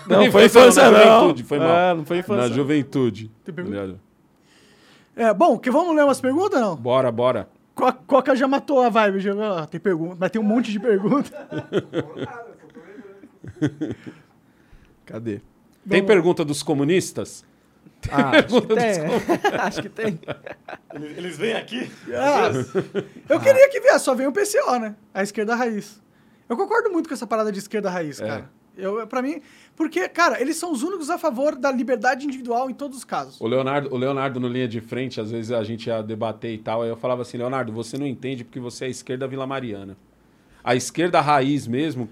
Não, foi infância infância na não. juventude, foi mal. É, não foi infância. Na juventude. Tem pergunta? Tá? É, bom, que vamos ler umas perguntas não? Bora, bora. Co- Coca já matou a vibe. Já... ah, tem pergunta, mas tem um monte de perguntas. Cadê? Tem pergunta dos comunistas? Ah, Acho que tem. Acho que tem. eles vêm aqui? Ah, eu queria que viesse, só vem o PCO, né? A esquerda raiz. Eu concordo muito com essa parada de esquerda raiz, É. cara. Eu, pra mim, porque, cara, eles são os únicos a favor da liberdade individual em todos os casos. O Leonardo, o Leonardo no linha de frente, às vezes a gente ia debater e tal, aí eu falava assim, Leonardo, você não entende porque você é a esquerda Vila Mariana. A esquerda raiz mesmo,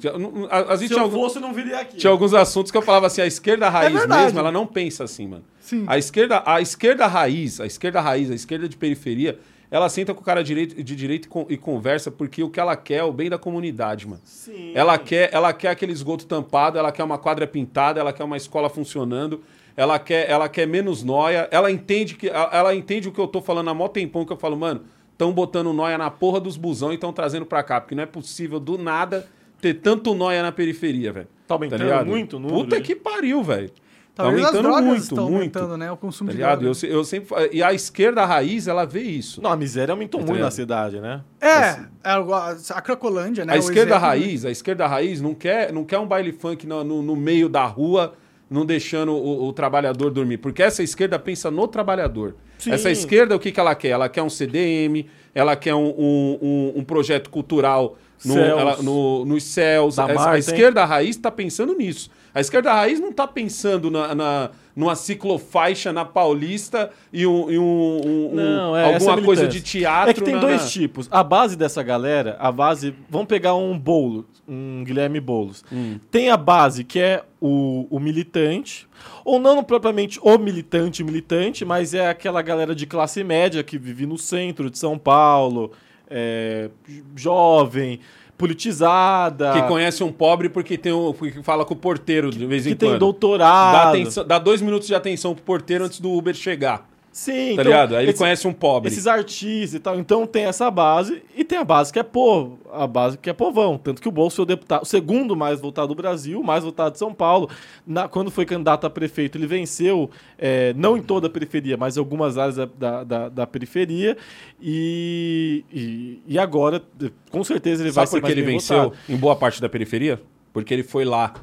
a gente Se tinha, eu algum- fosse, eu não viria aqui. tinha alguns assuntos que eu falava assim, a esquerda raiz verdade. mesmo, ela não pensa assim, mano. Sim. A esquerda, a esquerda raiz, a esquerda raiz, a esquerda de periferia, ela senta com o cara direito, de direito e, con- e conversa porque o que ela quer é o bem da comunidade, mano. Sim. Ela quer, ela quer aquele esgoto tampado, ela quer uma quadra pintada, ela quer uma escola funcionando, ela quer, ela quer menos noia, ela entende que ela, entende o que eu tô falando há mó tempão que eu falo, mano, estão botando noia na porra dos busão e estão trazendo pra cá, porque não é possível do nada ter tanto noia na periferia, velho. Tá aumentando ligado? muito o número Puta que pariu, velho. Talvez as aumentando drogas muito, estão muito. aumentando, né? O consumo Tá de ligado? droga. Eu, eu sempre e a esquerda raiz, ela vê isso. Não, a miséria aumentou Tá muito na cidade, né? É, é a a Cracolândia, né? a o esquerda exemplo, né? raiz, a esquerda raiz não quer, não quer um baile funk no, no- no meio da rua, não deixando o, o trabalhador dormir. Porque essa esquerda pensa no trabalhador. Sim. Essa esquerda, o que, que ela quer? Ela quer um CDM, ela quer um, um- um- um projeto cultural no, Céus. ela- no- nos céus. Da a hein? esquerda raiz está pensando nisso. A esquerda raiz não está pensando na, na- numa ciclofaixa na Paulista e, um, e um- um- Não, é, alguma é coisa de teatro. É que tem na- dois tipos. A base dessa galera, a base. Vamos pegar um bolo, um Guilherme Boulos. Hum. Tem a base que é o, o militante, ou não propriamente o militante militante, mas é aquela galera de classe média que vive no centro de São Paulo, é, jovem, politizada, Que conhece um pobre porque tem um, porque fala com o porteiro de vez em que quando. tem doutorado. Dá, atenção- dá dois minutos de atenção pro porteiro antes do Uber chegar. Sim, Tá então, ligado? Aí ele esse- conhece um pobre. Esses artistas e tal. Então tem essa base e tem a base que é povo, a base que é povão. Tanto que o Bolso foi o deputado, o segundo mais votado do Brasil, o mais votado de São Paulo. Na- quando foi candidato a prefeito, ele venceu, é, não em toda a periferia, mas em algumas áreas da, da, da- da periferia. E, e, e agora, com certeza, ele vai Sabe ser por que ele venceu votado. em boa parte da periferia? Porque ele foi lá.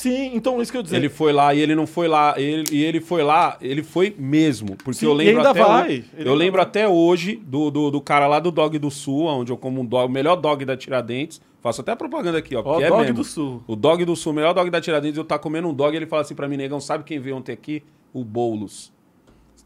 Sim, então isso que eu dizer. Ele foi lá e ele não foi lá. Ele, e ele foi lá, ele foi mesmo. Porque Sim, eu lembro ainda até vai, hoje- Eu lembro vai. até hoje do, do, do cara lá do Dog do Sul, onde eu como um dog, o melhor dog da Tiradentes. Faço até a propaganda aqui, ó. Ó, porque é Dog mesmo. do Sul. O dog do Sul, o melhor dog da Tiradentes, eu tá comendo um dog e ele fala assim pra mim, negão, sabe quem veio ontem aqui? O Boulos.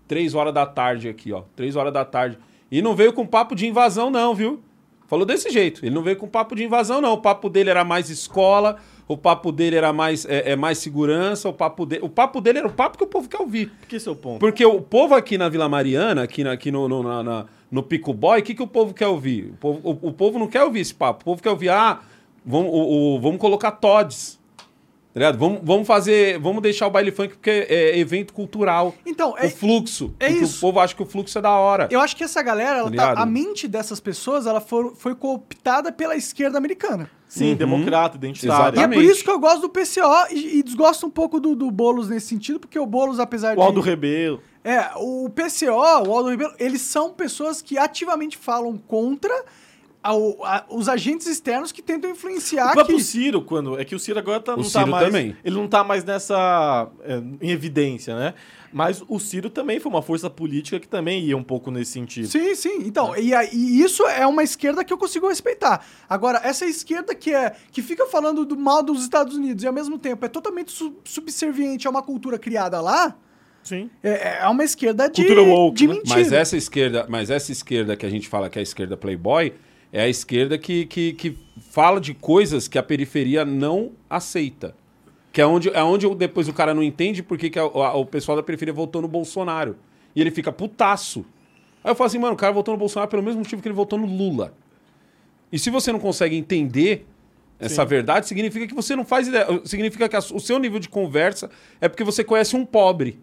Três horas da tarde aqui, ó. Três horas da tarde. E não veio com papo de invasão, não, viu? Falou desse jeito. Ele não veio com papo de invasão, não. O papo dele era mais escola, o papo dele era mais, é, é mais segurança, o papo dele. O papo dele era o papo que o povo quer ouvir. Que o ponto. Porque o povo aqui na Vila Mariana, aqui, na, aqui no, no, na- na- no Pico Boy, o que, que o povo quer ouvir? O povo, o, o povo não quer ouvir esse papo. O povo quer ouvir, ah, vamos, o, o- vamos colocar Tods. Tá ligado? Vamos, vamos fazer. Vamos deixar o baile funk porque é evento cultural. Então, o é, fluxo. é porque isso. O povo acha que o fluxo é da hora. eu acho que essa galera, ela Tá tá- a mente dessas pessoas, ela for- foi cooptada pela esquerda americana. Sim, Uhum. democrata, identitário. E é por isso que eu gosto do PCO e, e desgosto um pouco do, do Boulos nesse sentido, porque o Boulos, apesar O Aldo de... Rebelo. É, o PCO, o Aldo Ribeiro, eles são pessoas que ativamente falam contra ao- a- os agentes externos que tentam influenciar O próprio que... Ciro, quando. É que o Ciro agora tá, não tá Ciro mais. também. Ele não tá mais nessa. é, em evidência, né? Mas o Ciro também foi uma força política que também ia um pouco nesse sentido. Sim, sim. Então, e, aí- e isso é uma esquerda que eu consigo respeitar. Agora, essa esquerda que é que fica falando do mal dos Estados Unidos e ao mesmo tempo é totalmente su- subserviente a uma cultura criada lá, Sim. é, é uma esquerda de, Cultura woke, de né? mentira. Mas essa esquerda, mas essa esquerda que a gente fala que é a esquerda playboy, é a esquerda que, que, que fala de coisas que a periferia não aceita. Que é onde, é onde depois o cara não entende porque que a- a- o pessoal da periferia votou no Bolsonaro. E ele fica putaço. Aí eu falo assim, mano, o cara votou no Bolsonaro pelo mesmo motivo que ele votou no Lula. E se você não consegue entender essa Sim. verdade, significa que você não faz ideia. Significa que a- o seu nível de conversa é porque você conhece um pobre.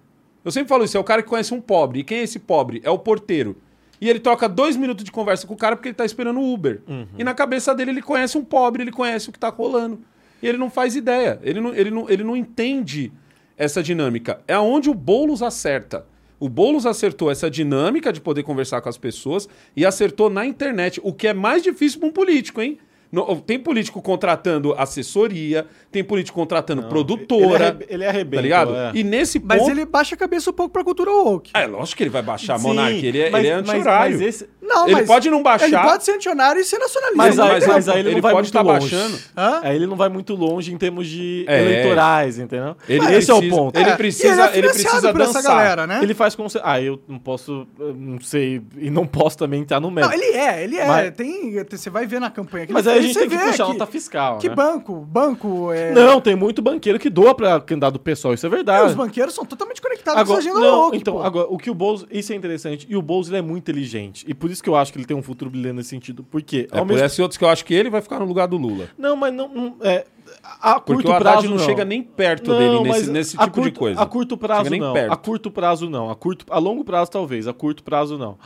Eu sempre falo isso, é o cara que conhece um pobre. E quem é esse pobre? É o porteiro. E ele troca dois minutos de conversa com o cara porque ele tá esperando o Uber. E na cabeça dele ele conhece um pobre, ele conhece o que tá rolando. E ele não faz ideia. Ele não, ele não, ele não entende essa dinâmica. É onde o Boulos acerta. O Boulos acertou essa dinâmica de poder conversar com as pessoas e acertou na internet, o que é mais difícil para um político, hein? No- tem político contratando assessoria, tem político contratando produtora. Ele, arrebe- ele arrebenta. Tá ligado? é. E nesse Mas ponto. ele baixa a cabeça um pouco pra cultura woke. É lógico que ele vai baixar, Sim, Monark. Ele é, mas- ele é mas- anti-horário. mas esse- Não, Ele mas pode não baixar. Ele pode ser anti-horário e ser nacionalista. Mas, Não aí, mas aí ele, Ele não vai pode muito tá longe. baixando. Hã? Aí ele não vai muito longe em termos de É. eleitorais, entendeu? Ele Esse é o precisa- ponto. Ele É, precisa, ele é ele precisa por essa dançar. galera, né? Ele faz com. Ah, eu não posso. eu Não sei. E não posso também entrar no mérito. Não, ele é, ele é. Mas- Tem, você vai ver na campanha que Mas aí a gente tem que puxar a nota fiscal. Que né? banco, banco é... Não, tem muito banqueiro que doa pra candidato do pessoal, isso é E verdade. os banqueiros são totalmente conectados Agora, com essa agenda não, woke, então, pô. agora, o que o Boulos, isso é interessante, e o Boulos ele é muito inteligente, e por isso que eu acho que ele tem um futuro brilhante nesse sentido, porque É ao por mesmo... esses outros que eu acho que ele vai ficar no lugar do Lula. Não, mas não, não- é, a curto Porque o Haddad prazo não, não chega nem perto Não, dele nesse, nesse a tipo curto- de coisa. A curto prazo Chega nem não. perto. A curto prazo não. A, curto, a longo prazo talvez, a curto prazo não.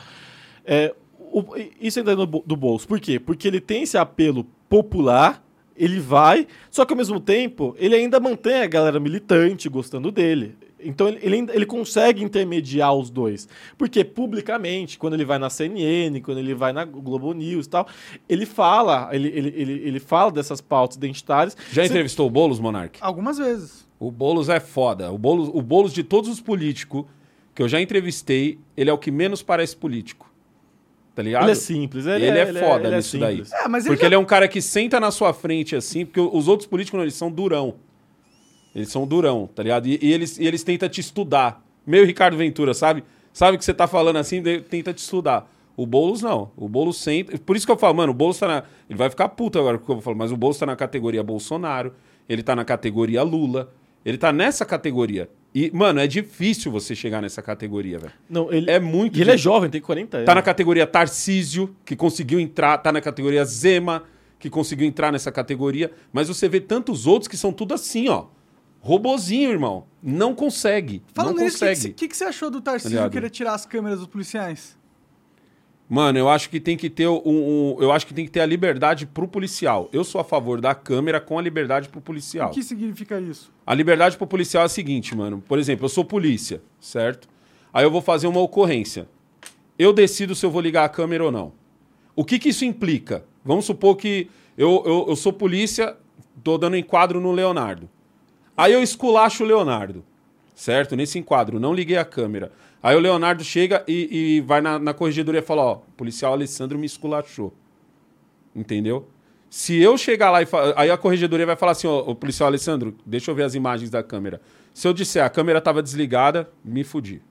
É, o- isso ainda é no bo- do bolso. Por quê? Porque ele tem esse apelo popular ele vai, só que ao mesmo tempo, ele ainda mantém a galera militante gostando dele. Então ele, ele, ele consegue intermediar os dois. Porque publicamente, quando ele vai na CNN, quando ele vai na Globo News e tal, ele fala, ele, ele, ele, ele fala dessas pautas identitárias. Já Cê- entrevistou o Boulos, Monark? Algumas vezes. O Boulos é foda. O Boulos, o Boulos de todos os políticos que eu já entrevistei, ele é o que menos parece político. Tá ligado? Ele é simples, ele, Ele é ele foda ele é nisso daí. simples. É, mas ele Porque já- ele é um cara que senta na sua frente assim, porque os outros políticos não, eles são durão. Eles são durão, tá ligado? E, e eles, e eles tentam te estudar. Meio Ricardo Ventura, sabe? Sabe o que você tá falando assim, daí tenta te estudar. O Boulos não. O Boulos senta. Por isso que eu falo, mano, o Boulos tá na. Ele vai ficar puto agora porque eu vou falar, mas o Boulos tá na categoria Bolsonaro, ele tá na categoria Lula, ele tá nessa categoria. E, mano, é difícil você chegar nessa categoria, velho. Não, ele, É muito E ele é jovem, tem 40 anos. Tá na categoria Tarcísio, que conseguiu entrar, tá na categoria Zema, que conseguiu entrar nessa categoria, mas você vê tantos outros que são tudo assim, ó. Robozinho, irmão. Não consegue. Falando não nisso, o que, que, que que você achou do Tarcísio Aliado. querer tirar as câmeras dos policiais? Mano, eu acho que tem que ter um, um- eu acho que tem que ter a liberdade pro policial. Eu sou a favor da câmera com a liberdade pro policial. O que significa isso? A liberdade pro policial é a seguinte, mano. Por exemplo, eu sou polícia, certo? Aí eu vou fazer uma ocorrência. Eu decido se eu vou ligar a câmera ou não. O que que isso implica? Vamos supor que eu, eu, eu sou polícia, tô dando enquadro no Leonardo. Aí eu esculacho o Leonardo, certo? Nesse enquadro, não liguei a câmera. Aí o Leonardo chega e, e vai na, na corregedoria e fala, ó, o policial Alessandro me esculachou. Entendeu? Se eu chegar lá e fa- aí a corregedoria vai falar assim, ó, o policial Alessandro, deixa eu ver as imagens da câmera. Se eu disser a câmera estava desligada, me fudi.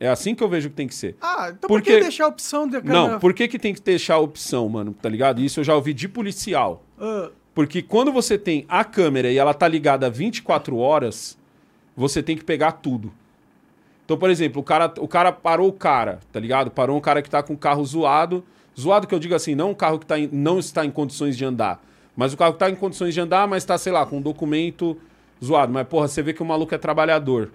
É assim que eu vejo que tem que ser. Ah, então por que deixar a opção de câmera... Não, por que, que tem que deixar a opção, mano? Tá ligado? Isso eu já ouvi de policial. Ah, Porque quando você tem a câmera e ela tá ligada 24 horas, você tem que pegar tudo. Então, por exemplo, o cara, o cara parou o cara, tá ligado? Parou um cara que tá com o carro zoado. Zoado que eu digo assim, não um carro que tá em- não está em condições de andar. Mas o carro que tá em condições de andar, mas tá, sei lá, com um documento zoado. Mas, porra, você vê que o maluco é trabalhador.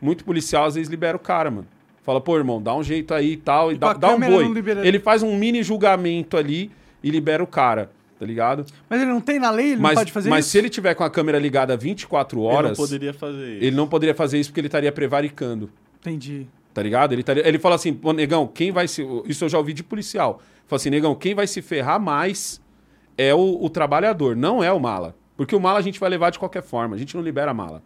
Muito policial às vezes libera o cara, mano. Fala, pô, irmão, dá um jeito aí e tal, e, E dá, dá um boi. Ele faz um mini julgamento ali e libera o cara, tá ligado? mas ele não tem na lei, ele mas não pode fazer mas isso? se ele tiver com a câmera ligada 24 Ele horas, não poderia fazer isso. ele não poderia fazer isso porque ele estaria prevaricando, Entendi. tá ligado? Ele, estaria- ele fala assim, pô, negão, quem vai se... Isso eu já ouvi de policial. Fala assim, negão, quem vai se ferrar mais é o, o trabalhador, não é o mala. Porque o mala a gente vai levar de qualquer forma, a gente não libera mala.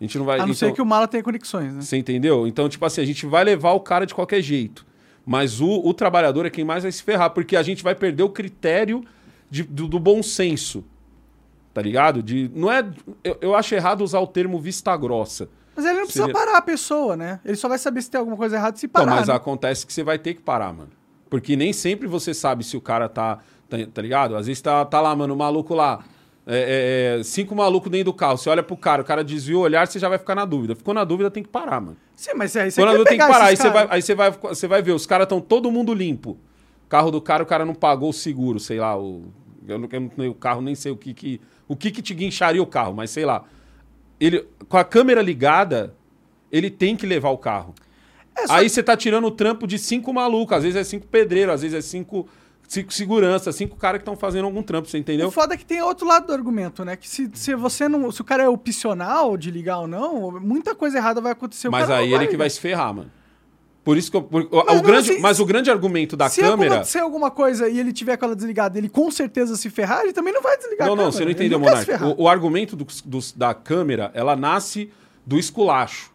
A gente não vai... A não então- ser que o mala tenha conexões, né? Você entendeu? Então, tipo assim, a gente vai levar o cara de qualquer jeito. Mas o, o trabalhador é quem mais vai se ferrar, porque a gente vai perder o critério de- do, do bom senso. Tá ligado? De, não é, eu, eu acho errado usar o termo vista grossa. Mas ele não precisa Seria- parar a pessoa, né? Ele só vai saber se tem alguma coisa errada se parar. mas né? acontece que você vai ter que parar, mano. Porque nem sempre você sabe se o cara tá. Tá, tá ligado? Às vezes tá, tá lá, mano, o maluco lá. é, é, é, cinco malucos dentro do carro. Você olha pro cara, o cara desvia o olhar, você já vai ficar na dúvida. Ficou na dúvida, tem que parar, mano. Sim, mas aí você quer eu tenho que parar, aí você, vai, aí você vai, você vai ver, os caras estão todo mundo limpo. Carro do cara, o cara não pagou o seguro, sei lá, o, eu não quero o carro, nem sei o que que, o que que te guincharia o carro, mas sei lá. Ele, com a câmera ligada, ele tem que levar o carro. É, Aí você tá tirando o trampo de cinco malucos, às vezes é cinco pedreiros, às vezes é cinco, cinco segurança, cinco caras que estão fazendo algum trampo, você entendeu? O foda é que tem outro lado do argumento, né? Que se, se você não. Se o cara é opcional de ligar ou não, muita coisa errada vai acontecer. Mas aí não ele que vai se ferrar, mano. Por isso que eu, por- Mas o grande, mas o grande argumento da se câmera. acontecer alguma coisa e ele tiver com ela desligada, ele com certeza se ferrar, ele também não vai desligar Não, a não, você não entendeu, se Monark. O, o argumento do- dos- da câmera, ela nasce do esculacho.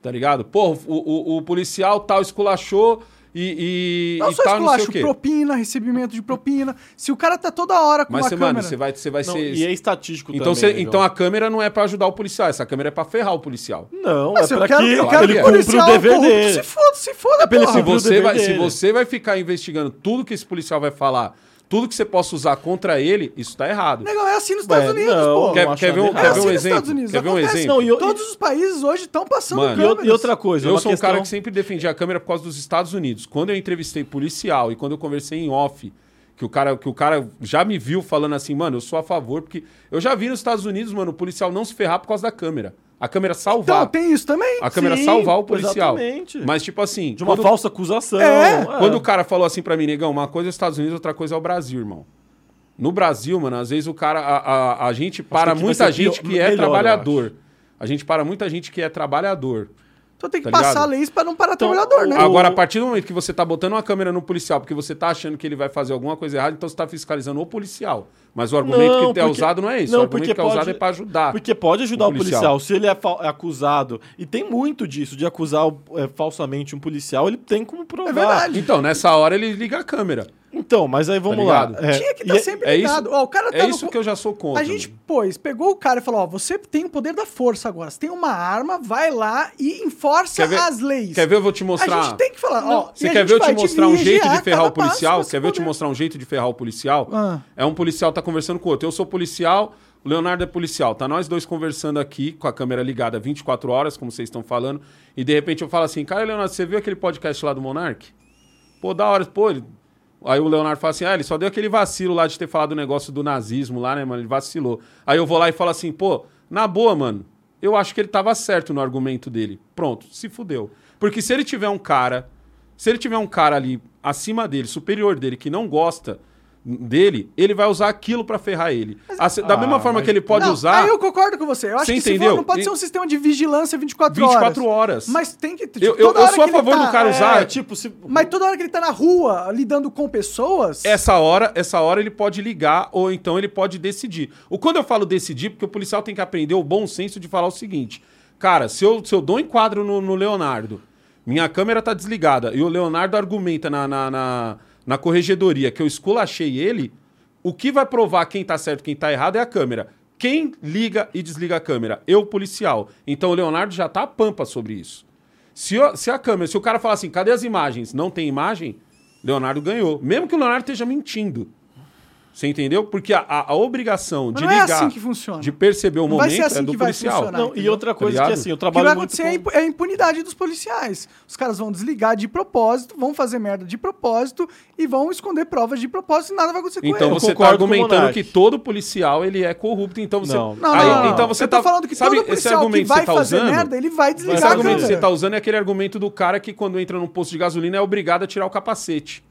Tá ligado? Pô, o, o- o policial tal esculachou e, e, Não e só tal, não sei o quê. propina, recebimento de propina. Se o cara tá toda hora com Mas, uma você, câmera... mano, você vai, você vai Não, ser. e é estatístico então, também. você- negão. então a câmera não é pra ajudar o policial, essa câmera é pra ferrar o policial. Não, Mas é eu pra quero, que eu quero ele cumpra o policial dever dele. se foda, se foda, pra ele porra. se você, vai, se você vai ficar investigando tudo que esse policial vai falar, tudo que você possa usar contra ele, isso tá errado. Negão, é assim nos Estados Ué, Unidos, não, pô. Quer, ver um, quer É assim um exemplo? Unidos, Quer ver um acontece. exemplo? Não, e eu- Todos os países hoje estão passando Mano, E, câmeras. e outra coisa, Eu uma sou um questão... cara que sempre defendia a câmera por causa dos Estados Unidos. Quando eu entrevistei policial e quando eu conversei em off, que o cara, que o cara já me viu falando assim, mano, eu sou a favor, porque eu já vi nos Estados Unidos, mano, o policial não se ferrar por causa da câmera. A câmera salvar. Então, tem isso também. A câmera Sim, salvar o policial. exatamente. Mas, tipo assim. De uma quando- falsa acusação. É. Quando o cara falou assim pra mim, negão, uma coisa é os Estados Unidos, outra coisa é o Brasil, irmão. No Brasil, mano, às vezes o cara. A, a, a gente para muita gente pior- que é melhor, trabalhador. A gente para muita gente que é trabalhador. Então tem que Tá passar ligado? leis pra não parar Então, trabalhador, né? Agora, a partir do momento que você tá botando uma câmera no policial porque você tá achando que ele vai fazer alguma coisa errada, então você tá fiscalizando o policial. Mas o argumento Não, que é porque- usado não é isso. não, o argumento porque que é usado pode- é pra ajudar. Porque pode ajudar o o policial. policial. Se ele é, fa- é acusado, e tem muito disso, de acusar é, falsamente um policial, ele tem como provar. É verdade. Então, nessa hora ele liga a câmera. Então, mas aí vamos Tá lá. É, Tinha que estar é- sempre é isso- ligado. Ó, o cara tá É no- isso que eu já sou contra. A gente, pois, pegou o cara e falou: ó, você tem o poder da força agora. Você tem uma arma, vai lá e enforça ver- as leis. Quer ver? Eu vou te mostrar. A gente tem que falar. ó, Você quer ver eu te mostrar um jeito de ferrar o policial? Quer ver eu te mostrar um jeito de ferrar o policial? É um policial tá conversando com o outro. Eu sou policial, o Leonardo é policial. Tá nós dois conversando aqui com a câmera ligada 24 horas, como vocês estão falando. E de repente eu falo assim: Cara, Leonardo, você viu aquele podcast lá do Monark? Pô, da hora. Pô, ele... Aí o Leonardo fala assim: Ah, ele só deu aquele vacilo lá de ter falado o negócio do nazismo lá, né, mano? Ele vacilou. Aí eu vou lá e falo assim: Pô, na boa, mano, eu acho que ele tava certo no argumento dele. Pronto, se fudeu. Porque se ele tiver um cara, se ele tiver um cara ali acima dele, superior dele, que não gosta dele, ele vai usar aquilo pra ferrar ele. Assim, da Ah, mesma forma mas- que ele pode Não, usar. Aí eu concordo com você. Eu acho Você que se entendeu? for, não pode E- ser um sistema de vigilância 24, 24 horas. horas. Mas tem que. Eu- toda eu- eu hora sou a favor do cara usar- É, tipo, se. Mas toda hora que ele tá na rua lidando com pessoas. Essa hora, essa hora ele pode ligar ou então ele pode decidir. O quando eu falo decidir, porque o policial tem que aprender o bom senso de falar o seguinte: cara, se eu, se eu dou um enquadro no, no Leonardo, minha câmera tá desligada e o Leonardo argumenta na, na, na, na corregedoria que eu esculachei ele, o que vai provar quem tá certo quem tá errado é a câmera. Quem liga e desliga a câmera? Eu, policial. Então o Leonardo já tá a pampa sobre isso. Se, o- se a câmera, se o cara falar assim, cadê as imagens? Não tem imagem, Leonardo ganhou. Mesmo que o Leonardo esteja mentindo. Você entendeu? Porque a, a- a obrigação de não é ligar, assim que funciona. de perceber o Não vai momento ser assim é do que vai policial. funcionar. Não, e outra coisa que ligado? assim, eu O que trabalho vai acontecer é a com... é a impunidade dos policiais. Os caras vão desligar de propósito, vão fazer merda de propósito e vão esconder provas de propósito e nada vai acontecer com Então você está argumentando que todo policial ele é corrupto, então você Não. Não, Aí, não, não, então você eu tô tá falando que sabe, todo esse policial que vai tá fazer usando, merda, ele vai desligar Esse argumento que você tá usando é aquele argumento do cara que quando entra num posto de gasolina é obrigado a tirar o capacete.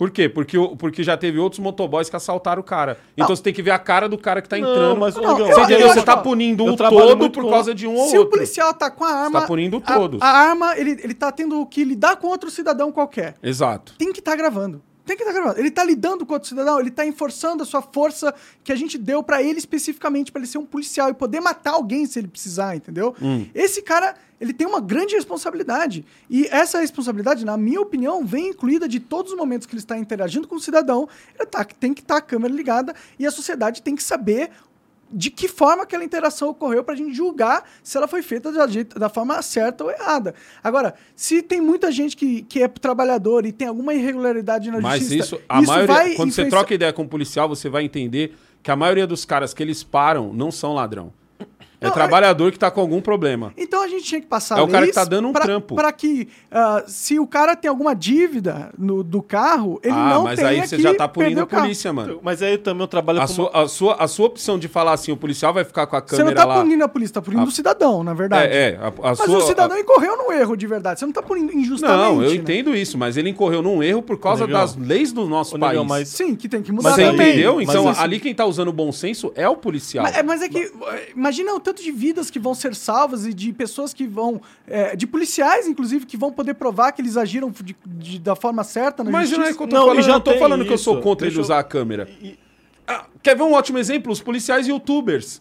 Por quê? Porque, o- porque já teve outros motoboys que assaltaram o cara. Então Não. você tem que ver a cara do cara que tá Não, entrando. mas, Não, Ogão, eu- Você eu entendeu? Você tá punindo o trabalho todo por com- causa de um ou Se o outro. policial tá com a arma. tá punindo a- todos. A, arma, ele, ele tá tendo que lidar com outro cidadão qualquer. Exato. Tem que estar gravando. Tem que estar gravando. Ele tá lidando com outro cidadão, ele tá enforçando a sua força que a gente deu pra ele especificamente, pra ele ser um policial e poder matar alguém se ele precisar, entendeu? Hum. Esse cara, ele tem uma grande responsabilidade. E essa responsabilidade, na minha opinião, vem incluída de todos os momentos que ele está interagindo com o cidadão. Ele tá, tem que estar a câmera ligada e a sociedade tem que saber de que forma aquela interação ocorreu pra gente julgar se ela foi feita da, da forma certa ou errada. Agora, se tem muita gente que, que é trabalhador e tem alguma irregularidade na Mas justiça, isso, a maioria, vai quando você troca ideia com um policial, você vai entender que a maioria dos caras que eles param não são ladrão. É Não, é- trabalhador que tá com algum problema. Então a gente tinha que passar É o cara leis que tá dando um pra, trampo. Pra que, ah, se o cara tem alguma dívida no, do carro, ele ah, não mas tenha aí você já tá perder punindo a polícia, mano. Mas aí também eu trabalho A com... sua, a, sua, a sua opção de falar assim, o policial vai ficar com a Você câmera não tá lá. punindo a polícia, tá punindo A- o cidadão, na verdade. É, é. A, a Mas sua, o cidadão incorreu num erro de verdade. Você não tá punindo injustamente. Não, eu né? entendo isso, mas ele incorreu num erro por causa Negão. das leis do nosso Negão, país. mas- Sim, que tem que mudar Mas Você aí- também. entendeu? mas Então, isso- ali quem tá usando o bom senso é o policial. Mas, é- mas é que, imagina o tanto de vidas que vão ser salvas e de pessoas que vão, eh, de policiais, inclusive, que vão poder provar que eles agiram de- de- da forma certa na Mas é justiça. que eu tô Não, e falando, já eu não tô tem falando que eu sou contra Deixa ele eu- usar a câmera. E- Ah, quer ver um ótimo exemplo? Os policiais youtubers.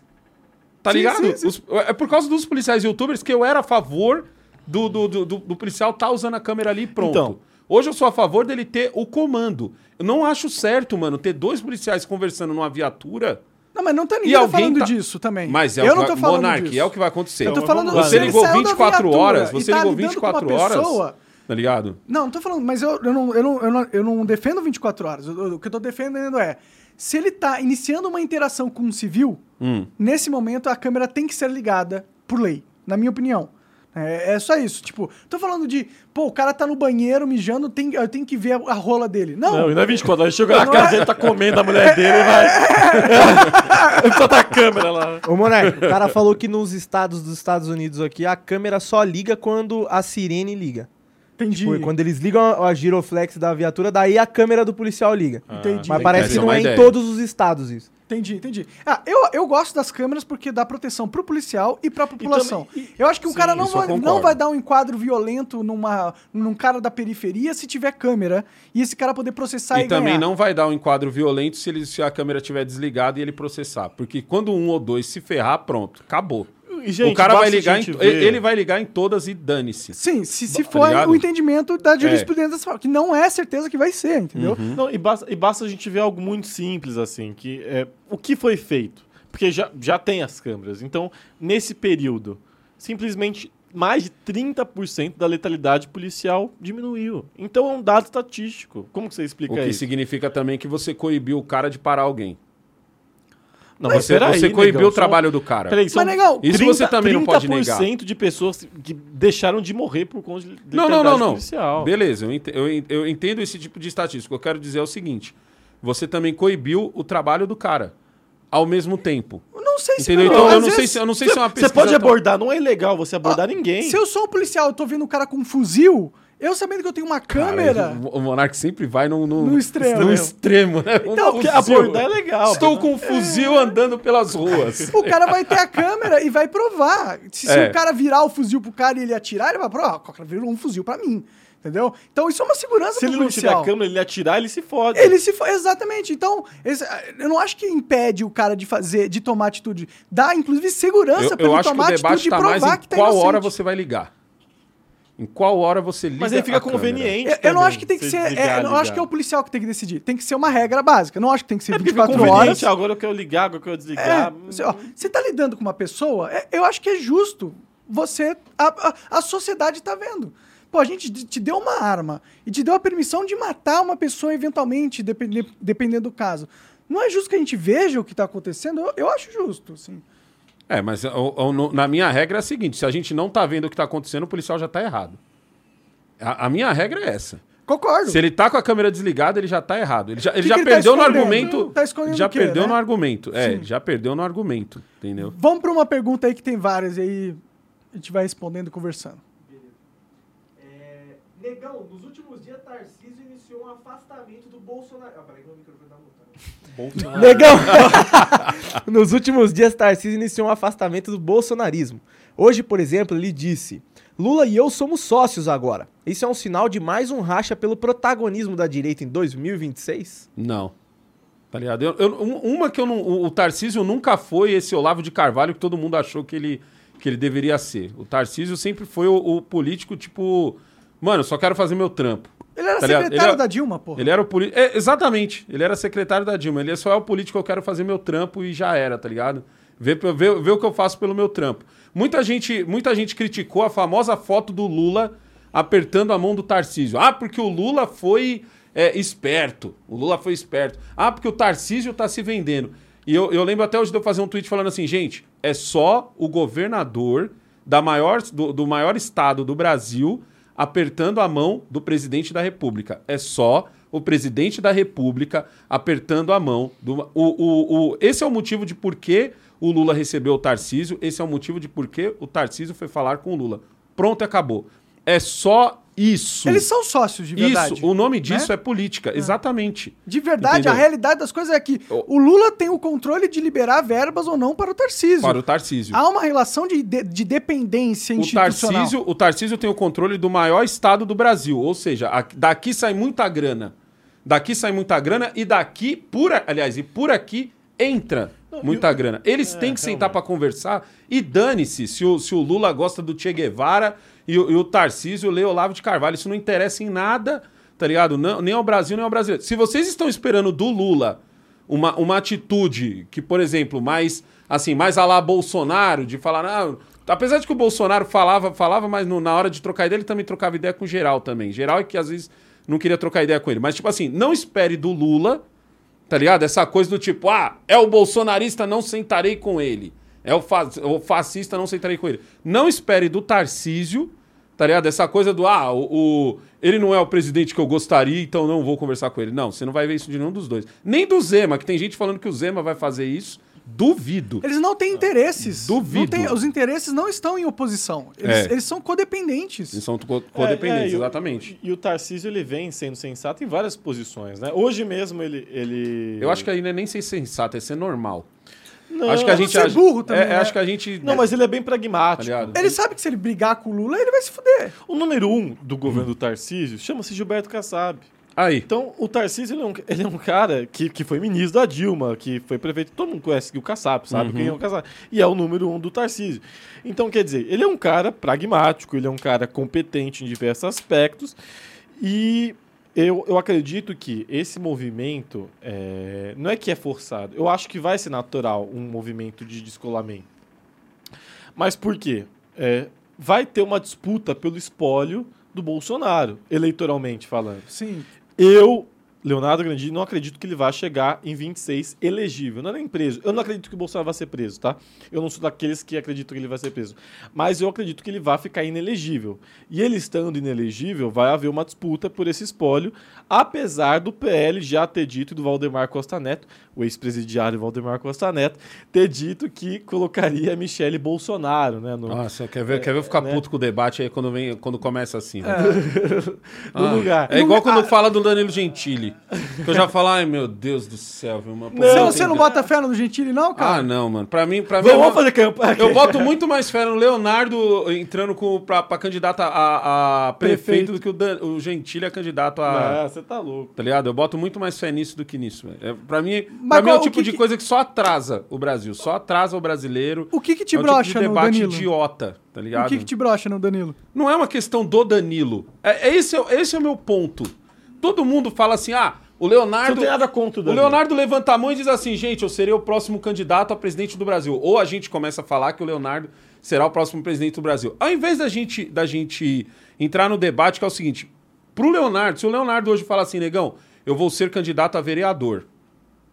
Tá Sim, ligado? sim, sim. Os- é por causa dos policiais youtubers que eu era a favor do, do, do, do- do policial tá usando a câmera ali e pronto. Então. Hoje eu sou a favor dele ter o comando. Eu não acho certo, mano, ter dois policiais conversando numa viatura. Não, mas não tá E ninguém tá falando tá- disso também. Mas é eu o não que tô vai, falando Monark, disso. é o que vai acontecer. Eu tô Então, falando. Você ele ligou saiu da 24 viatura horas, você tá ligou lidando com uma 24 horas. pessoa- Tá ligado? Não, não tô falando, mas eu, eu, não, eu, não, eu, não, eu não defendo 24 horas. Eu- eu- o que eu tô defendendo é, se ele tá iniciando uma interação com um civil, Hum. nesse momento a câmera tem que ser ligada por lei, na minha opinião. É, é só isso. Tipo, tô falando de, pô, o cara tá no banheiro mijando, tem, eu tenho que ver a, a rola dele. Não, Não, e não é 24 horas. Chega na casa é- ele tá comendo a mulher dele e vai. Ele só tá a câmera lá. Ô, Monark, o cara falou que nos estados dos Estados Unidos aqui, a câmera só liga quando a sirene liga. Entendi. Tipo, quando eles ligam a, giroflex da viatura, daí a câmera do policial liga. Entendi. Mas parece que não é em todos os estados isso. Entendi, entendi. Ah, eu, eu gosto das câmeras porque dá proteção pro policial e pra população. também- eu acho que um Sim, cara não vai, não vai dar um enquadro violento numa, num cara da periferia se tiver câmera e esse cara poder processar e, E também ganhar. não vai dar um enquadro violento se, ele, se a câmera estiver desligada e ele processar. Porque quando um ou dois se ferrar, pronto, acabou. Gente, o cara vai ligar em, ele vai ligar em todas e dane-se. Sim, se, se Tá for ligado? o entendimento da jurisprudência, que não é certeza que vai ser, entendeu? Uhum. Não, e basta, e basta a gente ver algo muito simples, assim, que é o que foi feito. Porque já, já tem as câmeras. Então, nesse período, simplesmente mais de 30% da letalidade policial diminuiu. Então é um dado estatístico. Como que você explica O que isso? significa também que você coibiu o cara de parar alguém. Não, Você, peraí, você coibiu negão, o trabalho do cara. Peraí, são Mas, negão, Isso você também não pode negar. 30% de pessoas que deixaram de morrer por conta de Não, não, não, não. policial. Beleza, eu ente- eu, en- eu entendo esse tipo de estatística. O que eu quero dizer é o seguinte: você também coibiu o trabalho do cara ao mesmo tempo. Eu não sei se... Entendeu? Então às eu não, sei vezes- se, eu não sei se é uma Você pesquisa. pode tão- abordar, não é ilegal você abordar Ó, ninguém. Se eu sou um policial, eu tô vendo um cara com um fuzil, eu sabendo que eu tenho uma câmera... Cara, o Monark sempre vai no, no, No extremo. no extremo, né? Então, Um abordar é legal. Estou com um fuzil andando pelas ruas. O cara vai ter a câmera e vai provar. Se, se É. o cara virar o fuzil pro cara e ele atirar, ele vai provar, ó, o cara virou um fuzil pra mim. Entendeu? Então isso é uma segurança Se ele não tiver a câmera, ele atirar, ele se fode. Ele se foi exatamente. Então, esse- eu não acho que impede o cara de fazer, de tomar atitude. Dá, inclusive, segurança Eu, pra eu ele acho que o tomar atitude e mais provar em que tá qual inocente. hora você vai ligar. Em qual hora você liga Mas aí fica conveniente. Eu, eu não acho que tem que ser. desligar, é, eu não acho ligar. que é o policial que tem que decidir. Tem que ser uma regra básica. Eu não acho que tem que ser É porque fica 24 horas. Agora eu quero ligar, agora eu quero É, desligar. você, ó, você tá lidando com uma pessoa, é, eu acho que é justo. Você. A, a, a sociedade tá vendo. Pô, a gente te deu uma arma e te deu a permissão de matar uma pessoa eventualmente, depende, dependendo do caso. Não é justo que a gente veja o que tá acontecendo? Eu, eu acho justo, assim. É, mas no- na minha regra é a seguinte: se a gente não tá vendo o que tá acontecendo, o policial já tá errado. A, a minha regra é essa. Concordo. Se ele tá com a câmera desligada, ele já tá errado. Ele já, ele que já ele tá perdeu no escondendo? argumento. Tá escondendo já o quê, perdeu né? no argumento. É, Sim. já perdeu no argumento. Entendeu? Vamos para uma pergunta aí que tem várias e aí a gente vai respondendo e conversando. É, Negão, nos últimos dias, Tarcísio iniciou um afastamento do Bolsonaro. Ah, peraí que o microfone tá. Negão! Nos últimos dias, Tarcísio iniciou um afastamento do bolsonarismo. Hoje, por exemplo, ele disse: Lula e eu somos sócios agora. Isso é um sinal de mais um racha pelo protagonismo da direita em 2026? Não. Tá ligado? Eu- eu- um- uma que eu não. O, o Tarcísio nunca foi esse Olavo de Carvalho que todo mundo achou que ele, que ele deveria ser. O Tarcísio sempre foi o, o político, tipo. Mano, eu só quero fazer meu trampo. Ele era Tá secretário Ele é- da Dilma, pô. Ele era o político. exatamente. Ele era secretário da Dilma. Ele só é o político que eu quero fazer meu trampo e já era, tá ligado? Vê, vê, vê o que eu faço pelo meu trampo. Muita gente, muita gente criticou a famosa foto do Lula apertando a mão do Tarcísio. Ah, porque o Lula foi é, esperto. O Lula foi esperto. Ah, porque o Tarcísio tá se vendendo. E eu, eu lembro até hoje de eu fazer um tweet falando assim, gente, é só o governador da maior, do, do maior estado do Brasil apertando a mão do presidente da República. É só o presidente da República apertando a mão do. O, o, o, esse é o motivo de por que o Lula recebeu o Tarcísio, esse é o motivo de por que o Tarcísio foi falar com o Lula. Pronto, acabou. É só isso. Eles são sócios, de verdade. Isso, o nome disso né? é política, exatamente. De verdade, Entendeu? a realidade das coisas é que O- o Lula tem o controle de liberar verbas ou não para o Tarcísio. Para o Tarcísio. Há uma relação de, de, de dependência O institucional. Tarcísio, o Tarcísio tem o controle do maior estado do Brasil, ou seja, a- daqui sai muita grana. Daqui sai muita grana e daqui, por, aliás, e por aqui entra muita grana. Eles têm que sentar para conversar e dane-se se o, se o Lula gosta do Che Guevara e, o- e o Tarcísio lê Olavo de Carvalho. Isso não interessa em nada, tá ligado? Não, nem ao Brasil, nem ao brasileiro. Se vocês estão esperando do Lula uma, uma atitude que, por exemplo, mais assim, mais a lá Bolsonaro, de falar, não, apesar de que o Bolsonaro falava, falava, mas no- na hora de trocar ideia, ele também trocava ideia com geral também. Geral é que às vezes não queria trocar ideia com ele. Mas, tipo assim, não espere do Lula, tá ligado? Essa coisa do tipo, ah, é o bolsonarista, não sentarei com ele. É o, fa o fascista, não sentarei com ele. Não espere do Tarcísio, tá ligado? Essa coisa do, ah, o, o- ele não é o presidente que eu gostaria, então não vou conversar com ele. Não, você não vai ver isso de nenhum dos dois. Nem do Zema, que tem gente falando que o Zema vai fazer isso. Duvido. Eles não têm interesses. Duvido. Não tem- os interesses não estão em oposição. Eles, É. eles são codependentes. Eles são co- codependentes, É, é, e o- exatamente. E o Tarcísio ele vem sendo sensato em várias posições, né? Hoje mesmo ele. ele... Eu acho que ainda é nem ser sensato, é ser normal. Não, acho que a gente age- burro também, é, é, né? acho que a gente Não, mas ele é bem tá pragmático. ligado? Ele sabe que se ele brigar com o Lula, ele vai se fuder. o número um do governo do Tarcísio chama-se Gilberto Kassab. Aí. Então, o Tarcísio ele é, um, ele é um cara que, que foi ministro da Dilma, que foi prefeito. Todo mundo conhece o Kassab, sabe quem é o Kassab. E é o número um do Tarcísio. Então, quer dizer, ele é um cara pragmático, ele é um cara competente em diversos aspectos. E eu, eu acredito que esse movimento é, não é que é forçado. Eu acho que vai ser natural um movimento de descolamento. Mas por quê? É, vai ter uma disputa pelo espólio do Bolsonaro, eleitoralmente falando. Sim. Eu, Leonardo Grandini, não acredito que ele vá chegar em 26 elegível. Não é nem preso. Eu não acredito que o Bolsonaro vai ser preso, tá? Eu não sou daqueles que acreditam que ele vai ser preso. Mas eu acredito que ele vai ficar inelegível. E ele estando inelegível, vai haver uma disputa por esse espólio, apesar do PL já ter dito, e do Valdemar Costa Neto, o ex-presidiário Valdemar Costa Neto, ter dito que colocaria Michele Bolsonaro, né? No, Nossa, quer ver, quer ver eu ficar né? puto com o debate aí quando, vem, quando começa assim. né? no Ah, lugar. É igual quando fala do Danilo Gentili. Que eu já falo, ai meu Deus do céu, viu? Você, não você não tem- bota fé no Gentili, não, Ah, cara? não, mano. Pra mim, pra mim. Vamos é uma- fazer campanha. Eu boto muito mais fé no Leonardo entrando com, pra, pra candidato a, a prefeito, Prefeito. do que o, Dan, o Gentili é candidato a. Ah, você tá louco. Tá ligado? Eu boto muito mais fé nisso do que nisso. velho. É, pra mim, pra mim é o tipo que de que- coisa que só atrasa o Brasil. Só atrasa o brasileiro. O que que te é o tipo brocha de no debate Danilo? idiota, tá ligado? O que, que te brocha no Danilo? Não é uma questão do Danilo. É, é esse, é, esse é o meu ponto. Todo mundo fala assim, ah, o Você Leonardo... não tem nada contra o O Danilo. Leonardo levanta a mão e diz assim, gente, eu serei o próximo candidato a presidente do Brasil. Ou a gente começa a falar que o Leonardo será o próximo presidente do Brasil. Ao invés da gente, da gente entrar no debate, que é o seguinte, pro Leonardo, se o Leonardo hoje falar assim, negão, eu vou ser candidato a vereador.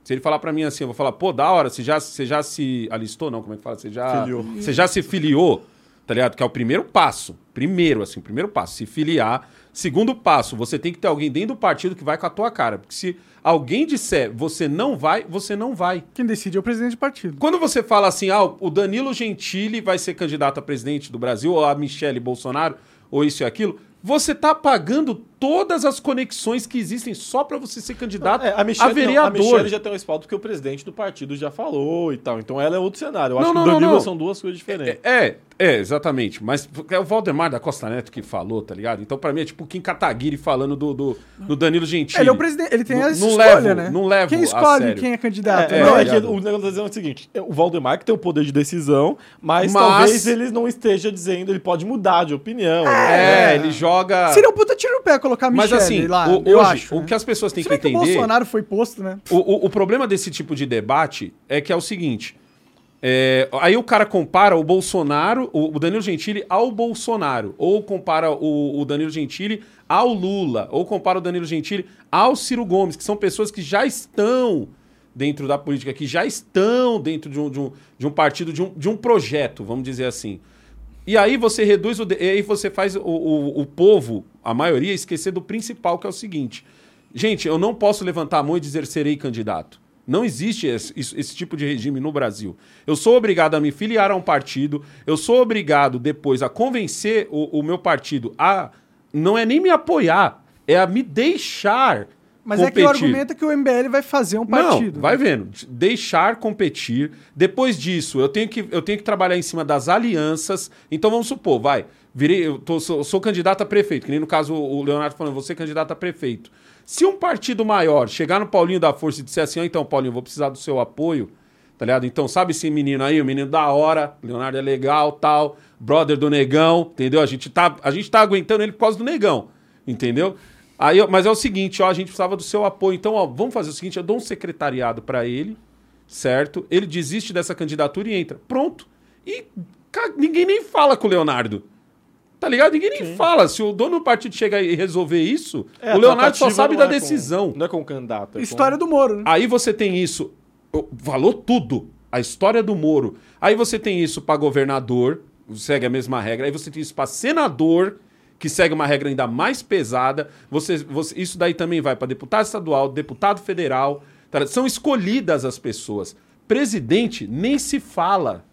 Se ele falar pra mim assim, eu vou falar, pô, da hora, você já, você já se alistou, não, como é que fala? Você já, Filiou. você já se filiou, tá ligado? Que é o primeiro passo. Primeiro, assim, primeiro passo, se filiar. Segundo passo, você tem que ter alguém dentro do partido que vai com a tua cara. Porque se alguém disser você não vai, você não vai. Quem decide é o presidente do partido. Quando você fala assim, ah, o Danilo Gentili vai ser candidato a presidente do Brasil, ou a Michele Bolsonaro, ou isso e aquilo, você tá apagando todas as conexões que existem só pra você ser candidato É, a a Michelle, não, vereador. a Michelle já tem um respaldo porque o presidente do partido já falou e tal. Então ela é outro cenário. Eu acho Não, que não, o não, Danilo não. são duas coisas diferentes. É, é, exatamente. Mas é o Valdemar da Costa Neto que falou, tá ligado? Então, pra mim, é tipo o Kim Kataguiri falando do, do, do Danilo Gentili. Ele é o presidente, ele tem Não- essa não escolha, levo- né? não levo Quem a escolhe sério. quem é candidato? É, né? não, é que ligado? o negócio tá dizendo é o seguinte: é, o Valdemar que tem o poder de decisão, mas, Mas- talvez ele não esteja dizendo, ele pode mudar de opinião. É, né? ele joga. Seria um puta tiro no pé colocar a Mas assim, lá, o- eu hoje, acho. o né? que as pessoas têm que bem que o entender. Bolsonaro foi posto, né? O, o- o problema desse tipo de debate é que é o seguinte. é, aí o cara compara o Bolsonaro, o, o Danilo Gentili ao Bolsonaro, ou compara o, o Danilo Gentili ao Lula, ou compara o Danilo Gentili ao Ciro Gomes, que são pessoas que já estão dentro da política, que já estão dentro de um, de um, de um partido, de um, de um projeto, vamos dizer assim. E aí você reduz o. de- E aí você faz o, o, o povo, a maioria, esquecer do principal, que é o seguinte. Gente, eu não posso levantar a mão e dizer serei candidato. Não existe esse, esse tipo de regime no Brasil. Eu sou obrigado a me filiar a um partido, eu sou obrigado depois a convencer o, o meu partido a. Não é nem me apoiar, é a me deixar. Mas é que o competir. argumento é que o MBL vai fazer um partido. Não, vai vendo. Deixar competir. Depois disso, eu tenho, que, eu tenho que trabalhar em cima das alianças. Então vamos supor, vai. Virei, eu tô- sou, sou candidato a prefeito, que nem no caso o Leonardo falando, você é candidato a prefeito. Se um partido maior chegar no Paulinho da Força e disser assim, ó, então, Paulinho, vou precisar do seu apoio, tá ligado? Então, sabe esse menino aí, o menino da hora, Leonardo é legal, tal, brother do negão, entendeu? A gente tá, a gente tá aguentando ele por causa do negão, entendeu? Aí, mas é o seguinte, ó, a gente precisava do seu apoio. Então, ó, vamos fazer o seguinte, eu dou um secretariado pra ele, certo? Ele desiste dessa candidatura e entra. Pronto. E ca- ninguém nem fala com o Leonardo. Tá ligado? Ninguém nem fala. Se o dono do partido chegar e resolver isso, É, o Leonardo só sabe da é com- decisão. não é com o candidato. É História do Moro, né? Aí você tem isso. Falou tudo. A história do Moro. Aí você tem isso pra governador, segue a mesma regra. Aí você tem isso pra senador, que segue uma regra ainda mais pesada. Você, você- isso daí também vai pra deputado estadual, deputado federal. tá? São escolhidas as pessoas. Presidente nem se fala.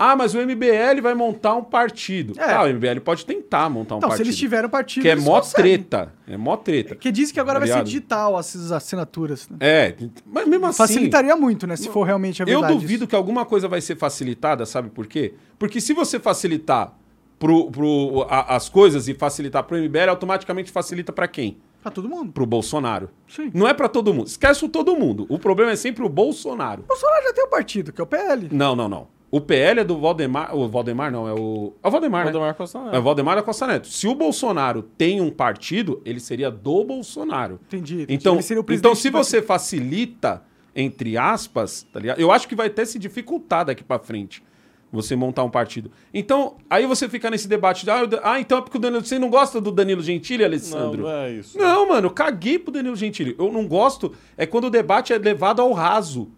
Ah, mas o MBL vai montar um partido. É. Ah, o MBL pode tentar montar um Então, se partido. eles tiverem um partido. que é mó conseguem. treta. É mó treta. Que diz que agora Tá vai ser digital essas assinaturas. Né? É, mas mesmo assim. Facilitaria muito, né? Se for realmente a Eu verdade. duvido isso. que alguma coisa vai ser facilitada, sabe por quê? Porque se você facilitar pro, pro, a- as coisas e facilitar pro MBL, automaticamente facilita pra quem? Pra todo mundo. Pro Bolsonaro. Sim. Não é pra todo mundo. Esquece o todo mundo. O problema é sempre o Bolsonaro. O Bolsonaro já tem um partido, que é o PL. Não, não, não. O PL é do Valdemar. O Valdemar não, é o. É o Valdemar, né? Valdemar Costa Neto. É o Valdemar da Costa Neto. Se o Bolsonaro tem um partido, ele seria do Bolsonaro. Entendi. entendi. Então, Ele seria o presidente então se você facilita, entre aspas, tá ligado? Eu acho que vai até se dificultar daqui pra frente você montar um partido. Então, aí você fica nesse debate de, ah, eu- ah, então é porque o Danilo, você não gosta do Danilo Gentili, Alessandro? Não, não é isso. Não, mano, caguei pro Danilo Gentili. Eu não gosto é quando o debate é levado ao raso.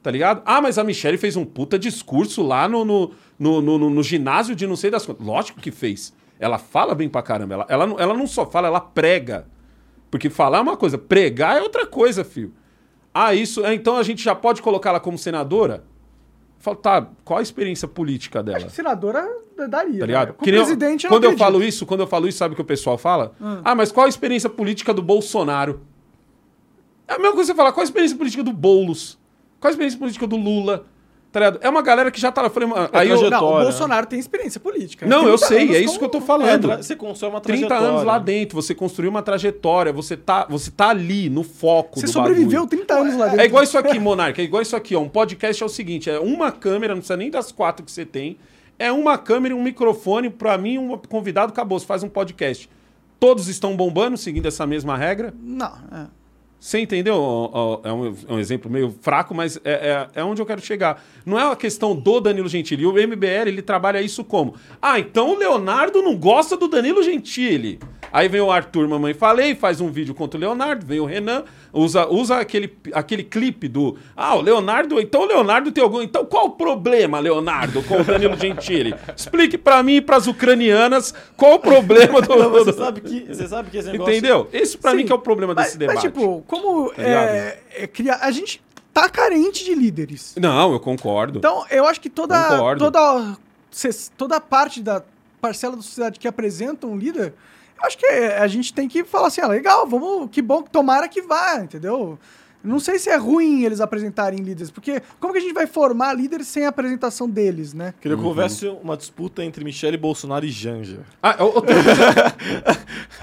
Tá ligado? Ah, mas a Michelle fez um puta discurso lá no, no, no, no- no- ginásio de não sei das quantas. Lógico que fez. Ela fala bem pra caramba. Ela, ela, não- ela não só fala, ela prega. Porque falar é uma coisa, pregar é outra coisa, filho. Ah, isso. é, Então a gente já pode colocar ela como senadora? Falo, tá, qual a experiência política dela? Acho que senadora daria. Tá ligado? Né? Eu- presidente, eu quando eu falo isso, quando eu falo isso, sabe o que o pessoal fala? Ah, mas qual a experiência política do Bolsonaro? É a mesma coisa que você falar, qual a experiência política do Boulos? Qual a experiência política do Lula? É uma galera que já tá Falei, mano, aí eu, trajetória. Não, o. Bolsonaro tem experiência política. não, eu 30 sei, é isso como- que eu tô É, falando. tra- você constrói uma 30 trajetória. anos lá dentro, você construiu uma trajetória, você tá, você tá ali no foco Você do sobreviveu bagulho. 30 anos lá dentro. É igual isso aqui, Monarca. É igual isso aqui, ó. Um podcast é o seguinte: é uma câmera, não precisa nem das quatro que você tem. É uma câmera e um microfone. Pra mim, um convidado acabou. Você faz um podcast. Todos estão bombando, seguindo essa mesma regra. Não, é. Você entendeu? É um, é um exemplo meio fraco, mas é, é, é onde eu quero chegar. Não é uma questão do Danilo Gentili. O MBL ele trabalha isso como? Ah, então o Leonardo não gosta do Danilo Gentili. Aí vem o Arthur, mamãe falei, faz um vídeo contra o Leonardo, vem o Renan, usa, usa aquele, aquele clipe do. Ah, o Leonardo. Então o Leonardo tem algum. Então qual o problema, Leonardo, com o Danilo Gentili? Explique pra mim e pras ucranianas qual o problema do. Não, você sabe que, você sabe que esse negócio... Entendeu? Esse pra Sim, mim que é o problema Mas, desse debate. mas, tipo, como Tá é, é, criar. A gente tá carente de líderes. Não, eu concordo. Então, eu acho que toda, Concordo. toda, toda parte da parcela da sociedade que apresenta um líder, acho que a gente tem que falar assim, ah, legal, vamos, que bom, tomara que vá, entendeu? Não sei se é ruim eles apresentarem líderes, porque como que a gente vai formar líderes sem a apresentação deles, né? Queria Uhum. que houvesse uma disputa entre Michele Bolsonaro e Janja. Ah, outra coisa.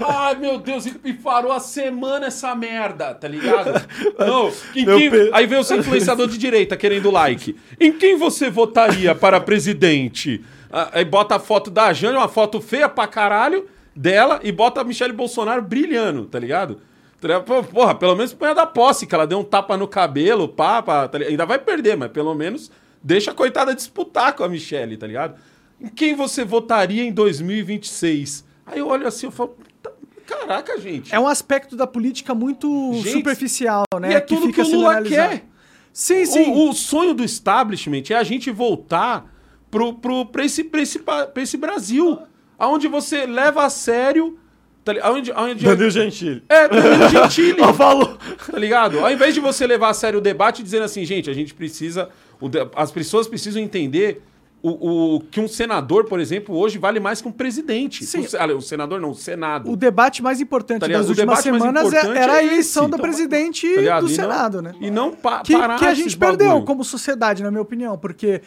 Ai, meu Deus, e parou a semana essa merda, tá ligado? Não, quem- pe- Aí veio o influenciador de direita querendo like. Em quem você votaria para presidente? Ah, Aí bota a foto da Jane, uma foto feia pra caralho dela, e bota a Michelle Bolsonaro brilhando, tá ligado? Tá Porra, pelo menos põe a da posse, que ela deu um tapa no cabelo, pá, tá ainda vai perder, mas pelo menos deixa a coitada disputar com a Michelle, tá ligado? Em quem você votaria em 2026? Aí eu olho assim, eu falo, "Tá- caraca, gente. É um aspecto da política muito Gente, superficial, né? e é tudo que o sendo Lula quer. Sim, sim. O, o sonho do establishment é a gente voltar pro, pro, pra, esse, pra, esse, pra esse Brasil, aonde você leva a sério. Tá, li- aonde, aonde, Danilo Gentili. É, Danilo Gentili. Falou. Tá ligado? Ao invés de você levar a sério o debate dizendo assim, gente, a gente precisa. o de- as pessoas precisam entender o, o- que um senador, por exemplo, hoje vale mais que um presidente. Sim. O, se- ah, o senador não, o Senado. O debate mais importante Tá das O últimas semanas é- era a é eleição esse. do Então, presidente tá do E não- Senado, né? E não pa que, parar que a esses gente perdeu bagulho. como sociedade, na minha opinião, porque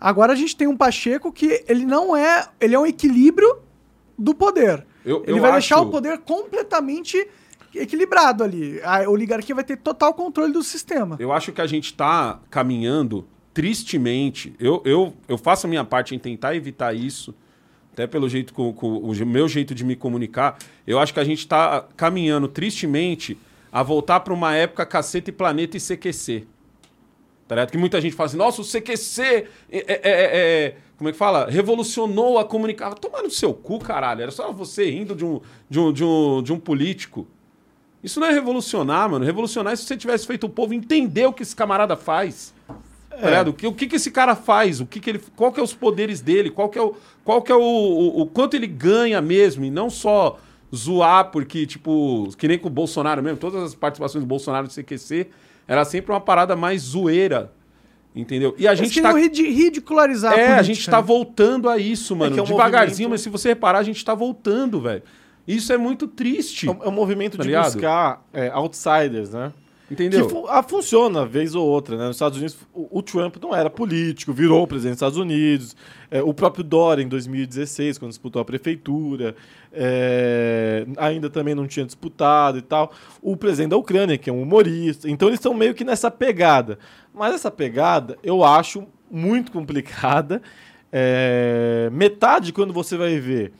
agora a gente tem um Pacheco que ele não é, ele é um equilíbrio do poder. Eu- ele eu vai deixar acho- o poder completamente equilibrado ali. A oligarquia vai ter total controle do sistema. Eu acho que a gente está caminhando tristemente. Eu, eu, eu faço a minha parte em tentar evitar isso, até pelo jeito com, com o meu jeito de me comunicar. Eu acho que a gente está caminhando tristemente a voltar para uma época caceta e planeta e CQC. Tá ligado? Que muita gente fala assim, nossa, o CQC é, é- é- é- como é que fala? Revolucionou a comunicação. Toma no seu cu, caralho. Era só você rindo de um, de um, de um, de um político. Isso não é revolucionar, mano. Revolucionar é se você tivesse feito o povo entender o que esse camarada faz. Tá ligado? O que, o que que esse cara faz? O que que ele, qual que é os poderes dele? Qual que é o, qual que é o, o, o quanto ele ganha mesmo? E não só zoar, porque, tipo, que nem com o Bolsonaro mesmo, todas as participações do Bolsonaro no CQC, era sempre uma parada mais zoeira. Entendeu? E a Eles gente tá. ridi- ridicularizar É, a política, gente tá né? voltando a isso, mano. que é um Devagarzinho, movimento- mas se você reparar, a gente tá voltando, velho. Isso é muito triste. É um, é um movimento Tá de ligado? buscar é, outsiders, né? Entendeu? Que fu- ah, funciona, vez ou outra, né? Nos Estados Unidos, o, o Trump não era político, virou o presidente dos Estados Unidos. É, o próprio Dória, em 2016, quando disputou a prefeitura, é, ainda também não tinha disputado e tal. O presidente da Ucrânia, que é um humorista. Então, eles estão meio que nessa pegada. Mas essa pegada, eu acho muito complicada. É, metade, quando você vai ver,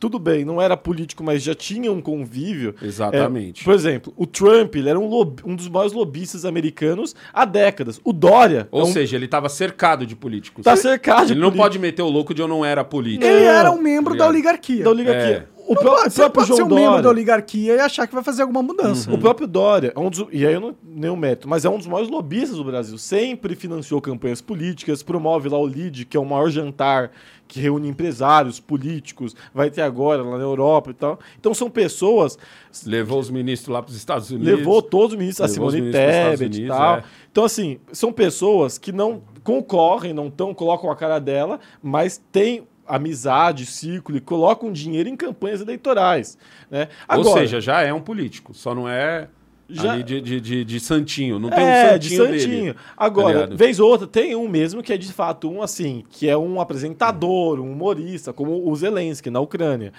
tudo bem, não era político, mas já tinha um convívio. Exatamente. É, por exemplo, o Trump ele era um, lob- um dos maiores lobistas americanos há décadas. O Dória Ou é um, seja, ele tava cercado de políticos. tá cercado de Ele não político pode meter o louco de eu não era político. Ele Não, era um membro da ligado? oligarquia. da oligarquia. É. O, Não pró- pode- o você próprio pode ser João um membro da Dória. oligarquia e achar que vai fazer alguma mudança. O próprio Dória, é um dos, e aí eu não nenhum mérito, mas é um dos maiores lobistas do Brasil. Sempre financiou campanhas políticas, promove lá o LID, que é o maior jantar que reúne empresários, políticos, vai ter agora lá na Europa e tal. Então são pessoas Levou os ministros lá pros Estados Unidos. Levou todos os ministros, a Levou os Simone Tebet e tal. é. Então, assim, são pessoas que não concorrem, não tão, colocam a cara dela, mas têm amizade, círculo e colocam dinheiro em campanhas eleitorais. Né? Ou Agora, seja, já é um político. Só não é Já- ali de, de, de, de santinho. Não tem é, um de santinho, santinho. dele. Agora, ligado? vez ou outra, tem um mesmo que é de fato um assim, que é um apresentador, um humorista, como o Zelensky na Ucrânia.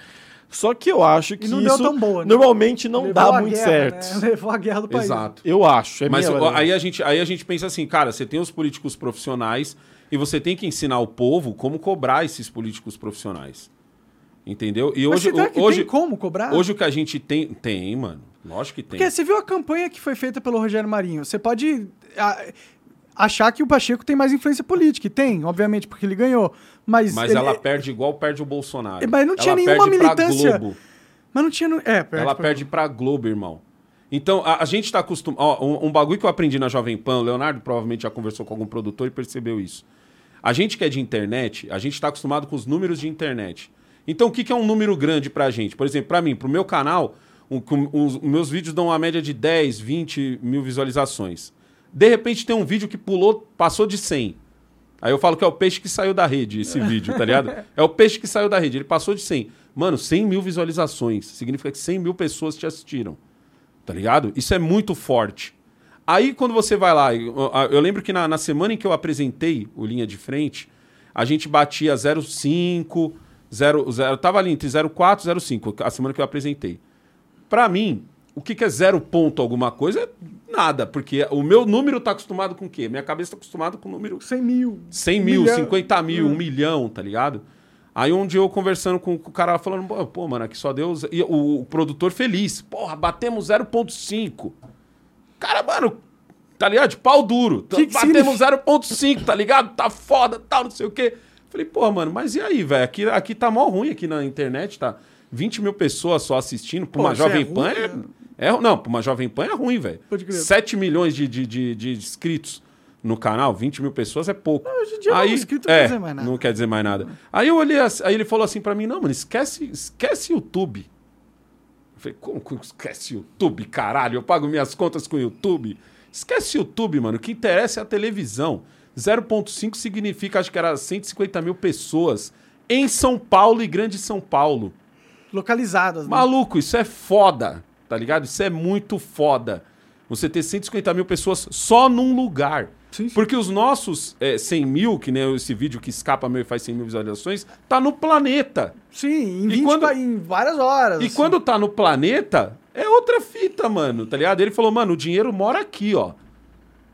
Só que eu acho que não deu isso tão boa, né? normalmente não Levou dá a muito guerra, certo. né? Levou a guerra do país. Exato. Eu acho. É Mas aí a, gente, aí a gente pensa assim, cara, você tem os políticos profissionais e você tem que ensinar o povo como cobrar esses políticos profissionais. Entendeu? E Mas hoje, hoje, como cobrar? hoje o que a gente tem. Tem, mano. Lógico que tem. Porque você viu a campanha que foi feita pelo Rogério Marinho. Você pode a- achar que o Pacheco tem mais influência política. E tem, obviamente, porque ele ganhou. Mas, Mas ele- ela perde igual perde o Bolsonaro. Mas não tinha ela nenhuma militância. Globo. Mas não tinha... É, perde Ela pra- perde pra Globo, irmão. Então, a, a gente tá acostumado. Um, um bagulho que eu aprendi na Jovem Pan, o Leonardo provavelmente já conversou com algum produtor e percebeu isso. A gente que é de internet, a gente tá acostumado com os números de internet. Então, o que, que é um número grande pra gente? Por exemplo, pra mim, pro meu canal, um- os, os meus vídeos dão uma média de 10, 20 mil visualizações. De repente, tem um vídeo que pulou, passou de 100. Aí eu falo que é o peixe que saiu da rede, esse vídeo, tá ligado? É o peixe que saiu da rede, ele passou de 100. Mano, 100 mil visualizações. Significa que 100 mil pessoas te assistiram. Tá ligado? Isso é muito forte. Aí quando você vai lá, eu, eu lembro que na, na semana em que eu apresentei o Linha de Frente, a gente batia 0,5, 0, 0, tava ali entre 0,4 e 0,5, a semana que eu apresentei. Pra mim, o que, que é zero ponto alguma coisa é nada, porque o meu número tá acostumado com o quê? Minha cabeça tá acostumada com o número 100 mil. 100 mil, Milhão. 50 mil, Hum. um milhão, tá ligado? Aí um dia eu conversando com, com o cara falando, pô, mano, aqui só deu. E o, o produtor feliz, porra, batemos 0,5. Cara, mano, tá ligado? De pau duro. Que que batemos 0,5, tá ligado? Tá foda, tal, não sei o quê. Falei, pô, mano, mas e aí, velho? Aqui, aqui tá mó ruim aqui na internet, tá? 20 mil pessoas só assistindo. Pra Pô, uma é Jovem ruim, Pan né? é, é. Não, pra uma Jovem Pan é ruim, velho. Pode crer. 7 milhões de, de, de, de inscritos no canal, 20 mil pessoas é pouco. hoje em dia aí, inscrito não é, quer dizer mais nada. Não quer dizer mais nada. Aí eu olhei, aí ele falou assim pra mim, não, mano, esquece, esquece YouTube. Falei, como que esquece YouTube, caralho? Eu pago minhas contas com o YouTube. Esquece YouTube, mano. O que interessa é a televisão. 0.5 significa, acho que era 150 mil pessoas em São Paulo e Grande São Paulo. Localizadas, né? Maluco, isso é foda, tá ligado? Isso é muito foda. Você ter 150 mil pessoas só num lugar. Sim, sim. Porque os nossos é, 100 mil, que nem esse vídeo que escapa meu e faz 100 mil visualizações, tá no planeta. Sim, em, E 20 quando- em várias horas. E assim. quando tá no planeta, é outra fita, mano, tá ligado? Ele falou, mano, o dinheiro mora aqui, ó.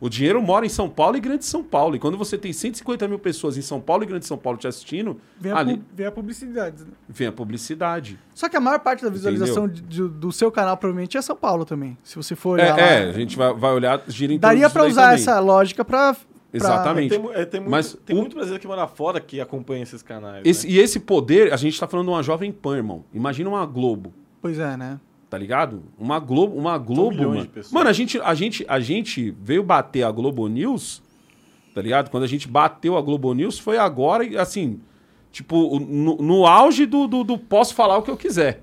O dinheiro mora em São Paulo e Grande São Paulo. E quando você tem 150 mil pessoas em São Paulo e Grande São Paulo te assistindo, Vem a, ali pu- vem a publicidade. né? vem a publicidade. Só que a maior parte da visualização de- de- do seu canal provavelmente é São Paulo também. Se você for É, olhar lá. é, a gente vai, vai olhar, gira em Daria daí usar também. essa lógica pra. pra- Exatamente. Tem, é, tem muito, Mas tem o- muito brasileiro que mora fora que acompanha esses canais. Esse- né? E esse poder, a gente tá falando de uma jovem pan, irmão. Imagina uma Globo, Pois é, né? Tá ligado? Uma Globo, uma Globo, mano. Mano, a gente, a, gente, a gente veio bater a Globo News, tá ligado? Quando a gente bateu a Globo News foi agora, e assim, tipo, no, no auge do, do, do posso falar o que eu quiser.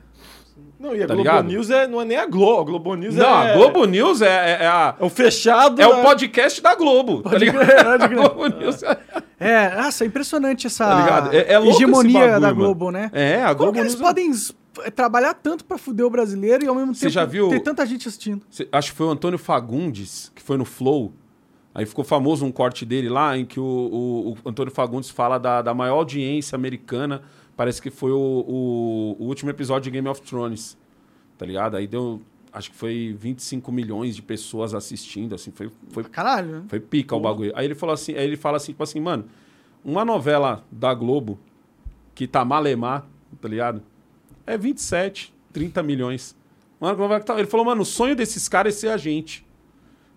Não, e a Tá Globo ligado? News é, não é nem a Globo. A Globo News Não, é. a Globo News é, é, é a. É o fechado. É o podcast da Globo, tá ligado? crer, pode A crer. Globo News é, É, nossa, é impressionante essa tá ligado? É, é hegemonia bagulho, da mano. Globo, né? É, a Como Globo que eles News. podem trabalhar tanto pra fuder o brasileiro e ao mesmo tempo já viu- ter tanta gente assistindo? Cê- Acho que foi o Antônio Fagundes, que foi no Flow. Aí ficou famoso um corte dele lá, em que o, o- o Antônio Fagundes fala da, da maior audiência americana. Parece que foi o, o- o último episódio de Game of Thrones. Tá ligado? Aí deu. Acho que foi 25 milhões de pessoas assistindo, assim. Foi, foi, Caralho, né? foi pica o bagulho. Aí ele falou assim, aí ele fala assim, tipo assim, mano, uma novela da Globo que tá malemar, tá ligado? É 27, 30 milhões. Mano, novela que tá- Ele falou, mano, o sonho desses caras é ser a gente.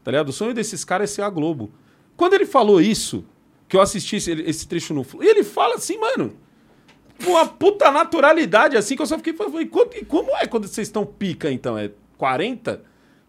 Tá ligado? O sonho desses caras é ser a Globo. Quando ele falou isso, que eu assisti esse, trecho no Flow, e ele fala assim, mano, com uma puta naturalidade, assim, que eu só fiquei falando, e como é quando vocês estão pica, então? É 40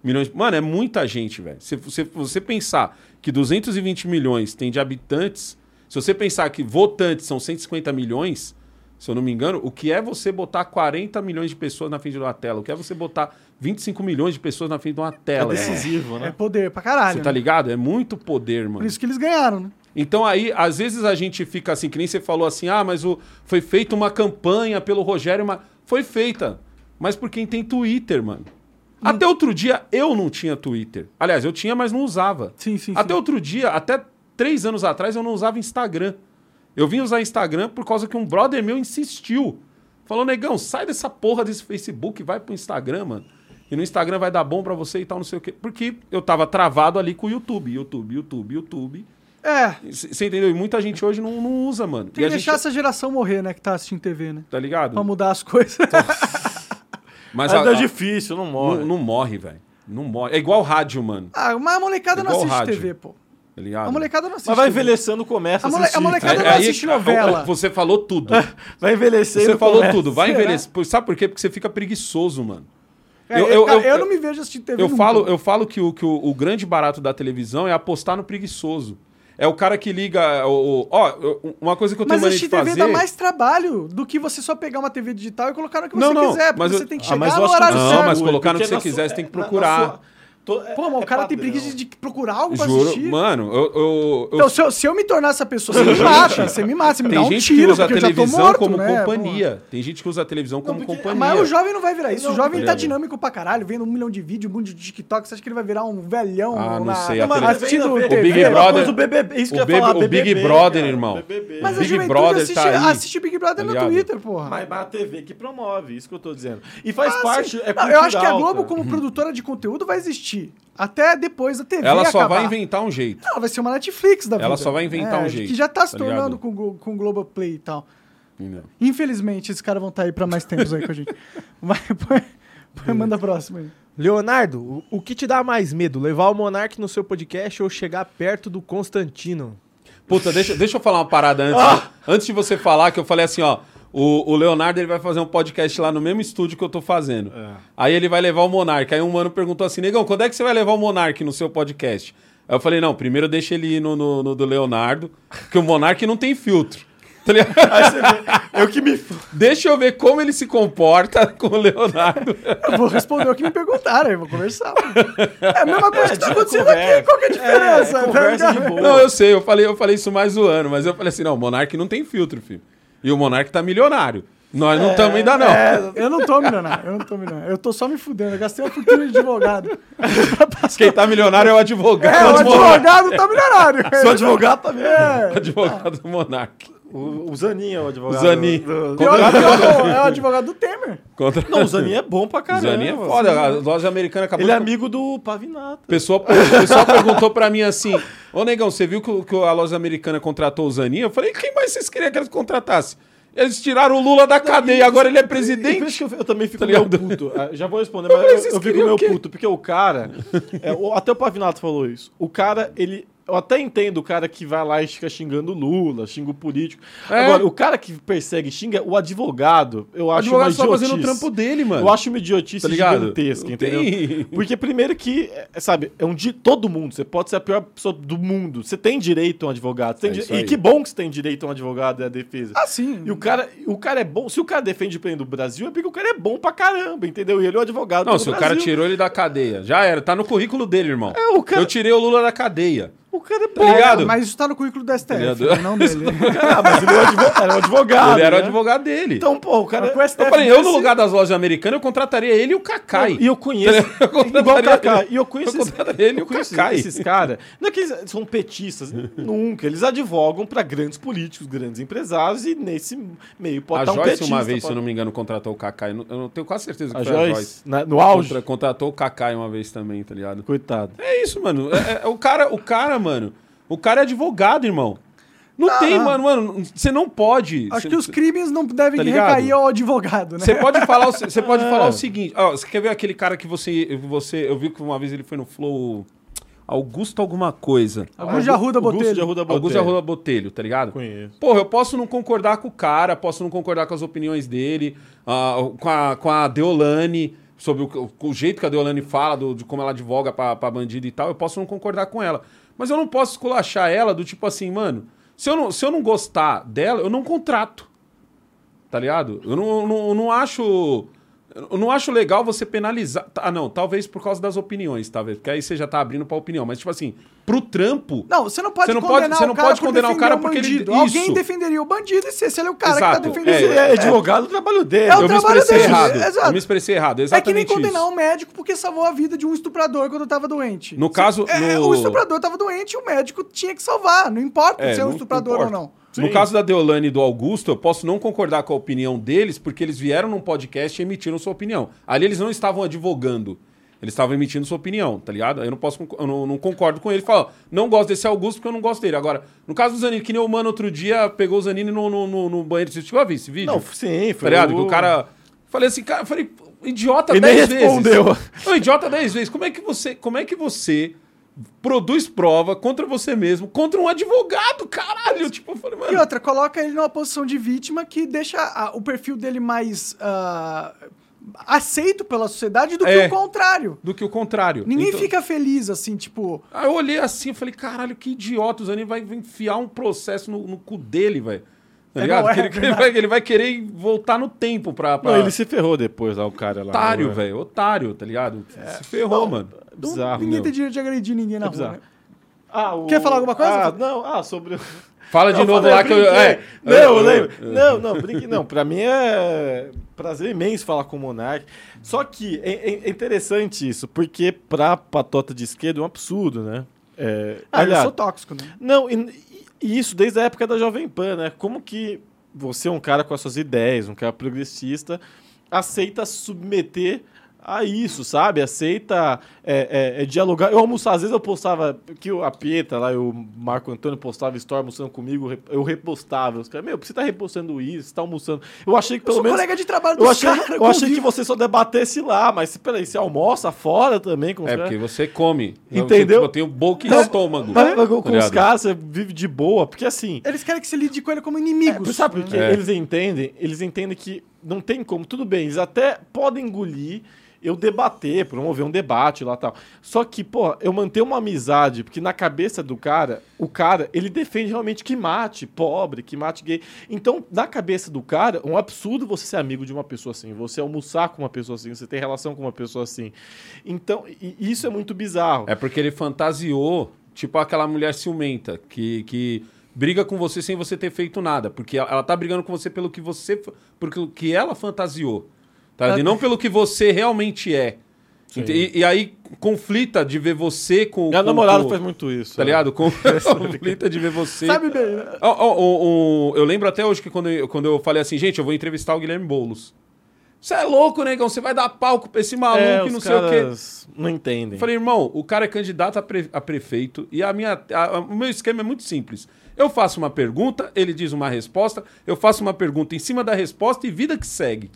milhões? Mano, é muita gente, velho. Se você, você pensar que 220 milhões tem de habitantes, se você pensar que votantes são 150 milhões, se eu não me engano, o que é você botar 40 milhões de pessoas na frente de uma tela? O que é você botar 25 milhões de pessoas na frente de uma É tela? irmão? decisivo, É né? poder pra caralho. Você tá né? ligado? É muito poder, Por mano. isso que eles ganharam, né? Então aí, às vezes a gente fica assim, que nem você falou assim, ah, mas o, foi feita uma campanha pelo Rogério, mas foi feita. Mas por quem tem Twitter, mano. Até outro dia eu não tinha Twitter. Aliás, eu tinha, mas não usava. Sim, sim, Até sim. outro dia, até três anos atrás, eu não usava Instagram. Eu vim usar Instagram por causa que um brother meu insistiu. Falou, negão, sai dessa porra desse Facebook, vai pro Instagram, mano. E no Instagram vai dar bom pra você e tal, não sei o quê. Porque eu tava travado ali com o YouTube. YouTube, YouTube, YouTube. É, Você entendeu? E muita gente hoje não, não usa, mano. tem e que a deixar gente, essa geração morrer, né? Que tá assistindo TV, né? Tá ligado? Pra mudar as coisas. Mas Mas a- é a- difícil, não morre. não, não morre, velho. Não morre. É igual rádio, mano. ah, mas a molecada não Igual assiste rádio. TV, pô. Tá ligado? A molecada não assiste Mas vai TV. envelhecendo, começa A mole- assistir. a molecada- É- não assiste novela. Você falou tudo. Vai envelhecer Você e falou começa. tudo. Vai Será? envelhecer. Sabe por quê? Porque você fica preguiçoso, mano. É, Eu- eu, eu- eu- eu não me vejo assistindo TV Eu nunca. falo, eu falo que, o, que o, o grande barato da televisão é apostar no preguiçoso. É o cara que liga. o- o- Ó, uma coisa que eu tenho Mas mania assistir de fazer. TV dá mais trabalho do que você só pegar uma TV digital e colocar no que Não, você não, quiser. Porque mas eu- você tem que Ah, chegar mas eu no horário não, certo. mas colocar no que você na quiser, sua- você tem que na- na procurar. sua- é- Pô, mas o é cara tem padrão. preguiça de procurar algo pra Juro, assistir. mano, eu. eu, eu- Então, se eu, se eu me tornar essa pessoa, você me mata. Você me mata, você me tem dá um gente tiro, que usa a porque eu já tô televisão morto, como né, companhia. Tem gente que usa a televisão como porque- companhia. Mas o jovem não vai virar isso. Não, o jovem tá ligado? dinâmico pra caralho, vendo um milhão de vídeos, um monte de TikTok. Você acha que ele vai virar um velhão Ah, não na, sei, a na- tele- assistindo O? Big É, Brother- o BBB, isso que o eu ia falar, Big- o Brother, cara, irmão. Mas a Big Brother assiste, tá assiste Big Brother Tá no ligado? Twitter, porra. Mas, a TV que promove, isso que eu tô dizendo. E faz Ah, parte, sim. é Não, eu acho que a Globo, como produtora de conteúdo, vai existir. Até depois da TV Ela só acabar. vai inventar um jeito. Não, ela vai ser uma Netflix da vida. Ela só vai inventar É, um jeito, Que já tá se tá tornando ligado? com, com Globoplay e tal. Entendeu? Infelizmente, esses caras vão estar aí pra mais tempos aí com a gente. Vai, põe, põe, manda a próxima aí. Leonardo, o, o que te dá mais medo? Levar o Monark no seu podcast ou chegar perto do Constantino? Puta, deixa, deixa eu falar uma parada antes. Ah! Antes de você falar, que eu falei assim, ó. O, o Leonardo ele vai fazer um podcast lá no mesmo estúdio que eu tô fazendo. É. Aí ele vai levar o Monark. Aí um mano perguntou assim: Negão, quando é que você vai levar o Monark no seu podcast? Aí eu falei: Não, primeiro deixa ele ir no, no, no do Leonardo, porque o Monark não tem filtro. Tá ligado? Aí você vê, eu que me... Deixa eu ver como ele se comporta com o Leonardo. Eu vou responder o que me perguntaram, eu vou conversar. É a mesma coisa que tá acontecendo conversa. aqui, qual que é a diferença? É, tá conversa de ligado? boa. Não, eu sei, eu falei, eu falei isso mais zoando, mas eu falei assim: não, o Monark não tem filtro, filho. E o Monark tá milionário. Nós não estamos ainda, não. É, eu não tô milionário, eu não tô milionário. Eu tô só me fudendo, eu gastei uma fortuna de advogado. Quem tá milionário é o advogado. É, o do Monark. advogado tá milionário. Seu advogado tá? É. O advogado do Monark. O, o Zanin é o advogado. O Zanin. do- Pior que é o- é o advogado do Temer. Contra... Não, o Zanin é bom pra O caramba. Zanin é foda. A loja americana acabou Ele é amigo do Pavinato. O pessoal, o pessoal perguntou pra mim assim: Ô negão, você viu que, o- que a loja americana contratou o Zanin? Eu falei: quem mais vocês queriam que eles contratassem? Eles tiraram o Lula da cadeia, agora ele é presidente. que eu, eu também fico Tá meio puto. Ah, Já vou responder, Eu mas eu, eu fico meio o puto, porque o cara. é, o- até o Pavinato falou isso. O cara, ele. Eu até entendo o cara que vai lá e fica xingando o Lula, xinga o político. É. Agora, o cara que persegue e xinga o advogado, eu O acho advogado uma idiotice. fazendo o trampo dele, mano. Eu acho uma idiotice Tá gigantesca, entendeu? tem- Porque primeiro que, é, sabe, é um de todo mundo. Você pode ser a pior pessoa do mundo. Você tem direito a um advogado. É di- e que bom que você tem direito a um advogado e a defesa. Ah, sim. E o cara, o cara é bom. Se o cara defende o pleno do Brasil, é porque o cara é bom pra caramba, entendeu? E ele é o advogado Não, se o Brasil. cara tirou ele da cadeia, já era, tá no currículo dele, irmão. É, o cara- Eu tirei o Lula da cadeia. O cara é Tá bom. ligado? Mas isso tá no currículo do STF, né, não dele. Ah, mas ele é um advogado. Era um advogado. ele era o né? advogado dele. Então, pô, o cara. Mas pro STF eu falei, eu no lugar das lojas americanas, eu contrataria ele e o Kakai. E eu conheço. Eu contrataria igual o ele. E eu conheço Eu contrataria ele e o Kaká. esses caras. Não é que eles são petistas. Nunca. Eles advogam pra grandes políticos, grandes empresários e nesse meio pode a estar um Joyce, petista. uma vez, se pode- eu não me engano, contratou o Kakai. Eu não- tenho quase certeza que A foi a Joyce, Joyce. na- no auge. Contra- contratou o Kakai uma vez também, tá ligado? Coitado. É isso, mano. É- é- o, cara, o cara, mano, o cara é advogado, irmão. Não tem, mano, mano. Você não pode. Acho cê- que os crimes não devem Tá recair ao advogado, né? Você pode falar, você pode É. falar o seguinte. Ó, você quer ver aquele cara que você, você. Eu vi que uma vez ele foi no Flow. Augusto alguma coisa. Alguns de Arruda Augusto Botelho. de Arruda Botelho. Augusto Arruda Botelho, tá ligado? Conheço. Porra, eu posso não concordar com o cara, posso não concordar com as opiniões dele, ah, com, a, com a Deolane, sobre o, o jeito que a Deolane fala, do- de como ela advoga pra, pra bandido e tal, eu posso não concordar com ela. Mas eu não posso esculachar ela do tipo assim, mano, se eu não, se eu não gostar dela, eu não contrato. Tá ligado? Eu não, não, não acho. Eu não acho legal você penalizar. Ah, não, talvez por causa das opiniões, talvez. Porque aí você já tá abrindo pra opinião. Mas, tipo assim, pro trampo. Não, você não pode Você não pode- condenar você não pode condenar o cara um porque ele- bandido. isso. Alguém defenderia o bandido e se, se ele é o cara Exato. que tá defendendo ele ele. é advogado, o trabalho dele. É o eu me trabalho expressei dele, errado. exato. Eu me expressei errado. É que Exatamente nem condenar isso. um médico porque salvou a vida de um estuprador quando tava doente. No caso, É, no- O estuprador tava doente e o médico tinha que salvar. Não importa É, se é um estuprador ou não. No caso da Deolane e do Augusto, eu posso não concordar com a opinião deles, porque eles vieram num podcast e emitiram sua opinião. Ali eles não estavam advogando. Eles estavam emitindo sua opinião, tá ligado? Aí Eu não posso, eu não, não concordo com ele. Fala, não gosto desse Augusto porque eu não gosto dele. Agora, no caso do Zanini, que nem o mano outro dia pegou o Zanini no, no, no, no banheiro. Você chegou a ver esse vídeo? Não, sim, Tá foi. ligado? o- o cara. Falei assim, cara, eu falei, idiota nem 10 vezes. respondeu. Não, idiota 10 vezes. Como é que você, como é que você produz prova contra você mesmo, contra um advogado, caralho? Tipo, eu falei, E mano. outra, coloca ele numa posição de vítima que deixa a- o perfil dele mais ah, aceito pela sociedade do É. que o contrário. Do que o contrário. Ninguém Então- fica feliz assim, tipo. Aí eu olhei assim e falei, caralho, que idiota. O Zanin vai enfiar um processo no, no cu dele, velho. Tá É, ligado? não, é Que ele, que ele vai, ele vai querer voltar no tempo pra. pra... Não, ele se ferrou depois lá, o cara lá. Otário, né? velho. Otário, tá ligado? Se ferrou, mano. não- Bizarro, ninguém meu. tem direito de agredir ninguém na É rua. né? Ah, o- Quer falar alguma coisa? Ah, não, ah, sobre. o- Fala de Não, novo falei, lá que eu. É, não, eu eu- lembro. eu- Não, não, brinque, não. Pra mim é prazer imenso falar com o Monark. Só que é, é- é interessante isso, porque pra patota de esquerda é um absurdo, né? É, Ah, eu aliás, sou tóxico, né? não, e, e isso desde a época da Jovem Pan, né? Como que você um cara com as suas ideias, um cara progressista, aceita submeter a isso, sabe? Aceita é, é, é, dialogar. Eu almoçava, às vezes eu postava, que a Pieta lá, e o Marco Antônio postava story almoçando comigo, eu repostava. Os caras, meu, por que você tá repostando isso? Você tá almoçando. Eu achei que Eu pelo sou menos. colega de trabalho Eu dos achei, caras. eu achei que você só debatesse lá, mas peraí, você almoça fora também com os É caras? porque você come. Eu, Entendeu? tipo, eu tenho boca e Não, estômago. Mas, mas com tá os ligado? caras você vive de boa, porque assim. Eles querem que você lide com ele como É, inimigos. sabe por quê? É. Eles entendem, eles entendem que não tem como, tudo bem, eles até podem engolir eu debater, promover um debate lá tal. Só que, pô, eu manter uma amizade, porque na cabeça do cara, o cara, ele defende realmente que mate pobre, que mate gay. Então, na cabeça do cara, é um absurdo você ser amigo de uma pessoa assim, você almoçar com uma pessoa assim, você ter relação com uma pessoa assim. Então, isso é muito bizarro. É porque ele fantasiou, tipo aquela mulher ciumenta, que, que briga com você sem você ter feito nada. Porque ela, tá brigando com você pelo que você. Pelo que ela fantasiou. Tá? E não pelo que você realmente é. E, e aí conflita de ver você com. Minha com- namorada com- faz muito isso. Tá né? ligado? Com- conflita de ver você. Sabe bem, né? Ó, ó, ó, eu lembro até hoje que quando eu, quando eu falei assim, gente, eu vou entrevistar o Guilherme Boulos. Você é louco, negão? Você vai dar palco pra esse maluco É, e os não sei o quê. Não entendem. Eu falei, irmão, o cara é candidato a, pre- a prefeito e a minha, a- a- o meu esquema é muito simples. Eu faço uma pergunta, ele diz uma resposta, eu faço uma pergunta em cima da resposta e vida que segue.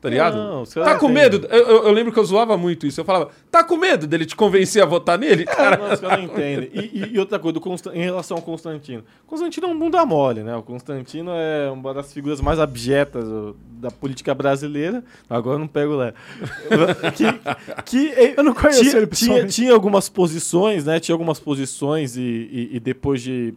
Tá ligado? Não, tá com têm. medo? Eu, eu- eu lembro que eu zoava muito isso. Eu falava, tá com medo dele te convencer a votar nele? Cara, Cara, não, os caras não entendem. E, e- outra coisa, do Constan- em relação ao Constantino. Constantino é um bunda mole, né? O Constantino é uma das figuras mais abjetas da política brasileira. Agora eu não pego lá. que, que Eu não conheço tinha, ele tinha, tinha algumas posições, né? Tinha algumas posições e, e- e depois de,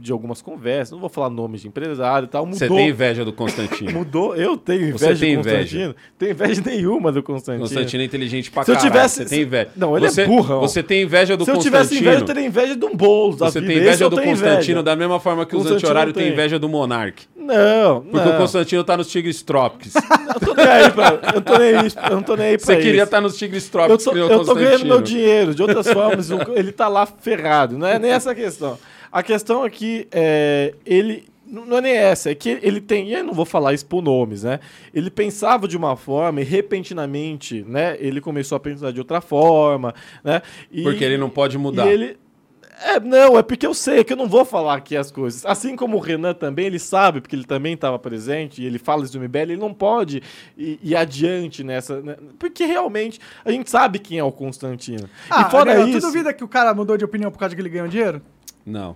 de algumas conversas, não vou falar nomes de empresário e tal, mudou. você tem inveja do Constantino. Mudou, eu tenho Você inveja tem do inveja. Constantino. Tenho inveja nenhuma do Constantino. Constantino é inteligente pra Se eu caralho. tivesse- Você tem inveja. Não, ele é você, burrão. Você tem inveja do Se eu Constantino. tivesse inveja, eu teria inveja de um Boulos da Você vida. tem Esse inveja eu do Constantino inveja. da mesma forma que os Constantino anti-horários têm inveja do Monark. Não, Porque não. o Constantino tá nos Tigres Tropics. Eu tô nem aí pra, eu tô nem aí, eu não tô nem aí pra Você queria isso. estar nos Tigres Eu Tropics tô, nem o eu tô ganhando Constantino. meu dinheiro. De outras formas, ele tá lá ferrado. Não é nem essa questão. A questão é que é, ele... Não é nem essa, é que ele tem... E eu não vou falar isso por nomes, né? Ele pensava de uma forma e repentinamente, né? Ele começou a pensar de outra forma, né? E- Porque ele não pode mudar. E ele... É, não, é porque eu sei que eu não vou falar aqui as coisas. Assim como o Renan também, ele sabe, porque ele também estava presente, e ele fala isso do MBL, ele não pode ir, ir adiante nessa. né? Porque realmente a gente sabe quem é o Constantino. Ah, e fora Gabriel, isso. Tu duvida que o cara mudou de opinião por causa que ele ganhou dinheiro? Não.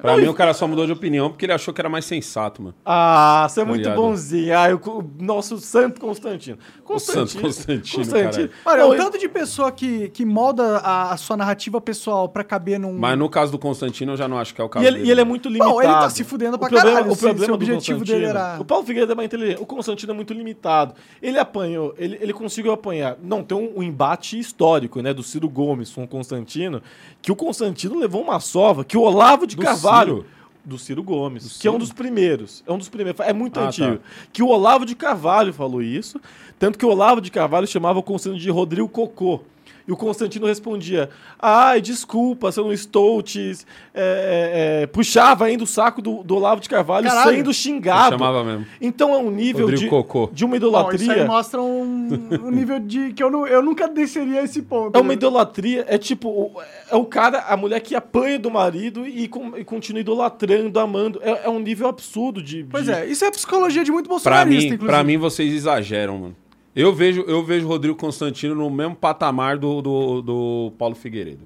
Pra mim, o cara só mudou de opinião porque ele achou que era mais sensato, mano. Ah, você é Tá muito ligado? bonzinho. Ah, o, o nosso santo Constantino. santo Constantino, Constantino. Olha, Não, o tanto de pessoa que, que molda a, a sua narrativa pessoal pra caber num. Mas no caso do Constantino, eu já não acho que é o caso E ele, dele. e ele é muito limitado. Bom, ele tá se fudendo pra o problema, caralho, O problema o do objetivo Constantino- dele era- O Paulo Figueiredo é mais inteligente. O Constantino é muito limitado. Ele apanhou, ele, ele conseguiu apanhar. Não, tem um, um embate histórico, né, do Ciro Gomes com o Constantino, que o Constantino levou uma sova que o Olavo de Do Carvalho. Ciro? Do Ciro Gomes, Do que é um Ciro? dos primeiros. É um dos primeiros. É muito Ah, antigo. tá. Que o Olavo de Carvalho falou isso. Tanto que o Olavo de Carvalho chamava o Constantino de Rodrigo Cocô. E o Constantino respondia: Ai, desculpa, se eu não estou te. é, é, é", puxava ainda o saco do, do Olavo de Carvalho Caralho. sendo Eu xingado. chamava mesmo. Então é um nível de, Cocô. de uma Bom, isso aí idolatria. mostra um, um nível de. que eu, não, eu nunca desceria a esse ponto. É uma né? idolatria, é tipo, o- é o cara, a mulher que apanha do marido e, com- e continua idolatrando, amando. É, é um nível absurdo de. Pois de- é, isso é psicologia de muito Pra bolsonarista, mim, inclusive. pra mim, vocês exageram, mano. Eu vejo, eu vejo o Rodrigo Constantino no mesmo patamar do, do, do Paulo Figueiredo.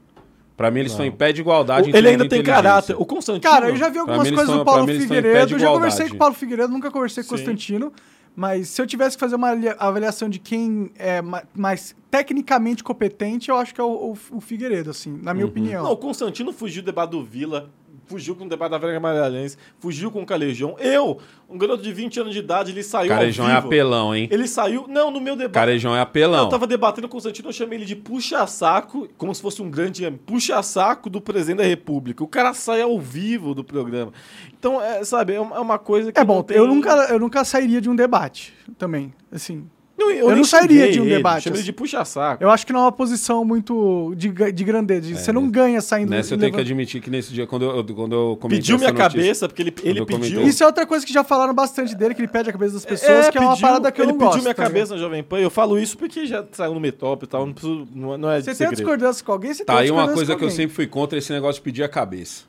Pra mim, eles estão em pé de igualdade. em Ele ainda tem caráter. O Constantino. Cara, eu já vi algumas coisas tão- do Paulo Figueiredo. Eu já conversei com o Paulo Figueiredo, nunca conversei com o. Constantino. Mas se eu tivesse que fazer uma ali- avaliação de quem é ma- mais tecnicamente competente, eu acho que é o, o- o Figueiredo, assim, na minha opinião. Não, o Constantino fugiu do debate do Vila, fugiu com o debate da Vera Magalhães, fugiu com o Calejão. Eu, um garoto de 20 anos de idade, ele saiu Carejão ao é apelão, hein? Ele saiu, não, no meu debate. Carejão é apelão. Eu tava debatendo com o Constantino, eu chamei ele de puxa-saco, como se fosse um grande puxa-saco do presidente da República. O cara sai ao vivo do programa. Então, é, sabe, é uma é coisa que. É não bom, tem- eu, nunca, eu nunca sairia de um debate também, assim. Não, eu nem não sairia de um ele, debate, Chamei ele assim. de puxa-saco. Eu acho que não é uma posição muito de, de grandeza. Você não ganha saindo... Nessa eu e tenho que levando- admitir que nesse dia, quando eu, quando eu comentei Pediu minha notícia- cabeça, porque ele, ele eu pediu. Isso é outra coisa que já falaram bastante dele, que ele pede a cabeça das pessoas, que é uma pediu- parada que eu ele não pediu gosto. minha tá ligado? cabeça na Jovem Pan. Eu falo isso porque já saiu no Metop e tal. Não, preciso, não, não é de Você tem discordância com alguém, você Tá tem aí uma coisa que eu sempre fui contra esse negócio de pedir a cabeça.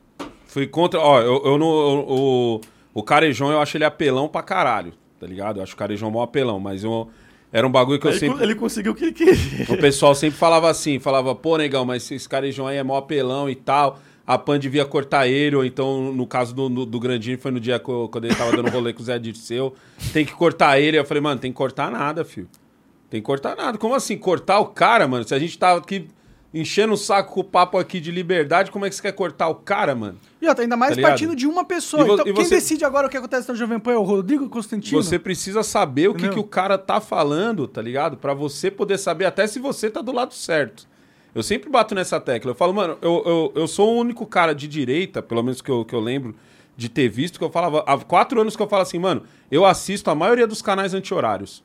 Fui contra. Ó, eu, eu não. eu- o, o Carejão eu acho ele apelão pra caralho, tá ligado? Eu acho o Carejão mó apelão, mas eu, era um bagulho que eu Ele, sempre. ele conseguiu o que ele queria. O pessoal sempre falava assim, falava, pô, negão, mas esse Carejão aí é mó apelão e tal. A Pan devia cortar ele, ou então, no caso do, do, do Grandinho, foi no dia que eu- quando ele tava dando rolê com o Zé Dirceu. Tem que cortar ele. Eu falei, mano, tem que cortar nada, filho. Tem que cortar nada. Como assim? Cortar o cara, mano? Se a gente tava aqui enchendo o saco com o papo aqui de liberdade, como é que você quer cortar o cara, mano? E outra, ainda mais Tá partindo de uma pessoa. Vo- então, quem você- decide agora o que acontece na Jovem Pan é o Rodrigo Constantino? Você precisa saber o que, que o cara tá falando, tá ligado? Pra você poder saber até se você tá do lado certo. Eu sempre bato nessa tecla. Eu falo, mano, eu, eu, eu sou o único cara de direita, pelo menos que eu, que eu lembro de ter visto, que eu falava. Há quatro anos que eu falo assim, mano, eu assisto a maioria dos canais anti-horários.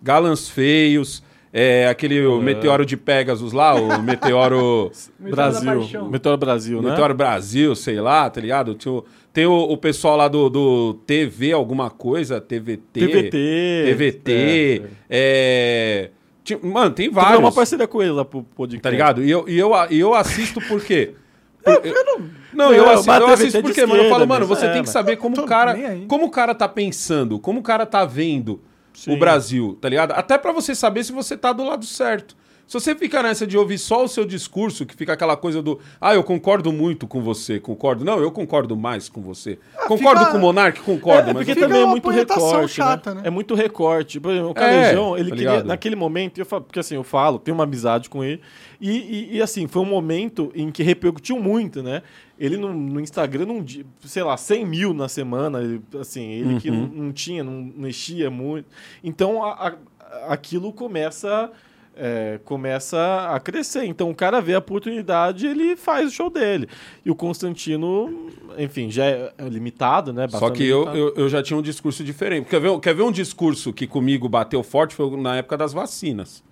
Galãs Feios, é, aquele o Meteoro de Pegasus lá, o Meteoro. Brasil. Meteoro Brasil, né? Meteoro Brasil, sei lá, tá ligado? Tem o, tem o, o pessoal lá do, do TV alguma coisa, TVT. TVT. TVT. É, ti- Mano, tem Vários. vários. uma parceria com ele lá pro podcast. Tá ligado? E eu, e eu, e eu assisto por quê? Por- não, Não, eu, eu TVT assisto de porque, mano, eu falo, mano, você É, tem que saber como o cara, como o cara tá pensando, como o cara tá vendo Sim. o Brasil, tá ligado? Até pra você saber se você tá do lado certo. Se você fica nessa de ouvir só o seu discurso, que fica aquela coisa do, ah, eu concordo muito com você, concordo. Não, eu concordo mais com você. concordo fica- com o Monark, concordo, É, mas porque também é muito recorte, chata, né? né? É muito recorte. Por exemplo, o Calejão, É, ele tá queria, naquele momento, eu falo, porque assim, eu falo, tenho uma amizade com ele, e, e- e, assim, foi um momento em que repercutiu muito, né? Ele no, no Instagram, num dia, sei lá, 100 mil na semana, ele, assim, ele que não, não tinha, não mexia muito. Então, a- a- aquilo começa... é, começa a crescer. Então o cara vê a oportunidade ele faz o show dele. E o Constantino, enfim, já é limitado, né? Só bastante que eu, eu, eu já tinha um discurso diferente. Quer ver, quer ver um discurso que comigo bateu forte? Foi na época das vacinas.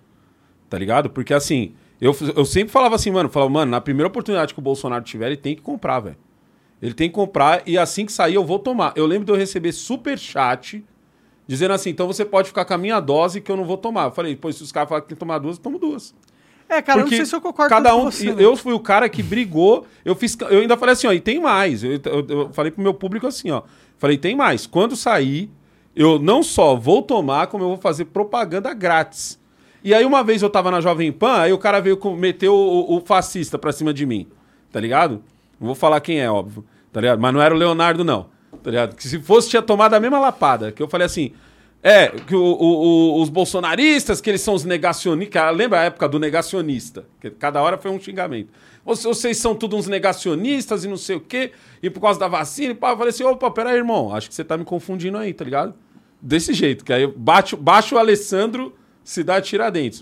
Tá ligado? Porque assim, eu, eu sempre falava assim, mano, falava, mano, na primeira oportunidade que o Bolsonaro tiver, ele tem que comprar, velho. Ele tem que comprar e assim que sair eu vou tomar. Eu lembro de eu receber super chat dizendo assim, então você pode ficar com a minha dose que eu não vou tomar. Eu falei, pois se os caras falam que tem que tomar duas, eu tomo duas. É, cara, eu não Porque sei se eu concordo cada um, com você, eu, né? eu fui o cara que brigou. Eu fiz, eu ainda falei assim, ó, e tem mais. Eu, eu- eu falei pro meu público assim, ó. Falei, tem mais. Quando sair, eu não só vou tomar, como eu vou fazer propaganda grátis. E aí uma vez eu tava na Jovem Pan, aí o cara veio com, meteu o, o fascista pra cima de mim. Tá ligado? Não vou falar quem é, óbvio. Tá ligado? Mas não era o Leonardo, não. Tá ligado? Que se fosse, tinha tomado a mesma lapada. Que eu falei assim. É, que o- o- o- os bolsonaristas, que eles são os negacionistas. Lembra a época do negacionista? Que cada hora foi um xingamento. Vocês, são todos uns negacionistas e não sei o quê, e por causa da vacina. E pá, eu falei assim: opa, peraí, irmão, acho que você tá me confundindo aí, tá ligado? Desse jeito, que aí bate, bate o Alessandro, Cidade Tiradentes.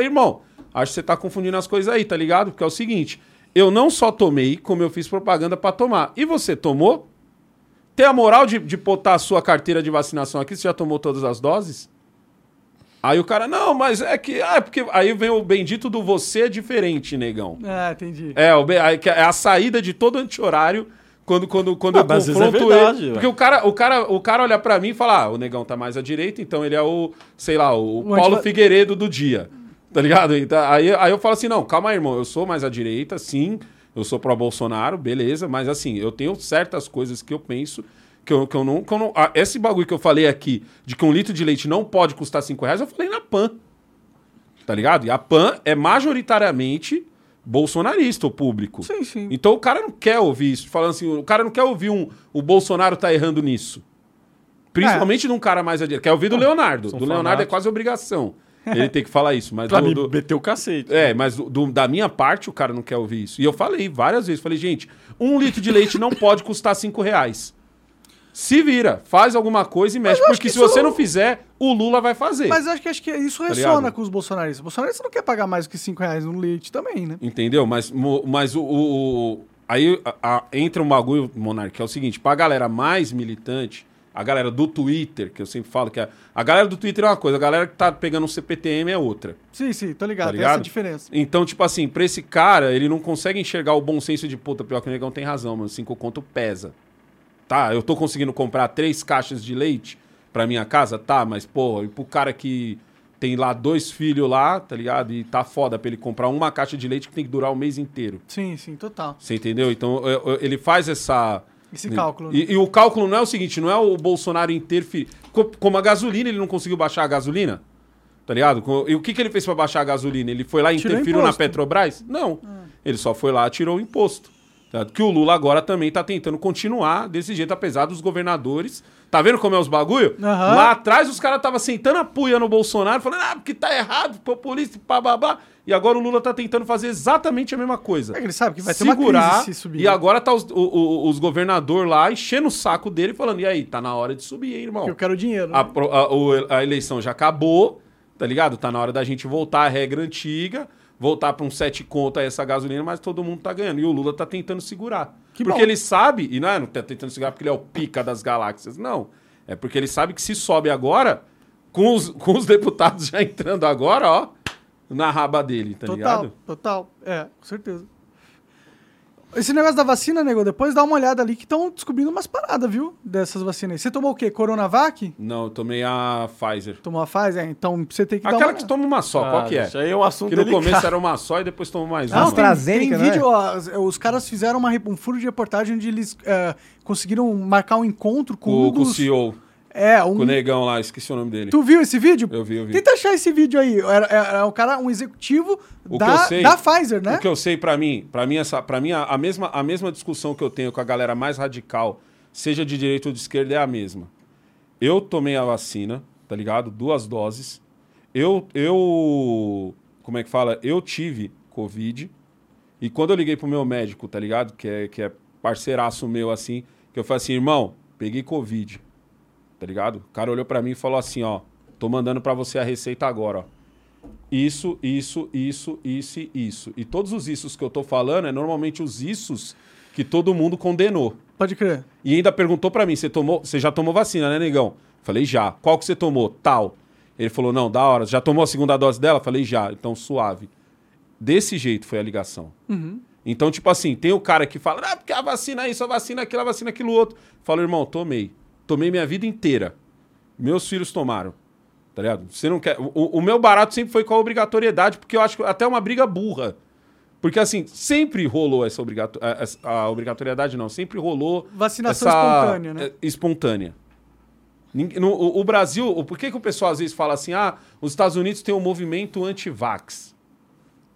Irmão, acho que você tá confundindo as coisas aí, tá ligado? Porque é o seguinte: eu não só tomei, como eu fiz propaganda pra tomar. E você tomou? Tem a moral de, de botar a sua carteira de vacinação aqui? Você já tomou todas as doses? Aí o cara, não, mas é que. Ah, é porque. Aí vem o bendito do você é diferente, negão. Ah, entendi. É, o, é a saída de todo anti-horário quando, quando, quando Ah, eu é confronto verdade, ele. ué. Porque o cara, o, cara, o cara olha pra mim e fala: ah, o negão tá mais à direita, então ele é o, sei lá, o, O Paulo anti- Figueiredo do dia. Tá ligado? Então, aí, aí eu falo assim: não, calma aí, irmão, eu sou mais à direita, sim, eu sou pro Bolsonaro, beleza, mas assim, eu tenho certas coisas que eu penso. Que eu, que eu não. Que eu não ah, esse bagulho que eu falei aqui, de que um litro de leite não pode custar 5 reais, eu falei na PAN. Tá ligado? E a PAN é majoritariamente bolsonarista, o público. Sim, sim. Então o cara não quer ouvir isso. Falando assim, o cara não quer ouvir um. O Bolsonaro tá errando nisso. Principalmente num cara mais adiante. Quer ouvir do Leonardo. são Do Leonardo é quase obrigação. Ele tem que falar isso. Mas Pra do- me do- meter o cacete. é, mas do- do- da minha parte, o cara não quer ouvir isso. E eu falei várias vezes, falei, gente, um litro de leite não pode custar cinco reais. Se vira, faz alguma coisa e mexe. Porque que se isso- você não fizer, o Lula vai fazer. Mas eu acho que, acho que isso Tá ressona ligado? com os bolsonaristas. O bolsonarista não quer pagar mais do que 5 reais no leite também, né? Entendeu? Mas, mas o, o- o- aí a- a- entra um bagulho, Monark, que é o seguinte: pra galera mais militante, a galera do Twitter, que eu sempre falo que a, a galera do Twitter é uma coisa, a galera que tá pegando um CPTM é outra. Sim, sim, tô ligado. Tá Tem ligado? essa diferença. Então, tipo assim, pra esse cara, ele não consegue enxergar o bom senso de puta, pior que o negão tem razão, mano. Cinco conto pesa. Tá, eu tô conseguindo comprar três caixas de leite pra minha casa? Tá, mas, pô, e pro cara que tem lá dois filhos lá, tá ligado? E tá foda pra ele comprar uma caixa de leite que tem que durar o mês inteiro. Sim, sim, total. Você entendeu? Então, eu- eu- ele faz essa. Esse cálculo. né? E, e o cálculo não é o seguinte, não é o Bolsonaro interferir. Co- Como a gasolina, ele não conseguiu baixar a gasolina. Tá ligado? E o que, que ele fez pra baixar a gasolina? Ele foi lá e Tirou interferiu na. Petrobras? Não. Ele só foi lá e tirou o imposto. Tá? Que o Lula agora também tá tentando continuar desse jeito, apesar dos governadores. Tá vendo como é os bagulho? Aham. Lá atrás os caras estavam sentando a puia no Bolsonaro, falando, ah, porque tá errado, populista, blá. E agora o Lula tá tentando fazer exatamente a mesma coisa É que ele sabe que vai ter uma segurar. crise se subir. E agora tá os, o- o- os governador lá enchendo o saco dele, falando: e aí, tá na hora de subir, hein, irmão? Que eu quero dinheiro. A, né? a- o- a eleição já acabou, tá ligado? Tá na hora da gente voltar à regra antiga, voltar pra um sete conto aí essa gasolina, mas todo mundo tá ganhando. E o Lula tá tentando segurar. Que porque bom. ele sabe, e não é não tá tentando segurar porque ele é o pica das galáxias, não. É porque ele sabe que se sobe agora, com os, com os deputados já entrando agora, ó, na raba dele, tá total, ligado? total. É, com certeza. Esse negócio da vacina, nego, depois dá uma olhada ali que estão descobrindo umas paradas, viu? Dessas vacinas aí. Você tomou o quê? Coronavac? Não, eu tomei a Pfizer. Tomou a Pfizer? Então você tem que dar Aquela uma... que toma uma só, qual que é? Isso aí é um assunto Que no delicado. começo era uma só e depois toma mais Não, uma. tem, AstraZeneca, tem né? vídeo, ó, os- caras fizeram uma, um furo de reportagem onde eles é, conseguiram marcar um encontro com, com, um com o dos... CEO. É, Com o um. negão lá, esqueci o nome dele. Tu viu esse vídeo? Eu vi, eu vi. Tenta achar esse vídeo aí. Era, era o cara, um executivo O da, sei- da Pfizer, né? O que eu sei pra mim, para mim essa, para mim a, a mesma a mesma discussão que eu tenho com a galera mais radical, seja de direita ou de esquerda é a mesma. Eu tomei a vacina, tá ligado? Duas doses. Eu eu como é que fala? Eu tive covid. E quando eu liguei pro meu médico, tá ligado? Que é que é parceiraço meu assim, que eu falei assim, irmão, peguei covid. Tá ligado? O cara olhou pra mim e falou assim, ó, tô mandando pra você a receita agora, ó isso, isso, isso, isso e isso. E todos os issos que eu tô falando é normalmente os issos que todo mundo condenou. Pode crer. E ainda perguntou pra mim, você tomou, você já tomou vacina, né, negão? Falei, já. Qual que você tomou? Tal. Ele falou, não, da hora. Já tomou a segunda dose dela? Falei, já. Então, suave. Desse jeito foi a ligação. Então, tipo assim, tem o cara que fala, ah, porque a vacina é isso, a vacina é aquilo, a vacina é aquilo outro. Fala, irmão, tomei. Tomei minha vida inteira. Meus filhos tomaram. Tá ligado? Você não quer. O, o meu barato sempre foi com a obrigatoriedade, porque eu acho que até uma briga burra. Porque, assim, sempre rolou essa, obrigato... a- obrigatoriedade, não. Sempre rolou. Vacinação essa- espontânea, né? é, Espontânea. No- o, Brasil, o- por que, que o pessoal às vezes fala assim, ah, os Estados Unidos tem um movimento anti-vax?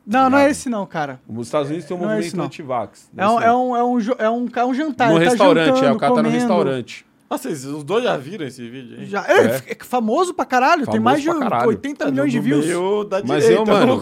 Não, não é esse não, cara. Os Estados Unidos tem um Não é movimento não. anti-vax. É um, é, um, é, um, é, um, é um jantar. No tá restaurante, é, jantando, o cara tá no comendo. restaurante. Nossa, os dois já viram esse vídeo aí? Já, é, é famoso pra caralho. tem Famoso mais de pra caralho. 80 milhões de views. meio da Mas direita, eu, mano-.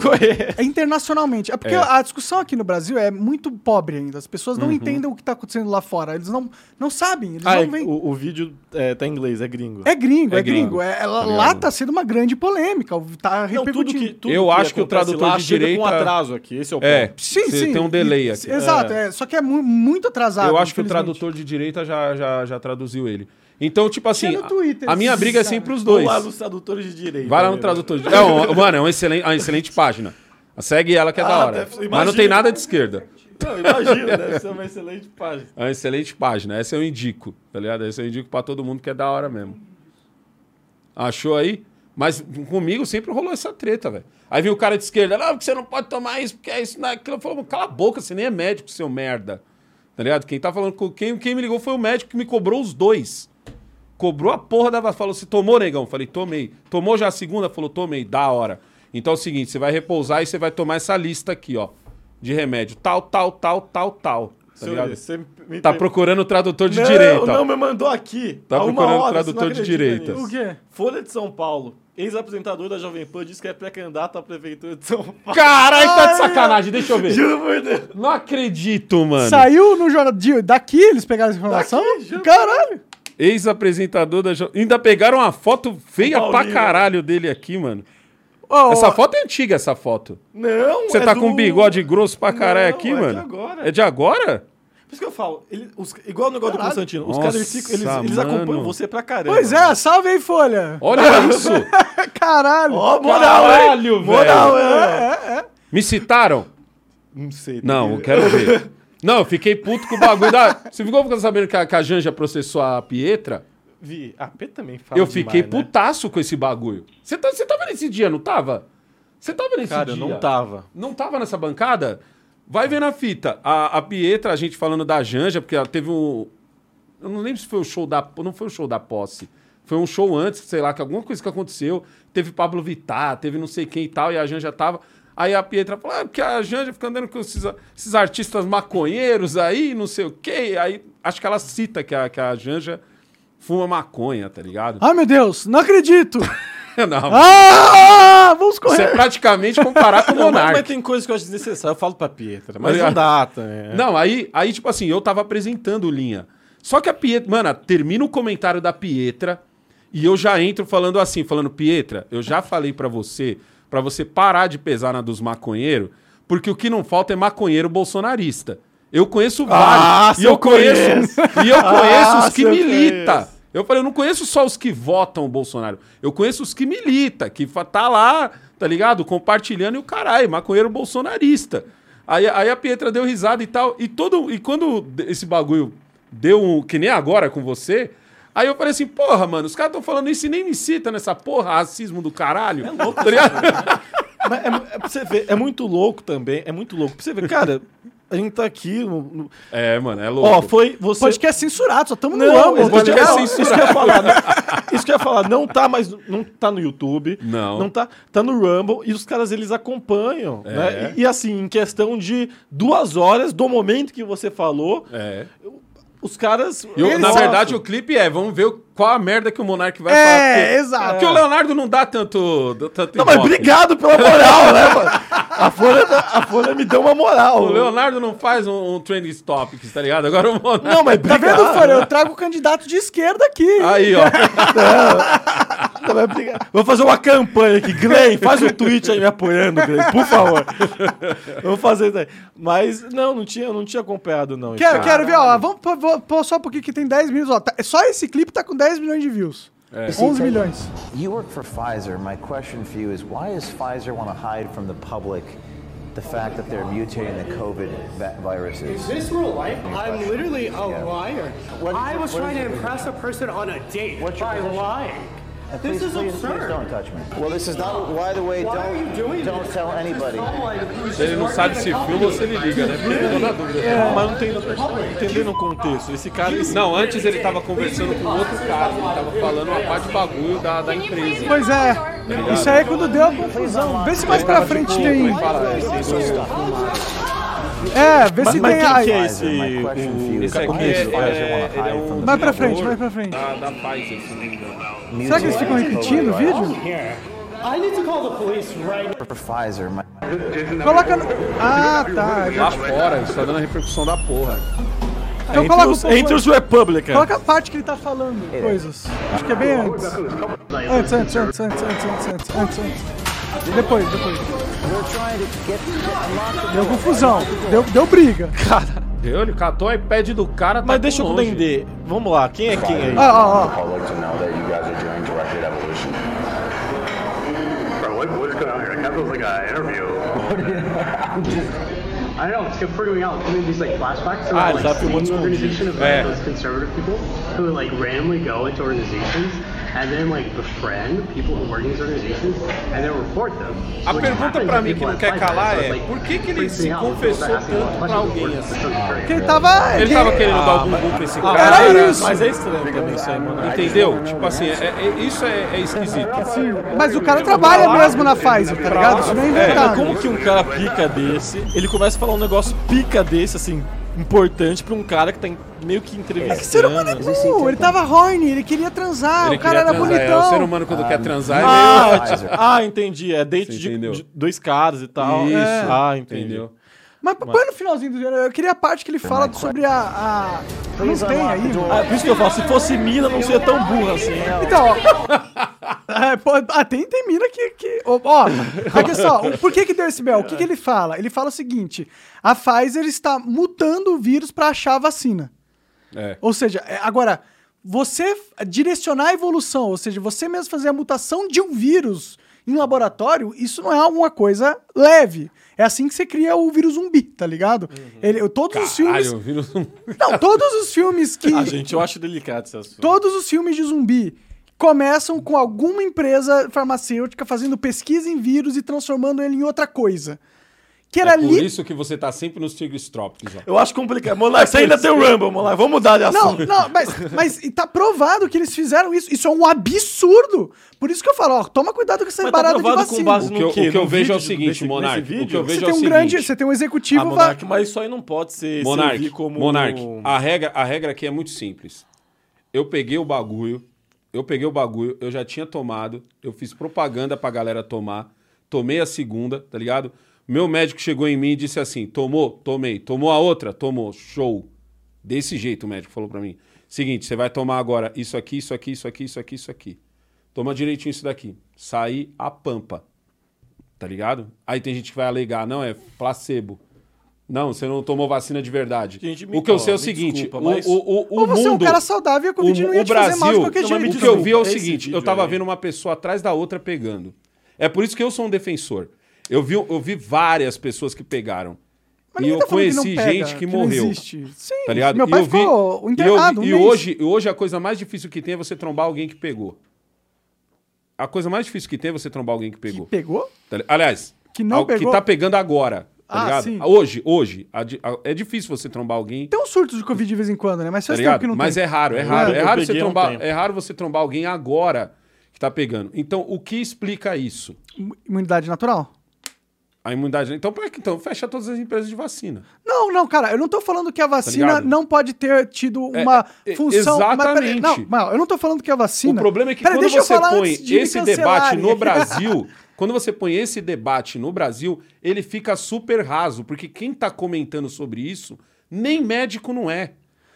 É internacionalmente. É porque É. a discussão aqui no Brasil é muito pobre ainda. As pessoas Uhum. não entendem o que tá acontecendo lá fora. Eles não, não sabem. Eles Ah, não é, veem. o, o vídeo é, tá em inglês, é gringo. É gringo, é, É gringo. gringo, É, ela- tá lá ligado? tá sendo uma grande polêmica. Tá Não, tudo repercutindo. que, tudo Eu acho que o tradutor lá de direita- com atraso aqui, esse é o ponto. É, Sim, você sim. tem um delay aqui. Exato, é. Só que é mu- muito atrasado. Eu acho que o tradutor de direita já, já, já traduziu ele. Então, tipo assim, Tinha no Twitter, a minha briga é sempre os Vou dois. lá nos tradutores de direita. Vai lá no tradutor de é, um- Mano, é uma excelente, uma excelente página. Segue ela que é da Ah, hora. deve- Mas não tem nada de esquerda. Não, imagina, deve ser uma excelente página. É uma excelente página. Essa eu indico, tá ligado? Essa eu indico pra todo mundo que é da hora mesmo. Achou aí? Mas comigo sempre rolou essa treta, velho. Aí viu o cara de esquerda, não, porque você não pode tomar isso, porque é isso, não é aquilo. Eu falei, cala a boca, você nem é médico, seu merda. Tá ligado? Quem tá falando com. Quem, quem me ligou foi o médico que me cobrou os dois. Cobrou a porra da vacina. Falou, você tomou, negão? Falei, tomei. Tomou já a segunda? Falou, tomei. Da hora. Então é o seguinte, você vai repousar e você vai tomar essa lista aqui, ó. De remédio. Tal, tal, tal, tal, tal. Tá ligado? você me Tá procurando o tradutor de não, direita. ó. Não, me mandou aqui. Tá procurando hora, tradutor de direita. O quê? Folha de São Paulo. Ex-apresentador da Jovem Pan diz que é pré-candidato à prefeitura de São Paulo. Caralho, tá de sacanagem. Deixa eu ver. Juro por Deus. Não acredito, mano. Saiu no jornal. Daqui eles pegaram essa informação? Daqui. Caralho! Ex-apresentador da. Jo- Ainda pegaram uma foto feia pra caralho dele aqui, mano. Ó, Essa ó, foto é antiga, essa foto. Não, Você é tá do- com um bigode grosso pra caralho Não, aqui, é de mano? agora. É de agora? Por isso que eu falo, ele- os- igual o negócio do. Constantino, os Nossa, caras eles, ficam- eles, eles acompanham você pra caramba. Pois é, salve aí, Folha. Olha isso! Caralho. Ó, moral, Caralho, hein? Moral, velho. é. Me citaram? Não sei. Não, eu quero ver. Não, eu fiquei puto com o bagulho da. Você ficou sabendo que a, que a Janja processou a Pietra? Vi. A P também fala eu fiquei demais, né? putaço com esse bagulho. Você tá, você tava nesse dia, não tava? Você tava nesse Cara, eu dia? não tava. Não tava nessa bancada? Vai ver na fita. A, a Pietra, a gente falando da Janja, porque ela teve um. Eu não lembro se foi o show da. Não foi o show da posse. Foi um show antes, sei lá, que alguma coisa que aconteceu. Teve Pablo Vittar, teve não sei quem e tal, e a Janja tava. Aí a Pietra falou: ah, porque a Janja fica andando com esses, esses artistas maconheiros aí, não sei o quê. Aí acho que ela cita que a, que a Janja fuma maconha, tá ligado? Ai, meu Deus, não acredito. não. ah, vamos Isso é correr. praticamente comparar com o Monark. mas tem coisas que eu acho desnecessário. Eu falo pra Pietra, mas Mas- não dá, tá? é. Não, aí, aí, tipo assim, eu tava apresentando o Linha. Só que a Pietra. Mano, termina o comentário da Pietra e eu já entro falando assim, falando, Pietra, eu já falei pra você, pra você parar de pesar na dos maconheiros, porque o que não falta é maconheiro bolsonarista. Eu conheço Ah, vários. se e eu conheço. conheço. E eu conheço Ah, os que se eu militam. conheço. Eu falei, eu não conheço só os que votam o Bolsonaro. Eu conheço os que milita, que tá lá, tá ligado? Compartilhando e o caralho, maconheiro bolsonarista. Aí, aí a Pietra deu risada e tal. E, todo, e quando esse bagulho deu um. Que nem agora com você. Aí eu falei assim, porra, mano, os caras estão falando isso e nem me cita nessa porra, racismo do caralho. É louco, tá ligado? Mas é, é pra você ver, é muito louco também, é muito louco. Pra você ver, cara, A gente tá aqui. no- no- É, mano, é louco. Ó, foi. Você... Podcast censurado, só estamos no Não, tá podcast ligado? é isso que eu ia falar. né? Isso que eu ia falar, não tá mais, não tá no YouTube. Não. Não tá, tá no Rumble e os caras eles acompanham, É. né? E, e, assim, em questão de duas horas do momento que você falou, É. os caras. E Eles- na verdade, o clipe é, vamos ver qual a merda que o Monark vai É, falar. porque- exato. Porque o Leonardo não dá tanto. tanto Não, mas obrigado pela moral, né, mano? A Folha, a Folha me deu uma moral. O Leonardo não faz um, um trending topics, tá ligado? Agora o Monark. Não, mas Tá obrigado. vendo, Folha? Eu trago o candidato de esquerda aqui. Aí, ó. Não, mas obrigado. Vou fazer uma campanha aqui. Glenn, faz um tweet aí me apoiando, Glenn, por favor. Vou fazer isso aí. Mas, não, não tinha, não tinha acompanhado, não. Quero, quero ver, ó. Vamos pôr- pôr só porque que tem 10 minutos. Ó, Tá- só esse clipe tá com 10 milhões de views. É. 11 milhões. You work for Pfizer. My question for you is why does Pfizer want to hide from the public the fact that they're mutating the COVID viruses? Is this real life? I'm literally a Yeah. liar. I was trying to impress a person on a date What's your by lying. Uh, This please, is please, please absurd. don't touch me. Well, this is not. Why the way? Why are you Don't doing don't this? tell anybody. Se ele não sabe se filma ou se ele liga, né? Porque eu tô na dúvida. Mas não tem, entendendo o contexto. Esse cara. Não, antes ele tava conversando com outro cara, ele tava falando uma parte de bagulho da, da empresa. Pois é. Isso aí é quando deu a confusão. Vê se mais pra frente tem. É, vê Mas, se mas tem. aí. que é esse? O, Esse aqui é, é, ele é from um Vai pra frente, vai pra frente. da, da não me engano. Será que eles ficam repetindo o vídeo? I need to call the police right for Pfizer? My, Coloca no... Ah, tá. Lá fora, isso tá dando a repercussão da porra. Então entre, coloca um os, pouco entre os Republicans. Coloca a parte que ele tá falando coisas. Acho que é bem antes. Antes, antes, antes, antes, antes, antes, antes, antes, antes. Depois, depois. Deu confusão. Deu, deu briga. Deu, ele catou o iPad do cara, tá Mas deixa longe. eu entender. Vamos lá, quem é quem aí? Ah, ah, ah. Ah, and then like befriend people who work in these organizations and then report them. A pergunta to mim que não quer calar é, por que que ele se confessou tanto pra alguém assim? Porque ele tava. Ele tava querendo dar o bumbum pra esse Ah, cara. era isso. Mas é estranho também isso aí, mano. Entendeu? Tipo assim, é- é- isso é, é esquisito. Mas o cara trabalha mesmo na Pfizer, tá ligado? Isso não é É, inventado. como que um cara pica desse, ele começa a falar um negócio pica desse, assim, importante pra um cara que tá meio que entrevistando. Que ser humano é burro. Ele tava horny, ele queria transar, Ele o cara era transar, bonitão. É, o ser humano quando quer transar, ele Ah, Pfizer. ah, entendi. É date de, de dois caras e tal. Isso. É. Ah, entendi. entendeu? Mas põe no finalzinho do vídeo. Eu queria a parte que ele fala sobre a. a... Não tem aí. Ah, por isso que eu falo, se fosse mina, não seria tão burra assim. Então, ó. É, pô, ah, tem, tem mina que. que ó, ó, aqui só, por que que deu esse mel? O que, que ele fala? Ele fala o seguinte: a Pfizer está mutando o vírus para achar a vacina. É. Ou seja, é, agora, você direcionar a evolução, ou seja, você mesmo fazer a mutação de um vírus em laboratório, isso não é alguma coisa leve. É assim que você cria o vírus zumbi, tá ligado? Ele, todos os filmes. Caralho, vira um... Não, todos os filmes que. Ah, gente, eu acho delicado esse assunto. Todos os filmes de zumbi começam com alguma empresa farmacêutica fazendo pesquisa em vírus e transformando ele em outra coisa. Que era É por ali. isso que você tá sempre nos tigres trópicos, ó. Eu acho complicado. Monark, você ainda tem o Rumble, Monark. Vamos mudar de Não, assunto. não, mas, mas e tá provado que eles fizeram isso. Isso é um absurdo. Por isso que eu falo, ó, toma cuidado com essa Mas tá barata de provado com vacina. base O no que eu, quê? o que eu vejo é o seguinte, Monark. O que eu Você vejo tem é o um seguinte. grande, você tem um executivo. Ah, Monark, mas isso aí não pode ser Monark, como... Monark, a regra, a regra aqui é muito simples. Eu peguei o bagulho, eu peguei o bagulho, eu já tinha tomado, eu fiz propaganda pra galera tomar, tomei a segunda, tá ligado? Meu médico chegou em mim e disse assim: tomou? Tomei. Tomou a outra? Tomou. Show. Desse jeito o médico falou pra mim. Seguinte, você vai tomar agora isso aqui, isso aqui, isso aqui, isso aqui, isso aqui. Toma direitinho isso daqui. Saí a pampa. Tá ligado? Aí tem gente que vai alegar, não, é placebo. Não, você não tomou vacina de verdade. Gente, o que eu sei é o seguinte: desculpa, o, mas- o, o, o Ou você é um mundo. cara saudável e a Covid o, não ia o te fazer mal de Brasil, qualquer jeito. o que eu vi é o Esse seguinte: eu tava aí. vendo uma pessoa atrás da outra pegando. É por isso que eu sou um defensor. Eu vi, eu vi várias pessoas que pegaram. Mas e eu tá falando que não conheci pega, gente que, não morreu. existe. Sim, Tá ligado? meu E pai eu vi- ficou e eu internado vi- um E, mês. hoje, e hoje a coisa mais difícil que tem é você trombar alguém que pegou. A coisa mais difícil que tem é você trombar alguém que Que pegou. pegou? Tá li- Aliás, Que não pegou? que tá pegando agora. Ah, ligado? sim. Hoje, hoje, a a- é difícil você trombar alguém. Tem uns surtos de Covid de vez em quando, né? Mas Tá faz tempo ligado? que não Mas tem. é raro, é raro. É eu raro, você um trombar, tempo. é raro você trombar alguém agora que tá pegando. Então, o que explica isso? Imunidade natural? A imunidade. Então, por que então fecha todas as empresas de vacina? Não, não, cara, eu não tô falando que a vacina Tá não pode ter tido É, uma é, função. Mas, peraí, exatamente. não, não, eu não tô falando que a vacina. O problema é que Peraí, quando você põe de esse debate no Brasil, quando você põe esse debate no Brasil, ele fica super raso, porque quem tá comentando sobre isso, nem médico não é.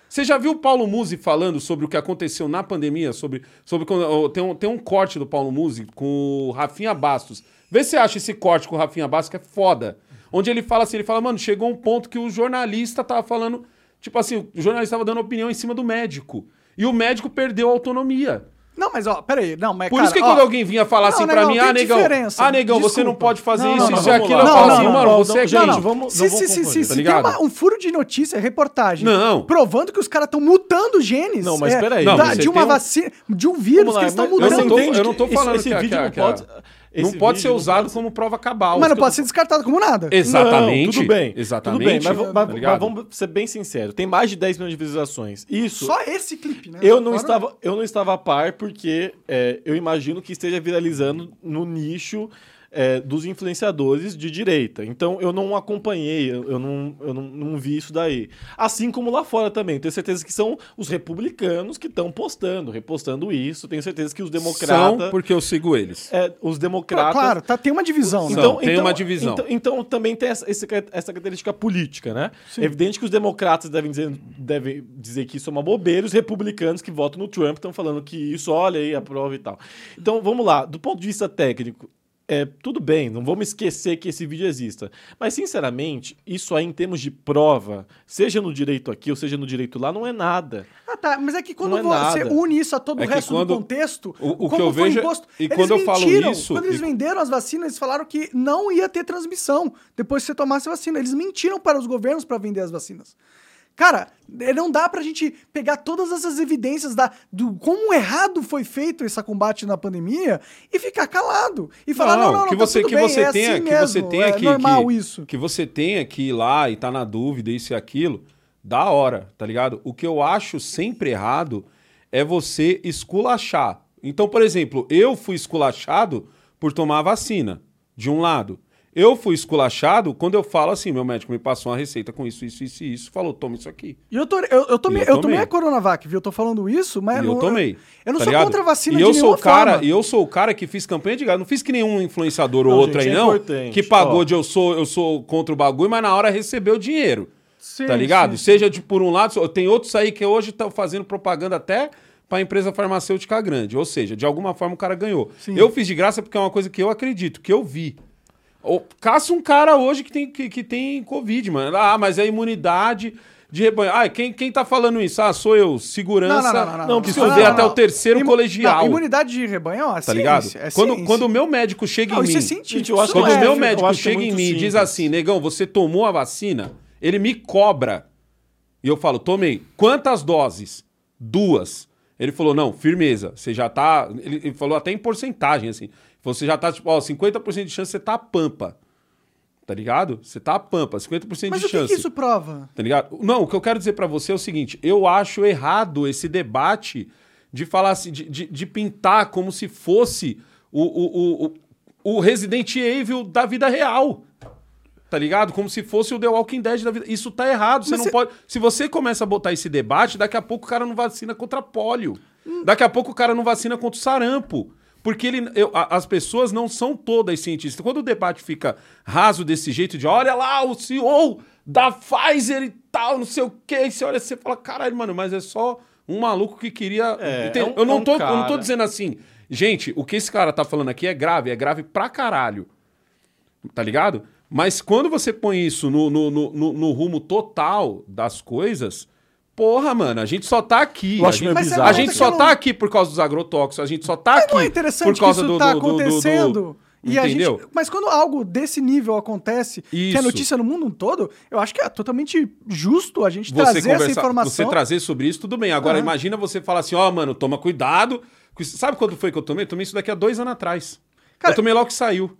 Você já viu o Paulo Musi falando sobre o que aconteceu na pandemia? Sobre, sobre ó, tem, um, tem um corte do Paulo Musi com o Rafinha Bastos. Vê se você acha esse corte com o Rafinha Bastos que é foda. Onde ele fala assim, ele fala, mano, chegou um ponto que o jornalista tava falando, tipo assim, o jornalista tava dando opinião em cima do médico. E o médico perdeu a autonomia. Não, mas ó, peraí, não, mas Por cara, isso que ó, quando alguém vinha falar Não, assim pra não, mim, ah, negão, diferença, ah, negão, você não pode fazer Não, isso, não, isso e aquilo. lá. Eu Não, falo assim, mano, você é não, gente. vamos- se, não se, se, se, tá se tem uma- um furo de notícia, reportagem, Não. provando que os caras estão mutando genes Não, mas é, peraí. da- Não, você de uma um- vacina, de um vírus lá, que eles estão mas- Eu mudando. não tô, entende eu não tô que falando esse que, vídeo que- não que- pode- não esse pode ser não usado pode- como prova cabal. mas não eu pode tô- ser descartado como nada. Exatamente. Não, tudo bem. Exatamente. Tudo bem, mas, v- tá mas- mas vamos ser bem sinceros. Tem mais de 10 milhões de visualizações. Isso. Só esse clipe, né? Eu não, estava, eu não estava a par porque é, eu imagino que esteja viralizando no nicho é, dos influenciadores de direita. Então eu não acompanhei, eu, eu não, eu não, não vi isso daí. Assim como lá fora também. Tenho certeza que são os republicanos que estão postando, repostando isso. Tenho certeza que os democratas. São porque eu sigo eles. é, os democratas. Claro, tá, tem uma divisão, né? São. tem uma divisão. Então, então também tem essa, essa característica política, né? É evidente que os democratas devem dizer, devem dizer que isso é uma bobeira, e os republicanos que votam no Trump estão falando que isso, olha aí, aprova e tal. Então, vamos lá. Do ponto de vista técnico, é, tudo bem, não vamos esquecer que esse vídeo exista. Mas, sinceramente, isso aí em termos de prova, seja no direito aqui ou seja no direito lá, não é nada. Ah, tá. Mas é que quando é você nada. une isso a todo É o resto do contexto, o- o como que eu foi vejo é- imposto, e eles quando eu falo isso- Quando eles e- venderam as vacinas, eles falaram que não ia ter transmissão depois que você tomasse a vacina. Eles mentiram para os governos para vender as vacinas. Cara, eh, não dá pra gente pegar todas essas evidências da, do como errado foi feito esse combate na pandemia e ficar calado. E falar, não, não, não, que tá você tudo que bem, você é tenha, assim que mesmo, você tenha é que normal que, isso. que você tenha que ir lá e tá na dúvida isso e aquilo, da hora, tá ligado? O que eu acho sempre errado é você esculachar. Então, por exemplo, eu fui esculachado por tomar a vacina, de um lado. Eu fui esculachado quando eu falo assim, meu médico me passou uma receita com isso, isso, isso e isso, falou, toma isso aqui. E eu, tô, eu, eu tomei, eu eu tomei tomei. a Coronavac, viu? Eu tô falando isso, mas. E eu tomei. Eu não tá sou ligado? contra a vacina e de eu sou o cara, forma. E eu sou o cara que fiz campanha de gado. Não fiz que nenhum influenciador ou Não, outro gente, aí, é não. importante. Que pagou Ó. de eu sou, eu sou contra o bagulho, mas na hora recebeu dinheiro. Sim, tá ligado? sim. Seja de por um lado, tem outros aí que hoje estão fazendo propaganda até pra empresa farmacêutica grande. Ou seja, de alguma forma o cara ganhou. Eu fiz de graça porque é uma coisa que eu acredito, que eu vi. Caça um cara hoje que tem, que, que tem Covid, mano. Ah, mas é imunidade de rebanho. Ah, quem, quem tá falando isso? Ah, sou eu, segurança. Não, não, não, não, não. estudei não, até não. o terceiro Imu- colegial. Não, imunidade de rebanho é uma Tá ligado? é quando, ciência. quando o meu médico chega Não, em isso mim. é científico. Isso Quando não o é- meu eu médico é chega em mim e diz assim, negão, você tomou a vacina? Ele me cobra. E eu falo, tomei. Quantas doses? Duas. Ele falou, não, firmeza. Você já tá. Ele, ele falou até em porcentagem, assim. Você já tá, tipo, ó, 50% de chance, você tá a pampa. Tá ligado? Você tá a pampa, 50% Mas de o que, chance. que isso prova? Tá ligado? Não, o que eu quero dizer pra você é o seguinte: eu acho errado esse debate de falar assim, de, de, de pintar como se fosse o, o, o, o, Resident Evil da vida real. Tá ligado? Como se fosse o The Walking Dead da vida. Isso tá errado. Você Mas não cê- pode. Se você começa a botar esse debate, daqui a pouco o cara não vacina contra pólio. Daqui a pouco o cara não vacina contra o sarampo. Porque ele, eu- as pessoas não são todas cientistas. Quando o debate fica raso desse jeito de olha lá, o CEO da Pfizer e tal, não sei o quê, e você olha você fala, caralho, mano, mas é só um maluco que queria. É, é um- eu, não é um tô, eu não tô dizendo assim, gente, o que esse cara tá falando aqui é grave, é grave pra caralho. Tá ligado? Mas quando você põe isso no, no, no, no- no rumo total das coisas, porra, mano, a gente só tá aqui. Eu A acho gente, meio Mas bizarro. a gente só que tá não- aqui por causa dos agrotóxicos, a gente só tá aqui Não é interessante por causa que isso do, tá do- do- do- do- acontecendo. E a Entendeu? gente, mas quando algo desse nível acontece, que é Isso. notícia no mundo todo, eu acho que é totalmente justo a gente você trazer essa informação. você trazer sobre isso, tudo bem. Agora, Aham. imagina você falar assim, ó, mano, toma cuidado. isso. Sabe quando foi que eu tomei? Eu tomei isso daqui há dois anos atrás. Cara, eu tomei logo que saiu.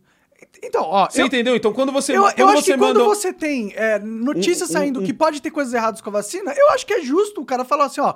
Então, ó. Você eu- entendeu? Então quando você, Eu, quando eu acho você que quando manda... você tem é, notícias Um- saindo um- que pode ter coisas erradas com a vacina, eu acho que é justo o cara falar assim, ó.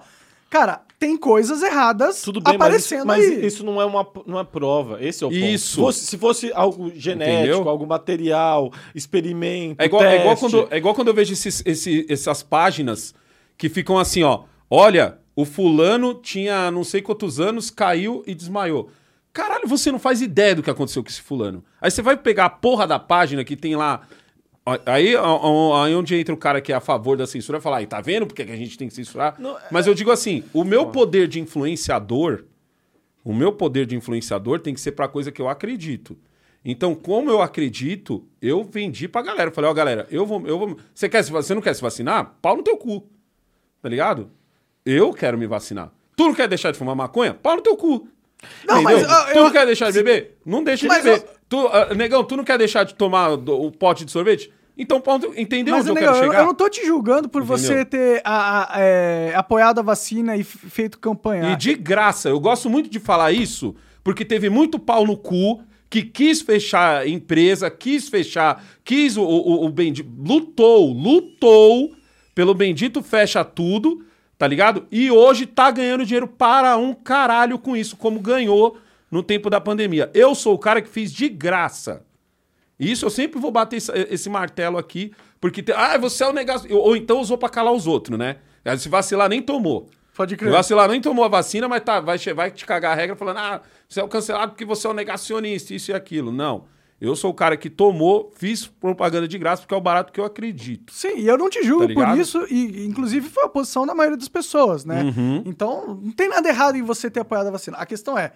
Cara, tem coisas erradas Tudo bem, mas, isso, aparecendo mas aí. isso não é uma, não é prova. Esse é o ponto. Isso. Se fosse, se fosse algo genético, Entendeu? algo material, experimento, É igual, é, igual teste. quando, é igual quando eu vejo esses, esse- essas páginas que ficam assim, ó. Olha, o fulano tinha não sei quantos anos, caiu e desmaiou. Caralho, você não faz ideia do que aconteceu com esse fulano. Aí você vai pegar a porra da página que tem lá. Aí, aí onde entra o cara que é a favor da censura vai falar, aí tá vendo porque que a gente tem que censurar? Mas eu digo assim, o meu poder de influenciador, o meu poder de influenciador tem que ser pra coisa que eu acredito. Então, como eu acredito, eu vendi pra galera. Eu falei, ó, galera, eu vou, eu vou. Você, quer, se- você não quer se vacinar? Pau no teu cu. Tá ligado? Eu quero me vacinar. Tu não quer deixar de fumar maconha? Pau no teu cu. Não, mas, tu eu- não quer deixar de beber? Não deixa Mas de beber. Tu, ah, negão, tu não quer deixar de tomar do- o pote de sorvete? Então, teu- entendeu Mas, onde eu negão, quero eu, chegar? eu não tô te julgando por Entendeu? você ter a- a- é, apoiado a vacina e feito campanha. E de graça. Eu gosto muito de falar isso, porque teve muito pau no cu que quis fechar a empresa, quis fechar, quis o, o, o bendito. Lutou, lutou pelo bendito fecha tudo, tá ligado? E hoje tá ganhando dinheiro para um caralho com isso, como ganhou no tempo da pandemia. Eu sou o cara que fiz de graça. E Isso eu sempre vou bater esse, martelo aqui, porque. Tem, ah, você é o negócio. Ou então usou pra calar os outros, né? Se vacilar, nem tomou. Pode Se crer. vacilar, nem tomou a vacina, mas tá, vai, vai te cagar a regra falando, ah, você é o cancelado porque você é o negacionista, isso e aquilo. Não. Eu sou o cara que tomou, fiz propaganda de graça porque é o barato que eu acredito. Sim, e eu não te julgo Tá por isso, e inclusive foi a posição da maioria das pessoas, né? Uhum. Então, não tem nada errado em você ter apoiado a vacina. A questão é,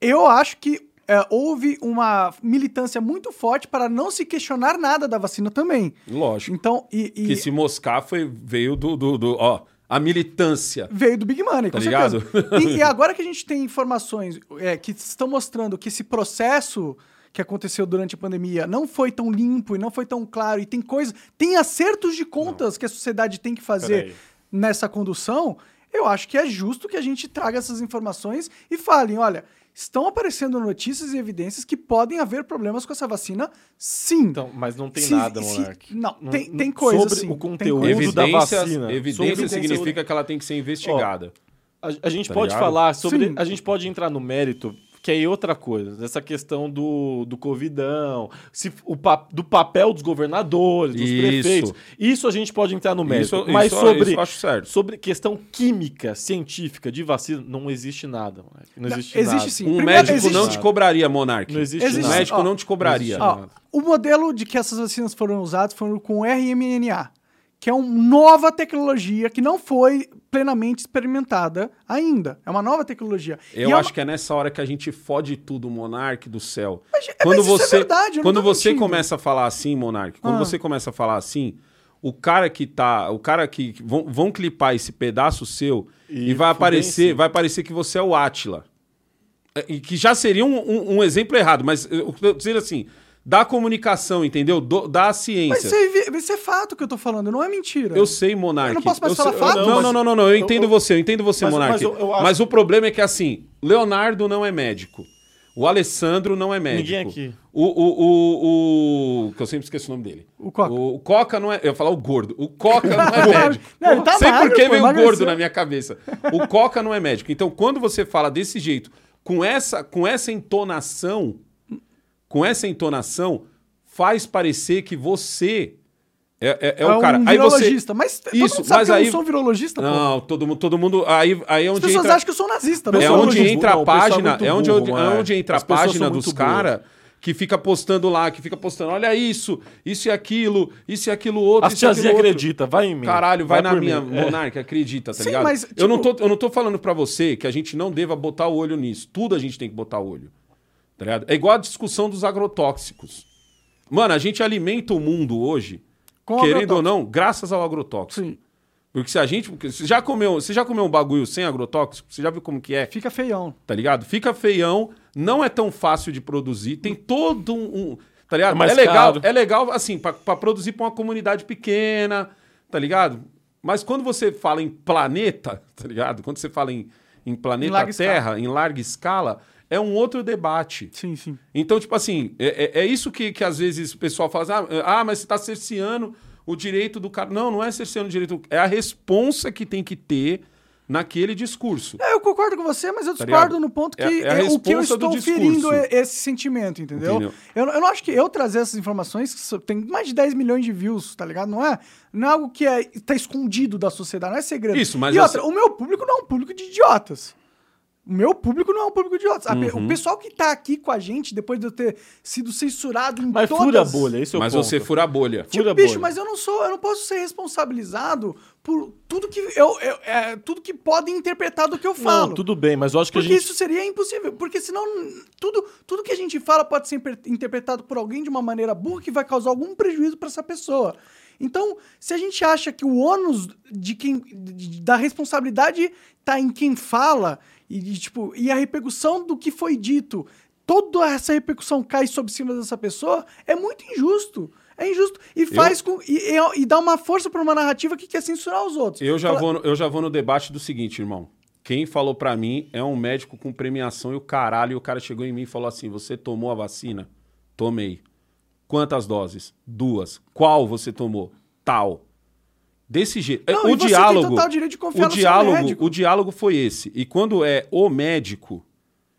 eu acho que é, houve uma militância muito forte para não se questionar nada da vacina também. Lógico. Então, e, e Que se moscar foi, veio do, do, do- Ó, a militância. veio do Big Money, com Tá certeza. ligado? E, e agora que a gente tem informações é, que estão mostrando que esse processo que aconteceu durante a pandemia não foi tão limpo e não foi tão claro, e tem coisas, tem acertos de contas que a sociedade tem que fazer nessa condução, eu acho que é justo que a gente traga essas informações e falem, olha, estão aparecendo notícias e evidências que podem haver problemas com essa vacina, sim. Então, mas não tem Se- nada, se- Monark. não, tem- tem coisa, Sobre sim, o conteúdo coisa. da Evidências, vacina. evidência o significa conteúdo- que ela tem que ser investigada. A, a gente Tá pode ligado? falar sobre. Sim. A gente pode entrar no mérito, que é outra coisa. Essa questão do, do Covidão, se, o, pa- do papel dos governadores, dos Isso. prefeitos. Isso a gente pode entrar no mérito. Isso- Mas isso- sobre, isso eu acho certo. sobre questão química, científica, de vacina, não existe nada. Não existe existe nada. sim. Um Primeiro, médico existe- não te cobraria, Monark. Não existe Existe- Um nada. médico ó, não te cobraria. não existe Ó, o modelo de que essas vacinas foram usadas foram com RMNA, que é uma nova tecnologia que não foi plenamente experimentada ainda. É uma nova tecnologia. Eu E é acho uma- que é nessa hora que a gente fode tudo, Monark do céu. Mas, é, quando mas isso é você, verdade, eu não quando você mentindo. começa a falar assim, Monark, quando Ah. você começa a falar assim, o cara que tá, o cara que vão, vão clipar esse pedaço seu e, E vai aparecer, vai parecer que você é o Átila. É, E que já seria um, um- um exemplo errado, mas eu tô dizendo assim, da comunicação, entendeu? Do- da Mas ciência. isso é, isso é fato que eu tô falando, não é mentira. Eu sei, Monark. Eu não posso mais sei- falar fato? Não, Mas- não, não, não, não, eu entendo eu- você, eu entendo você, mas- Monark. mas eu- eu acho- Mas o problema é que, assim, Leonardo não é médico. O Alessandro não é médico. Ninguém aqui. O, o, o, o- Que eu sempre esqueço o nome dele. O Coca. O, o Coca não é. Eu ia falar o gordo. O Coca não é médico. Não, ele tá Sei magro, por que veio o gordo na minha cabeça. O Coca não é médico. Então, quando você fala desse jeito, com essa, com essa entonação, com essa entonação, faz parecer que você é, é- é o um cara. Aí você. virologista. Mas todo Isso, mundo sabe mas que eu aí- não sou um virologista, pô. Não, todo mundo, todo mundo. Aí, aí é As onde pessoas entra. acham que eu sou nazista, É onde entra a é página, é onde, burro, onde- é Monark. onde entra a As página dos caras que fica postando lá, que fica postando, olha isso, isso e aquilo, isso e aquilo outro, As isso aquilo tiazinhas outro. acredita, vai em mim. Caralho, vai, na por minha, mim. É. Monark, acredita, tá Sim, ligado? mas, eu, não tipo- tô, eu não tô falando pra você que a gente não deva botar o olho nisso. Tudo a gente tem que botar o olho. Tá ligado? É igual a discussão dos agrotóxicos. Mano, a gente alimenta o mundo hoje, Com querendo ou não, graças ao agrotóxico. Sim, Porque se a gente. porque Você já comeu, você já comeu um bagulho sem agrotóxico? Você já viu como que é? fica feião. Tá ligado? Fica feião, não é tão fácil de produzir, tem todo um. um- tá ligado? É mais legal, caro. é legal, assim, pra, pra produzir pra uma comunidade pequena, tá ligado? Mas quando você fala em planeta, tá ligado? Quando você fala em, em planeta Em Terra, em larga escala, é um outro debate. Sim, sim. Então, tipo assim, é, é- é isso que, que às vezes o pessoal fala assim, ah, ah, mas você está cerceando o direito do cara. Não, não é cerceando o direito, é a responsa que tem que ter naquele discurso. É, eu concordo com você, mas eu Tá discordo ligado? no ponto que É- é é o que eu estou ferindo é esse sentimento, entendeu? Entendeu? Eu, eu não acho que eu trazer essas informações, que tem mais de 10 milhões de views, tá ligado? Não é, não é algo que é, tá escondido da sociedade, não é segredo. Isso, mas E outra, sei- o meu público não é um público de idiotas. O meu público não é um público de idiotas. A pe- Uhum. O pessoal que tá aqui com a gente, depois de eu ter sido censurado em Mas todas... fura a bolha, esse é o Mas ponto. você fura a bolha. Tipo, Fura a bicho, bolha. mas eu não sou, eu não posso ser responsabilizado por tudo que eu, eu- é, tudo que podem interpretar do que eu falo. Não, tudo bem, mas eu acho que a Porque gente... isso seria impossível. Porque senão tudo, tudo que a gente fala pode ser interpretado por alguém de uma maneira burra que vai causar algum prejuízo para essa pessoa. Então, se a gente acha que o ônus de quem, de- da responsabilidade tá em quem fala e, tipo, e a repercussão do que foi dito, toda essa repercussão cai sobre cima dessa pessoa, é muito injusto. É injusto. E faz com. E, e- e dá uma força para uma narrativa que quer censurar os outros. Eu já, Fala- vou no, eu já vou no debate do seguinte, irmão. Quem falou pra mim é um médico com premiação e o caralho. E o cara chegou em mim e falou assim: Você tomou a vacina? Tomei. Quantas doses? Duas. Qual você tomou? Tal. Desse jeito. Não, o diálogo. o diálogo, o diálogo foi esse. E quando é o médico,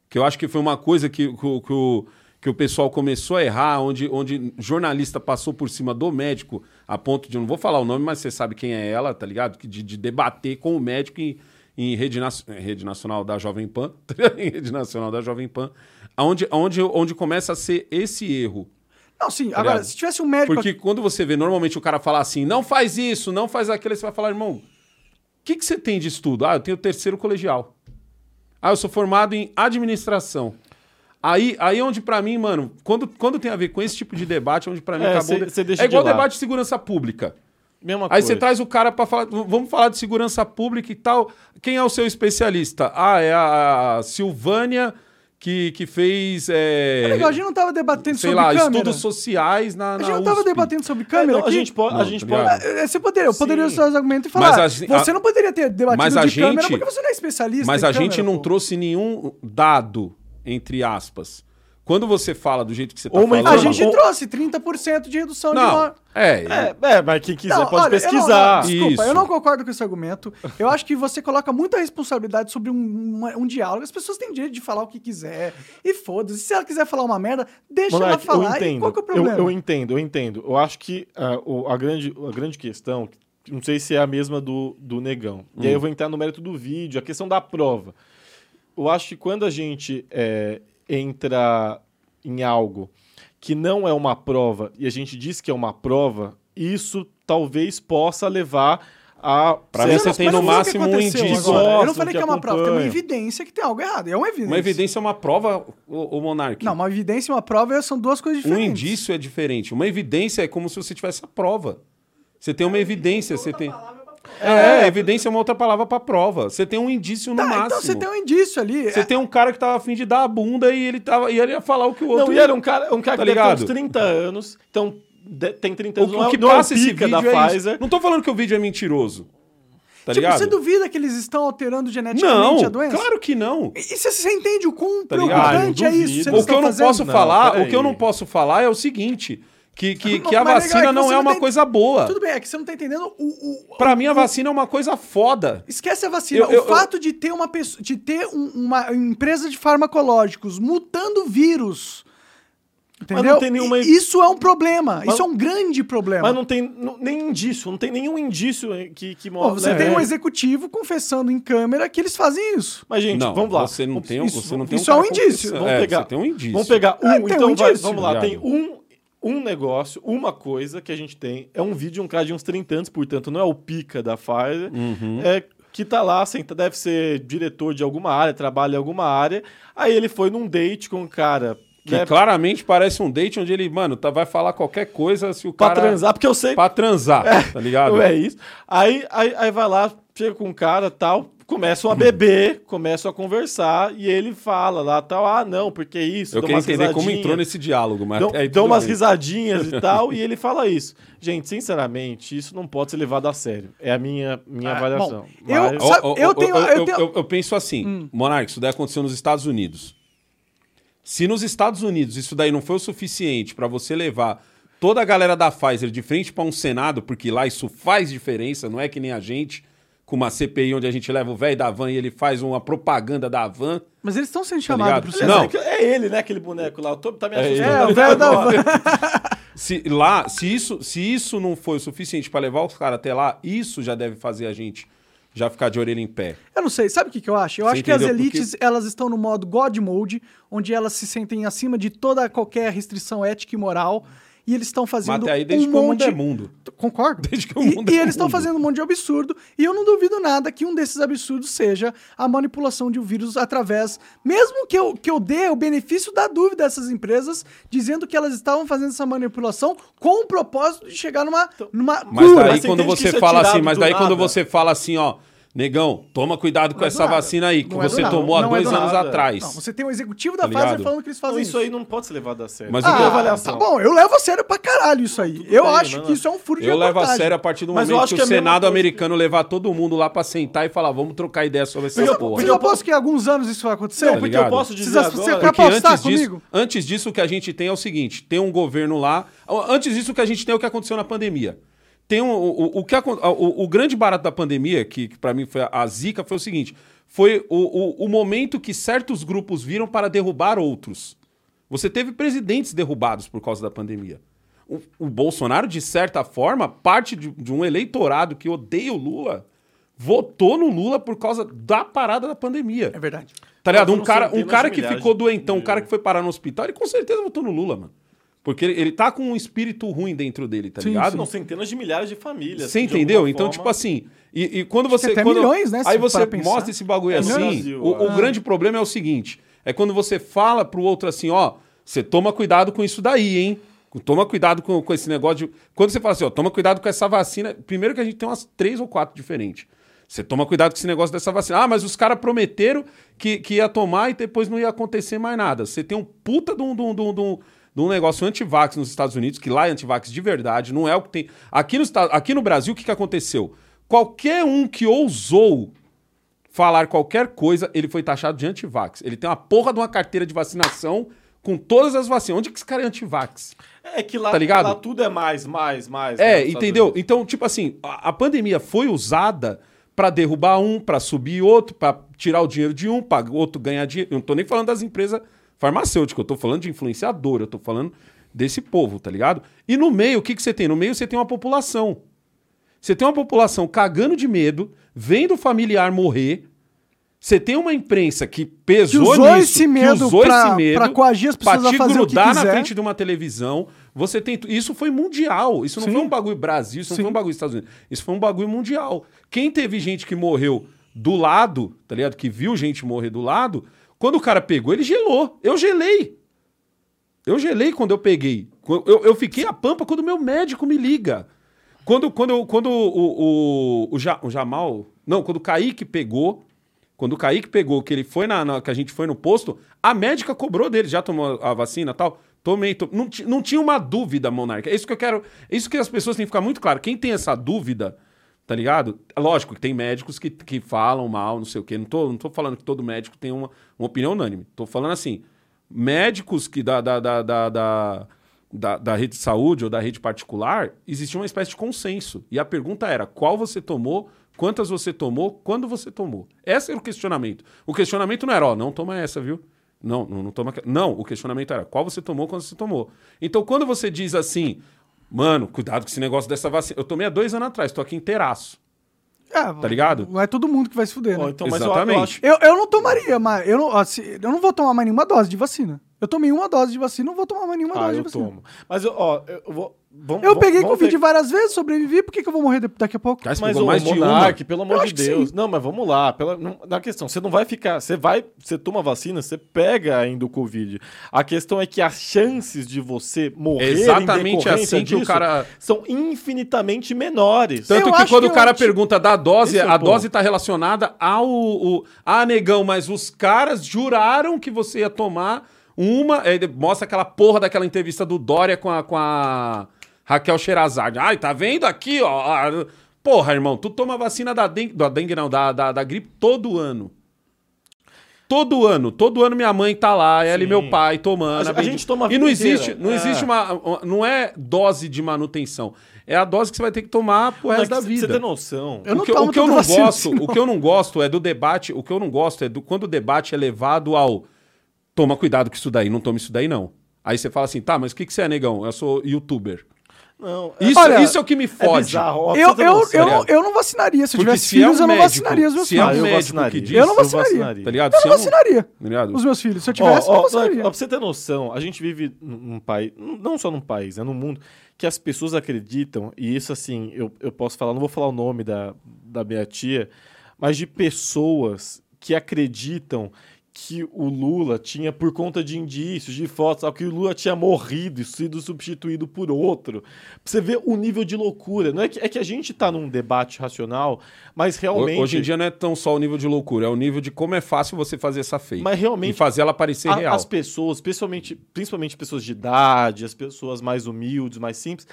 que eu acho que foi uma coisa que, que, o- que o, que o pessoal começou a errar, onde, onde jornalista passou por cima do médico, a ponto de, não vou falar o nome, mas você sabe quem é ela, tá ligado? De, de debater com o médico em, em rede, eh, rede nacional da Jovem Pan, em rede nacional da Jovem Pan, onde, onde, onde começa a ser esse erro. Não, sim. Tá agora, ligado? se tivesse um médico. Porque quando você vê, normalmente o cara fala assim, não faz isso, não faz aquilo, aí você vai falar, irmão, o que, que você tem de estudo? Ah, eu tenho terceiro colegial. Ah, eu sou formado em administração. Aí, aí onde pra mim, mano, quando, quando tem a ver com esse tipo de debate, onde pra mim É, acabou... cê- de- cê deixa é igual de lado. debate de segurança pública. Mesma Aí você traz o cara pra falar, vamos falar de segurança pública e tal. Quem é o seu especialista? Ah, é a Silvânia que, que fez, é, É legal, a gente não tava debatendo sei sobre lá, câmera. estudos sociais na, A na gente não tava USP. debatendo sobre É, câmera não, aqui. a gente pode... Não, a gente tá pode... ligado? É, Você poderia, eu poderia usar os argumentos e Mas falar. a gente- você a- não poderia ter debatido Mas a de câmera gente- porque você não é especialista. Mas em a gente câmera, não pô. trouxe nenhum dado, entre aspas. Quando você fala do jeito que você tá Ou uma falando... A gente Ou- trouxe 30% de redução de Não, morte. é... É, é, mas quem quiser Não, pode olha, eu não- pesquisar. não, desculpa, Isso. eu não concordo com esse argumento. Eu acho que você coloca muita responsabilidade sobre um, uma- um diálogo. As pessoas têm direito de falar o que quiser. E foda-se. Se ela quiser falar uma merda, deixa ela Monark, falar. eu E entendo. qual que é o eu, problema? eu entendo, eu entendo. Eu acho que o- a, grande, a grande questão, não sei se é a mesma do, do negão. E Hum. aí eu vou entrar no mérito do vídeo, a questão da prova. Eu acho que quando a gente é, entra em algo que não é uma prova e a gente diz que é uma prova, isso talvez possa levar a. Pra se mim, você tem no máximo um indício. agora. Eu não falei que, que é uma prova, tem uma acompanham. evidência que tem algo errado. É uma evidência. Uma evidência é uma prova, o, o Monark. Não, uma evidência e uma prova são duas coisas Um diferentes. indício é diferente. Uma evidência é como se você tivesse a prova. Você tem uma evidência, você tem... É, evidência é uma outra palavra pra prova. Você tem um indício no Tá, máximo. então você tem um indício ali. Você tem um cara que tava afim de dar a bunda e ele, tava, e ele ia falar o que o outro... Não, e era um cara, um cara Tá que deve ter ligado? uns 30 anos, então de- tem 30 O, anos, o não é- que não é o passa esse pica vídeo da é Pfizer. isso. Não tô falando que o vídeo é mentiroso. Tá tipo, ligado? você duvida que eles estão alterando geneticamente Não, a doença? claro que não. E e você, você entende o quão Tá preocupante Ah, é isso? se O que eu não fazendo? posso Não, falar, o que eu não posso falar é o seguinte, que, que, que a mas legal, vacina é que não é não uma tem- coisa boa. Tudo bem, é que você não tá entendendo o... o Pra mim a vacina é uma coisa foda. Esquece a vacina. Eu- eu- o fato de ter uma pessoa, de ter um- uma empresa de farmacológicos mutando vírus, entendeu? não tem nenhuma- Isso é um problema. Mas- Isso é um grande problema. Mas não tem não- nem indício, não tem nenhum indício que, que Pô, mostra. você né? tem um É. executivo confessando em câmera que eles fazem isso. Mas, gente, não, vamos lá. Você não tem, um- Isso- você não tem isso é um indício. Vamos É, pegar- Você tem um indício. Vamos pegar um, É, então um vai- vamos lá. Tem um, um negócio, uma coisa que a gente tem. É um vídeo de um cara de uns 30 anos, portanto, não é o pica da Pfizer. Uhum. É, que tá lá, senta, deve ser diretor de alguma área, trabalha em alguma área. Aí ele foi num date com um cara. Que né, claramente parece um date onde ele, mano, tá, vai falar qualquer coisa se o pra cara... transar, porque eu sei. Pra transar, tá ligado? É isso. Aí, aí, aí vai lá, chega com um cara tal, começam a beber, começam a conversar, e ele fala lá tal, ah, não, porque isso. Eu umas entender como risadinhas. entrou nesse diálogo, mas Dão, até aí dão umas bem. risadinhas e tal, e ele fala isso. Gente, sinceramente, isso não pode ser levado a sério. É a minha, minha Ah, avaliação. bom, eu- Mas- Sabe, eu tenho- eu eu, tenho- eu- eu penso assim, Monark, isso daí aconteceu nos Estados Unidos. Se nos Estados Unidos isso daí não foi o suficiente pra você levar toda a galera da Pfizer de frente pra um Senado, porque lá isso faz diferença, não é que nem a gente, com uma CPI onde a gente leva o velho da van e ele faz uma propaganda da van. Mas eles estão sendo Tá chamados ligado? pro Não. Senado. É ele, né? Aquele boneco lá. Eu tô, tá me É ele. assustando. É, o velho da van. Se, lá, se isso, se isso não foi o suficiente pra levar os caras até lá, isso já deve fazer a gente já ficar de orelha em pé. Eu não sei, sabe o que, que eu acho? Eu Você acho que as elites, elas estão no modo God Mode, onde elas se sentem acima de toda qualquer restrição ética e moral, e eles estão Mas fazendo até aí desde um que o mundo monte... é mundo. Concordo. Desde que o E, mundo e é eles estão mundo. fazendo um monte de absurdo, e eu não duvido nada que um desses absurdos seja a manipulação de um vírus através. Mesmo que eu, que eu dê o benefício da dúvida a essas empresas, dizendo que elas estavam fazendo essa manipulação com o propósito de chegar numa, numa Mas cura. daí Mas você quando você isso é fala assim, mas daí quando nada? você fala assim, ó, negão, toma cuidado com Não é essa nada. vacina aí, que Não é do você nada. tomou há Não é dois do anos nada. atrás. Não, você tem o executivo da Tá Pfizer ligado? falando que eles fazem Então, isso. isso aí não pode ser levado a sério. Mas Não o tem que- avaliação. Tá bom, eu levo a sério pra caralho isso aí. eu bem, acho que não- isso é um furo de Eu levo a sério a partir do Mas eu momento que o que é mesma Senado americano levar todo mundo lá pra sentar e falar, vamos trocar ideia sobre essa eu- porra. Porque eu aposto que em alguns anos isso vai acontecer? Não, Tá porque eu posso dizer Você- você agora... Porque apostar antes disso, comigo? antes disso, o que a gente tem é o seguinte: tem um governo lá. Antes disso, o que a gente tem é o que aconteceu na pandemia. Tem um, o, o, que, acon- o, o grande barato da pandemia, que, que para mim foi a, a zica, foi o seguinte: foi o, o, o momento que certos grupos viram para derrubar outros. Você teve presidentes derrubados por causa da pandemia. O, o Bolsonaro, de certa forma, parte de, de um eleitorado que odeia o Lula, votou no Lula por causa da parada da pandemia. É verdade. Tá ligado? Um cara, um cara que ficou doentão, um cara que foi parar no hospital, ele com certeza votou no Lula, mano. Porque ele, ele tá com um espírito ruim dentro dele, tá Sim, ligado? São centenas de milhares de famílias. Você entendeu? Então, forma- tipo assim, e, e quando Acho que você. até quando- milhões, né, Aí você mostra esse bagulho É assim. Brasil, o o ah. grande problema é o seguinte: é quando você fala pro outro assim, ó, você toma cuidado com isso daí, hein? Toma cuidado com, com esse negócio de. Quando você fala assim, ó, toma cuidado com essa vacina. Primeiro que a gente tem umas três ou quatro diferentes. Você toma cuidado com esse negócio dessa vacina. Ah, mas os caras prometeram que, que ia tomar e depois não ia acontecer mais nada. Você tem um puta de um, de um, de um, de um- negócio antivax nos Estados Unidos, que lá é antivax de verdade, não é o que tem. Aqui no, aqui no Brasil, o que, que aconteceu? Qualquer um que ousou falar qualquer coisa, ele foi taxado de antivax. Ele tem uma porra de uma carteira de vacinação com todas as vacinas. Onde que esse cara é antivax? É que lá, Tá ligado? lá tudo é mais, mais, mais. É, né, entendeu? Então, tipo assim, a, a pandemia foi usada pra derrubar um, pra subir outro, pra tirar o dinheiro de um, pra outro ganhar dinheiro. Eu não tô nem falando das empresas farmacêuticas, eu tô falando de influenciador, eu tô falando desse povo, tá ligado? E no meio, o que, que você tem? No meio você tem uma população. Você tem uma população cagando de medo, vendo o familiar morrer. Você tem uma imprensa que pesou Que usou nisso, esse medo que usou pra- esse medo pra coagir as pessoas pra a te fazer grudar na frente de uma televisão. Você tem isso foi mundial. Isso não Sim. foi um bagulho Brasil, isso Sim. não foi um bagulho Estados Unidos. Isso foi um bagulho mundial. Quem teve gente que morreu do lado, tá ligado? Que viu gente morrer do lado, quando o cara pegou, ele gelou. Eu gelei. Eu gelei quando eu peguei. Eu, eu- fiquei a pampa quando meu médico me liga. Quando, quando, quando o, o, o, Ja- o Jamal. Não, quando o Kaique pegou. Quando o Kaique pegou, que ele foi na, na- que a gente foi no posto, a médica cobrou dele. Já tomou a vacina tal? Tomei. to- Não, não tinha uma dúvida, Monarca. É isso que eu quero. É isso que as pessoas têm que ficar muito claro. Quem tem essa dúvida, tá ligado? Lógico que tem médicos que, que falam mal, não sei o quê. Não tô, não tô falando que todo médico tem uma, uma opinião unânime. Tô falando assim médicos que da, da, da, da, da, da- da rede de saúde ou da rede particular, existia uma espécie de consenso. E a pergunta era: qual você tomou, quantas você tomou, quando você tomou? Esse era o questionamento. O questionamento não era, ó, não toma essa, viu? Não, não, não toma. Não, o questionamento era qual você tomou, quando você tomou. Então, quando você diz assim, mano, cuidado com esse negócio dessa vacina. Eu tomei há dois anos atrás, tô aqui inteiraço. É, Tá ligado? Não é todo mundo que vai se fuder, né? então, mas eu- eu Exatamente. Eu, eu não tomaria, mas eu não, assim, eu não vou tomar mais nenhuma dose de vacina. Eu tomei uma dose de vacina, não vou tomar mais nenhuma Ah, dose de vacina. tomo. Mas, ó, eu vou... Vamos, Eu peguei vamos Covid ver- várias vezes, sobrevivi, por que, que eu vou morrer daqui a pouco? Cara, Mas o mais de uma. Monark, pelo amor Eu de Deus. Não, mas vamos lá. Pela, não- na questão, você não vai ficar. Você vai. Você toma vacina, você pega ainda o Covid. A questão é que as chances de você morrer. Exatamente em assim que o disso cara- São infinitamente menores. Tanto Eu que quando que o cara eu- pergunta da dose, Esse o a dose tá relacionada ao. O, ah, negão, mas os caras juraram que você ia tomar uma. mostra aquela porra daquela entrevista do Dória com a, com a Raquel Sherazade. Ai, tá vendo aqui, ó. ah, Porra, irmão, tu toma vacina da dengue. Da dengue não, da, da, da gripe todo ano. todo ano, todo ano minha mãe tá lá, ela e meu pai tomando. A- a gente toma a E não existe, não É. existe uma, uma- não é dose de manutenção. É a dose que você vai ter que tomar pro Não, é resto da Você vida. tem noção. Eu não o que, o tomo que eu não vacina gosto, não. o que eu não gosto é do debate, o que eu não gosto é do quando o debate é levado ao toma cuidado com isso daí, não tome isso daí não. Aí você fala assim, tá, mas o que, que você é, negão? Eu sou youtuber. Não, Isso, Olha, isso é o que me fode. bizarro, ó, pra Eu, eu, eu, ligado? eu não vacinaria. Se eu Porque tivesse se é filhos, um eu não médico, vacinaria os meus se é um filhos. eu médico vacinaria. que diz, Eu não vacinaria. tá ligado? Eu Se não é vacinaria tá ligado? os meus filhos. Se eu tivesse, eu não ó, ó, vacinaria. pra você ter noção, a gente vive num num país, não só num país, é num mundo que as pessoas acreditam, e isso assim, eu, eu posso falar, não vou falar o nome da, da minha tia, mas de pessoas que acreditam que o Lula tinha, por conta de indícios, de fotos, que o Lula tinha morrido e sido substituído por outro. Pra você ver o nível de loucura. Não é que, é que a gente tá num debate racional, mas realmente. Hoje em dia não é tão só o nível de loucura, é o nível de como é fácil você fazer essa fake. Mas realmente E fazer ela parecer A- real. As pessoas, principalmente, principalmente pessoas de idade, as pessoas mais humildes, mais simples,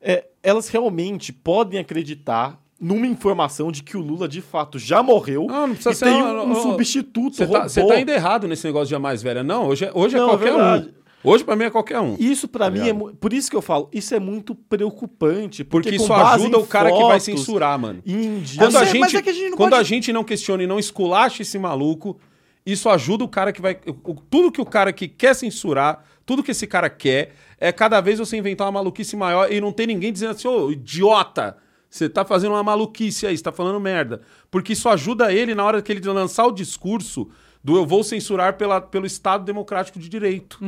é, elas realmente podem acreditar numa informação de que o Lula de fato já morreu Não, não precisa e ser- tem não, um, não, substituto Você tá, tá indo errado nesse negócio de a mais velha. Não, hoje é, hoje é Não, é qualquer verdade. um. Hoje pra mim é qualquer um. Isso pra Tá mim é por isso que eu falo, isso é muito preocupante, Porque com isso ajuda o cara que vai fotos, censurar, mano. em indícios. Quando, a sei, gente, mas é que a gente não quando pode- a gente não questiona e não esculacha esse maluco, isso ajuda o cara que vai. o- tudo que o cara que quer censurar, tudo que esse cara quer, é cada vez você inventar uma maluquice maior e não ter ninguém dizendo assim, ô, idiota! Você tá fazendo uma maluquice aí, você tá falando merda. Porque isso ajuda ele na hora que ele lançar o discurso do eu vou censurar pela, pelo Estado Democrático de Direito.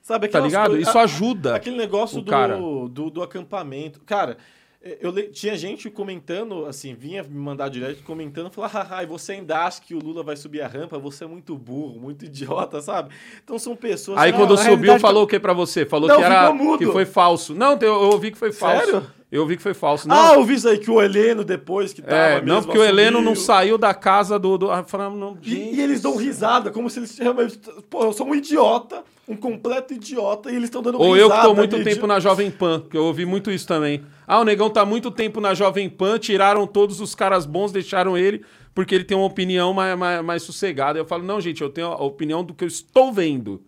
Sabe Tá ligado? coisas- Isso a- ajuda Aquele negócio do, cara. do, do acampamento. Cara, eh, eu tinha gente comentando, assim, vinha me mandar direto comentando, falar, haha, e você ainda acha que o Lula vai subir a rampa? Você é muito burro, muito idiota, sabe? Então são pessoas. Aí quando subiu, realidade- falou o que pra você? Falou Não, que era que foi falso. Não, eu ouvi que foi falso. Sério? Eu ouvi que foi falso. Não, Ah, eu vi isso aí, que o Heleno depois que tava é, não porque o Heleno não assumiu. saiu da casa do. do ah, falando, não, E, e eles dão risada, como se eles realmente. Pô, eu sou um idiota, um completo idiota, e eles estão dando Ou risada. eu que tô muito tempo na Jovem Pan, que eu ouvi muito isso também. Ah, o negão tá muito tempo na Jovem Pan, tiraram todos os caras bons, deixaram ele, porque ele tem uma opinião mais, mais, mais sossegada. Eu falo, não, gente, eu tenho a opinião do que eu estou vendo.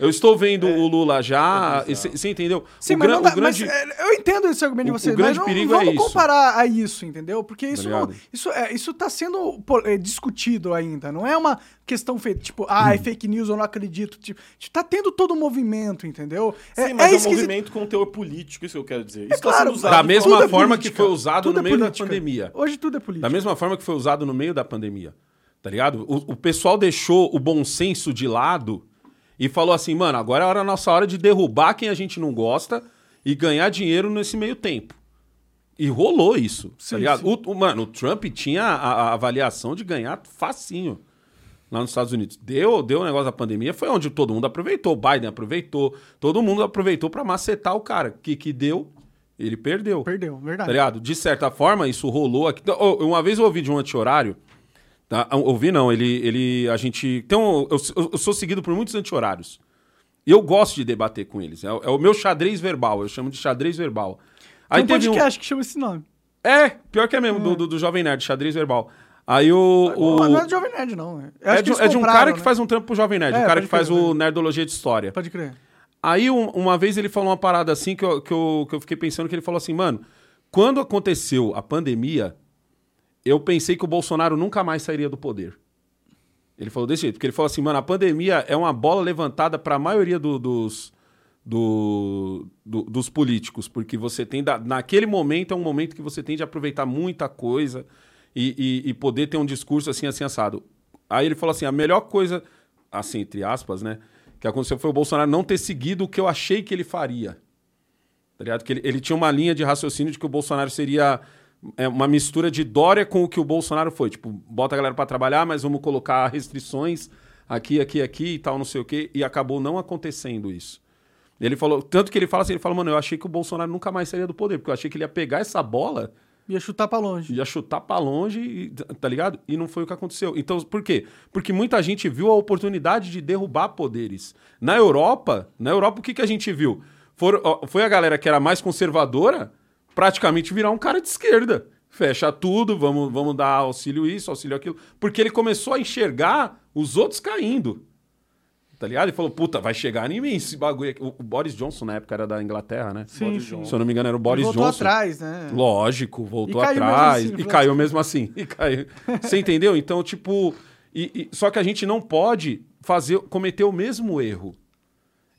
Eu estou vendo o Lula já. Você entendeu? Sim, o mas, não dá- o grande... mas, é, eu entendo esse argumento de o- o vocês, grande mas não, perigo vamos é isso. comparar a isso, entendeu? Porque isso, não, ligado? isso, é, isso tá sendo é, discutido ainda, não é uma questão feita, tipo, ah, é Hum. fake news, eu não acredito. Tipo, tá tendo todo um movimento, entendeu? Sim, mas é, um esquisito. movimento com teor político, isso que eu quero dizer. Isso É tá claro, sendo usado Da mesma é forma política. que foi usado Tudo no é meio da pandemia. Hoje tudo é política. Da mesma forma que foi usado no meio da pandemia. Tá ligado? O, o pessoal deixou o bom senso de lado e falou assim, mano, agora é a nossa hora de derrubar quem a gente não gosta e ganhar dinheiro nesse meio tempo. E rolou isso, Sim, tá ligado? O, o- mano, o Trump tinha a, a avaliação de ganhar facinho lá nos Estados Unidos. Deu, deu o negócio da pandemia, foi onde todo mundo aproveitou. O Biden aproveitou, todo mundo aproveitou pra macetar o cara. Que que deu? Ele perdeu. Perdeu, Tá verdade. ligado? De certa forma, isso rolou aqui. Uma vez eu ouvi de um anti-horário. Tá? Ouvi não, ele. ele a gente. Tem um, eu, eu sou seguido por muitos anti-horários. E eu gosto de debater com eles. É, o- é o meu xadrez verbal, eu chamo de xadrez verbal. Aí Tem um teve um. podcast que chama esse nome. É, pior que é mesmo, do, do, do Jovem Nerd, xadrez verbal. Aí o. o... Não, é do Jovem Nerd, não. Eu É de, que é de um cara que né? faz um trampo pro Jovem Nerd, É, o cara que faz crer, o Nerdologia de História. Pode crer. Aí, um- uma vez ele falou uma parada assim que eu, que, eu, que eu fiquei pensando que ele falou assim, mano, quando aconteceu a pandemia, eu pensei que o Bolsonaro nunca mais sairia do poder. Ele falou desse jeito, porque ele falou assim, mano, a pandemia é uma bola levantada para a maioria do- dos, do- do- dos políticos, porque você tem, da- naquele momento, é um momento que você tem de aproveitar muita coisa e, e- e poder ter um discurso assim, assim, assado. Aí ele falou assim, a melhor coisa, assim, entre aspas, né, que aconteceu foi o Bolsonaro não ter seguido o que eu achei que ele faria. Tá ligado? Que ele, ele tinha uma linha de raciocínio de que o Bolsonaro seria é, uma mistura de Dória com o que o Bolsonaro foi. Tipo, bota a galera pra trabalhar, mas vamos colocar restrições aqui, aqui, aqui e tal, não sei o quê. E acabou não acontecendo isso. Ele falou, tanto que ele fala assim, ele fala, mano, eu achei que o Bolsonaro nunca mais sairia do poder, porque eu achei que ele ia pegar essa bola Ia chutar pra longe. ia chutar pra longe, e- tá ligado? E não foi o que aconteceu. Então, por quê? Porque muita gente viu a oportunidade de derrubar poderes. Na Europa, na Europa o que, que a gente viu? For- foi a galera que era mais conservadora praticamente virar um cara de esquerda. Fecha tudo, vamos, vamos dar auxílio isso, auxílio aquilo. Porque ele começou a enxergar os outros caindo. Tá ligado? Ele falou, puta, vai chegar em mim esse bagulho aqui. O, o Boris Johnson, na época, era da Inglaterra, né? Sim, sim. Se eu não me engano, era o Boris voltou Johnson. atrás, né? Lógico, voltou E atrás. assim, e falou caiu mesmo assim. E caiu. Você entendeu? Então, tipo. e- e- só que a gente não pode fazer, cometer o mesmo erro.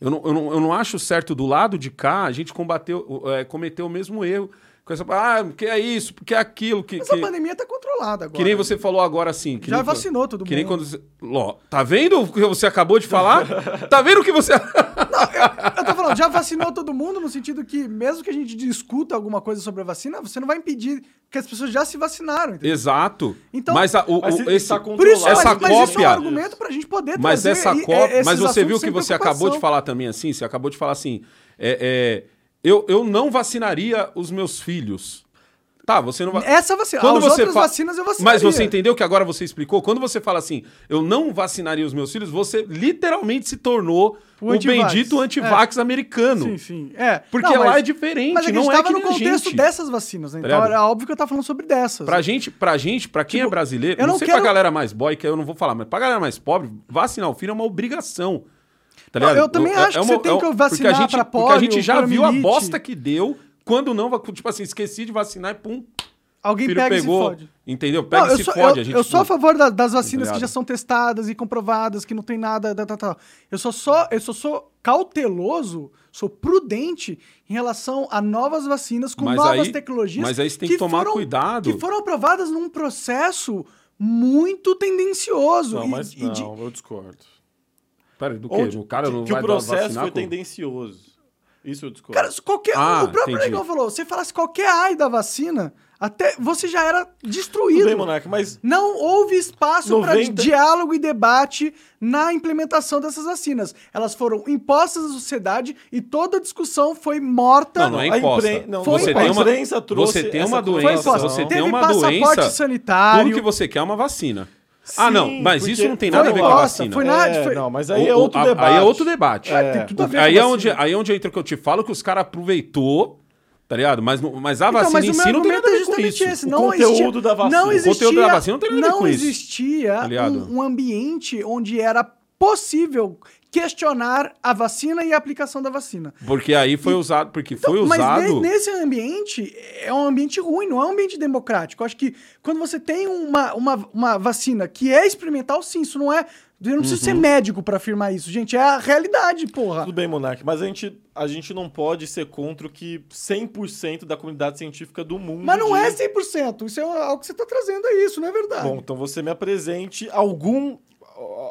Eu não, eu, não, eu não acho certo do lado de cá a gente combateu, é, cometer o mesmo erro. Com essa, ah, porque é isso, porque é aquilo. Que, Mas que, a pandemia tá controlada agora. que nem você falou agora assim. Que Já nem- vacinou todo Que nem mundo. quando Ló, tá vendo o que você acabou de falar? tá vendo o que você. Eu tô já vacinou todo mundo no sentido que, mesmo que a gente discuta alguma coisa sobre a vacina, você não vai impedir que as pessoas já se vacinaram. entendeu? Exato. Então- mas a- o, Mas esse, tá Por isso, essa mas, mas isso é um cópia- argumento pra gente poder Mas trazer essa Copa. esses Mas você viu que você acabou de falar também assim? Você acabou de falar assim. é, é, eu, eu não vacinaria os meus filhos. Tá, você não vai. Essa vacina. Quando você outras fa- vacinas eu vacinaria. Mas você entendeu que agora você explicou? Quando você fala assim, eu não vacinaria os meus filhos, você literalmente se tornou O o, antivax. bendito antivax americano. Sim, sim. É. Porque Não, lá mas- é diferente, Mas é não a gente é que no contexto gente. dessas vacinas, né? Então era óbvio que eu tava falando sobre dessas. Pra gente, pra gente, pra quem é brasileiro, Tipo, eu não, não sei quero- pra galera mais boy, que eu não vou falar, mas pra galera mais pobre, vacinar o filho é uma obrigação. Tá ligado? eu também É- acho é que você tem é um- que vacinar a gente, pra Porque a gente já viu a bosta que deu quando não, tipo assim, esqueci de vacinar e pum, Alguém pega pegou. e se fode. Entendeu? Pega Não, e eu se sou, fode. eu, a gente eu sou a favor da- das vacinas Tá que já são testadas e comprovadas, que não tem nada, tal, tal, tal. Eu só, só, eu só sou cauteloso, sou prudente em relação a novas vacinas com Mas novas aí- tecnologias. mas aí você tem que tomar foram- cuidado. Que foram aprovadas num processo muito tendencioso. Não, e- mas e de- não, eu discordo. Pera, do quê? Onde- o cara que, não que vai o processo foi com- tendencioso. Isso eu discordo. Cara, se qualquer, Ah, o próprio entendi. Negão falou, se falasse qualquer ai da vacina, até você já era destruído. Tudo bem, Monark, mas Não houve espaço para 90 diálogo e debate na implementação dessas vacinas. Elas foram impostas à sociedade e toda a discussão foi morta. Não, não é a imposta. impren- não, você foi tem a uma, imprensa trouxe você tem uma foi doença, imposta. você Teve tem uma passaporte doença. sanitário. Tudo que você quer é uma vacina. Ah, não, Sim, mas isso não tem nada a ver com a vacina. foi na- É, foi- não, mas aí é O- o- outro a- debate. Aí é outro debate. É. Tem tudo a ver aí, com é vacina. onde, aí é onde entra o que eu te falo, que os caras aproveitou, tá ligado? Mas, não- mas a Então, vacina mas em o si não tem argumento nada a é ver com isso. esse. O não conteúdo existia, da vacina. Não O existia, conteúdo da vacina não tem nada a ver não com isso. existia Tá um, um ambiente onde era possível questionar a vacina e a aplicação da vacina. Porque aí foi usado, porque foi Então, Mas usado... ne- nesse ambiente, é um ambiente ruim, não é um ambiente democrático. Eu acho que quando você tem uma, uma, uma vacina que é experimental, sim, isso não é. Eu não preciso Uhum. ser médico pra afirmar isso, gente. É a realidade, porra. Tudo bem, Monark, mas a gente, a gente não pode ser contra o que 100% da comunidade científica do mundo. Mas não é diz. 100%. Isso é algo que você tá trazendo, é isso, não é verdade. Bom, então você me apresente algum.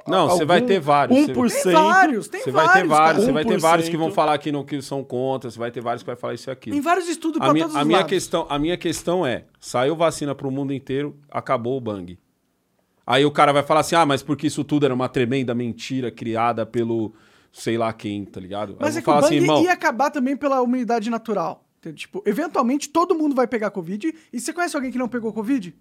Não, você vai ter vários. 1%. tem vários, tem Você vários. vai ter vários, você vai ter vários que 1%. vão falar que, não, que são contra, você vai ter vários que vai falar isso e aquilo. Tem vários estudos A pra minha, todos a, os minha lados. questão, a minha questão é: saiu vacina pro mundo inteiro, acabou o bang. Aí o cara vai falar assim: ah, mas porque isso tudo era uma tremenda mentira criada pelo sei lá quem, tá ligado? Mas é que o falar bang assim, irmão. ia acabar também pela imunidade natural. Tipo, eventualmente todo mundo vai pegar Covid. E você conhece alguém que não pegou Covid?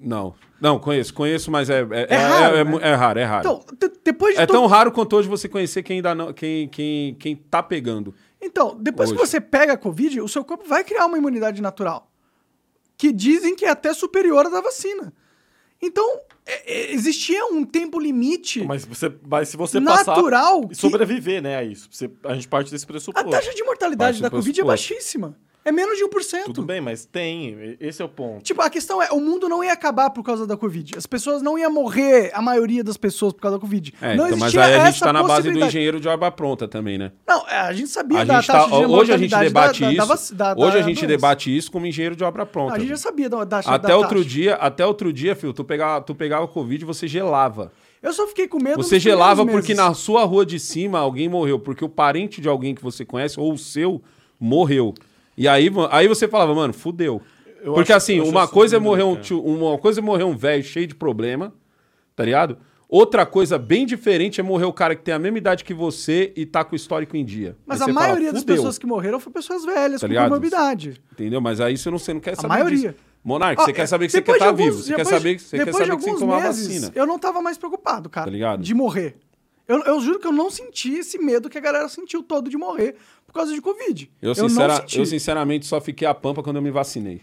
Não, não, conheço, conheço, mas é, é, É raro, é, né? mu- é raro, é raro. Então, depois de é todo- tão raro quanto hoje você conhecer quem, ainda não, quem, quem, quem tá pegando. Então, depois que Hoje. você pega a Covid, o seu corpo vai criar uma imunidade natural. Que dizem que é até superior à da vacina. Então, é- é- existia um tempo limite Mas, você, mas se você natural. passar que e sobreviver, né, a isso. Você, a gente parte desse a pressuposto. taxa de mortalidade Parte da Covid é baixíssima. É menos de 1%. Tudo bem, mas tem. Esse é o ponto. Tipo, a questão é, o mundo não ia acabar por causa da Covid. As pessoas não iam morrer, a maioria das pessoas, por causa da Covid. É, não então, mas aí a gente essa tá na base do engenheiro de obra pronta também, né? Não, é, a gente sabia A da gente taxa tá, de hoje a gente debate da- isso. da da- hoje a gente doença. debate isso como engenheiro de obra pronta. A gente já sabia da, da, Até da outro taxa. dia, até outro dia, filho, tu pegava, tu pegava Covid e você gelava. Eu só fiquei com medo Você gelava porque na sua rua de cima alguém morreu, porque o parente de alguém que você conhece ou o seu morreu. E aí, aí você falava, mano, fudeu. Eu porque acho- assim, uma coisa é morrer um cara. tio, uma coisa é morrer um velho cheio de problema, tá ligado? Outra coisa bem diferente é morrer o cara que tem a mesma idade que você e tá com o histórico em dia. Mas Aí a você fala, maioria das pessoas que morreram foram pessoas velhas, Tá com ligado? comorbidade. Entendeu? Mas aí você não, você não quer saber maioria. disso. Monark, Ó, você quer saber que você quer depois de estar alguns- vivo. Você quer saber, você quer saber que você tomar meses, vacina. Eu não tava mais preocupado, cara. Tá ligado? De morrer. Eu, eu juro que eu não senti esse medo que a galera sentiu todo de morrer por causa de Covid. Eu, não sincera- eu, sinceramente, só fiquei a pampa quando eu me vacinei.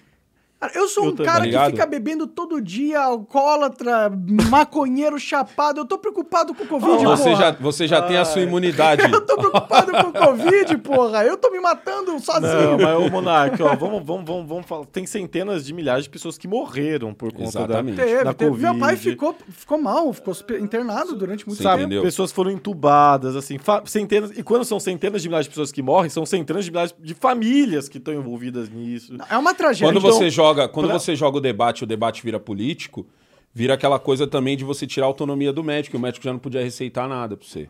Cara, eu sou Eu um tô- cara tá que fica bebendo todo dia, alcoólatra, maconheiro, chapado. Eu tô preocupado com o Covid, Você porra. já, você já tem a sua imunidade. Eu tô preocupado com o Covid, porra. Eu tô me matando sozinho. Não, mas o Monark, ó, vamos, vamos, vamos, vamos falar. Tem centenas de milhares de pessoas que morreram por conta Exatamente. da, Teve, da teve. Covid. Meu pai ficou, ficou mal, ficou internado durante muito Sim, tempo. Entendeu? pessoas foram entubadas, assim, centenas. E quando são centenas de milhares de pessoas que morrem, são centenas de milhares de famílias que estão envolvidas nisso. É uma tragédia. Quando Então, você joga, quando pra- você joga o debate, o debate vira político, vira aquela coisa também de você tirar a autonomia do médico, e o médico já não podia receitar nada pra você.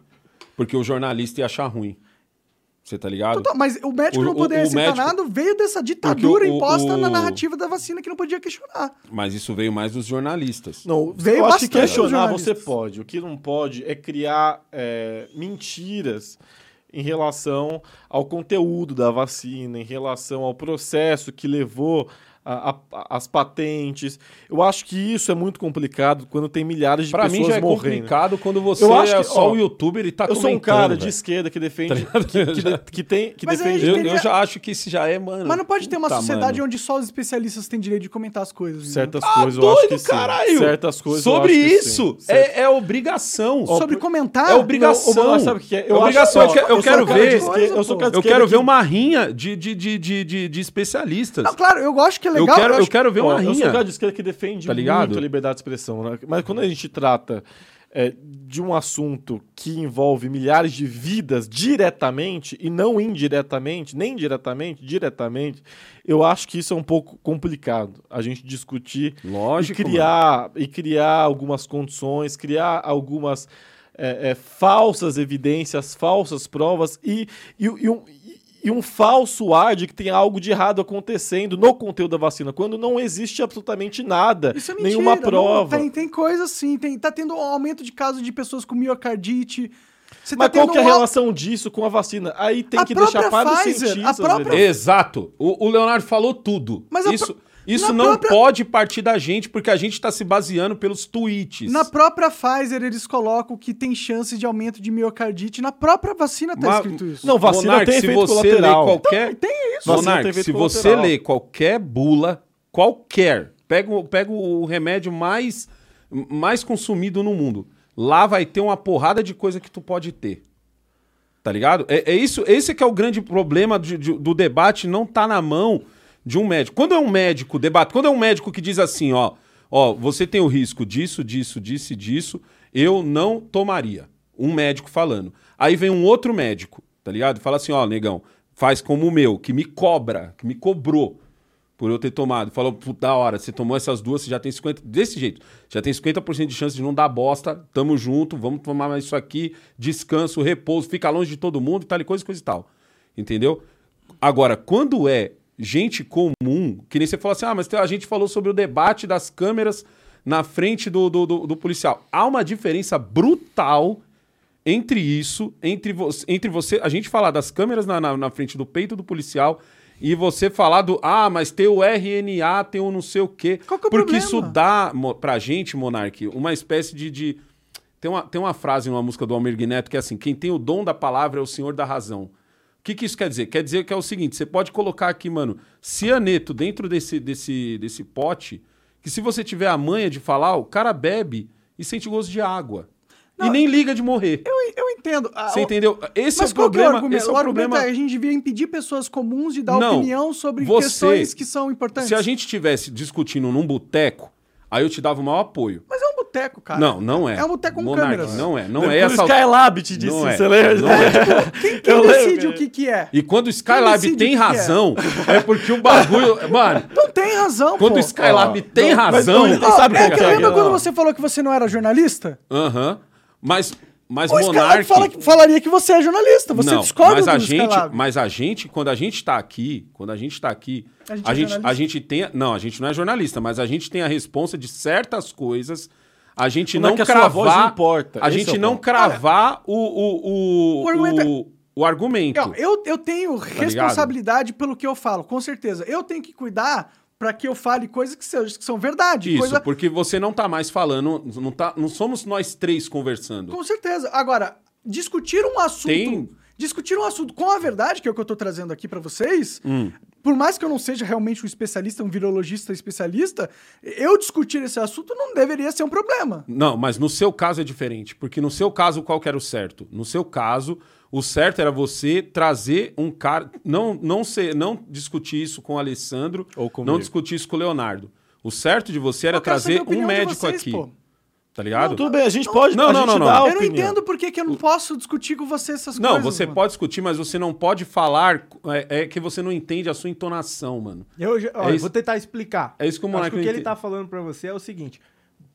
Porque o jornalista ia achar ruim. Você tá ligado? Total, Mas o médico O- não poder receitar médico- nada veio dessa ditadura o- o- imposta na o- narrativa da vacina que não podia questionar. Mas isso veio mais dos jornalistas. Não, Veio eu acho que bastante dos questionar você pode. O que não pode é criar é, mentiras em relação ao conteúdo da vacina, em relação ao processo que levou a- a- as patentes. Eu acho que isso é muito complicado quando tem milhares de Pra pessoas mim já é morrendo. complicado quando você Eu acho é que, só ó, o youtuber e tá eu sou um comentando, cara de velho. esquerda que defende, Tá que, que, de- que tem, que Mas defende. Eu, tem eu já acho que isso já é, mano. Mas não pode ter uma sociedade mano. onde só os especialistas têm direito de comentar as coisas. entendeu? Certas Ah, coisas eu acho que doido, sim. caralho! Certas coisas eu Sobre isso, é, é obrigação. Sobre comentar. É obrigação. Não, Monark sabe o que é? Eu obrigação. acho- eu, eu eu quero de ver. eu de eu quero ver uma rinha de, de, de, de, de, de- de especialistas. Não, claro, eu gosto que é eu, legal. quero, eu acho- quero ver Ó, uma Eu sou um rinha. de esquerda que defende Tá muito a liberdade de expressão, né? Mas quando a gente trata é, de um assunto que envolve milhares de vidas diretamente e não indiretamente, nem diretamente, diretamente, eu acho que isso é um pouco complicado. A gente discutir Lógico, e criar e criar algumas condições, criar algumas é, é, falsas evidências, falsas provas e, e, e um, e um falso ar de que tem algo de errado acontecendo no conteúdo da vacina, quando não existe absolutamente nada, Isso é mentira. nenhuma não, prova. tem, tem coisa assim, tem, tá tendo um aumento de casos de pessoas com miocardite. Você Mas tá qual que é a um relação disso com a vacina? Aí tem A que deixar para os Pfizer, a cientistas. própria-. Exato. O, o Leonardo falou tudo. Mas a isso pró- isso na não própria- pode partir da gente, porque a gente tá se baseando pelos tweets. Na própria Pfizer, eles colocam que tem chances de aumento de miocardite. Na própria vacina tá Mas- escrito isso. Não, vacina Monark, tem se efeito você colateral. ler qualquer... Tem isso. Monark, se você ler qualquer bula, qualquer, pega, o- pega o remédio mais, mais consumido no mundo. Lá vai ter uma porrada de coisa que tu pode ter. Tá ligado? É, é isso, esse que é o grande problema de- de- do debate, não tá na mão de um médico. Quando é um médico debate, quando é um médico que diz assim, ó, ó, você tem o risco disso, disso, disso e disso, eu não tomaria. Um médico falando. Aí vem um outro médico, tá ligado? Fala assim, ó, negão, faz como o meu, que me cobra, que me cobrou por eu ter tomado. Falou, puta hora, você tomou essas duas, você já tem 50%, desse jeito, já tem 50% de chance de não dar bosta, tamo junto, vamos tomar mais isso aqui, descanso, repouso, fica longe de todo mundo, tal e coisa, coisa e tal. Entendeu? Agora, quando é gente comum, que nem você falou assim, ah, mas a gente falou sobre o debate das câmeras na frente do, do, do- do policial. Há uma diferença brutal entre isso, entre você, entre você, a gente falar das câmeras na, na, na frente do peito do policial e você falar do, ah, mas tem o RNA, tem o não sei o quê. Qual que é o porque problema? isso dá pra gente, Monark, uma espécie de. de- Tem, uma, tem uma frase numa música do Almir Neto que é assim: quem tem o dom da palavra é o senhor da razão. O que, que isso quer dizer? Quer dizer que é o seguinte: você pode colocar aqui, mano, cianeto dentro desse, desse, desse pote, que se você tiver a manha de falar, o cara bebe e sente gosto de água. e nem liga de morrer. Eu, eu entendo. Ah, Você entendeu? Esse é o é o problema. argumento? esse é o o problema. é a gente devia impedir pessoas comuns de dar Não, opinião sobre você- questões que são importantes. Se a gente estivesse discutindo num boteco, aí eu te dava o maior apoio. Mas é um boteco, cara. Não, não é. É um boteco com Monark, câmeras. Não é, não é essa. o Skylab te disse, Não é. você lembra? Não é. Quem, quem Eu lembro, decide cara. o que, que é? E quando o Skylab tem é? razão, é porque o bagulho. Mano, Não tem razão, quando pô. o Skylab Ó, tem não, mas razão. não, Ó, sabe é que que é? lembra Não. quando você falou que você não era jornalista? Aham. Mas, mas O Monark. fala que- falaria que você é jornalista. Você não, discorda mas a do gente, Skylab. mas a gente, quando a gente tá aqui, quando a gente tá aqui, A gente a é gente, a gente tem, não, a gente não é jornalista, mas a gente tem a responsa de certas coisas. A gente Como é não que a sua cravar, importa? a Esse gente é o não ponto. cravar o o, o, O argumento é- o, o argumento. Não, eu, eu tenho Tá responsabilidade pelo que eu falo, com certeza. Eu tenho que cuidar pra que eu fale coisas que, sejam, que são verdade. Isso, coisa... porque você não tá mais falando, não, tá, não somos nós três conversando. Com certeza. Agora, discutir um assunto. Tem- Discutir um assunto com a verdade, que é o que eu tô trazendo aqui pra vocês. Hum. Por mais que eu não seja realmente um especialista, um virologista especialista, eu discutir esse assunto não deveria ser um problema. Não, mas no seu caso é diferente, porque no seu caso qual que era o certo? No seu caso, o certo era você trazer um cara, não não ser, não discutir isso com o Alessandro, Ou comigo. não discutir isso com o Leonardo. O certo de você era trazer um médico vocês, aqui. pô. Tá ligado? Não, tudo bem, a gente pode. Não, a não, gente não, não. dá a Eu não entendo por que, que eu não posso discutir com você essas Não, coisas. você mano. pode discutir, mas você não pode falar. É, é que você não entende a sua entonação, mano. Eu, já- ó, É eu vou tentar explicar. é isso que o Acho Monark que o não que ele tá falando pra você é o seguinte.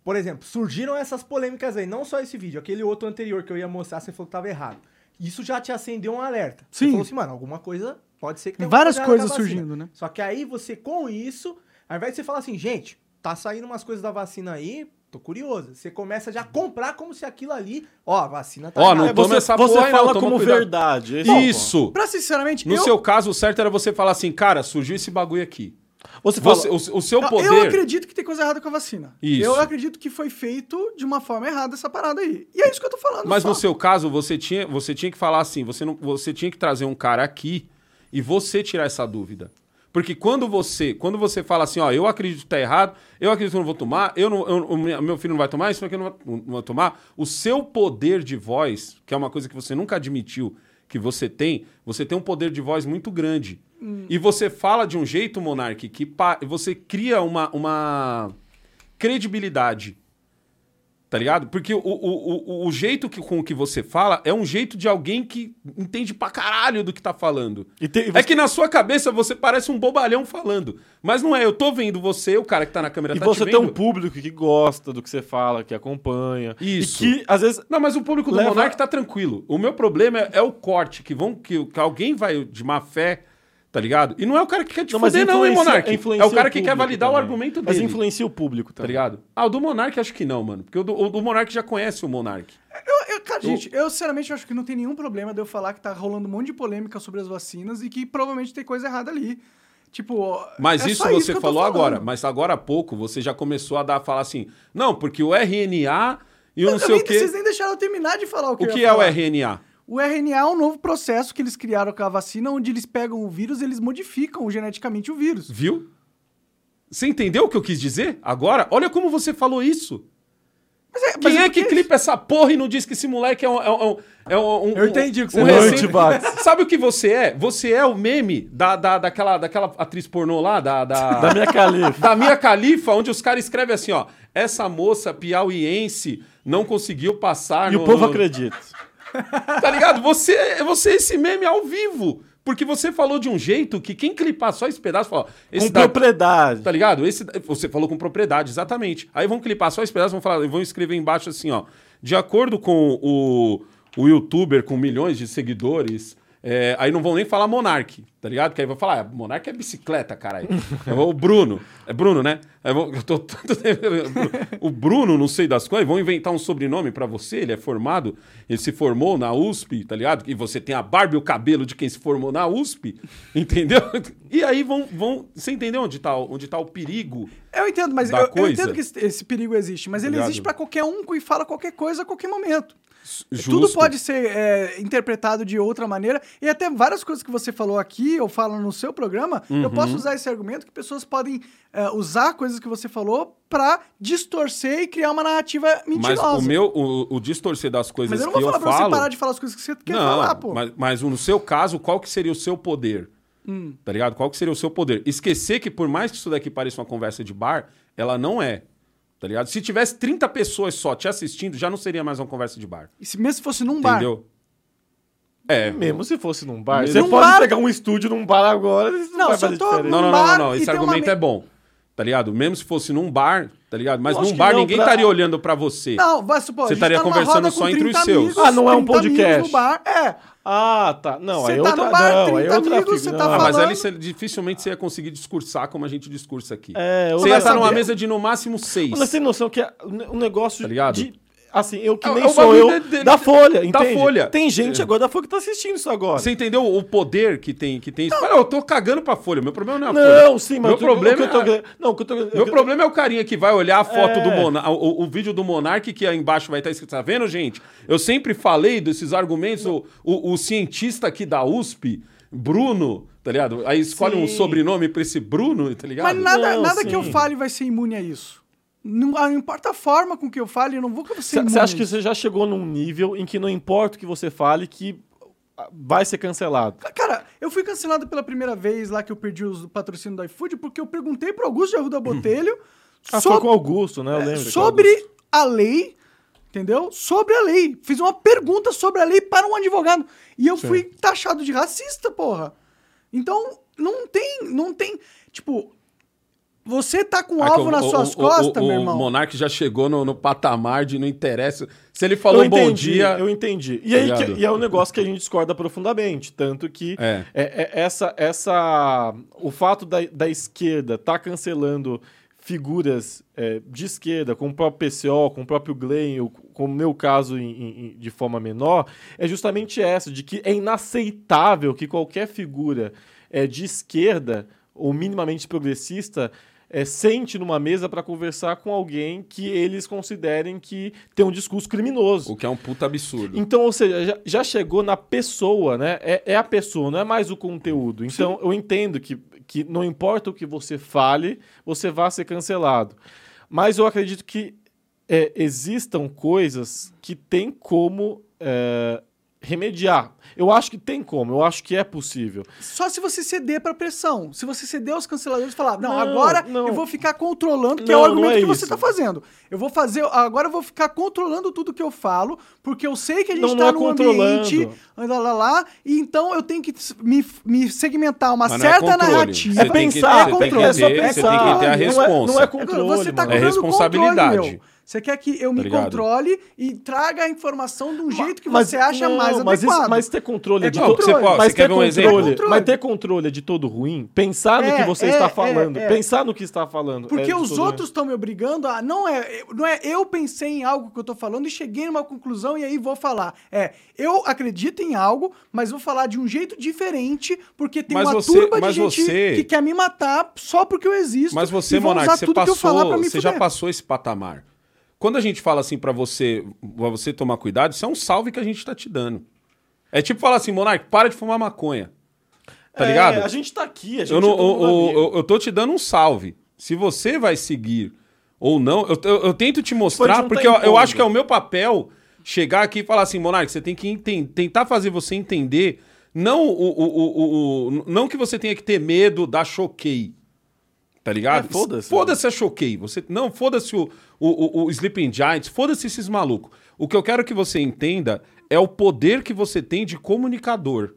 Por exemplo, surgiram essas polêmicas aí, não só esse vídeo, aquele outro anterior que eu ia mostrar, você falou que tava errado. Isso já te acendeu um alerta. Você Sim. falou assim, mano, alguma coisa pode ser que tenha Várias coisas surgindo, né? Só que aí você, com isso, ao invés de você falar assim, gente, tá saindo umas coisas da vacina aí, tô curioso. Você começa já a comprar como se aquilo ali, ó, a vacina tá Ó, não errada. toma Você, essa você porra não, fala toma como cuidado. verdade. esse é. Isso! Pra sinceramente, No eu, seu caso, o certo era você falar assim, cara, surgiu esse bagulho aqui. Você fala, Você, o, o seu eu- poder. eu acredito que tem coisa errada com a vacina. Isso. Eu acredito que foi feito de uma forma errada essa parada aí. E é isso que eu tô falando. Mas só. no seu caso, você tinha, você tinha que falar assim, você, não, você tinha que trazer um cara aqui e você tirar essa dúvida. Porque quando você, quando você fala assim, ó, eu acredito que tá errado, eu acredito que eu não vou tomar, eu não, eu- meu- filho não vai tomar, isso aqui eu não não vai tomar, o seu poder de voz, que é uma coisa que você nunca admitiu que você tem, você tem um poder de voz muito grande. E você fala de um jeito, Monark, que você cria uma, uma credibilidade. Tá ligado? Porque o, o, o, o jeito que, com que você fala é um jeito de alguém que entende pra caralho do que tá falando. E tem- É que na sua cabeça você parece um bobalhão falando. Mas não é, eu tô vendo você, o cara que tá na câmera E tá você te tem um público que gosta do que você fala, que acompanha. Isso. E que, às vezes, Não, mas o público do Leva- Monark tá tranquilo. O meu problema é, é o corte, que vão que, que alguém vai de má fé, tá ligado? E não é o cara que quer te Não, mas fuder, não, hein, Monark? É o cara o que quer público validar o também. argumento Mas dele. influencia o público Tá ligado? Ah, o do Monark acho que não, mano. Porque o do, o do Monark já conhece o Monark. Eu, eu- cara, gente, eu sinceramente acho que não tem nenhum problema de eu falar que tá rolando um monte de polêmica sobre as vacinas e que provavelmente tem coisa errada ali. Tipo. Mas é isso só você tô falou agora. Mas agora há pouco você já começou a dar, falar assim, não, porque o RNA e eu não Eu sei o nem- Vocês quê. nem deixaram eu terminar de falar o que O eu que ia é o falar. RNA? O RNA é um novo processo que eles criaram com a vacina, onde eles pegam o vírus e eles modificam geneticamente o vírus. Viu? Você entendeu o que eu quis dizer? Agora, olha como você falou isso. Mas é, Quem é por que clipa essa porra e não diz que esse moleque é um. É um, é um, um- Eu entendi o que você um Antivax. Sabe o que você é? Você é o meme da, da, daquela, daquela atriz pornô lá, da. Da, Da minha califa. da Mia Khalifa, onde os caras escrevem assim, ó. Essa moça piauiense não conseguiu passar E no- o povo no- acredita. Tá ligado? Você, você é esse meme ao vivo. Porque você falou de um jeito que quem clipar só esse pedaço fala. Esse Com da- propriedade. Tá ligado? Esse, você falou com propriedade, exatamente. Aí vão clipar só esse pedaço, vão falar, vão escrever embaixo assim, ó. De acordo com o, o youtuber com milhões de seguidores, é, aí não vão nem falar Monark, tá ligado? Porque aí vão falar, ah, Monark é bicicleta, caralho. O Bruno. É Bruno, né? Eu tô- o Bruno, não sei das coisas, vão inventar um sobrenome pra você, ele é formado, ele se formou na USP, tá ligado? E você tem a barba e o cabelo de quem se formou na USP, entendeu? E aí vão, vão você entendeu onde tá, o- onde tá o perigo? Eu entendo, mas eu, eu entendo que esse, esse perigo existe, mas ele Ligado? existe pra qualquer um que fala qualquer coisa a qualquer momento. Justo. Tudo pode ser é, interpretado de outra maneira. E até várias coisas que você falou aqui ou fala no seu programa, eu Uhum. posso usar esse argumento que pessoas podem é, usar coisas que você falou pra distorcer e criar uma narrativa Mas mentirosa. o meu, o, o distorcer das coisas Mas eu não que vou eu falar pra falo... você parar de falar as coisas que você quer não, falar, pô. Mas, mas no seu caso, qual que seria o seu poder? Hum. Tá ligado? Qual que seria o seu poder? Esquecer que por mais que isso daqui pareça uma conversa de bar, ela não é. Tá ligado? Se tivesse 30 pessoas só te assistindo, já não seria mais uma conversa de bar. E se mesmo se fosse num bar. Entendeu? É. Mesmo se fosse num bar. Você Num pode bar- pegar um estúdio num bar agora, não, Não, vai se eu fazer tô diferença. Não, não, não, não, bar não. Esse uma argumento me- é bom. Tá ligado? Mesmo se fosse num bar, tá ligado? Mas Lógico num bar não, ninguém pra- estaria olhando pra você. Não, vai supor, Você estaria tá conversando roda só entre os 30 seus. amigos, Ah, não é um 30 amigos podcast. No bar. É. Ah, tá. Não, Você aí tá outra, no bar, não, aí 30 outra amigos, figura. você tá Ah, não. mas falando- ali você, dificilmente você ia conseguir discursar como a gente discursa aqui. É, você ia estar numa mesa de no máximo seis. Mas você tem noção que é um negócio Tá de... Assim, eu que É nem é o sou eu, de- de- da Folha, da entende? Folha. Tem gente É. agora da Folha que tá assistindo isso agora. Você entendeu o poder que tem, que tem isso? Cara, eu tô cagando pra folha. Meu problema não é a folha. Não, sim, mas meu o que- problema o que eu tô é... Não, o que eu tô Meu eu- problema é o carinha que vai olhar a foto É. do Monark, o, o vídeo do Monark, que aí embaixo vai estar escrito, tá vendo, gente? Eu sempre falei desses argumentos, o, o, o cientista aqui da USP Bruno, tá ligado? Aí escolhe um Sim. sobrenome pra esse Bruno, tá ligado? Mas nada, Não, nada que eu fale vai ser imune a isso. Não, ah, não importa a forma com que eu fale, eu não vou você Você acha que você já chegou num nível em que não importa o que você fale, que ah, vai ser cancelado? Cara, eu fui cancelado pela primeira vez lá que eu perdi os patrocínio do iFood porque eu perguntei pro Augusto de Arruda Botelho Ah, foi com o Augusto, né? Eu lembro. que o sobre a lei, entendeu? Sobre a lei. Fiz uma pergunta sobre a lei para um advogado. E eu fui taxado de racista, porra. Então, não tem, não tem, tipo, você tá com um alvo o- nas o- suas o- costas, o, meu o irmão. Monark já chegou no, no patamar de não interessa. Se ele falou eu bom entendi, dia. Eu entendi. E Tá aí que- e é um negócio que a gente discorda profundamente. Tanto que É. é- é essa, essa, o fato da, da esquerda estar cancelando figuras é, de esquerda, com o próprio PCO, com o próprio Glenn, ou com o meu caso em- em- de forma menor, é justamente essa, de que é inaceitável que qualquer figura é, de esquerda ou minimamente progressista é, sente numa mesa para conversar com alguém que eles considerem que tem um discurso criminoso. O que é um puta absurdo. Então, ou seja, já, já chegou na pessoa, né? É, é a pessoa, não é mais o conteúdo. Então, eu entendo que, que não importa o que você fale, você vai ser cancelado. Mas eu acredito que é, existam coisas que tem como é, remediar. Eu acho que tem como, eu acho que é possível. Só se você ceder pra pressão. Se você ceder aos canceladores e falar, não, Não, agora não. eu vou ficar controlando, que Não, é o argumento é que você isso. tá fazendo. Eu vou fazer, agora eu vou ficar controlando tudo que eu falo, porque eu sei que a gente Não, tá não é num controlando. ambiente, lá, lá, lá, e então eu tenho que me, me segmentar uma Mas é certa controle. narrativa. Você É que- pensar, é só pensar. você tem que ter a Não é-. Não é, É, controle, você tá. É responsabilidade. controle, meu. Você quer que eu me ligado? controle e traga a informação de um jeito que Mas- você acha não, mais mas adequado. Isso, mas ter controle É de controle. todo Você pode- mas você quer ter ver um controle, exemplo? Controle. Mas ter controle é de todo ruim. Pensar no É, que você é, está é, falando. é. Pensar no que está falando. Porque é os outros estão me obrigando a. Não é, não é eu pensei em algo que eu tô falando e cheguei numa conclusão e aí vou falar. É, eu acredito em algo, mas vou falar de um jeito diferente, porque tem Mas uma você- turba de mas gente você- que quer me matar só porque eu existo. Mas você, Monark, usar você tudo que eu falar pra passou, você já passou esse patamar. Quando a gente fala assim pra você, pra você tomar cuidado, isso é um salve que a gente tá te dando. É tipo falar assim, Monark, para de fumar maconha. Tá É, ligado? a gente tá aqui, a gente Eu, não, é eu, eu, eu tô te dando um salve. Se você vai seguir ou não, eu, eu, eu tento te mostrar, tá porque eu, eu impondo. acho que é o meu papel chegar aqui e falar assim, Monark, você tem que enten- tentar fazer você entender, não, o, o, o, o- não que você tenha que ter medo da choquei. Tá ligado? É, foda-se. Foda-se a choquei. Você, não, foda-se o, o, o, o Sleeping Giants, foda-se esses malucos. O que eu quero que você entenda é o poder que você tem de comunicador.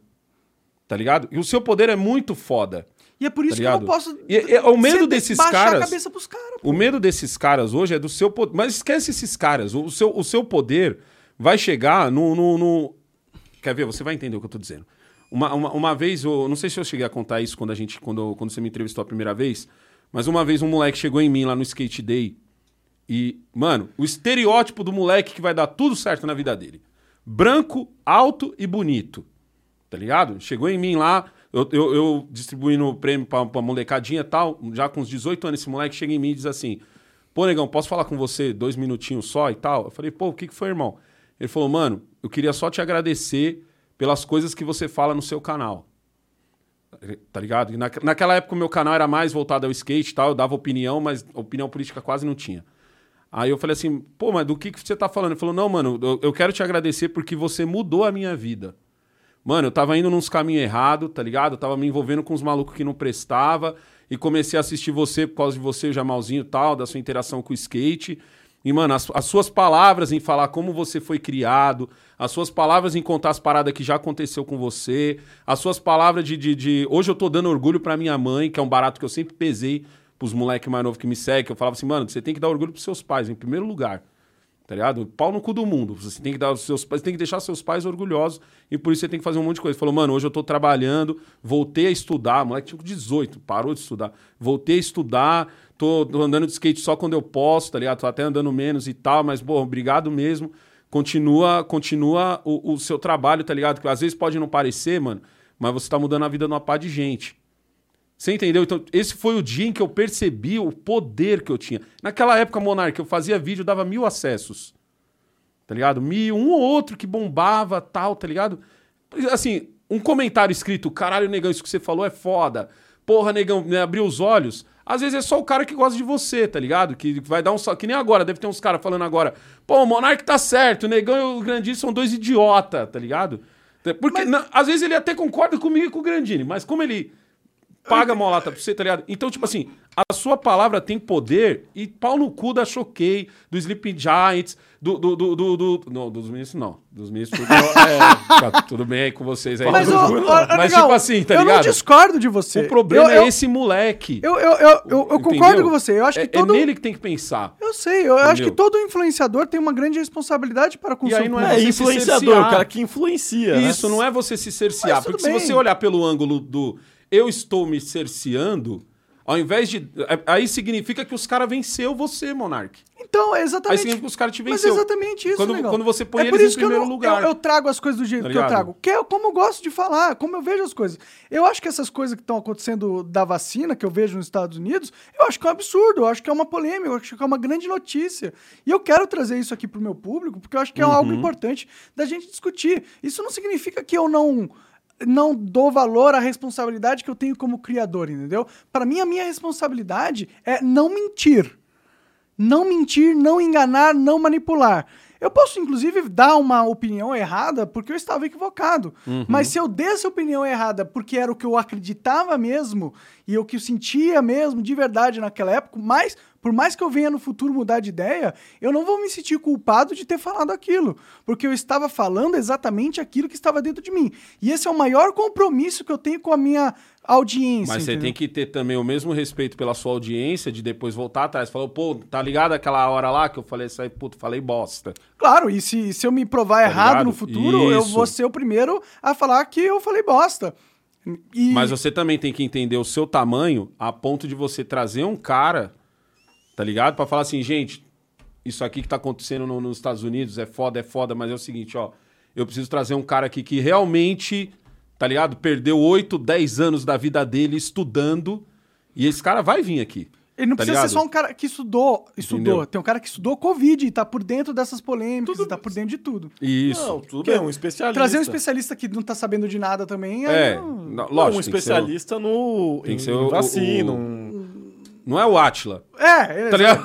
Tá ligado? E o seu poder é muito foda. E é por isso Tá que eu não posso. E- e- o medo desses caras- a cabeça pros caras. O medo desses caras hoje é do seu poder. Mas esquece esses caras. O seu, o seu poder vai chegar no, no, no- Quer ver? Você vai entender o que eu tô dizendo. Uma, uma, uma vez, eu não sei se eu cheguei a contar isso quando, a gente, quando, quando você me entrevistou a primeira vez, mas uma vez um moleque chegou em mim lá no Skate Day e, mano, o estereótipo do moleque que vai dar tudo certo na vida dele. Branco, alto e bonito. Tá ligado? Chegou em mim lá, eu, eu, eu distribuindo o prêmio pra, pra molecadinha e tal, já com uns 18 anos, esse moleque chega em mim e diz assim: Pô, negão, posso falar com você dois minutinhos só e tal? Eu falei, pô, o que, que foi, irmão? Ele falou, mano, eu queria só te agradecer pelas coisas que você fala no seu canal. Tá ligado? E na, naquela época o meu canal era mais voltado ao skate e tal, eu dava opinião, mas opinião política quase não tinha. Aí eu falei assim, pô, mas do que, que você tá falando? Ele falou, não, mano, eu, eu quero te agradecer porque você mudou a minha vida. Mano, eu tava indo nos caminhos errados, tá ligado? Eu tava me envolvendo com uns malucos que não prestava e comecei a assistir você por causa de você, o Jamalzinho e tal, da sua interação com o skate. E, mano, as, as suas palavras em falar como você foi criado, as suas palavras em contar as paradas que já aconteceu com você, as suas palavras de. de, de- Hoje eu tô dando orgulho pra minha mãe, que é um barato que eu sempre pesei pros moleques mais novos que me seguem, eu falava assim, mano, você tem que dar orgulho pros seus pais, em primeiro lugar. Tá ligado? Pau no cu do mundo. Você tem que dar os seus pais, tem que deixar seus pais orgulhosos e por isso você tem que fazer um monte de coisa. Ele falou, mano, hoje eu tô trabalhando, voltei a estudar, moleque tinha 18, parou de estudar. Voltei a estudar, tô, tô andando de skate só quando eu posso, tá ligado? Tô até andando menos e tal, mas, pô, obrigado mesmo. Continua, continua o, o seu trabalho, tá ligado? Que às vezes pode não parecer, mano, mas você tá mudando a vida de uma pá de gente. Você entendeu? Então, esse foi o dia em que eu percebi o poder que eu tinha. Naquela época, Monark, eu fazia vídeo, dava mil acessos. Tá ligado? Mil, um ou outro que bombava, tal, tá ligado? Assim, um comentário escrito, caralho, negão, isso que você falou é foda. Porra, negão, abriu os olhos. Às vezes é só o cara que gosta de você, tá ligado? Que vai dar um sal... Que nem agora, deve ter uns caras falando agora. Pô, o Monark tá certo, o negão e o Grandini são dois idiota, tá ligado? Porque na- às vezes ele até concorda comigo e com o Grandini, mas como ele paga a molata pra você, tá ligado? Então, tipo assim, a sua palavra tem poder e pau no cu da Choquei, do Sleeping Giants, do. do, do, do, do- não, dos ministros não. Dos ministros. tudo, é, tá tudo bem aí com vocês aí. Mas, Mas, legal, tipo assim, tá eu ligado? não discordo de você. O problema Eu- eu- é esse moleque. Eu, eu, eu, eu, eu concordo Entendeu? com você. Eu acho que é, todo. é nele que tem que pensar. Eu sei, eu acho que Entendeu? todo influenciador tem uma grande responsabilidade para com o E seu aí não. É você se influenciador, o cara que influencia. né? Isso, não é você se cercear. Porque se bem. você olhar pelo ângulo do eu estou me cerceando, ao invés de. é- Aí significa que os caras venceu você, Monark. Então, é Aí exatamente. significa que os caras te Mas venceu. é exatamente isso, Quando, legal. quando você põe é eles em que eu, primeiro não, lugar. eu, eu trago as coisas do jeito Tá que eu trago. Que é como eu gosto de falar, como eu vejo as coisas. Eu acho que essas coisas que estão acontecendo da vacina, que eu vejo nos Estados Unidos, eu acho que é um absurdo, eu acho que é uma polêmica, eu acho que é uma grande notícia. E eu quero trazer isso aqui pro meu público, porque eu acho que é algo Uhum. importante da gente discutir. Isso não significa que eu não não dou valor à responsabilidade que eu tenho como criador, entendeu? Para mim, a minha responsabilidade é não mentir. Não mentir, não enganar, não manipular. Eu posso, inclusive, dar uma opinião errada porque eu estava equivocado. Mas se eu desse a opinião errada porque era o que eu acreditava mesmo e o que eu sentia mesmo de verdade naquela época, mas por mais que eu venha no futuro mudar de ideia, eu não vou me sentir culpado de ter falado aquilo. Porque eu estava falando exatamente aquilo que estava dentro de mim. E esse é o maior compromisso que eu tenho com a minha audiência. Mas você entendeu? tem que ter também o mesmo respeito pela sua audiência, de depois voltar atrás. Falou, pô, tá ligado aquela hora lá que eu falei isso aí, puto, falei bosta. Claro, e se, se eu me provar Tá errado ligado? no futuro, eu Isso. vou ser o primeiro a falar que eu falei bosta. E, Mas você também tem que entender o seu tamanho a ponto de você trazer um cara, tá ligado? Pra falar assim, gente, isso aqui que tá acontecendo no- nos Estados Unidos é foda, é foda, mas é o seguinte, ó. Eu preciso trazer um cara aqui que realmente, tá ligado? Perdeu 8, 10 anos da vida dele estudando. E esse cara vai vir aqui. Ele não tá precisa ser ligado? só um cara que estudou. Estudou. Entendeu? Tem um cara que estudou Covid e tá por dentro dessas polêmicas, e tá por dentro de tudo. Isso. Não, tudo bem, um especialista. Trazer um especialista que não tá sabendo de nada também. aí É, não- lógico. um tem que ser o- especialista no tem em que ser o- vacina. o- um- Não é o Atila. É, Tá ligado?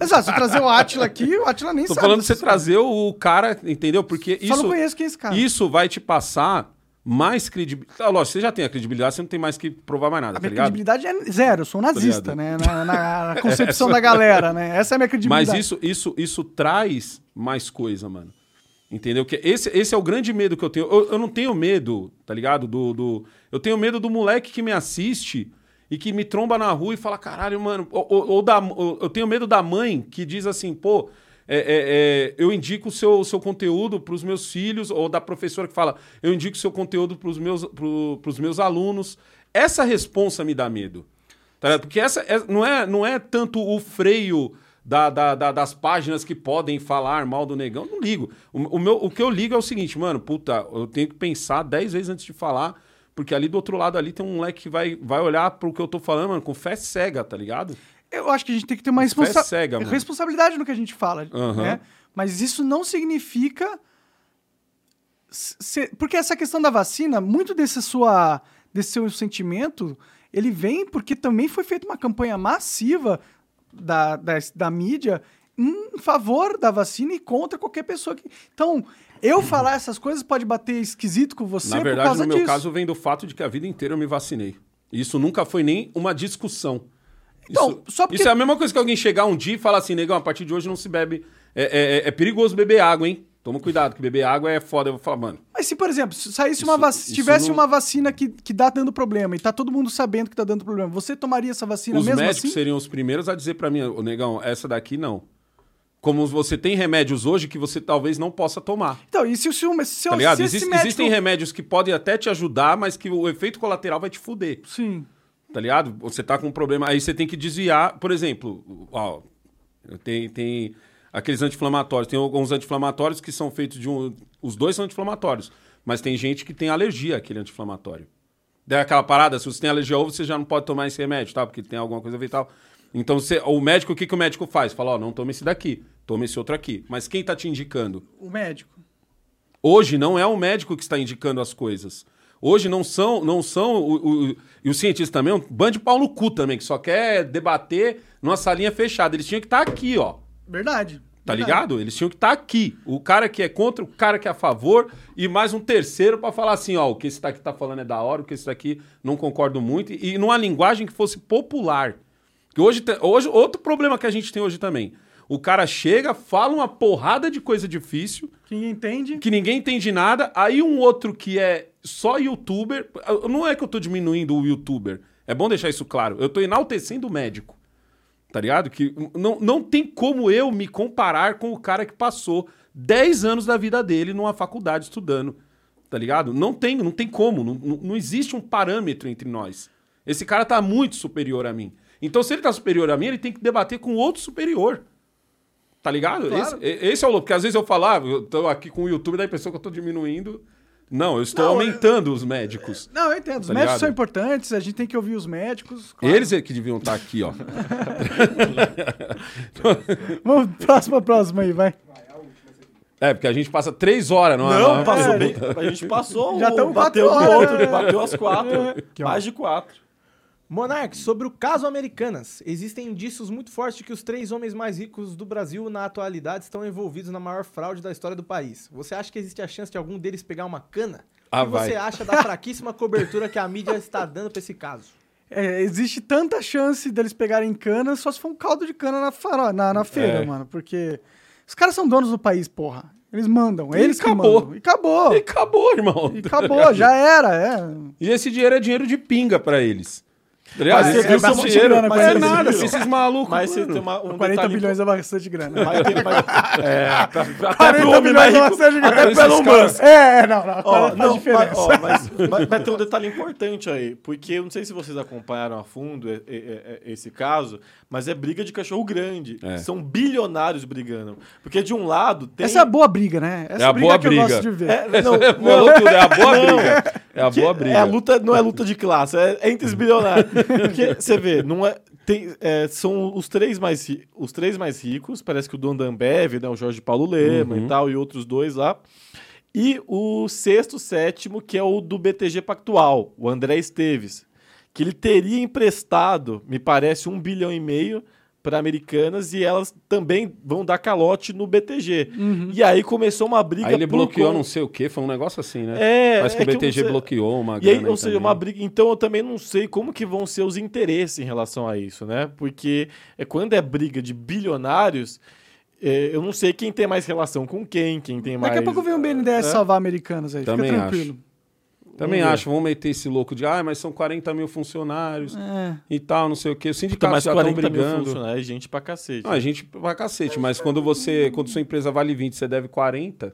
Exato, se eu trazer o Atila aqui, o Atila nem Tô sabe. falando de você trazer o cara, entendeu? Porque Só isso. não conheço quem é esse cara. Isso vai te passar mais credibilidade. Ah, lógico, você já tem a credibilidade, você não tem mais que provar mais nada, A tá minha ligado? credibilidade é zero, eu sou um nazista, ligado? né? Na, na- na concepção da galera, né? Essa é a minha credibilidade. Mas isso, isso, isso traz mais coisa, mano. Entendeu? Que esse, esse é o grande medo que eu tenho. Eu, eu não tenho medo, tá ligado? Do, do, eu tenho medo do moleque que me assiste e que me tromba na rua e fala, caralho, mano. Ou, ou- ou da, ou- eu tenho medo da mãe que diz assim, pô, é, é, é, eu indico o seu, seu conteúdo pros meus filhos, ou da professora que fala, eu indico o seu conteúdo pros meus, pro, meus alunos. Essa responsa me dá medo. Tá? Porque essa é- não, é, não é tanto o freio da- da- da- das páginas que podem falar mal do negão. Não ligo. O, o meu, o que eu ligo é o seguinte, mano, puta, eu tenho que pensar dez vezes antes de falar, porque ali do outro lado ali tem um moleque que vai, vai olhar pro que eu tô falando, mano, com fé cega, tá ligado? Eu acho que a gente tem que ter uma Fé responsa- cega, responsabilidade no que a gente fala, Aham. né? Mas isso não significa... se- Porque essa questão da vacina, muito desse, sua, desse seu sentimento, ele vem porque também foi feita uma campanha massiva da, da, da mídia em favor da vacina e contra qualquer pessoa que... Então, eu falar essas coisas pode bater esquisito com você Na verdade, no meu disso. caso, vem do fato de que a vida inteira eu me vacinei. Isso nunca foi nem uma discussão. Então, isso, só porque- isso é a mesma coisa que alguém chegar um dia e falar assim, negão, a partir de hoje não se bebe. É, é- é perigoso beber água, hein? Toma cuidado, que beber água é foda. Eu vou falar, mano. Mas se, por exemplo, se saísse Isso- uma vac... tivesse não- uma vacina que, que dá dando problema e tá todo mundo sabendo que tá dando problema, você tomaria essa vacina os mesmo médicos assim? seriam os primeiros a dizer pra mim, ô negão, essa daqui não. Como você tem remédios hoje que você talvez não possa tomar. Então, e se, o- se, o- se, o- Tá se Existe- médico... Existem remédios que podem até te ajudar, mas que o efeito colateral vai te fuder. Sim. Tá ligado? Você tá com um problema, aí você tem que desviar, por exemplo, ó, tem, tem aqueles anti-inflamatórios, tem alguns anti-inflamatórios que são feitos de um, os dois são anti-inflamatórios, mas tem gente que tem alergia àquele anti-inflamatório. Daí aquela parada, se você tem alergia a ovo, você já não pode tomar esse remédio, tá? Porque tem alguma coisa a ver e tal. Então, você, o médico, o que, que o médico faz? Fala, ó, não tome esse daqui, tome esse outro aqui. Mas quem tá te indicando? O médico. Hoje não é o médico que está indicando as coisas. Hoje não são, não são o, o- e os cientistas também, é um bando de pau no cu também, que só quer debater numa salinha fechada. Eles tinham que estar aqui, ó. Verdade. Tá Verdade. ligado? Eles tinham que estar aqui. O cara que é contra, o cara que é a favor e mais um terceiro pra falar assim, ó, o que esse daqui tá falando é da hora, o que esse daqui não concordo muito e, e numa linguagem que fosse popular. Que hoje, hoje outro problema que a gente tem hoje também. O cara chega, fala uma porrada de coisa difícil, Que ninguém entende. que ninguém entende nada, aí um outro que é só youtuber, não é que eu tô diminuindo o youtuber, é bom deixar isso claro, eu tô enaltecendo o médico, tá ligado? Que não, não tem como eu me comparar com o cara que passou 10 anos da vida dele numa faculdade estudando, tá ligado? Não tem, não tem como, não, não, não existe um parâmetro entre nós. Esse cara tá muito superior a mim. Então se ele tá superior a mim, ele tem que debater com outro superior. Tá ligado? Claro. Esse, esse é o louco. Porque às vezes eu falo, ah, eu tô aqui com o YouTube, dá a impressão que eu tô diminuindo. Não, eu estou Não, aumentando os médicos. Não, eu entendo. Os Tá médicos ligado? são importantes, a gente tem que ouvir os médicos. claro. Eles é que deviam estar aqui, ó. Vamos, próxima, próxima aí, vai. É, porque a gente passa três horas, não é? Não, Não, passou é. bem. A gente passou. Já tamo bateu quatro horas, outro, né? bateu as quatro. ó. Mais de quatro. Monark, sobre o caso Americanas, existem indícios muito fortes de que os três homens mais ricos do Brasil na atualidade estão envolvidos na maior fraude da história do país. Você acha que existe a chance de algum deles pegar uma cana? Ah, o que você acha da fraquíssima cobertura que a mídia está dando pra esse caso? É, existe tanta chance deles pegarem cana só se for um caldo de cana na, faro- na, na feira, É. mano. Porque os caras são donos do país, porra. Eles mandam, é E eles que acabou. mandam. E acabou. E acabou, irmão. E acabou, já era, é. E esse dinheiro é dinheiro de pinga pra eles. Tá? Mas você viu esse bastante dinheiro grana, não é 40 nada, bilhões. esses malucos. Mas você mano. tem uma, um 40 detalhe bilhões é bastante grana. Ter, vai, é, pra- até 40 pro homem bilhões mais é rico, bastante grana. até pro Elon Musk. É, não, não, Ó, agora faz não, diferença. mas, ó, mas vai, vai ter um detalhe importante aí, porque eu não sei se vocês acompanharam a fundo é, é, é, esse caso, mas é briga de cachorro grande. É. São bilionários brigando. Porque de um lado tem. Essa é a boa briga, né? Essa É a briga boa que eu briga. gosto de ver. É, não, É, é a boa briga. É a boa briga. É a luta, não é luta de classe, é, é entre os bilionários. Porque você vê, não é, tem, é, são os três, mais, os três mais ricos, parece que o dono da Ambev, né, o Jorge Paulo Lema Uhum. e tal, e outros dois lá. E o sexto, sétimo, que é o do BTG Pactual, o André Esteves, que ele teria emprestado, me parece, um bilhão e meio para Americanas e elas também vão dar calote no BTG. E aí começou uma briga Aí ele bloqueou con- não sei o quê, foi um negócio assim, né? É, Parece que é o que BTG sei- bloqueou uma E aí, grana ou seja, também. uma briga. Então eu também não sei como que vão ser os interesses em relação a isso, né? Porque é, quando é briga de bilionários, é, eu não sei quem tem mais relação com quem, quem tem mais. Daqui a pouco vem um BNDES é. salvar americanos aí, Também fica acho. Também Vamos ver. acho, vão meter esse louco de, ah, mas são 40 mil funcionários É. e tal, não sei o quê. Os Então, sindicatos mas já estão 40 mil brigando. funcionários, é gente pra cacete. Não, a gente pra cacete, mas quando você, quando sua empresa vale 20, você deve 40,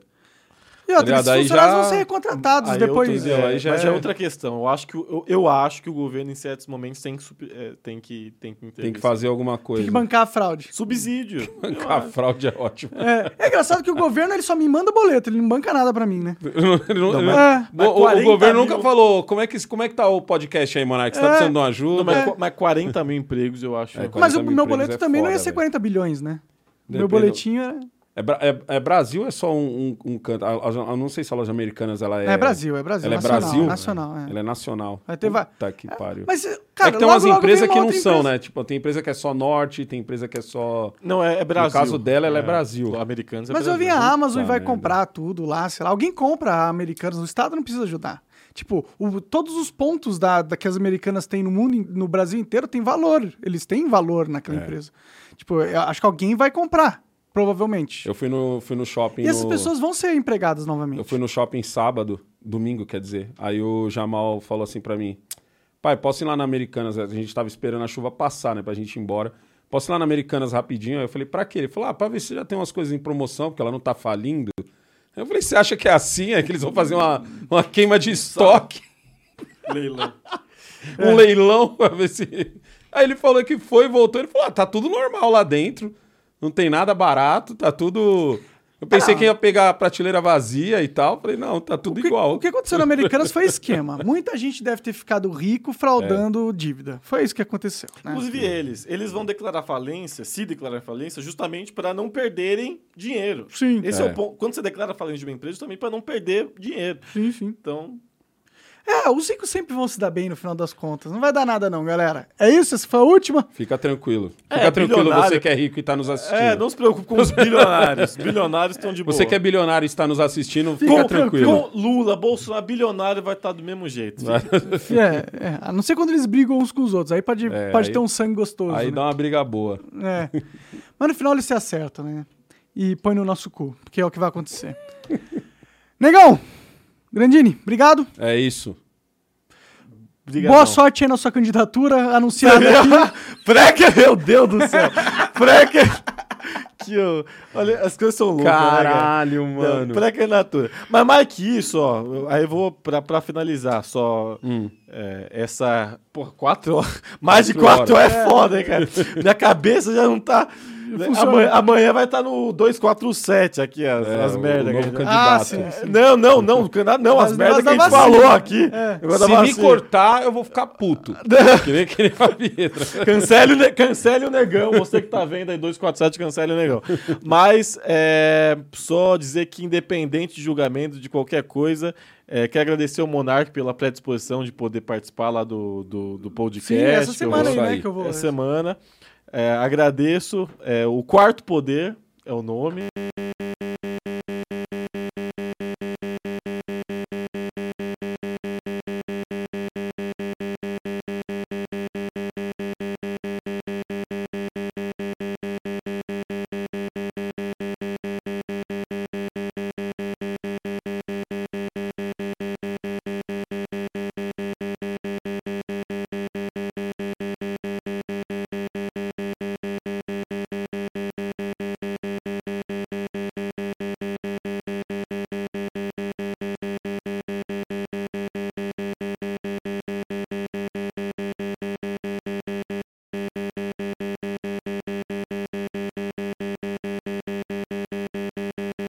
E outra, esses funcionários já- vão ser recontratados Aí depois. eu tô- entendeu? é, Aí já mas é- é outra questão. Eu acho que o, eu, eu acho que o governo, em certos momentos, tem que, é, tem que, tem que, tem que fazer alguma coisa. Tem que bancar a fraude. Subsídio. A fraude é ótimo. É, é engraçado que o governo ele só me manda boleto, ele não banca nada pra mim, né? Ele não- ele- É. o, o- o 40 governo mil- nunca falou como é, que, como é que tá o podcast aí, Monark? Você tá É. precisando de uma Não, ajuda? mas, qu- mas 40 mil empregos, eu acho. É, Mas o 40 mil meu boleto é também não ia ser velho. 40 bilhões, né? Meu boletinho é... É, é- é Brasil ou é só um, um- um canto? Eu não sei se a loja americanas ela é. É, Brasil, é Brasil. Ela é nacional, Brasil? Nacional, é. Ela é nacional. Vai ter va- Puta que pariu. Mas, cara, é que tem logo, umas empresas que não outra são, empresa. né? Tipo, tem empresa que é só norte, tem empresa que é só. Não, é, é Brasil. caso dela, ela é Brasil. O Americanos é Mas eu Brasil. vi a Amazon e Puta vai merda. comprar tudo lá, sei lá. Alguém compra a Americanas, o Estado não precisa ajudar. Tipo, o- todos os pontos da, da que as americanas têm no mundo, no Brasil inteiro, tem valor. Eles têm valor naquela É. empresa. Tipo, eu acho que alguém vai comprar, provavelmente. Eu fui no, fui no shopping. E essas no- pessoas vão ser empregadas novamente. Eu fui no shopping sábado, domingo, quer dizer. Aí o Jamal falou assim pra mim: Pai, posso ir lá na Americanas? A gente tava esperando a chuva passar, né? Pra gente ir embora. Posso ir lá na Americanas rapidinho? Aí eu falei: Pra quê? Ele falou: Ah, pra ver se já tem umas coisas em promoção, porque ela não tá falindo. Eu falei: Você acha que é assim? É que eles vão fazer uma, uma queima de estoque? Leilão. um leilão pra ver se. Aí ele falou que foi, voltou. Ele falou: ah, tá tudo normal lá dentro. Não tem nada barato, tá tudo. Eu pensei Ah. que ia pegar a prateleira vazia e tal. Falei, não, tá tudo O que, igual. o que aconteceu na Americanas foi esquema. Muita gente deve ter ficado rico fraudando dívida. Foi isso que aconteceu. né? Inclusive eles. Eles vão declarar falência, se declarar falência, justamente para não perderem dinheiro. Sim. Esse é. É. o ponto. Quando você declara falência de uma empresa, justamente para não perder dinheiro. Sim, sim. Então, É, os ricos sempre vão se dar bem no final das contas. Não vai dar nada, não, galera. É isso? Essa foi a última? Fica tranquilo. É, Fica tranquilo, bilionário- você que é rico e tá nos assistindo. É, não se preocupe com os bilionários. bilionários estão de boa. Você que é bilionário e está nos assistindo, fica com, tranquilo. com Lula, Bolsonaro, bilionário vai estar do mesmo jeito. É, é, a não ser quando eles brigam uns com os outros. Aí pode, É, pode aí- ter um sangue gostoso. Aí né? dá uma briga boa. É. Mas no final eles se acertam, né? E põe no nosso cu, porque é o que vai acontecer. Negão! Grandini, obrigado. É isso. Obrigadão. Boa sorte aí na sua candidatura anunciada aqui. Frecker, meu Deus do céu. Frecker. Que, ó, olha, as coisas são loucas. Caralho, né, cara? mano. Frecker natura. Mas mais que isso, ó. eu- Aí eu vou pra, pra finalizar só. Hum. é, essa. Porra, quatro horas. Mais de Quatro quatro horas é foda, hein, cara? Minha cabeça já não tá. Né. Amanhã, amanhã vai estar no 247 aqui, as, É, as merdas. candidato. Ah, sim, sim. Não, não, não, não, não as merdas que a gente vacina. falou aqui. É. Se me vacina. cortar, eu vou ficar puto. que nem, que nem a Pietra. Cancele, o ne- cancele o negão, você que tá vendo aí 247, cancele o negão. Mas é, só dizer que independente de julgamento de qualquer coisa, é, quero agradecer ao Monark pela predisposição de poder participar lá do, do, do podcast. Sim, essa semana aí, né, que eu vou... essa semana. É, agradeço. É, o Quarto Poder é o nome.